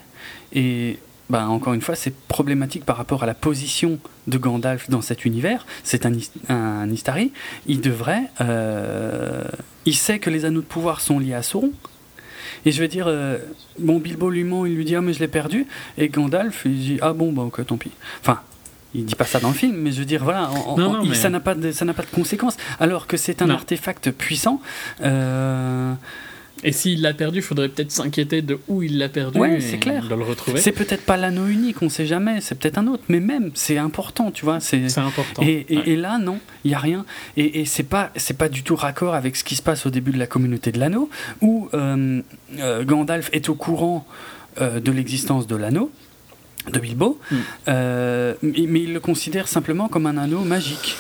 et bah, encore une fois, c'est problématique par rapport à la position de Gandalf dans cet univers. C'est un, un, Istari. Il devrait. Euh, il sait que les anneaux de pouvoir sont liés à Sauron. Et je veux dire, euh, bon, Bilbo lui ment, il lui dit Ah, mais je l'ai perdu. Et Gandalf, il dit Ah, bon, bah, ok, tant pis. Enfin, il dit pas ça dans le film, mais je veux dire, voilà, ça n'a pas de, ça n'a pas de conséquences. Alors que c'est un artefact puissant. Euh, et s'il l'a perdu, il faudrait peut-être s'inquiéter de où il l'a perdu. c'est clair. De le retrouver. C'est peut-être pas l'anneau unique, on sait jamais. C'est peut-être un autre, mais même, c'est important, tu vois. C'est important. Et, là, non, il y a rien. Et, c'est pas, c'est pas du tout raccord avec ce qui se passe au début de la communauté de l'anneau, où euh, euh, Gandalf est au courant de l'existence de l'anneau de Bilbo, mm. euh, mais il le considère simplement comme un anneau magique.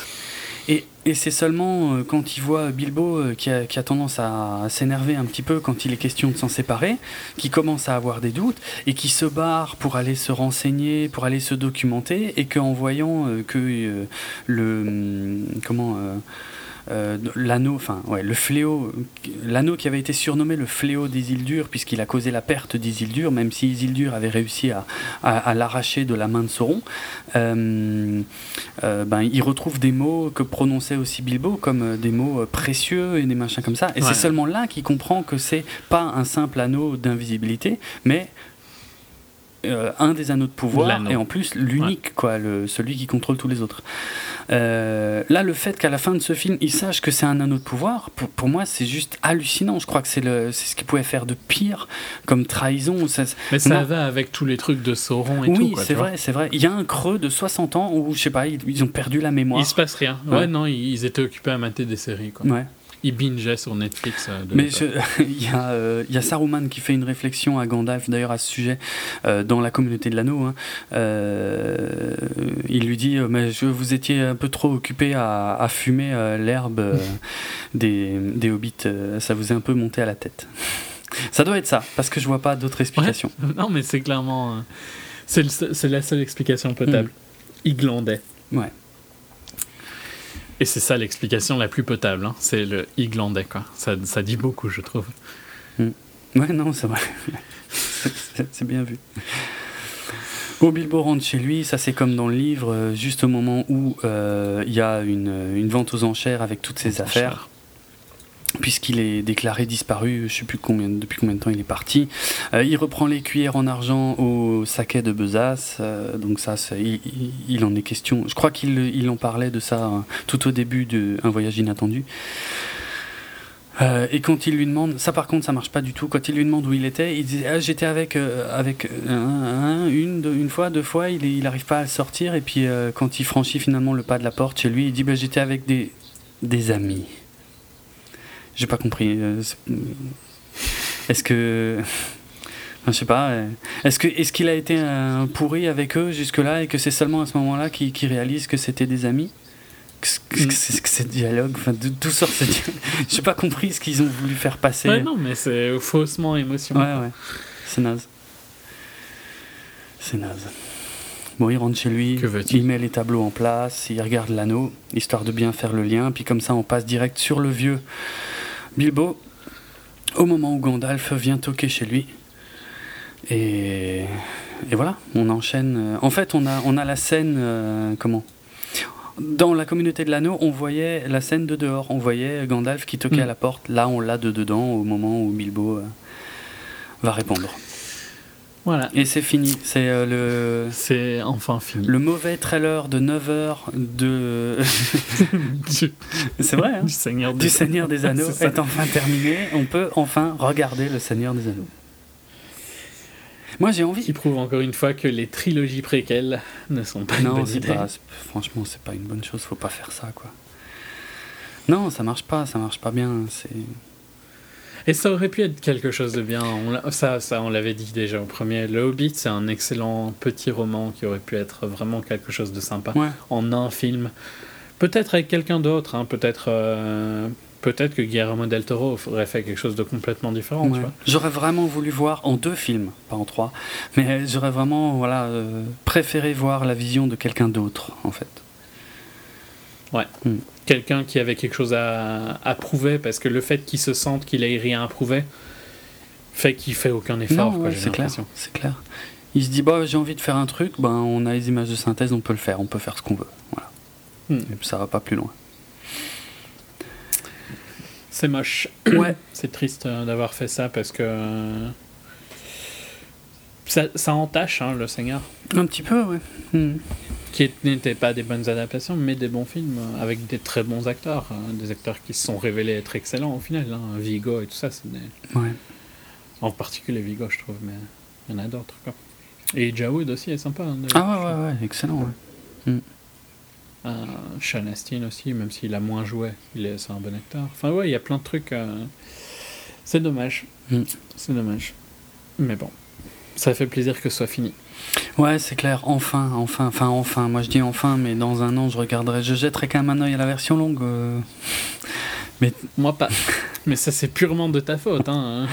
Et, c'est seulement euh, quand il voit Bilbo euh, qui, a, tendance à, s'énerver un petit peu quand il est question de s'en séparer, qui commence à avoir des doutes et qui se barre pour aller se renseigner, pour aller se documenter, et qu'en voyant que le hum, comment euh, l'anneau, enfin ouais, le fléau, l'anneau qui avait été surnommé le fléau d'Isildur puisqu'il a causé la perte d'Isildur, même si Isildur avait réussi à, à, l'arracher de la main de Sauron, euh, euh, ben, il retrouve des mots que prononçait aussi Bilbo comme des mots précieux et des machins comme ça. Et c'est seulement là qu'il comprend que c'est pas un simple anneau d'invisibilité, mais un des anneaux de pouvoir et en plus l'unique quoi le, celui qui contrôle tous les autres Euh, là, le fait qu'à la fin de ce film, il sache que c'est un anneau de pouvoir, pour, pour moi, c'est juste hallucinant. Je crois que c'est le- c'est ce qu'il pouvait faire de pire comme trahison. Ça- Mais ça va avec tous les trucs de Sauron et oui, tout. quoi, c'est vrai, c'est vrai. Il y a un creux de 60 ans où, je sais pas, ils, ils ont perdu la mémoire. Il se passe rien. Ouais, Ouais. non, ils étaient occupés à mater des séries. Quoi. Ouais. Ils bingeaient sur Netflix. euh, de Mais il y, euh, il y a Saruman qui fait une réflexion à Gandalf d'ailleurs à ce sujet euh, dans la communauté de l'anneau. hein. Euh, il lui dit mais je, vous étiez un peu trop occupé à, à fumer l'herbe des, des hobbits. ça vous est un peu monté à la tête. Ça doit être ça parce que je vois pas d'autres explications. Non, mais c'est clairement. c'est la seule explication potable. Il glandait. Ouais. Et c'est ça l'explication la plus potable. hein. C'est le il glandait, quoi. Ça, ça dit beaucoup, je trouve. Ouais, non, c'est vrai. C'est- bien vu. Bon, Bilbo rentre chez lui, ça c'est comme dans le livre, euh, juste au moment où euh, il y a une, une vente aux enchères avec toutes ses affaires, puisqu'il est déclaré disparu, je sais plus depuis combien de temps il est parti. Euh, il reprend les cuillères en argent au saquet de Besace, euh, donc ça, il, en est question. Je crois qu'il il en parlait de ça euh, tout au début de Un voyage inattendu. Euh, et quand il lui demande, ça par contre ça marche pas du tout, quand il lui demande où il était, il dit ah, j'étais avec, avec un, un, une, une fois, deux fois, il, il arrive pas à sortir, et puis quand il franchit finalement le pas de la porte chez lui, il dit bah, j'étais avec des, des amis. J'ai pas compris. euh, Est-ce que. Je sais pas. euh, Est-ce que est-ce qu'il a été un pourri avec eux jusque-là et que c'est seulement à ce moment-là qu'il qu'il réalise que c'était des amis? Qu'est-ce que c'est que ce dialogue Enfin, d'où d'où sort ce dialogue J'ai pas compris ce qu'ils ont voulu faire passer. Ouais, non, mais c'est faussement émotion. Ouais, ouais. C'est naze. C'est naze. Bon, il rentre chez lui, Que il met les tableaux en place, il regarde l'anneau, histoire de bien faire le lien, puis comme ça on passe direct sur le vieux Bilbo, au moment où Gandalf vient toquer chez lui. Et, et voilà, on enchaîne. euh, En fait, on a, on a la scène. euh, comment? Dans la communauté de l'anneau, on voyait la scène de dehors. On voyait Gandalf qui toquait Mm. à la porte. Là, on l'a de dedans au moment où Bilbo euh, va répondre. Voilà. Et c'est fini. C'est euh, le. C'est enfin fini. Le mauvais trailer de 9 heures de. du, c'est vrai, hein du Seigneur des Du Seigneur des Anneaux est enfin terminé. On peut enfin regarder le Seigneur des Anneaux. Moi j'ai envie. Qui prouve encore une fois que les trilogies préquelles ne sont pas une Non, bonne c'est idée. pas. Franchement, c'est pas une bonne chose. Faut pas faire ça, quoi. Non, ça marche pas. Ça marche pas bien. C'est. Et ça aurait pu être quelque chose de bien. On ça, ça, on l'avait dit déjà au premier. Le Hobbit, c'est un excellent petit roman qui aurait pu être vraiment quelque chose de sympa Ouais. en un film. Peut-être avec quelqu'un d'autre. hein, Peut-être, euh, peut-être que Guillermo del Toro aurait fait quelque chose de complètement différent. Ouais. J'aurais vraiment voulu voir en deux films, pas en trois, mais j'aurais vraiment voilà euh, préféré voir la vision de quelqu'un d'autre, en fait. Quelqu'un qui avait quelque chose à, à prouver, parce que le fait qu'il se sente qu'il ait rien à prouver fait qu'il fait aucun effort. Ouais, c'est clair, c'est clair. Il se dit bah j'ai envie de faire un truc, ben on a les images de synthèse, on peut le faire, on peut faire ce qu'on veut. Voilà. Hmm. Et puis ça va pas plus loin. C'est moche. Ouais. C'est triste euh, d'avoir fait ça parce que euh, ça, ça entache hein, le Seigneur. Un petit peu, ouais. Hmm. qui n'étaient pas des bonnes adaptations, mais des bons films euh, avec des très bons acteurs, hein, des acteurs qui se sont révélés être excellents au final. hein. Vigo et tout ça, c'est des- Ouais. en particulier Vigo, je trouve, mais il y en a d'autres. quoi. Et Jawood aussi est sympa. hein, de- Ah ouais, ouais, ouais, excellent. ouais. Euh, Sean Astin aussi, même s'il a moins joué, il est, c'est un bon acteur. Enfin ouais, il y a plein de trucs. euh, C'est dommage. Mm. C'est dommage. Mais bon, ça fait plaisir que ce soit fini. Ouais, c'est clair. Enfin, enfin, enfin, enfin. Moi je dis enfin, mais dans un an je regarderai, je jetterai quand même un œil à la version longue. euh. Moi pas. Mais ça c'est purement de ta faute. Hein.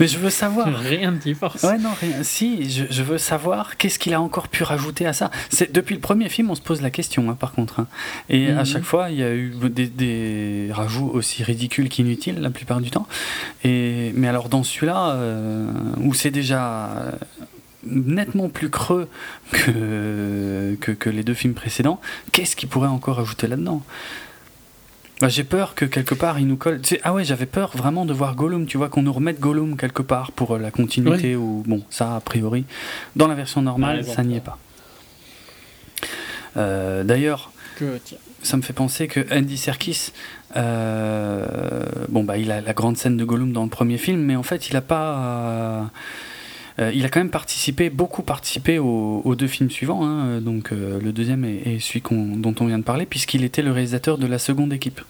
Mais je veux savoir. Rien ne t'y force. Ouais, non, rien. Si, je, je veux savoir qu'est-ce qu'il a encore pu rajouter à ça. C'est depuis le premier film, on se pose la question, hein, par contre. hein. Et à Mhm. chaque fois, il y a eu des, des rajouts aussi ridicules qu'inutiles la plupart du temps. Et mais alors dans celui-là, euh, où c'est déjà nettement plus creux que, que que les deux films précédents, qu'est-ce qu'il pourrait encore ajouter là-dedans? Bah, j'ai peur que quelque part il nous colle. tu sais, ah ouais, j'avais peur vraiment de voir Gollum, tu vois, qu'on nous remette Gollum quelque part pour euh, la continuité ou bon, ça a priori. Dans la version normale, ça n'y est pas. Euh, D'ailleurs, ça me fait penser que Andy Serkis, euh, bon bah il a la grande scène de Gollum dans le premier film, mais en fait il a pas, euh, il a quand même participé, beaucoup participé aux, aux deux films suivants, hein, donc euh, le deuxième est celui dont on vient de parler, puisqu'il était le réalisateur de la seconde équipe.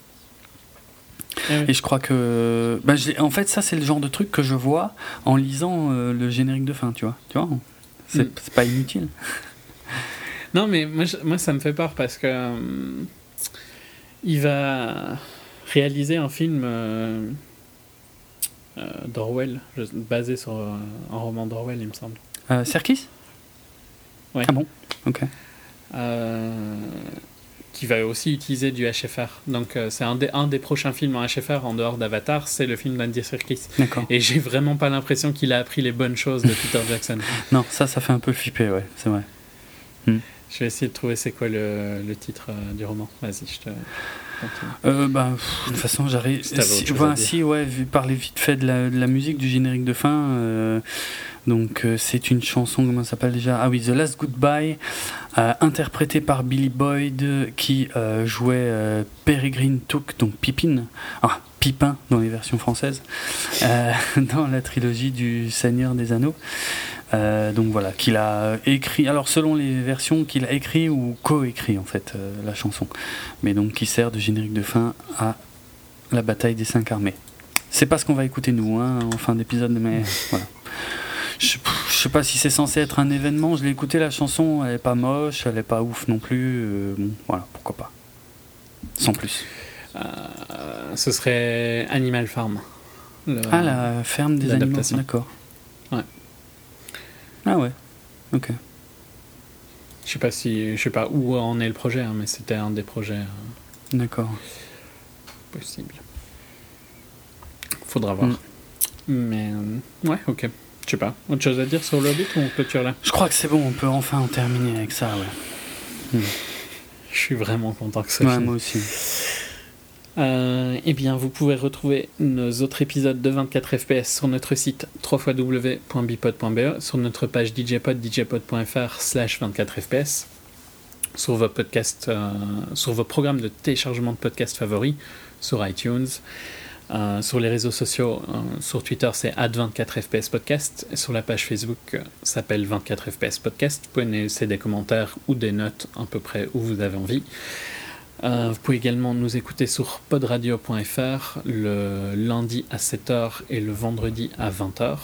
Eh oui. Et je crois que, bah, en fait ça c'est le genre de truc que je vois en lisant euh, le générique de fin, tu vois, tu vois, c'est Mm. pas inutile. Non, mais moi, je- moi, ça me fait peur parce que il va réaliser un film d'Orwell, je- basé sur euh, un roman d'Orwell, il me semble. Euh, Serkis Ouais. Ah bon Ok. Euh, qui va aussi utiliser du HFR. Donc, euh, c'est un des, un des prochains films en HFR en dehors d'Avatar, c'est le film d'Andy Serkis. D'accord. Et j'ai vraiment pas l'impression qu'il a appris les bonnes choses de Peter Jackson. Non, ça, ça fait un peu flipper, ouais, c'est vrai. Je vais essayer de trouver c'est quoi le, le titre euh, du roman. Vas-y, je te. Continue. Euh, bah, pff, de toute façon, j'arrive. Si autre Si, ouais, vu parler vite fait de la, de la musique du générique de fin. euh, donc, euh, c'est une chanson, comment ça s'appelle déjà? Ah oui, The Last Goodbye, euh, interprétée par Billy Boyd, qui euh, jouait euh, Peregrine Took, donc Pipin, ah, Pipin dans les versions françaises, euh, dans la trilogie du Seigneur des Anneaux. Euh, donc voilà, qu'il a écrit, alors selon les versions, qu'il a écrit ou co-écrit en fait euh, la chanson, mais donc qui sert de générique de fin à la bataille des cinq armées. C'est pas ce qu'on va écouter nous hein, en fin d'épisode, mais voilà. Je, je sais pas si c'est censé être un événement, je l'ai écouté la chanson, elle est pas moche, elle est pas ouf non plus, euh, bon voilà, pourquoi pas. Sans plus. Euh, ce serait Animal Farm. Le- Ah, la ferme des animaux, d'accord. Ah ouais, ok. Je sais pas si, je sais pas où en est le projet, hein, mais c'était un des projets euh, D'accord. possibles. Faudra voir. Mm. Mais euh, ouais, ok. Je sais pas. Autre chose à dire sur le Hobbit ou on clôture là? Je crois que c'est bon, on peut enfin en terminer avec ça, ouais. Je suis vraiment content que ça Ouais, moi aussi. Euh, eh bien, vous pouvez retrouver nos autres épisodes de 24 FPS sur notre site www.bipod.be, sur notre page djpod, djpod.fr slash 24 FPS, sur vos podcasts, euh, sur vos programmes de téléchargement de podcasts favoris, sur iTunes, euh, sur les réseaux sociaux, sur Twitter c'est 24 FPS Podcast, sur la page Facebook s'appelle 24 FPS Podcast. Vous pouvez des commentaires ou des notes à peu près où vous avez envie. Euh, vous pouvez également nous écouter sur podradio.fr le lundi à 7h et le vendredi à 20h.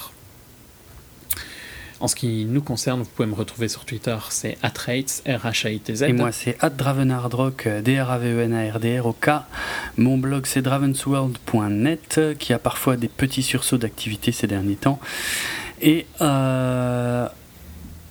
En ce qui nous concerne, vous pouvez me retrouver sur Twitter, c'est atrates, R-H-A-I-T-Z. Et moi, c'est @dravenardrock, D-R-A-V-E-N-A-R-D-R-O-K. Mon blog, c'est dravensworld.net, qui a parfois des petits sursauts d'activité ces derniers temps. Et euh,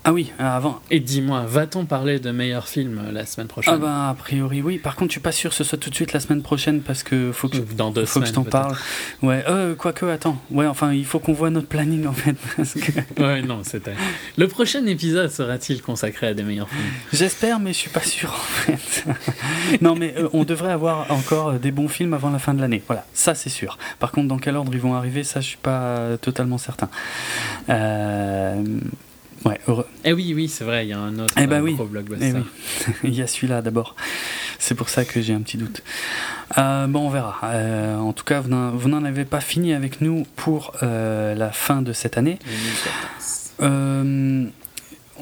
ah oui, avant. Et dis-moi, va-t-on parler de meilleurs films euh, la semaine prochaine Ah bah a priori oui. Par contre, je suis pas sûr que ce soit tout de suite la semaine prochaine parce que faut que Dans deux faut que je semaines, t'en parle. Ouais, euh, quoique attends. Ouais, enfin, il faut qu'on voit notre planning en fait parce que Ouais, non, c'était. Le prochain épisode sera-t-il consacré à des meilleurs films? J'espère, mais je suis pas sûr en fait. non, mais euh, on devrait avoir encore euh, des bons films avant la fin de l'année. Voilà, ça c'est sûr. Par contre, dans quel ordre ils vont arriver, ça je suis pas euh, totalement certain. Euh, Ouais, heureux. Eh oui, oui, c'est vrai, il y a un autre Eh ben euh, oui. gros Eh blockbuster. oui. il y a celui-là d'abord. C'est pour ça que j'ai un petit doute. Euh, bon, on verra. Euh, en tout cas, vous n'en avez pas fini avec nous pour euh, la fin de cette année. 2014. Euh,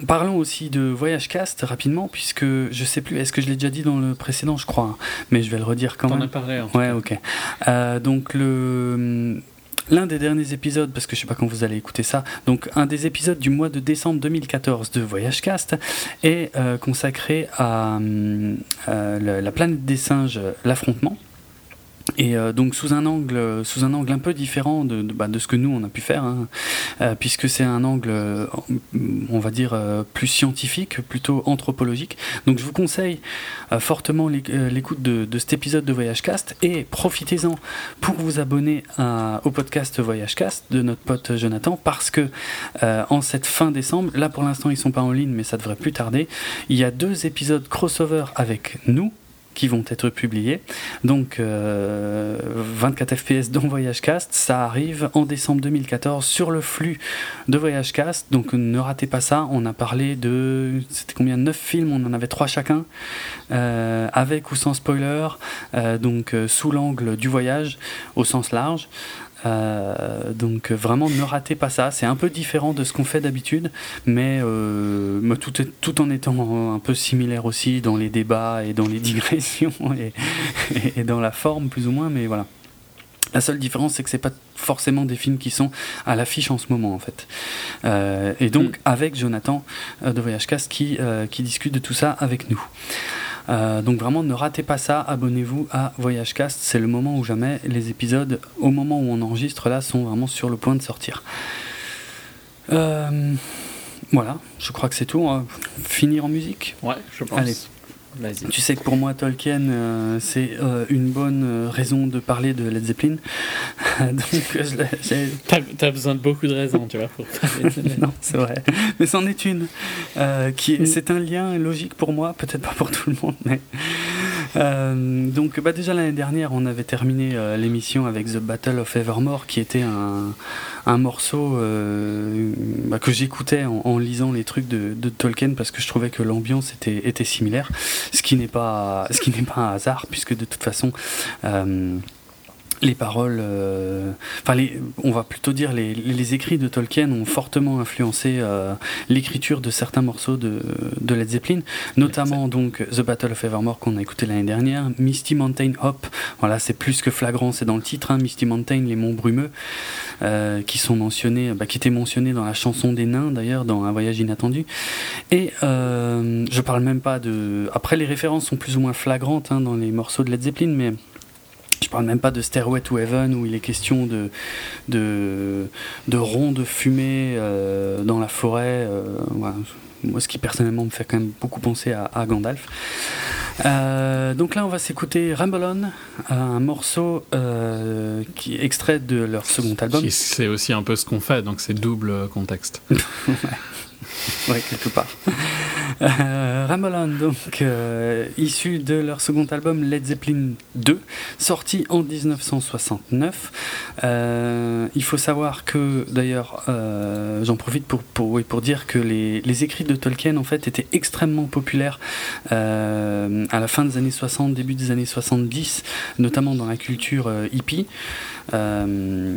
Parlons aussi de Voyage Cast rapidement, puisque je sais plus, est-ce que je l'ai déjà dit dans le précédent, je crois, hein, mais je vais le redire quand T'en même. as parlé en tout Ouais, cas. ok. Euh, donc le l'un des derniers épisodes, parce que je sais pas quand vous allez écouter ça, donc un des épisodes du mois de décembre 2014 de Voyage Cast est euh, consacré à euh, le- la planète des singes, l'affrontement. Et euh, donc sous un angle, sous un angle un peu différent de, de, bah, ce que nous on a pu faire, hein, euh, puisque c'est un angle, euh, on va dire plus scientifique, plutôt anthropologique. Donc je vous conseille fortement l'éc- l'écoute de, cet épisode de Voyage Cast et profitez-en pour vous abonner au podcast Voyage Cast de notre pote Jonathan, parce que en cette fin décembre, là pour l'instant ils sont pas en ligne, mais ça devrait plus tarder. Il y a deux épisodes crossover avec nous qui vont être publiés. Donc 24 FPS dans Voyage Cast, ça arrive en décembre 2014 sur le flux de Voyage Cast. Donc ne ratez pas ça. On a parlé de c'était combien 9 films, on en avait 3 chacun, avec ou sans spoiler, donc sous l'angle du voyage au sens large. Euh, donc vraiment ne ratez pas ça. C'est un peu différent de ce qu'on fait d'habitude, mais, euh, tout, tout, en étant un peu similaire aussi dans les débats et dans les digressions et, et, dans la forme plus ou moins. Mais voilà. La seule différence, c'est que c'est pas forcément des films qui sont à l'affiche en ce moment, en fait. Euh, et donc, mm. avec Jonathan de Voyage Cast qui, qui discute de tout ça avec nous. Euh, donc vraiment, ne ratez pas ça. Abonnez-vous à Voyage Cast. C'est le moment où jamais les épisodes, au moment où on enregistre là, sont vraiment sur le point de sortir. Euh, voilà, je crois que c'est tout. finir en musique? Ouais, je pense. Allez. Tu sais que pour moi, Tolkien, euh, c'est euh, une bonne euh, raison de parler de Led Zeppelin. T'as as besoin de beaucoup de raisons, tu vois, pour parler de Non, c'est vrai. Mais c'en est une. qui mm. C'est un lien logique pour moi, peut-être pas pour tout le monde, mais. Donc, bah, déjà l'année dernière, on avait terminé l'émission avec The Battle of Evermore, qui était un, morceau bah, que j'écoutais en, lisant les trucs de, Tolkien parce que je trouvais que l'ambiance était, similaire. Ce qui n'est pas, un hasard, puisque de toute façon, euh, les paroles, euh, enfin, on va plutôt dire les, les, écrits de Tolkien ont fortement influencé euh, l'écriture de certains morceaux de, de Led Zeppelin, notamment donc The Battle of Evermore qu'on a écouté l'année dernière, Misty Mountain Hop, voilà, c'est plus que flagrant, c'est dans le titre, hein, Misty Mountain, les monts brumeux, euh, qui sont mentionnés, bah, qui étaient mentionnés dans la chanson des nains d'ailleurs, dans Un voyage inattendu, et je parle même pas de, après les références sont plus ou moins flagrantes hein, dans les morceaux de Led Zeppelin, mais je parle même pas de Stairway to Heaven où il est question de, de, de ronds de fumée euh, dans la forêt. Euh, Moi, ce qui personnellement me fait quand même beaucoup penser à, Gandalf. Euh, donc là, on va s'écouter Ramble On, un morceau qui est extrait de leur second album. C'est aussi un peu ce qu'on fait, donc c'est double contexte. ouais, quelque part. Euh, Ramolan, donc, euh, issu de leur second album Led Zeppelin 2, sorti en 1969. Euh, il faut savoir que, d'ailleurs, j'en profite pour dire que les, les, écrits de Tolkien, en fait, étaient extrêmement populaires à la fin des années 60, début des années 70, notamment dans la culture hippie. Euh,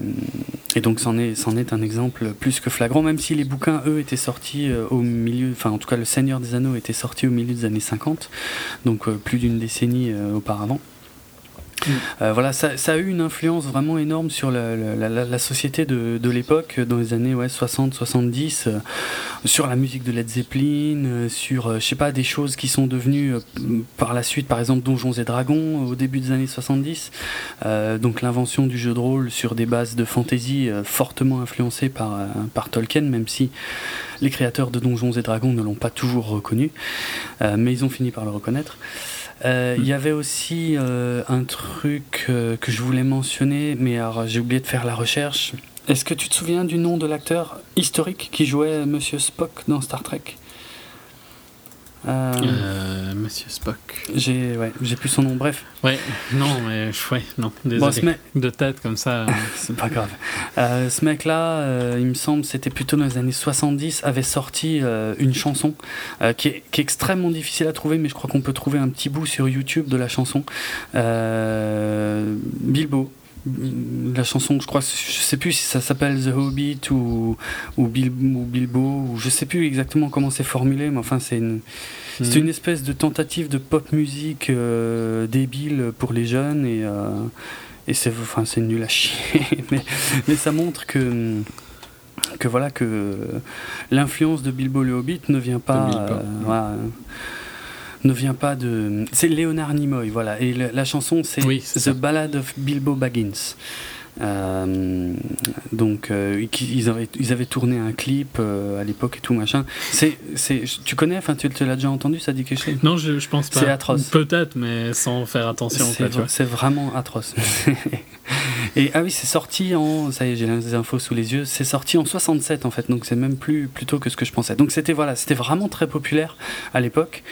et donc c'en est, un exemple plus que flagrant, même si les bouquins, eux, étaient sortis euh, au milieu, enfin en tout cas le Seigneur des Anneaux était sorti au milieu des années 50, donc euh, plus d'une décennie auparavant. Euh, voilà, ça, a eu une influence vraiment énorme sur la, société de, l'époque, dans les années ouais, 60-70, euh, sur la musique de Led Zeppelin, euh, sur, je sais pas, des choses qui sont devenues par la suite, par exemple Donjons et Dragons au début des années 70, donc l'invention du jeu de rôle sur des bases de fantasy fortement influencées par Tolkien, même si les créateurs de Donjons et Dragons ne l'ont pas toujours reconnu, mais ils ont fini par le reconnaître. Euh, il y avait aussi euh, un truc euh, que je voulais mentionner, mais j'ai oublié de faire la recherche. Est-ce que tu te souviens du nom de l'acteur historique qui jouait Monsieur Spock dans Star Trek? Euh, euh, Monsieur Spock. J'ai ouais, j'ai plus son nom. Bref. Ouais, non, mais ouais, non, désolé. De tête comme ça. Euh. c'est pas grave. ce mec-là, il me semble, c'était plutôt dans les années 70, avait sorti une chanson qui est, qui, est, extrêmement difficile à trouver, mais je crois qu'on peut trouver un petit bout sur YouTube de la chanson. Bilbo la chanson, je crois, je sais plus si ça s'appelle The Hobbit ou, ou, Bilbo, ou je sais plus exactement comment c'est formulé, mais enfin, c'est une, mhm. une espèce de tentative de pop musique euh, débile pour les jeunes et, euh, et c'est, enfin, nul à chier, mais, mais ça montre que que voilà que l'influence de Bilbo le Hobbit ne vient pas ne vient pas de. C'est Léonard Nimoy, voilà. Et la, chanson, c'est The Ballad of Bilbo Baggins. Euh, donc euh, ils, avaient, ils avaient tourné un clip euh, à l'époque et tout machin. C'est, c'est, tu connais, enfin tu, l'as déjà entendu, ça dit quelque chose Non, je, je pense pas. C'est atroce. Peut-être, mais sans faire attention. C'est, c'est vraiment atroce. Et ah oui, c'est sorti en. Ça y est, j'ai les infos sous les yeux. C'est sorti en 67 en fait, donc c'est même plus plutôt que ce que je pensais. Donc c'était voilà, c'était vraiment très populaire à l'époque.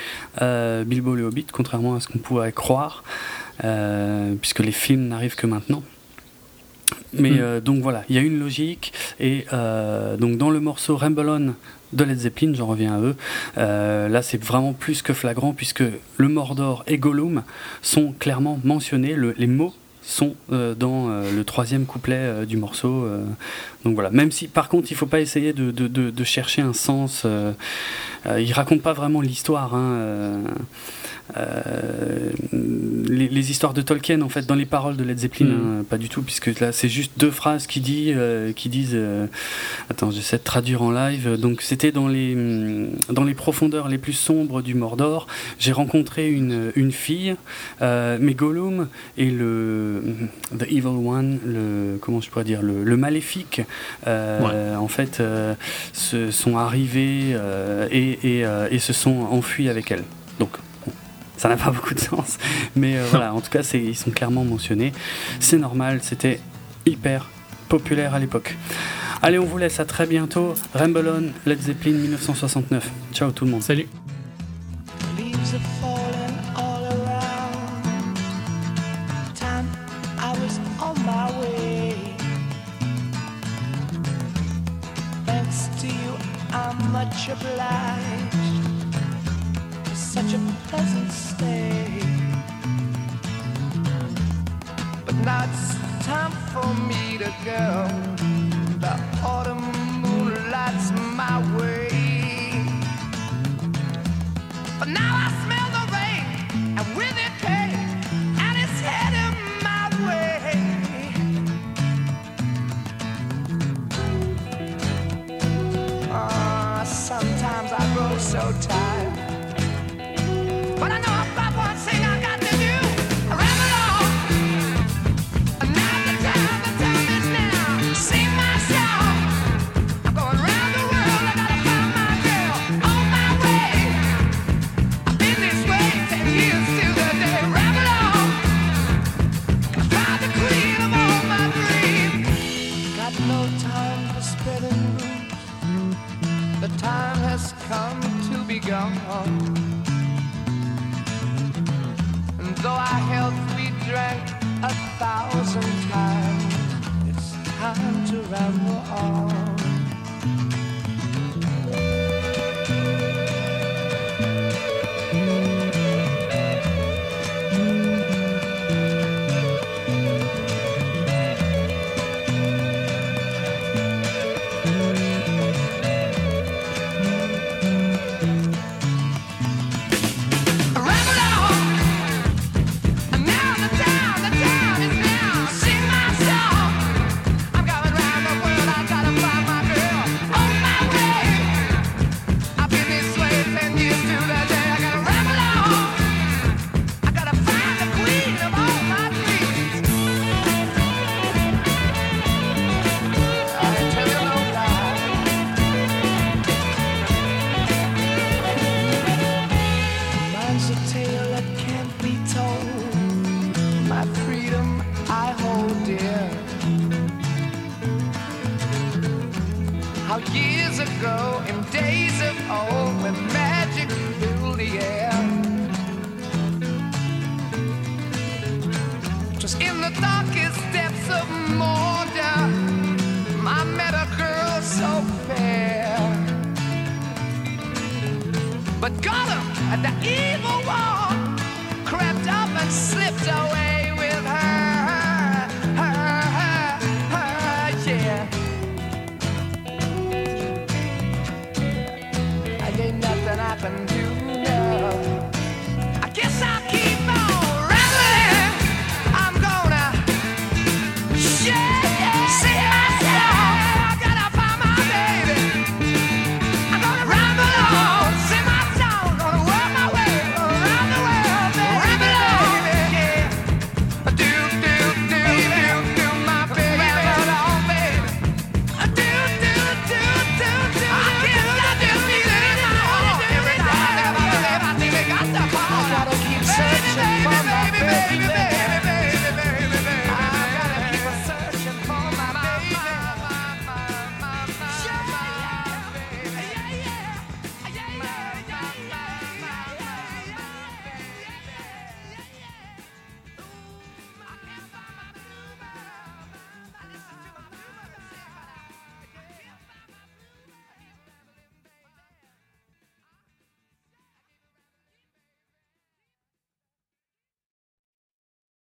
Bilbo le Hobbit, contrairement à ce qu'on pourrait croire, puisque les films n'arrivent que maintenant. Mais Mm. euh, donc voilà, il y a une logique et euh, donc dans le morceau Ramble On de Led Zeppelin, j'en reviens à eux. euh, là, c'est vraiment plus que flagrant puisque le Mordor et Gollum sont clairement mentionnés. le- les mots sont dans le troisième couplet du morceau. Donc voilà. Même si, par contre, il faut pas essayer de, de- de- de chercher un sens. Euh, euh, il raconte pas vraiment l'histoire. hein, euh, euh, les, les histoires de Tolkien, en fait, dans les paroles de Led Zeppelin, Mm. hein, pas du tout, puisque là, c'est juste deux phrases qui, dit, euh, qui disent. attends, j'essaie de traduire en live. Donc, c'était dans les, hum, dans les profondeurs les plus sombres du Mordor. J'ai rencontré une, une fille, mais Gollum et le. The Evil One, le. Comment je pourrais dire Le, le maléfique, euh, en fait, euh, se sont arrivés euh, et, et, et se sont enfuis avec elle. Donc. Ça n'a pas beaucoup de sens, mais euh, voilà, en tout cas, ils sont clairement mentionnés. C'est normal, c'était hyper populaire à l'époque. Allez, on vous laisse à très bientôt. Ramble On, Led Zeppelin 1969. Ciao tout le monde. Salut. Much obliged. Such a pleasant stay. But now it's time for me to go. The autumn moonlight's my way. But now I no time. Time to go.